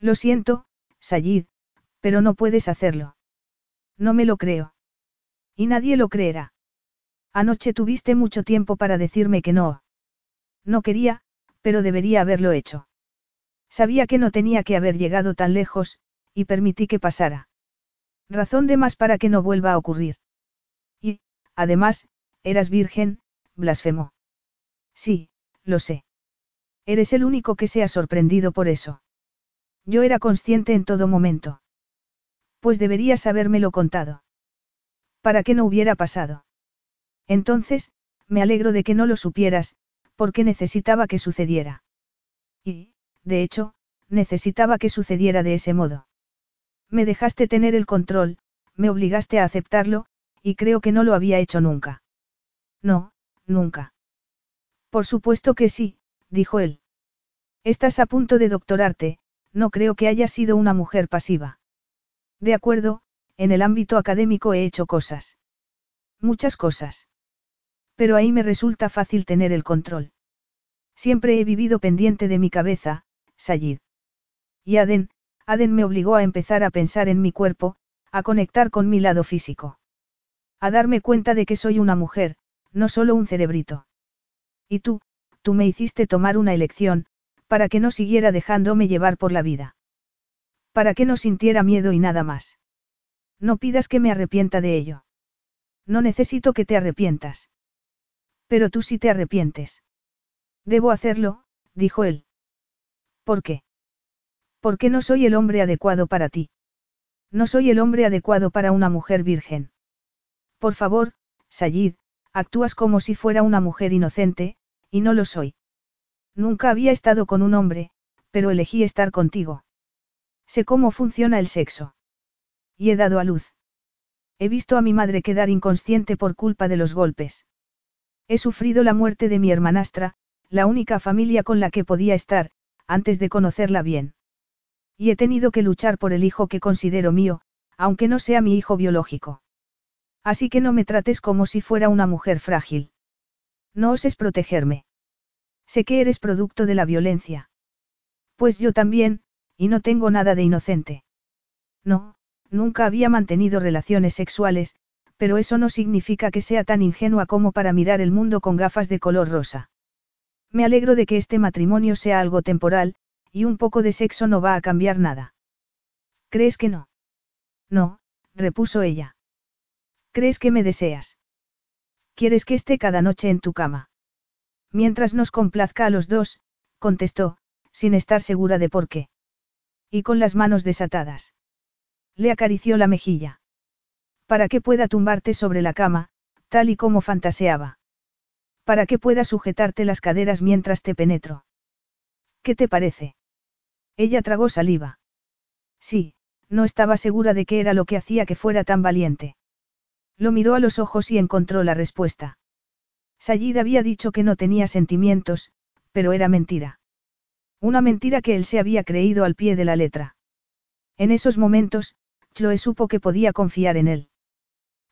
Lo siento, Sayid, pero no puedes hacerlo. No me lo creo. Y nadie lo creerá. Anoche tuviste mucho tiempo para decirme que no. No quería, pero debería haberlo hecho. Sabía que no tenía que haber llegado tan lejos, y permití que pasara. Razón de más para que no vuelva a ocurrir. Y, además, eras virgen, blasfemó. Sí, lo sé. Eres el único que se ha sorprendido por eso. Yo era consciente en todo momento. Pues deberías habérmelo contado. Para que no hubiera pasado. Entonces, me alegro de que no lo supieras, porque necesitaba que sucediera. Y, de hecho, necesitaba que sucediera de ese modo. Me dejaste tener el control, me obligaste a aceptarlo, y creo que no lo había hecho nunca. No, nunca. Por supuesto que sí, dijo él. Estás a punto de doctorarte, no creo que hayas sido una mujer pasiva. De acuerdo, en el ámbito académico he hecho cosas. Muchas cosas. Pero ahí me resulta fácil tener el control. Siempre he vivido pendiente de mi cabeza, Sayid. Y Aden, Aden me obligó a empezar a pensar en mi cuerpo, a conectar con mi lado físico. A darme cuenta de que soy una mujer, no solo un cerebrito. Y tú, tú me hiciste tomar una elección, para que no siguiera dejándome llevar por la vida. Para que no sintiera miedo y nada más. No pidas que me arrepienta de ello. No necesito que te arrepientas. Pero tú sí te arrepientes. Debo hacerlo, dijo él. ¿Por qué? Porque no soy el hombre adecuado para ti. No soy el hombre adecuado para una mujer virgen. Por favor, Sayid, actúas como si fuera una mujer inocente, y no lo soy. Nunca había estado con un hombre, pero elegí estar contigo. Sé cómo funciona el sexo. Y he dado a luz. He visto a mi madre quedar inconsciente por culpa de los golpes. He sufrido la muerte de mi hermanastra, la única familia con la que podía estar, antes de conocerla bien. Y he tenido que luchar por el hijo que considero mío, aunque no sea mi hijo biológico. Así que no me trates como si fuera una mujer frágil. No oses protegerme. Sé que eres producto de la violencia. Pues yo también, y no tengo nada de inocente. No, nunca había mantenido relaciones sexuales, pero eso no significa que sea tan ingenua como para mirar el mundo con gafas de color rosa. Me alegro de que este matrimonio sea algo temporal, y un poco de sexo no va a cambiar nada. ¿Crees que no? No, repuso ella. ¿Crees que me deseas? ¿Quieres que esté cada noche en tu cama? Mientras nos complazca a los dos, contestó, sin estar segura de por qué. Y con las manos desatadas. Le acarició la mejilla para que pueda tumbarte sobre la cama, tal y como fantaseaba. Para que pueda sujetarte las caderas mientras te penetro. ¿Qué te parece? Ella tragó saliva. Sí, no estaba segura de qué era lo que hacía que fuera tan valiente. Lo miró a los ojos y encontró la respuesta. Sayid había dicho que no tenía sentimientos, pero era mentira. Una mentira que él se había creído al pie de la letra. En esos momentos, Chloe supo que podía confiar en él.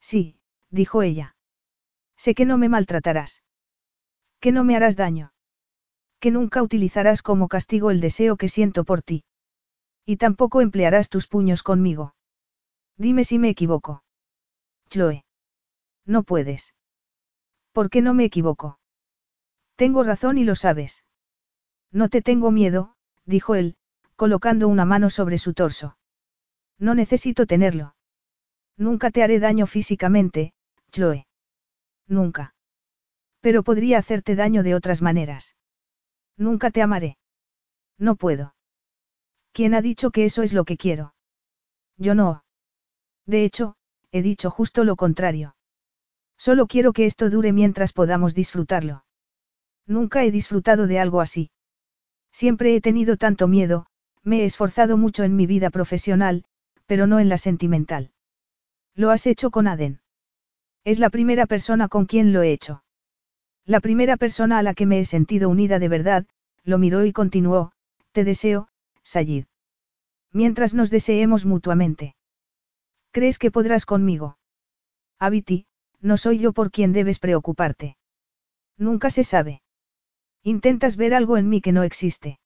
Sí, dijo ella. Sé que no me maltratarás. Que no me harás daño. Que nunca utilizarás como castigo el deseo que siento por ti. Y tampoco emplearás tus puños conmigo. Dime si me equivoco. Chloe. No puedes. ¿Por qué no me equivoco? Tengo razón y lo sabes. No te tengo miedo, dijo él, colocando una mano sobre su torso. No necesito tenerlo. Nunca te haré daño físicamente, Chloe. Nunca. Pero podría hacerte daño de otras maneras. Nunca te amaré. No puedo. ¿Quién ha dicho que eso es lo que quiero? Yo no. De hecho, he dicho justo lo contrario. Solo quiero que esto dure mientras podamos disfrutarlo. Nunca he disfrutado de algo así. Siempre he tenido tanto miedo, me he esforzado mucho en mi vida profesional, pero no en la sentimental. Lo has hecho con Aden. Es la primera persona con quien lo he hecho. La primera persona a la que me he sentido unida de verdad, lo miró y continuó, te deseo, Sayid. Mientras nos deseemos mutuamente. ¿Crees que podrás conmigo? Abiti, no soy yo por quien debes preocuparte. Nunca se sabe. Intentas ver algo en mí que no existe.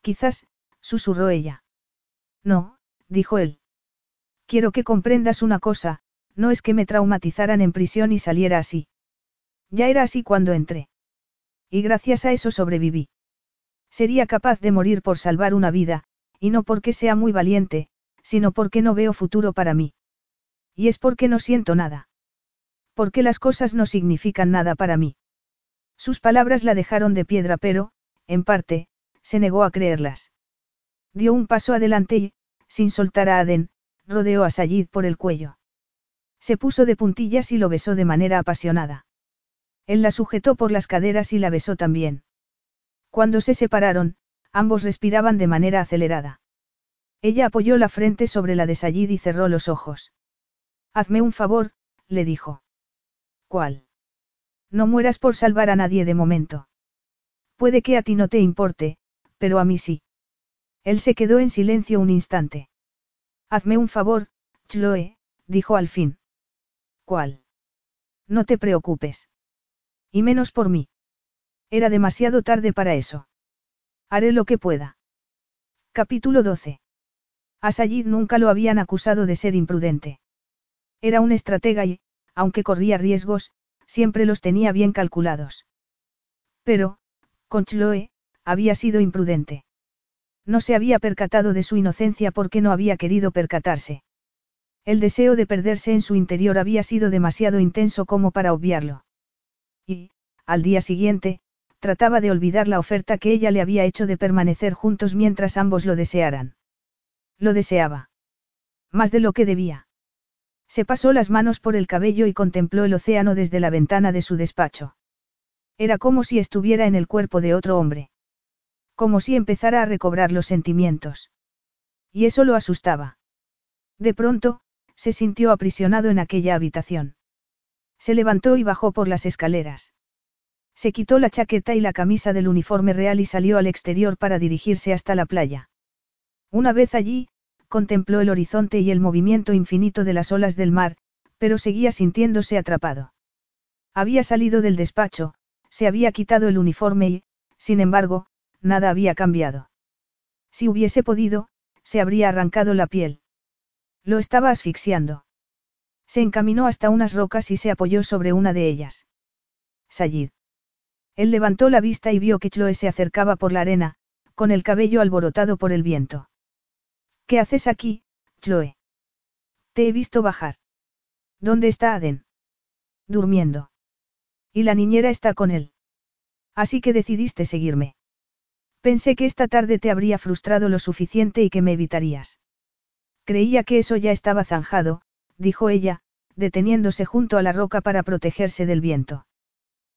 Quizás, susurró ella. No, dijo él. Quiero que comprendas una cosa, no es que me traumatizaran en prisión y saliera así. Ya era así cuando entré. Y gracias a eso sobreviví. Sería capaz de morir por salvar una vida, y no porque sea muy valiente, sino porque no veo futuro para mí. Y es porque no siento nada. Porque las cosas no significan nada para mí. Sus palabras la dejaron de piedra pero, en parte, se negó a creerlas. Dio un paso adelante y, sin soltar a Aden, rodeó a Sayid por el cuello. Se puso de puntillas y lo besó de manera apasionada. Él la sujetó por las caderas y la besó también. Cuando se separaron, ambos respiraban de manera acelerada. Ella apoyó la frente sobre la de Sayid y cerró los ojos. Hazme un favor, le dijo. ¿Cuál? No mueras por salvar a nadie de momento. Puede que a ti no te importe, pero a mí sí. Él se quedó en silencio un instante. Hazme un favor, Chloe, dijo al fin. ¿Cuál? No te preocupes. Y menos por mí. Era demasiado tarde para eso. Haré lo que pueda. Capítulo 12. A nunca lo habían acusado de ser imprudente. Era un estratega y, aunque corría riesgos, siempre los tenía bien calculados. Pero, con Chloe, había sido imprudente. No se había percatado de su inocencia porque no había querido percatarse. El deseo de perderse en su interior había sido demasiado intenso como para obviarlo. Y, al día siguiente, trataba de olvidar la oferta que ella le había hecho de permanecer juntos mientras ambos lo desearan. Lo deseaba. Más de lo que debía. Se pasó las manos por el cabello y contempló el océano desde la ventana de su despacho. Era como si estuviera en el cuerpo de otro hombre. Como si empezara a recobrar los sentimientos. Y eso lo asustaba. De pronto, se sintió aprisionado en aquella habitación. Se levantó y bajó por las escaleras. Se quitó la chaqueta y la camisa del uniforme real y salió al exterior para dirigirse hasta la playa. Una vez allí, contempló el horizonte y el movimiento infinito de las olas del mar, pero seguía sintiéndose atrapado. Había salido del despacho, se había quitado el uniforme y, sin embargo, nada había cambiado. Si hubiese podido, se habría arrancado la piel. Lo estaba asfixiando. Se encaminó hasta unas rocas y se apoyó sobre una de ellas. Sayid. Él levantó la vista y vio que Chloe se acercaba por la arena, con el cabello alborotado por el viento. ¿Qué haces aquí, Chloe? Te he visto bajar. ¿Dónde está Aden? Durmiendo. Y la niñera está con él. Así que decidiste seguirme. Pensé que esta tarde te habría frustrado lo suficiente y que me evitarías. Creía que eso ya estaba zanjado, dijo ella, deteniéndose junto a la roca para protegerse del viento.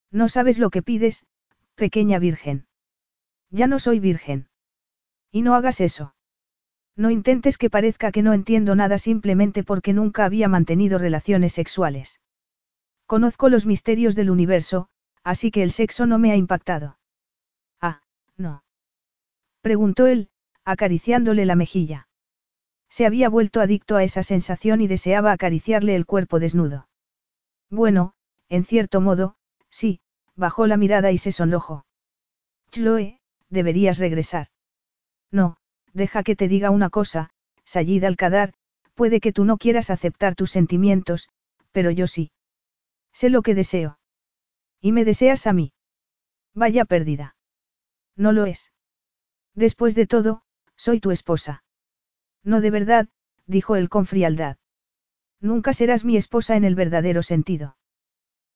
No sabes lo que pides, pequeña virgen. Ya no soy virgen. Y no hagas eso. No intentes que parezca que no entiendo nada simplemente porque nunca había mantenido relaciones sexuales. Conozco los misterios del universo, así que el sexo no me ha impactado. Preguntó él, acariciándole la mejilla. Se había vuelto adicto a esa sensación y deseaba acariciarle el cuerpo desnudo. Bueno, en cierto modo, sí, bajó la mirada y se sonrojó. Chloe, deberías regresar. No, deja que te diga una cosa, Sayid Alcadar, puede que tú no quieras aceptar tus sentimientos, pero yo sí. Sé lo que deseo. Y me deseas a mí. Vaya pérdida. No lo es. Después de todo, soy tu esposa. No de verdad, dijo él con frialdad. Nunca serás mi esposa en el verdadero sentido.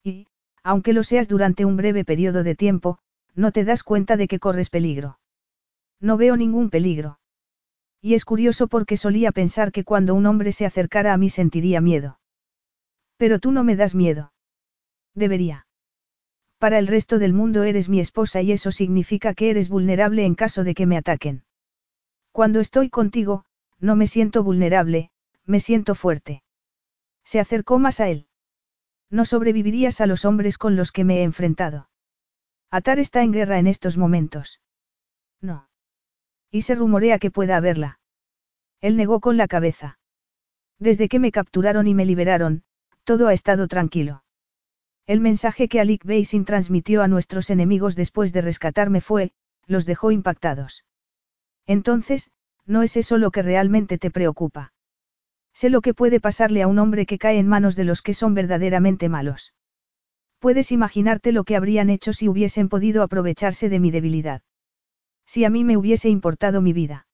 Y, aunque lo seas durante un breve periodo de tiempo, no te das cuenta de que corres peligro. No veo ningún peligro. Y es curioso porque solía pensar que cuando un hombre se acercara a mí sentiría miedo. Pero tú no me das miedo. Debería. Para el resto del mundo eres mi esposa y eso significa que eres vulnerable en caso de que me ataquen. Cuando estoy contigo, no me siento vulnerable, me siento fuerte. Se acercó más a él. No sobrevivirías a los hombres con los que me he enfrentado. Atar está en guerra en estos momentos. No. Y se rumorea que pueda haberla. Él negó con la cabeza. Desde que me capturaron y me liberaron, todo ha estado tranquilo. El mensaje que Alik Beisin transmitió a nuestros enemigos después de rescatarme fue, los dejó impactados. Entonces, no es eso lo que realmente te preocupa. Sé lo que puede pasarle a un hombre que cae en manos de los que son verdaderamente malos. Puedes imaginarte lo que habrían hecho si hubiesen podido aprovecharse de mi debilidad. Si a mí me hubiese importado mi vida.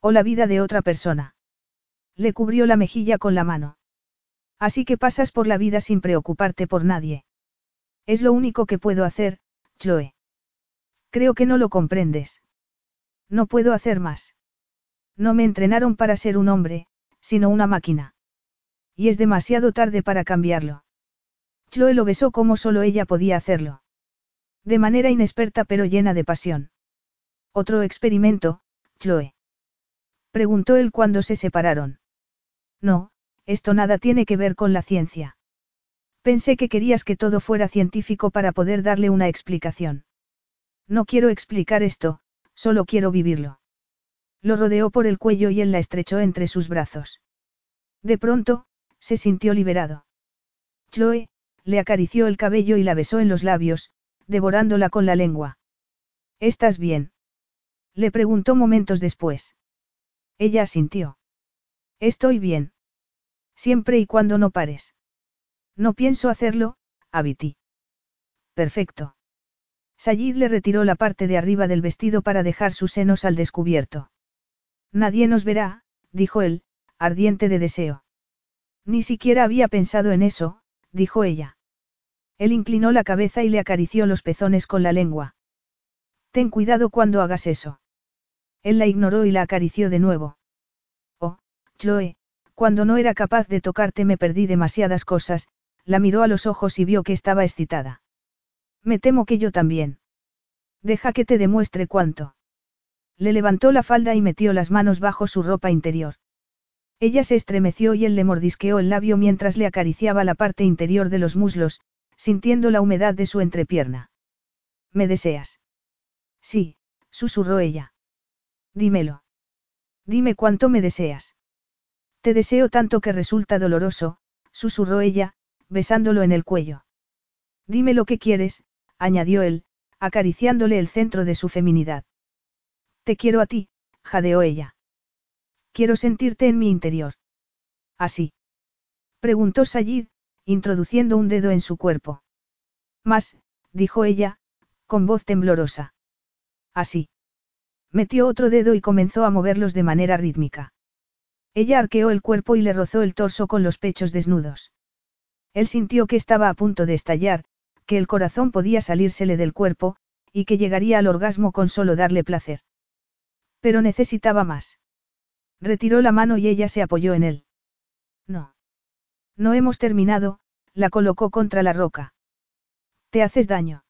O la vida de otra persona. Le cubrió la mejilla con la mano. Así que pasas por la vida sin preocuparte por nadie. Es lo único que puedo hacer, Chloe. Creo que no lo comprendes. No puedo hacer más. No me entrenaron para ser un hombre, sino una máquina. Y es demasiado tarde para cambiarlo. Chloe lo besó como solo ella podía hacerlo. De manera inexperta pero llena de pasión. Otro experimento, Chloe. Preguntó él cuando se separaron. No, esto nada tiene que ver con la ciencia. Pensé que querías que todo fuera científico para poder darle una explicación. No quiero explicar esto, solo quiero vivirlo. Lo rodeó por el cuello y él la estrechó entre sus brazos. De pronto, se sintió liberado. Chloe, le acarició el cabello y la besó en los labios, devorándola con la lengua. ¿Estás bien? Le preguntó momentos después. Ella asintió. Estoy bien. Siempre y cuando no pares. No pienso hacerlo, Abiti. Perfecto. Sayid le retiró la parte de arriba del vestido para dejar sus senos al descubierto. Nadie nos verá, dijo él, ardiente de deseo. Ni siquiera había pensado en eso, dijo ella. Él inclinó la cabeza y le acarició los pezones con la lengua. Ten cuidado cuando hagas eso. Él la ignoró y la acarició de nuevo. Oh, Chloe, cuando no era capaz de tocarte me perdí demasiadas cosas, la miró a los ojos y vio que estaba excitada. Me temo que yo también. Deja que te demuestre cuánto. Le levantó la falda y metió las manos bajo su ropa interior. Ella se estremeció y él le mordisqueó el labio mientras le acariciaba la parte interior de los muslos, sintiendo la humedad de su entrepierna. ¿Me deseas? Sí, susurró ella. Dímelo. Dime cuánto me deseas. Te deseo tanto que resulta doloroso, susurró ella, besándolo en el cuello. Dime lo que quieres, añadió él, acariciándole el centro de su feminidad. Te quiero a ti, jadeó ella. Quiero sentirte en mi interior. ¿Así? Preguntó Sayid, introduciendo un dedo en su cuerpo. Más, dijo ella, con voz temblorosa. Así. Metió otro dedo y comenzó a moverlos de manera rítmica. Ella arqueó el cuerpo y le rozó el torso con los pechos desnudos. Él sintió que estaba a punto de estallar, que el corazón podía salírsele del cuerpo, y que llegaría al orgasmo con solo darle placer. Pero necesitaba más. Retiró la mano y ella se apoyó en él. No. No hemos terminado, la colocó contra la roca. Te haces daño.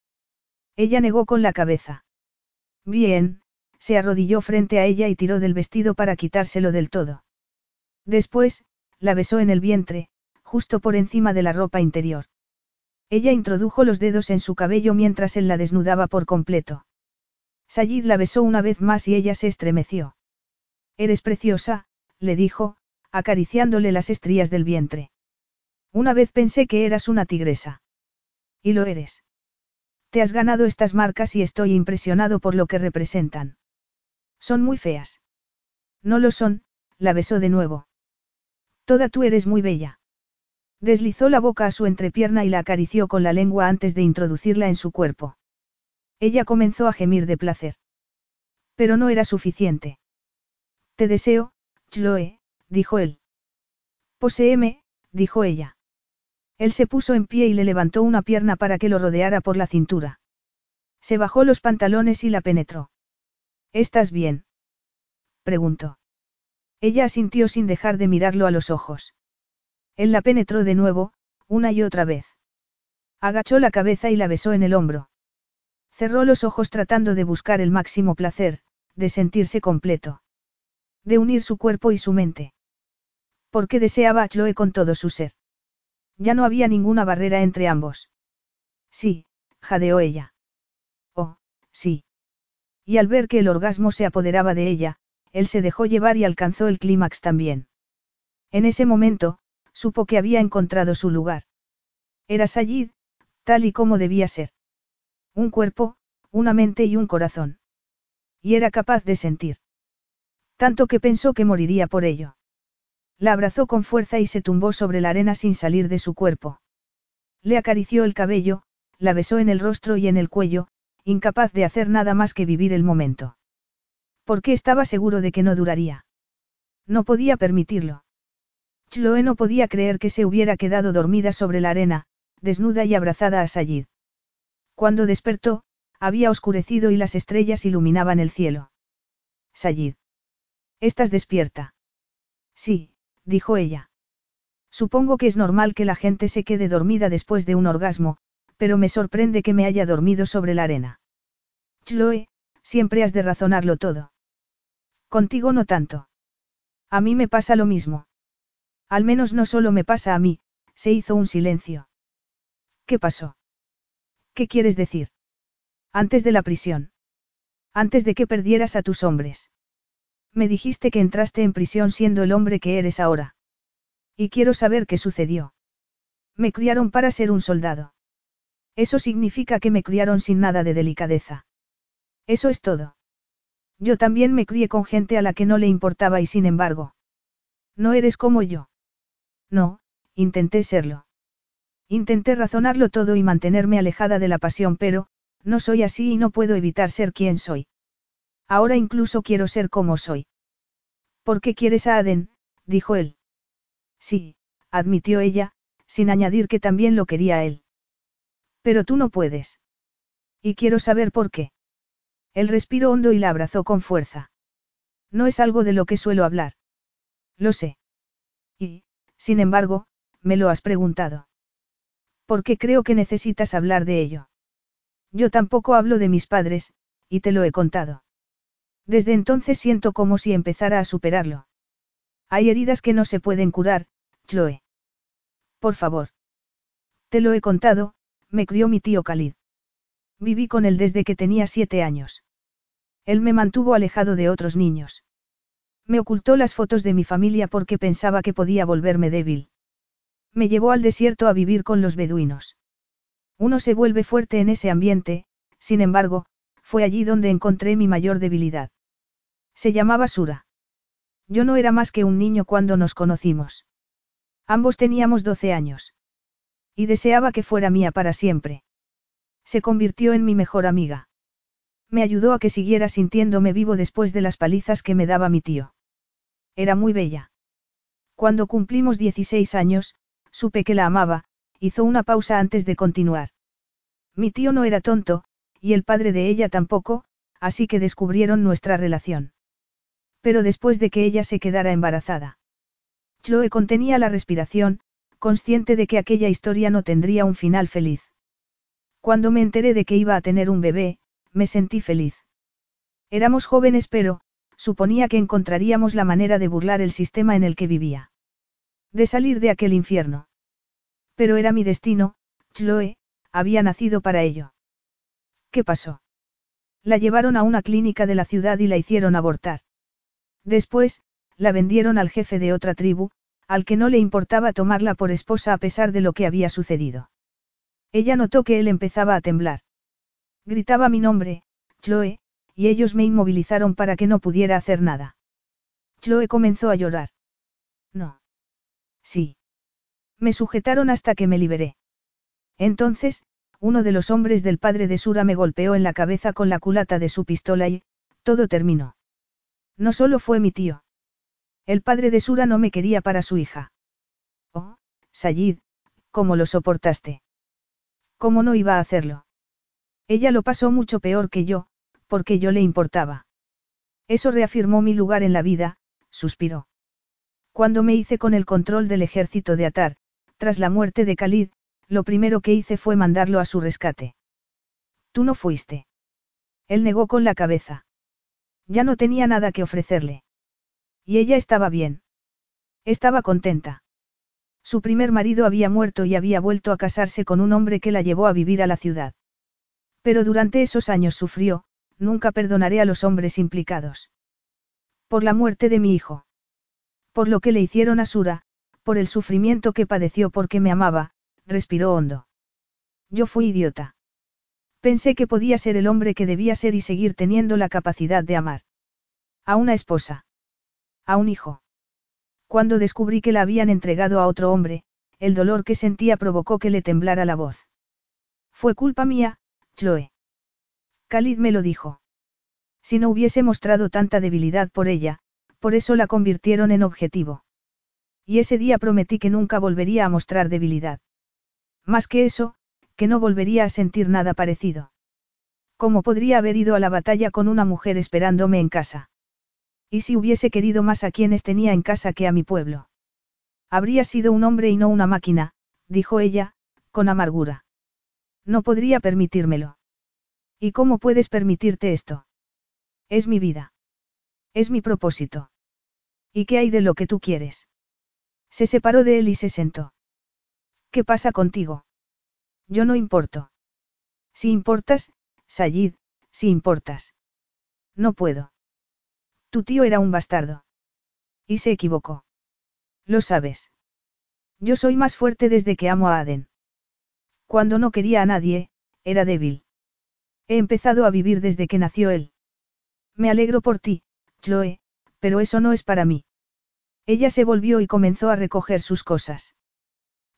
Ella negó con la cabeza. Bien, se arrodilló frente a ella y tiró del vestido para quitárselo del todo. Después, la besó en el vientre, justo por encima de la ropa interior. Ella introdujo los dedos en su cabello mientras él la desnudaba por completo. Sayid la besó una vez más y ella se estremeció. Eres preciosa, le dijo, acariciándole las estrías del vientre. Una vez pensé que eras una tigresa. Y lo eres. Te has ganado estas marcas y estoy impresionado por lo que representan. Son muy feas. No lo son, la besó de nuevo. Toda tú eres muy bella. Deslizó la boca a su entrepierna y la acarició con la lengua antes de introducirla en su cuerpo. Ella comenzó a gemir de placer. Pero no era suficiente. Te deseo, Chloe, dijo él. Poséeme, dijo ella. Él se puso en pie y le levantó una pierna para que lo rodeara por la cintura. Se bajó los pantalones y la penetró. ¿Estás bien? preguntó. Ella asintió sin dejar de mirarlo a los ojos. Él la penetró de nuevo, una y otra vez. Agachó la cabeza y la besó en el hombro. Cerró los ojos tratando de buscar el máximo placer, de sentirse completo. De unir su cuerpo y su mente. Porque deseaba a Chloe con todo su ser. Ya no había ninguna barrera entre ambos. Sí, jadeó ella. Oh, sí. Y al ver que el orgasmo se apoderaba de ella, él se dejó llevar y alcanzó el clímax también. En ese momento, supo que había encontrado su lugar. Era Sayid, tal y como debía ser. Un cuerpo, una mente y un corazón. Y era capaz de sentir. Tanto que pensó que moriría por ello. La abrazó con fuerza y se tumbó sobre la arena sin salir de su cuerpo. Le acarició el cabello, la besó en el rostro y en el cuello, incapaz de hacer nada más que vivir el momento. Porque estaba seguro de que no duraría. No podía permitirlo. Chloe no podía creer que se hubiera quedado dormida sobre la arena, desnuda y abrazada a Sayid. Cuando despertó, había oscurecido y las estrellas iluminaban el cielo. Sayid. ¿Estás despierta? Sí, dijo ella. Supongo que es normal que la gente se quede dormida después de un orgasmo, pero me sorprende que me haya dormido sobre la arena. Chloe, siempre has de razonarlo todo. Contigo no tanto. A mí me pasa lo mismo. Al menos no solo me pasa a mí, se hizo un silencio. ¿Qué pasó? ¿Qué quieres decir? Antes de la prisión. Antes de que perdieras a tus hombres. Me dijiste que entraste en prisión siendo el hombre que eres ahora. Y quiero saber qué sucedió. Me criaron para ser un soldado. Eso significa que me criaron sin nada de delicadeza. Eso es todo. Yo también me crié con gente a la que no le importaba y sin embargo. No eres como yo. No, intenté serlo. Intenté razonarlo todo y mantenerme alejada de la pasión, pero, no soy así y no puedo evitar ser quien soy. Ahora incluso quiero ser como soy. ¿Por qué quieres a Aden? dijo él. Sí, admitió ella, sin añadir que también lo quería a él. Pero tú no puedes. Y quiero saber por qué. Él respiró hondo y la abrazó con fuerza. No es algo de lo que suelo hablar. Lo sé. Y, sin embargo, me lo has preguntado. ¿Por qué creo que necesitas hablar de ello? Yo tampoco hablo de mis padres, y te lo he contado. Desde entonces siento como si empezara a superarlo. Hay heridas que no se pueden curar, Chloe. Por favor. Te lo he contado, me crió mi tío Khalid. Viví con él desde que tenía siete años. Él me mantuvo alejado de otros niños. Me ocultó las fotos de mi familia porque pensaba que podía volverme débil. Me llevó al desierto a vivir con los beduinos. Uno se vuelve fuerte en ese ambiente, sin embargo, fue allí donde encontré mi mayor debilidad. Se llamaba Sura. Yo no era más que un niño cuando nos conocimos. Ambos teníamos 12 años. Y deseaba que fuera mía para siempre. Se convirtió en mi mejor amiga. Me ayudó a que siguiera sintiéndome vivo después de las palizas que me daba mi tío. Era muy bella. Cuando cumplimos 16 años, supe que la amaba, hizo una pausa antes de continuar. Mi tío no era tonto, y el padre de ella tampoco, así que descubrieron nuestra relación. Pero después de que ella se quedara embarazada. Chloe contenía la respiración, consciente de que aquella historia no tendría un final feliz. Cuando me enteré de que iba a tener un bebé, me sentí feliz. Éramos jóvenes pero, suponía que encontraríamos la manera de burlar el sistema en el que vivía. De salir de aquel infierno. Pero era mi destino, Chloe, había nacido para ello. ¿Qué pasó? La llevaron a una clínica de la ciudad y la hicieron abortar. Después, la vendieron al jefe de otra tribu, al que no le importaba tomarla por esposa a pesar de lo que había sucedido. Ella notó que él empezaba a temblar. Gritaba mi nombre, Chloe, y ellos me inmovilizaron para que no pudiera hacer nada. Chloe comenzó a llorar. No. Sí. Me sujetaron hasta que me liberé. Entonces, uno de los hombres del padre de Sura me golpeó en la cabeza con la culata de su pistola y, todo terminó. No solo fue mi tío. El padre de Sura no me quería para su hija. Oh, Sayid, ¿cómo lo soportaste? ¿Cómo no iba a hacerlo? Ella lo pasó mucho peor que yo, porque yo le importaba. Eso reafirmó mi lugar en la vida, suspiró. Cuando me hice con el control del ejército de Atar, tras la muerte de Khalid, lo primero que hice fue mandarlo a su rescate. Tú no fuiste. Él negó con la cabeza. Ya no tenía nada que ofrecerle. Y ella estaba bien. Estaba contenta. Su primer marido había muerto y había vuelto a casarse con un hombre que la llevó a vivir a la ciudad. Pero durante esos años sufrió, nunca perdonaré a los hombres implicados. Por la muerte de mi hijo. Por lo que le hicieron a Sura, por el sufrimiento que padeció porque me amaba, respiró hondo. Yo fui idiota. Pensé que podía ser el hombre que debía ser y seguir teniendo la capacidad de amar. A una esposa. A un hijo. Cuando descubrí que la habían entregado a otro hombre, el dolor que sentía provocó que le temblara la voz. Fue culpa mía, Chloe. Khalid me lo dijo. Si no hubiese mostrado tanta debilidad por ella, por eso la convirtieron en objetivo. Y ese día prometí que nunca volvería a mostrar debilidad. Más que eso, que no volvería a sentir nada parecido. ¿Cómo podría haber ido a la batalla con una mujer esperándome en casa? ¿Y si hubiese querido más a quienes tenía en casa que a mi pueblo? Habría sido un hombre y no una máquina, dijo ella, con amargura. No podría permitírmelo. ¿Y cómo puedes permitirte esto? Es mi vida. Es mi propósito. ¿Y qué hay de lo que tú quieres? Se separó de él y se sentó. ¿Qué pasa contigo? Yo no importo. Si importas, Sayid, si importas. No puedo. Tu tío era un bastardo. Y se equivocó. Lo sabes. Yo soy más fuerte desde que amo a Aden. Cuando no quería a nadie, era débil. He empezado a vivir desde que nació él. Me alegro por ti, Chloe, pero eso no es para mí. Ella se volvió y comenzó a recoger sus cosas.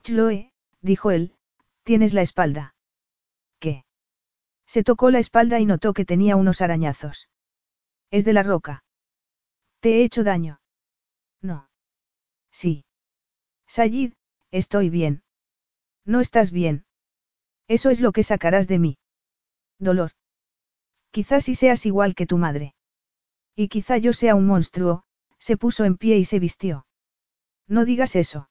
Chloe, dijo él, tienes la espalda. ¿Qué? Se tocó la espalda y notó que tenía unos arañazos. Es de la roca. ¿Te he hecho daño? No. Sí. Sayid, estoy bien. No estás bien. Eso es lo que sacarás de mí. Dolor. Quizás si seas igual que tu madre. Y quizá yo sea un monstruo, se puso en pie y se vistió. No digas eso.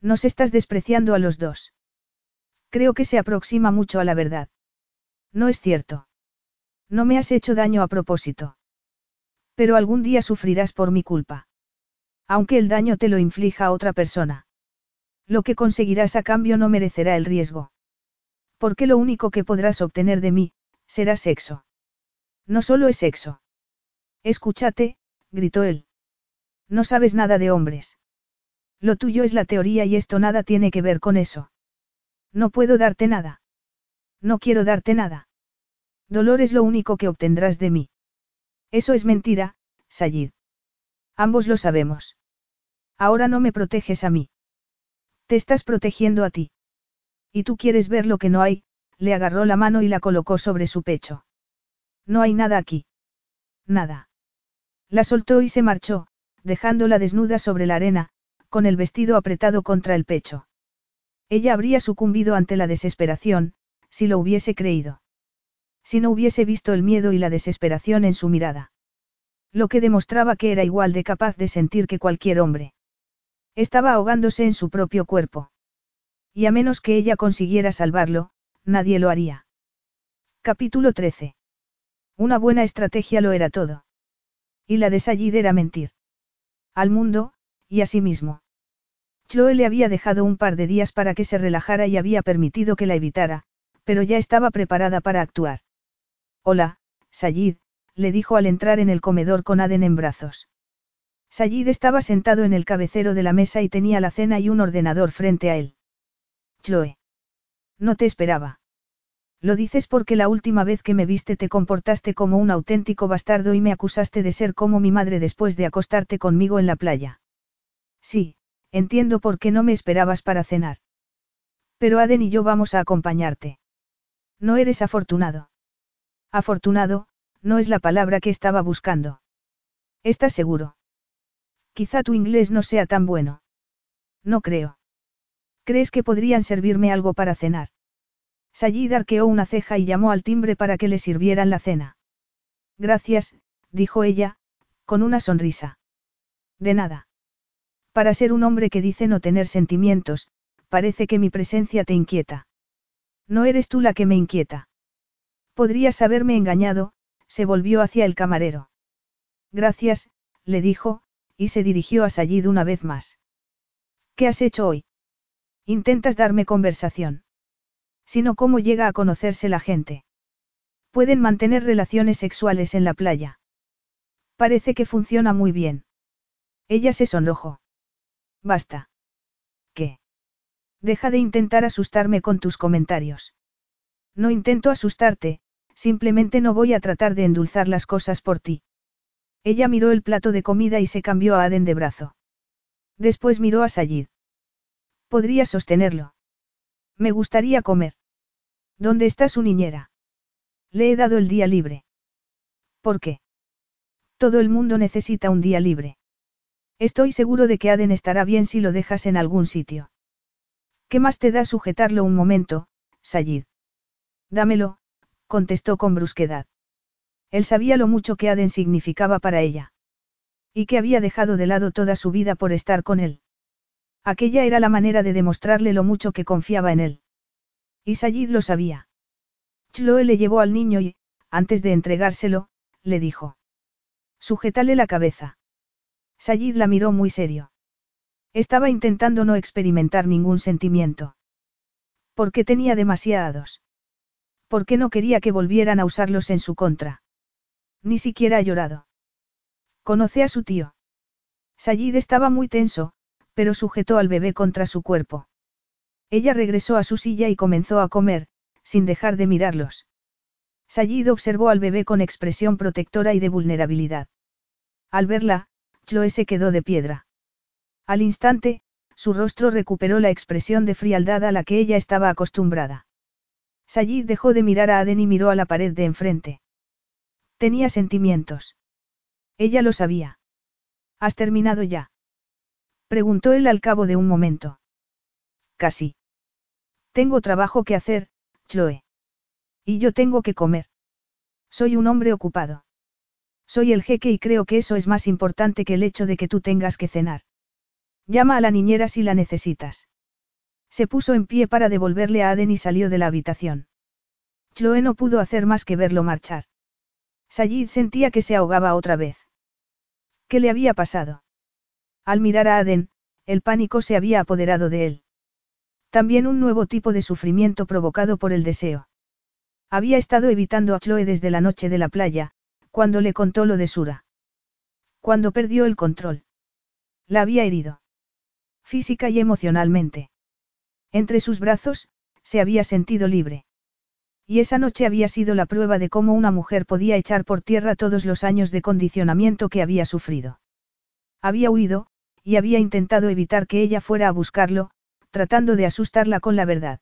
Nos estás despreciando a los dos. Creo que se aproxima mucho a la verdad. No es cierto. No me has hecho daño a propósito. Pero algún día sufrirás por mi culpa. Aunque el daño te lo inflija a otra persona. Lo que conseguirás a cambio no merecerá el riesgo. Porque lo único que podrás obtener de mí, será sexo. No solo es sexo. Escúchate, gritó él. No sabes nada de hombres. Lo tuyo es la teoría y esto nada tiene que ver con eso. No puedo darte nada. No quiero darte nada. Dolor es lo único que obtendrás de mí. Eso es mentira, Sayid. Ambos lo sabemos. Ahora no me proteges a mí. Te estás protegiendo a ti. Y tú quieres ver lo que no hay, le agarró la mano y la colocó sobre su pecho. No hay nada aquí. Nada. La soltó y se marchó, dejándola desnuda sobre la arena, con el vestido apretado contra el pecho. Ella habría sucumbido ante la desesperación, si lo hubiese creído si no hubiese visto el miedo y la desesperación en su mirada. Lo que demostraba que era igual de capaz de sentir que cualquier hombre. Estaba ahogándose en su propio cuerpo. Y a menos que ella consiguiera salvarlo, nadie lo haría. Capítulo 13. Una buena estrategia lo era todo. Y la de Sayid era mentir. Al mundo, y a sí mismo. Chloe le había dejado un par de días para que se relajara y había permitido que la evitara, pero ya estaba preparada para actuar. Hola, Sayid, le dijo al entrar en el comedor con Aden en brazos. Sayid estaba sentado en el cabecero de la mesa y tenía la cena y un ordenador frente a él. Chloe. No te esperaba. Lo dices porque la última vez que me viste te comportaste como un auténtico bastardo y me acusaste de ser como mi madre después de acostarte conmigo en la playa. Sí, entiendo por qué no me esperabas para cenar. Pero Aden y yo vamos a acompañarte. No eres afortunado. Afortunado, no es la palabra que estaba buscando. ¿Estás seguro? Quizá tu inglés no sea tan bueno. No creo. ¿Crees que podrían servirme algo para cenar? Sayid arqueó una ceja y llamó al timbre para que le sirvieran la cena. Gracias, dijo ella, con una sonrisa. De nada. Para ser un hombre que dice no tener sentimientos, parece que mi presencia te inquieta. No eres tú la que me inquieta. Podrías haberme engañado, se volvió hacia el camarero. Gracias, le dijo, y se dirigió a Sayid una vez más. ¿Qué has hecho hoy? Intentas darme conversación. Sino cómo llega a conocerse la gente. Pueden mantener relaciones sexuales en la playa. Parece que funciona muy bien. Ella se sonrojó. Basta. ¿Qué? Deja de intentar asustarme con tus comentarios. No intento asustarte, simplemente no voy a tratar de endulzar las cosas por ti. Ella miró el plato de comida y se cambió a Aden de brazo. Después miró a Sayid. Podría sostenerlo. Me gustaría comer. ¿Dónde está su niñera? Le he dado el día libre. ¿Por qué? Todo el mundo necesita un día libre. Estoy seguro de que Aden estará bien si lo dejas en algún sitio. ¿Qué más te da sujetarlo un momento, Sayid? Dámelo, contestó con brusquedad. Él sabía lo mucho que Aden significaba para ella. Y que había dejado de lado toda su vida por estar con él. Aquella era la manera de demostrarle lo mucho que confiaba en él. Y Sayid lo sabía. Chloe le llevó al niño y, antes de entregárselo, le dijo. Sujétale la cabeza. Sayid la miró muy serio. Estaba intentando no experimentar ningún sentimiento. Porque tenía demasiados. Porque no quería que volvieran a usarlos en su contra. Ni siquiera ha llorado. Conoce a su tío. Sayid estaba muy tenso, pero sujetó al bebé contra su cuerpo. Ella regresó a su silla y comenzó a comer, sin dejar de mirarlos. Sayid observó al bebé con expresión protectora y de vulnerabilidad. Al verla, Chloe se quedó de piedra. Al instante, su rostro recuperó la expresión de frialdad a la que ella estaba acostumbrada. Sayid dejó de mirar a Aden y miró a la pared de enfrente. Tenía sentimientos. Ella lo sabía. ¿Has terminado ya? Preguntó él al cabo de un momento. Casi. Tengo trabajo que hacer, Chloe. Y yo tengo que comer. Soy un hombre ocupado. Soy el jeque y creo que eso es más importante que el hecho de que tú tengas que cenar. Llama a la niñera si la necesitas. Se puso en pie para devolverle a Aden y salió de la habitación. Chloe no pudo hacer más que verlo marchar. Sayid sentía que se ahogaba otra vez. ¿Qué le había pasado? Al mirar a Aden, el pánico se había apoderado de él. También un nuevo tipo de sufrimiento provocado por el deseo. Había estado evitando a Chloe desde la noche de la playa, cuando le contó lo de Sura. Cuando perdió el control. La había herido. Física y emocionalmente. Entre sus brazos, se había sentido libre. Y esa noche había sido la prueba de cómo una mujer podía echar por tierra todos los años de condicionamiento que había sufrido. Había huido, y había intentado evitar que ella fuera a buscarlo, tratando de asustarla con la verdad.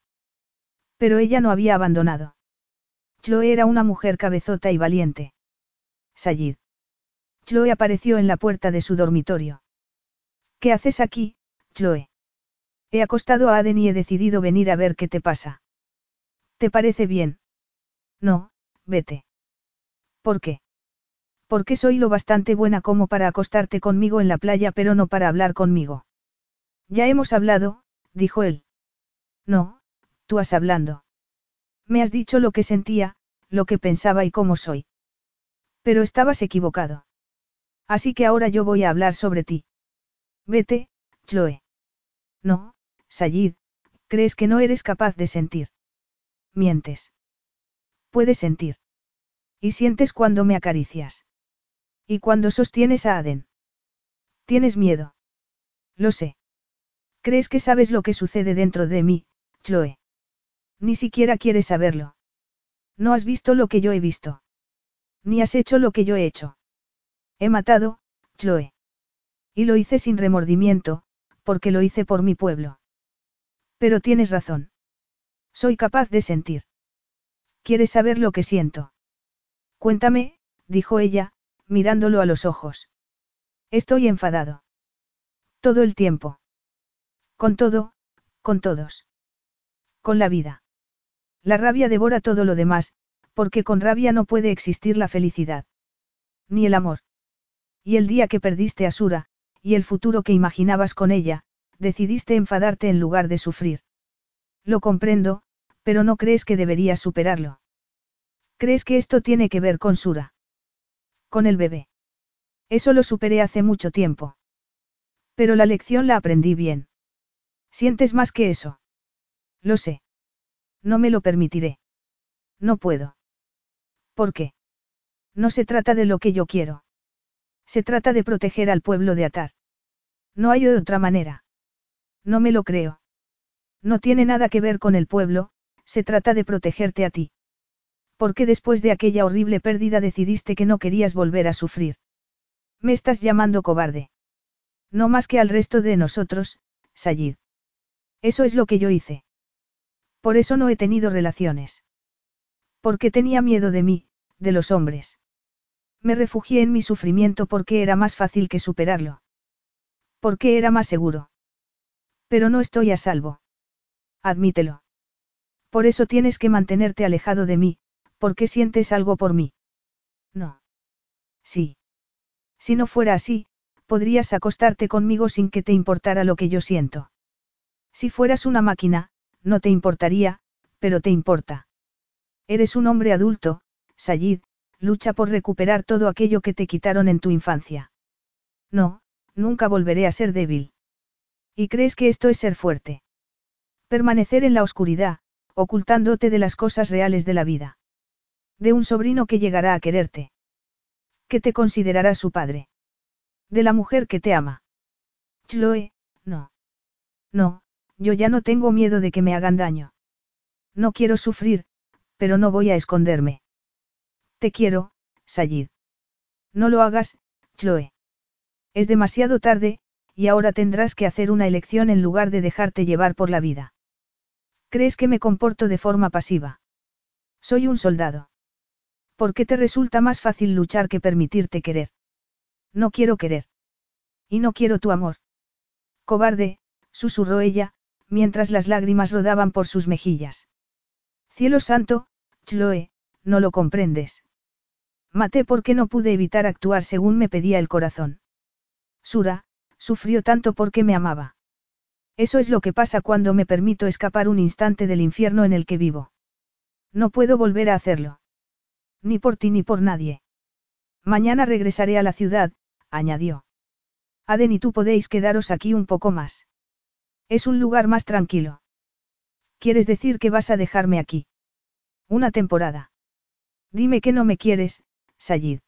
Pero ella no había abandonado. Chloe era una mujer cabezota y valiente. Sayid. Chloe apareció en la puerta de su dormitorio. ¿Qué haces aquí, Chloe? He acostado a Aden y he decidido venir a ver qué te pasa. ¿Te parece bien? No, vete. ¿Por qué? Porque soy lo bastante buena como para acostarte conmigo en la playa pero no para hablar conmigo. Ya hemos hablado, dijo él. No, tú has hablando. Me has dicho lo que sentía, lo que pensaba y cómo soy. Pero estabas equivocado. Así que ahora yo voy a hablar sobre ti. Vete, Chloe. No, Sayid, crees que no eres capaz de sentir. Mientes. Puedes sentir. Y sientes cuando me acaricias. ¿Y cuando sostienes a Aden? Tienes miedo. Lo sé. ¿Crees que sabes lo que sucede dentro de mí, Chloe? Ni siquiera quieres saberlo. No has visto lo que yo he visto. Ni has hecho lo que yo he hecho. He matado, Chloe. Y lo hice sin remordimiento, porque lo hice por mi pueblo. Pero tienes razón. Soy capaz de sentir. ¿Quieres saber lo que siento? Cuéntame, dijo ella, mirándolo a los ojos. Estoy enfadado. Todo el tiempo. Con todo, con todos. Con la vida. La rabia devora todo lo demás, porque con rabia no puede existir la felicidad. Ni el amor. Y el día que perdiste a Sura, y el futuro que imaginabas con ella, decidiste enfadarte en lugar de sufrir. Lo comprendo, pero no crees que deberías superarlo. ¿Crees que esto tiene que ver con Sura? Con el bebé. Eso lo superé hace mucho tiempo. Pero la lección la aprendí bien. Sientes más que eso. Lo sé. No me lo permitiré. No puedo. ¿Por qué? No se trata de lo que yo quiero. Se trata de proteger al pueblo de Atar. No hay otra manera. No me lo creo. No tiene nada que ver con el pueblo, se trata de protegerte a ti. Porque después de aquella horrible pérdida decidiste que no querías volver a sufrir. Me estás llamando cobarde. No más que al resto de nosotros, Sayid. Eso es lo que yo hice. Por eso no he tenido relaciones. Porque tenía miedo de mí, de los hombres. Me refugié en mi sufrimiento porque era más fácil que superarlo. Porque era más seguro. Pero no estoy a salvo. Admítelo. Por eso tienes que mantenerte alejado de mí, porque sientes algo por mí. No. Sí. Si no fuera así, podrías acostarte conmigo sin que te importara lo que yo siento. Si fueras una máquina, no te importaría, pero te importa. Eres un hombre adulto, Sayid, lucha por recuperar todo aquello que te quitaron en tu infancia. No, nunca volveré a ser débil. ¿Y crees que esto es ser fuerte? Permanecer en la oscuridad, ocultándote de las cosas reales de la vida. De un sobrino que llegará a quererte. Que te considerará su padre. De la mujer que te ama. Chloe, no. No, yo ya no tengo miedo de que me hagan daño. No quiero sufrir, pero no voy a esconderme. Te quiero, Sayid. No lo hagas, Chloe. Es demasiado tarde, y ahora tendrás que hacer una elección en lugar de dejarte llevar por la vida. ¿Crees que me comporto de forma pasiva? Soy un soldado. ¿Por qué te resulta más fácil luchar que permitirte querer? No quiero querer. Y no quiero tu amor. Cobarde, susurró ella, mientras las lágrimas rodaban por sus mejillas. Cielo santo, Chloe, no lo comprendes. Maté porque no pude evitar actuar según me pedía el corazón. Sura, sufrió tanto porque me amaba. Eso es lo que pasa cuando me permito escapar un instante del infierno en el que vivo. No puedo volver a hacerlo. Ni por ti ni por nadie. Mañana regresaré a la ciudad, añadió. Aden y tú podéis quedaros aquí un poco más. Es un lugar más tranquilo. ¿Quieres decir que vas a dejarme aquí? Una temporada. Dime que no me quieres, Sayid.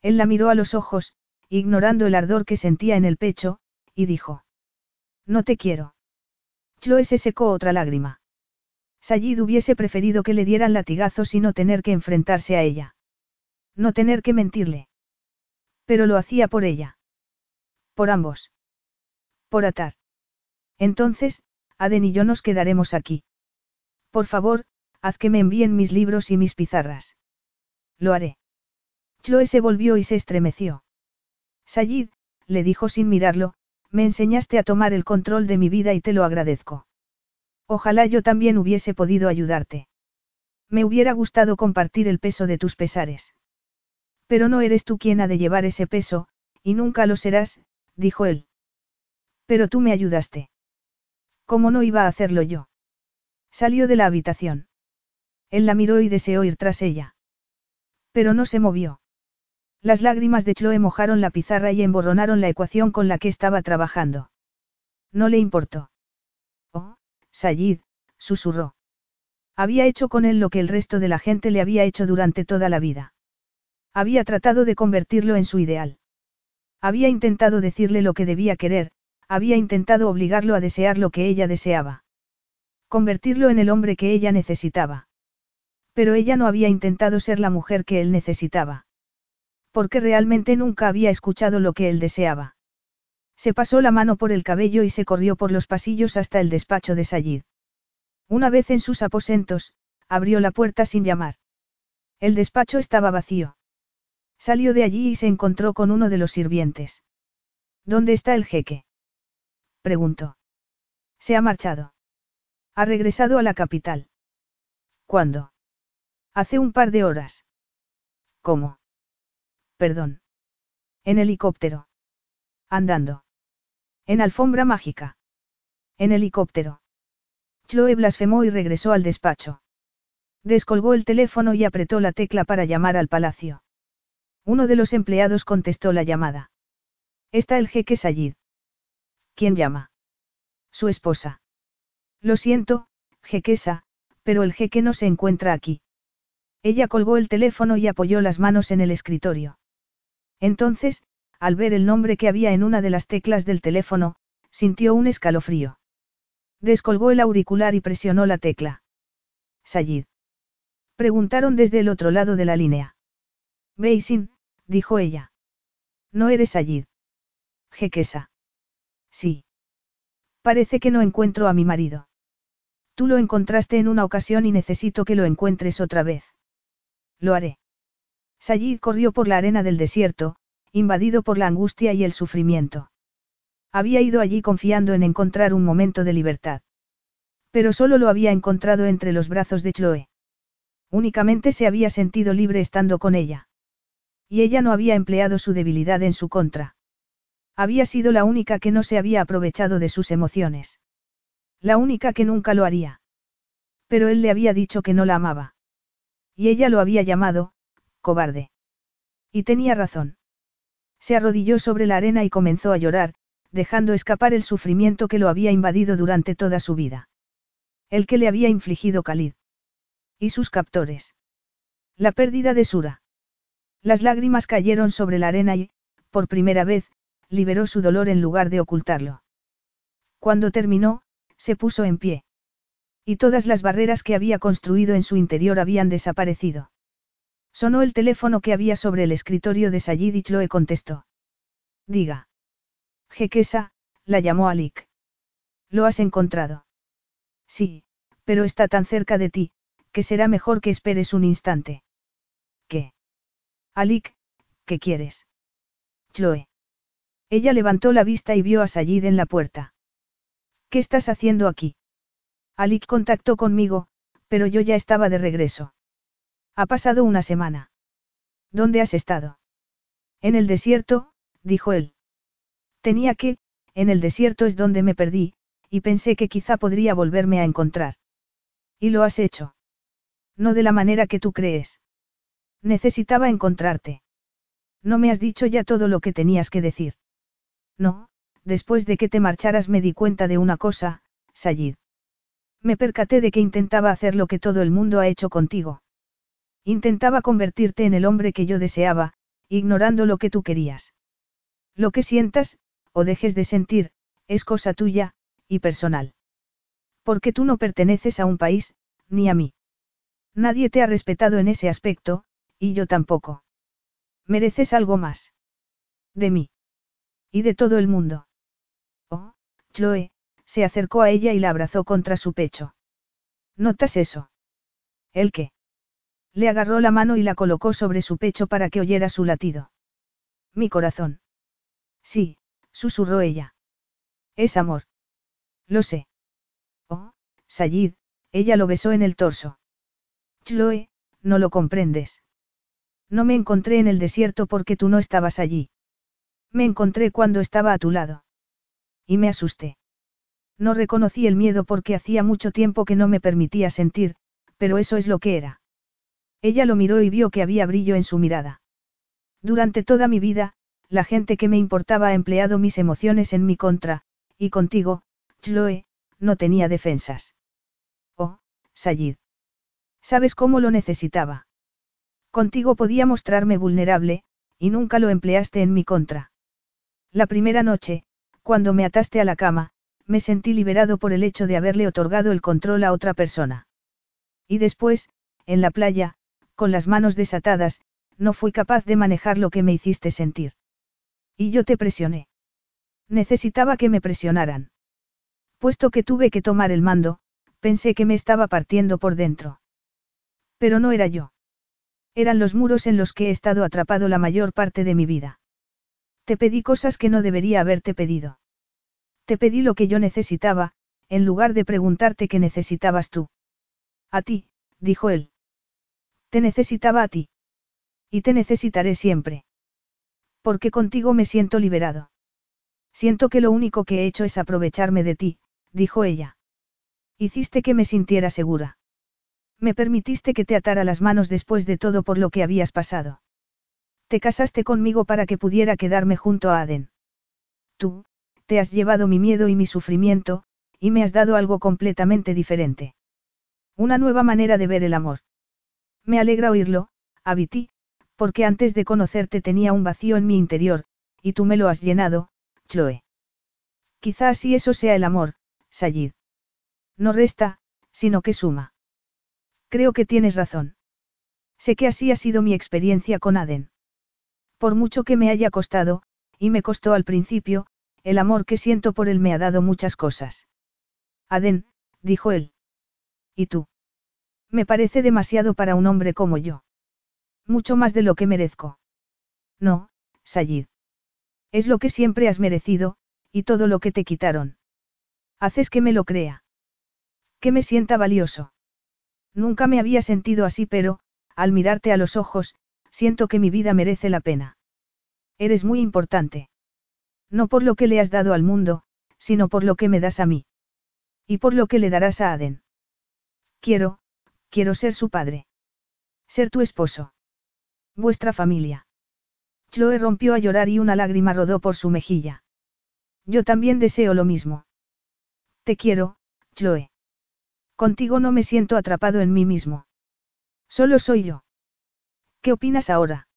Él la miró a los ojos, ignorando el ardor que sentía en el pecho, y dijo. No te quiero. Chloe se secó otra lágrima. Sayid hubiese preferido que le dieran latigazos y no tener que enfrentarse a ella. No tener que mentirle. Pero lo hacía por ella. Por ambos. Por atar. Entonces, Aden y yo nos quedaremos aquí. Por favor, haz que me envíen mis libros y mis pizarras. Lo haré. Chloe se volvió y se estremeció. Sayid, le dijo sin mirarlo, me enseñaste a tomar el control de mi vida y te lo agradezco. Ojalá yo también hubiese podido ayudarte. Me hubiera gustado compartir el peso de tus pesares. Pero no eres tú quien ha de llevar ese peso, y nunca lo serás, dijo él. Pero tú me ayudaste. ¿Cómo no iba a hacerlo yo? Salió de la habitación. Él la miró y deseó ir tras ella. Pero no se movió. Las lágrimas de Chloe mojaron la pizarra y emborronaron la ecuación con la que estaba trabajando. No le importó. Sayid, susurró. Había hecho con él lo que el resto de la gente le había hecho durante toda la vida. Había tratado de convertirlo en su ideal. Había intentado decirle lo que debía querer, había intentado obligarlo a desear lo que ella deseaba. Convertirlo en el hombre que ella necesitaba. Pero ella no había intentado ser la mujer que él necesitaba. Porque realmente nunca había escuchado lo que él deseaba. Se pasó la mano por el cabello y se corrió por los pasillos hasta el despacho de Sayid. Una vez en sus aposentos, abrió la puerta sin llamar. El despacho estaba vacío. Salió de allí y se encontró con uno de los sirvientes. ¿Dónde está el jeque? preguntó. Se ha marchado. Ha regresado a la capital. ¿Cuándo? Hace un par de horas. ¿Cómo? Perdón. En helicóptero. Andando. En alfombra mágica. En helicóptero. Chloe blasfemó y regresó al despacho. Descolgó el teléfono y apretó la tecla para llamar al palacio. Uno de los empleados contestó la llamada. Está el jeque Sayid. ¿Quién llama? Su esposa. Lo siento, jequesa, pero el jeque no se encuentra aquí. Ella colgó el teléfono y apoyó las manos en el escritorio. Entonces, al ver el nombre que había en una de las teclas del teléfono, sintió un escalofrío. Descolgó el auricular y presionó la tecla. Sayid. Preguntaron desde el otro lado de la línea. Beisin, dijo ella. No eres Sayid. Jequesa. Sí. Parece que no encuentro a mi marido. Tú lo encontraste en una ocasión y necesito que lo encuentres otra vez. Lo haré. Sayid corrió por la arena del desierto, invadido por la angustia y el sufrimiento. Había ido allí confiando en encontrar un momento de libertad. Pero solo lo había encontrado entre los brazos de Chloe. Únicamente se había sentido libre estando con ella. Y ella no había empleado su debilidad en su contra. Había sido la única que no se había aprovechado de sus emociones. La única que nunca lo haría. Pero él le había dicho que no la amaba. Y ella lo había llamado, cobarde. Y tenía razón. Se arrodilló sobre la arena y comenzó a llorar, dejando escapar el sufrimiento que lo había invadido durante toda su vida. El que le había infligido Khalid. Y sus captores. La pérdida de Sura. Las lágrimas cayeron sobre la arena y, por primera vez, liberó su dolor en lugar de ocultarlo. Cuando terminó, se puso en pie. Y todas las barreras que había construido en su interior habían desaparecido. Sonó el teléfono que había sobre el escritorio de Sayid y Chloe contestó. Diga. Jequesa, la llamó Alik. ¿Lo has encontrado? Sí, pero está tan cerca de ti, que será mejor que esperes un instante. ¿Qué? Alik, ¿qué quieres? Chloe. Ella levantó la vista y vio a Sayid en la puerta. ¿Qué estás haciendo aquí? Alik contactó conmigo, pero yo ya estaba de regreso. Ha pasado una semana. ¿Dónde has estado? En el desierto, dijo él. Tenía que, en el desierto es donde me perdí, y pensé que quizá podría volverme a encontrar. ¿Y lo has hecho? No de la manera que tú crees. Necesitaba encontrarte. No me has dicho ya todo lo que tenías que decir. No, después de que te marcharas me di cuenta de una cosa, Sayid. Me percaté de que intentaba hacer lo que todo el mundo ha hecho contigo. Intentaba convertirte en el hombre que yo deseaba, ignorando lo que tú querías. Lo que sientas, o dejes de sentir, es cosa tuya, y personal. Porque tú no perteneces a un país, ni a mí. Nadie te ha respetado en ese aspecto, y yo tampoco. Mereces algo más. De mí. Y de todo el mundo. Oh, Chloe, se acercó a ella y la abrazó contra su pecho. ¿Notas eso? ¿El qué? Le agarró la mano y la colocó sobre su pecho para que oyera su latido. Mi corazón. Sí, susurró ella. Es amor. Lo sé. Oh, Sayid, ella lo besó en el torso. Chloe, no lo comprendes. No me encontré en el desierto porque tú no estabas allí. Me encontré cuando estaba a tu lado. Y me asusté. No reconocí el miedo porque hacía mucho tiempo que no me permitía sentir, pero eso es lo que era. Ella lo miró y vio que había brillo en su mirada. Durante toda mi vida, la gente que me importaba ha empleado mis emociones en mi contra, y contigo, Chloe, no tenía defensas. Oh, Sayid. ¿Sabes cómo lo necesitaba? Contigo podía mostrarme vulnerable, y nunca lo empleaste en mi contra. La primera noche, cuando me ataste a la cama, me sentí liberado por el hecho de haberle otorgado el control a otra persona. Y después, en la playa, con las manos desatadas, no fui capaz de manejar lo que me hiciste sentir. Y yo te presioné. Necesitaba que me presionaran. Puesto que tuve que tomar el mando, pensé que me estaba partiendo por dentro. Pero no era yo. Eran los muros en los que he estado atrapado la mayor parte de mi vida. Te pedí cosas que no debería haberte pedido. Te pedí lo que yo necesitaba, en lugar de preguntarte qué necesitabas tú. A ti, dijo él. Te necesitaba a ti. Y te necesitaré siempre. Porque contigo me siento liberado. Siento que lo único que he hecho es aprovecharme de ti, dijo ella. Hiciste que me sintiera segura. Me permitiste que te atara las manos después de todo por lo que habías pasado. Te casaste conmigo para que pudiera quedarme junto a Aden. Tú, te has llevado mi miedo y mi sufrimiento, y me has dado algo completamente diferente. Una nueva manera de ver el amor. Me alegra oírlo, Abiti, porque antes de conocerte tenía un vacío en mi interior, y tú me lo has llenado, Chloe. Quizá así eso sea el amor, Sayid. No resta, sino que suma. Creo que tienes razón. Sé que así ha sido mi experiencia con Aden. Por mucho que me haya costado, y me costó al principio, el amor que siento por él me ha dado muchas cosas. Aden, dijo él. ¿Y tú? Me parece demasiado para un hombre como yo. Mucho más de lo que merezco. No, Sayid. Es lo que siempre has merecido, y todo lo que te quitaron. Haces que me lo crea. Que me sienta valioso. Nunca me había sentido así, pero, al mirarte a los ojos, siento que mi vida merece la pena. Eres muy importante. No por lo que le has dado al mundo, sino por lo que me das a mí. Y por lo que le darás a Aden. Quiero, quiero ser su padre. Ser tu esposo. Vuestra familia. Chloe rompió a llorar y una lágrima rodó por su mejilla. Yo también deseo lo mismo. Te quiero, Chloe. Contigo no me siento atrapado en mí mismo. Solo soy yo. ¿Qué opinas ahora?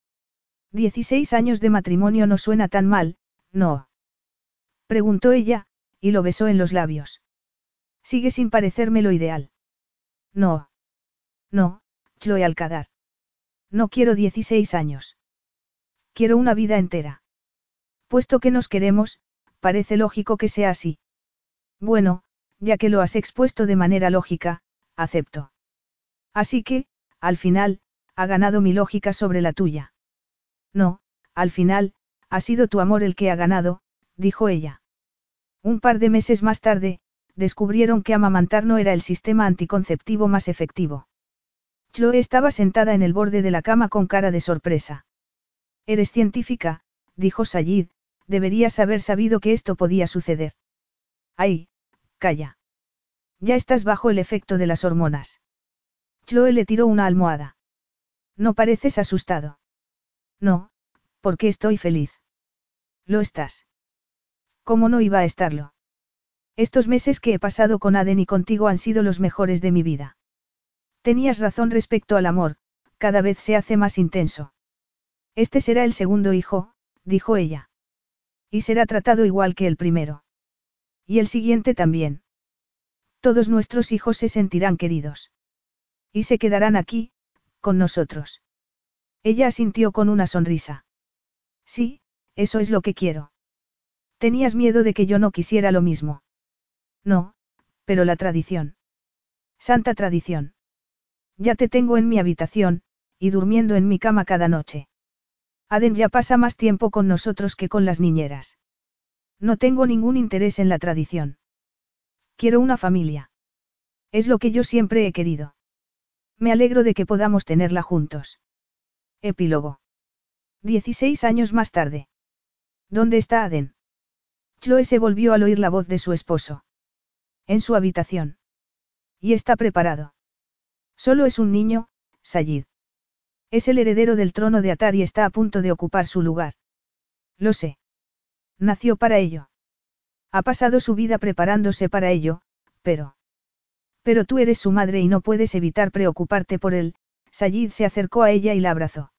Dieciséis años de matrimonio no suena tan mal, no. Preguntó ella, y lo besó en los labios. Sigue sin parecerme lo ideal. No. No, Chloe Alcadar. No quiero 16 años. Quiero una vida entera. Puesto que nos queremos, parece lógico que sea así. Bueno, ya que lo has expuesto de manera lógica, acepto. Así que, al final, ha ganado mi lógica sobre la tuya. No, al final, ha sido tu amor el que ha ganado, dijo ella. Un par de meses más tarde, descubrieron que amamantar no era el sistema anticonceptivo más efectivo. Chloe estaba sentada en el borde de la cama con cara de sorpresa. Eres científica, dijo Sayid, deberías haber sabido que esto podía suceder. Ay, calla. Ya estás bajo el efecto de las hormonas. Chloe le tiró una almohada. No pareces asustado. No, porque estoy feliz. Lo estás. ¿Cómo no iba a estarlo? Estos meses que he pasado con Aden y contigo han sido los mejores de mi vida. Tenías razón respecto al amor, cada vez se hace más intenso. Este será el segundo hijo, dijo ella. Y será tratado igual que el primero. Y el siguiente también. Todos nuestros hijos se sentirán queridos. Y se quedarán aquí, con nosotros. Ella asintió con una sonrisa. Sí, eso es lo que quiero. Tenías miedo de que yo no quisiera lo mismo. No, pero la tradición. Santa tradición. Ya te tengo en mi habitación, y durmiendo en mi cama cada noche. Aden ya pasa más tiempo con nosotros que con las niñeras. No tengo ningún interés en la tradición. Quiero una familia. Es lo que yo siempre he querido. Me alegro de que podamos tenerla juntos. Epílogo. Dieciséis años más tarde. ¿Dónde está Aden? Chloe se volvió al oír la voz de su esposo. En su habitación. Y está preparado. Solo es un niño, Sayid. Es el heredero del trono de Atar y está a punto de ocupar su lugar. Lo sé. Nació para ello. Ha pasado su vida preparándose para ello, pero... Pero tú eres su madre y no puedes evitar preocuparte por él, Sayid se acercó a ella y la abrazó.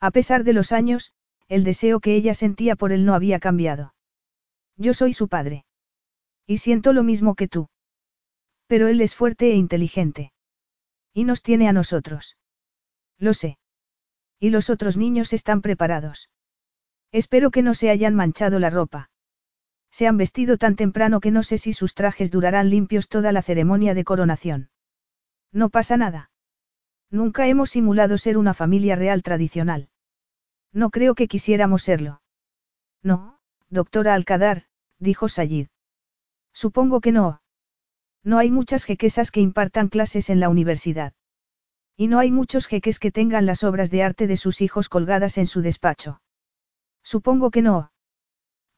A pesar de los años, el deseo que ella sentía por él no había cambiado. Yo soy su padre. Y siento lo mismo que tú. Pero él es fuerte e inteligente. Y nos tiene a nosotros. Lo sé. Y los otros niños están preparados. Espero que no se hayan manchado la ropa. Se han vestido tan temprano que no sé si sus trajes durarán limpios toda la ceremonia de coronación. No pasa nada. Nunca hemos simulado ser una familia real tradicional. No creo que quisiéramos serlo. No, doctora Alcadar, dijo Sayid. Supongo que no. No hay muchas jequesas que impartan clases en la universidad. Y no hay muchos jeques que tengan las obras de arte de sus hijos colgadas en su despacho. Supongo que no.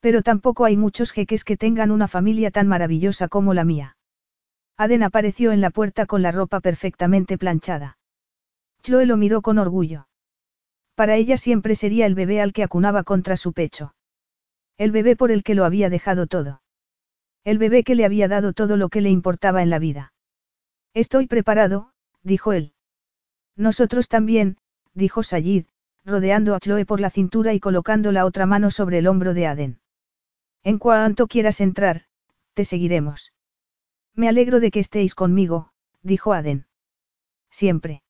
Pero tampoco hay muchos jeques que tengan una familia tan maravillosa como la mía. Aden apareció en la puerta con la ropa perfectamente planchada. Chloe lo miró con orgullo. Para ella siempre sería el bebé al que acunaba contra su pecho. El bebé por el que lo había dejado todo. El bebé que le había dado todo lo que le importaba en la vida. Estoy preparado, dijo él. Nosotros también, dijo Sayid, rodeando a Chloe por la cintura y colocando la otra mano sobre el hombro de Aden. En cuanto quieras entrar, te seguiremos. Me alegro de que estéis conmigo, dijo Aden. Siempre.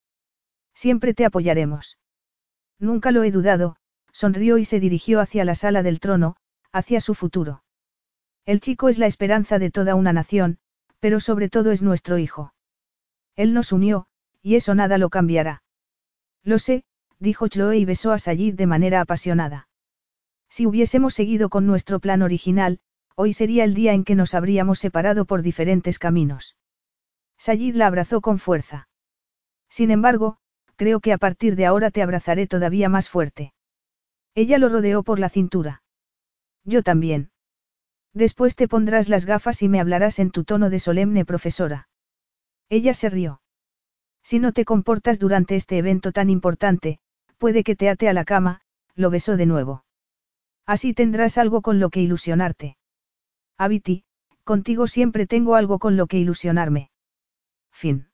Siempre te apoyaremos. Nunca lo he dudado, sonrió y se dirigió hacia la sala del trono, hacia su futuro. El chico es la esperanza de toda una nación, pero sobre todo es nuestro hijo. Él nos unió, y eso nada lo cambiará. Lo sé, dijo Chloe y besó a Sayid de manera apasionada. Si hubiésemos seguido con nuestro plan original, hoy sería el día en que nos habríamos separado por diferentes caminos. Sayid la abrazó con fuerza. Sin embargo, creo que a partir de ahora te abrazaré todavía más fuerte. Ella lo rodeó por la cintura. Yo también. Después te pondrás las gafas y me hablarás en tu tono de solemne profesora. Ella se rió. Si no te comportas durante este evento tan importante, puede que te ate a la cama, lo besó de nuevo. Así tendrás algo con lo que ilusionarte. Abiti, contigo siempre tengo algo con lo que ilusionarme. Fin.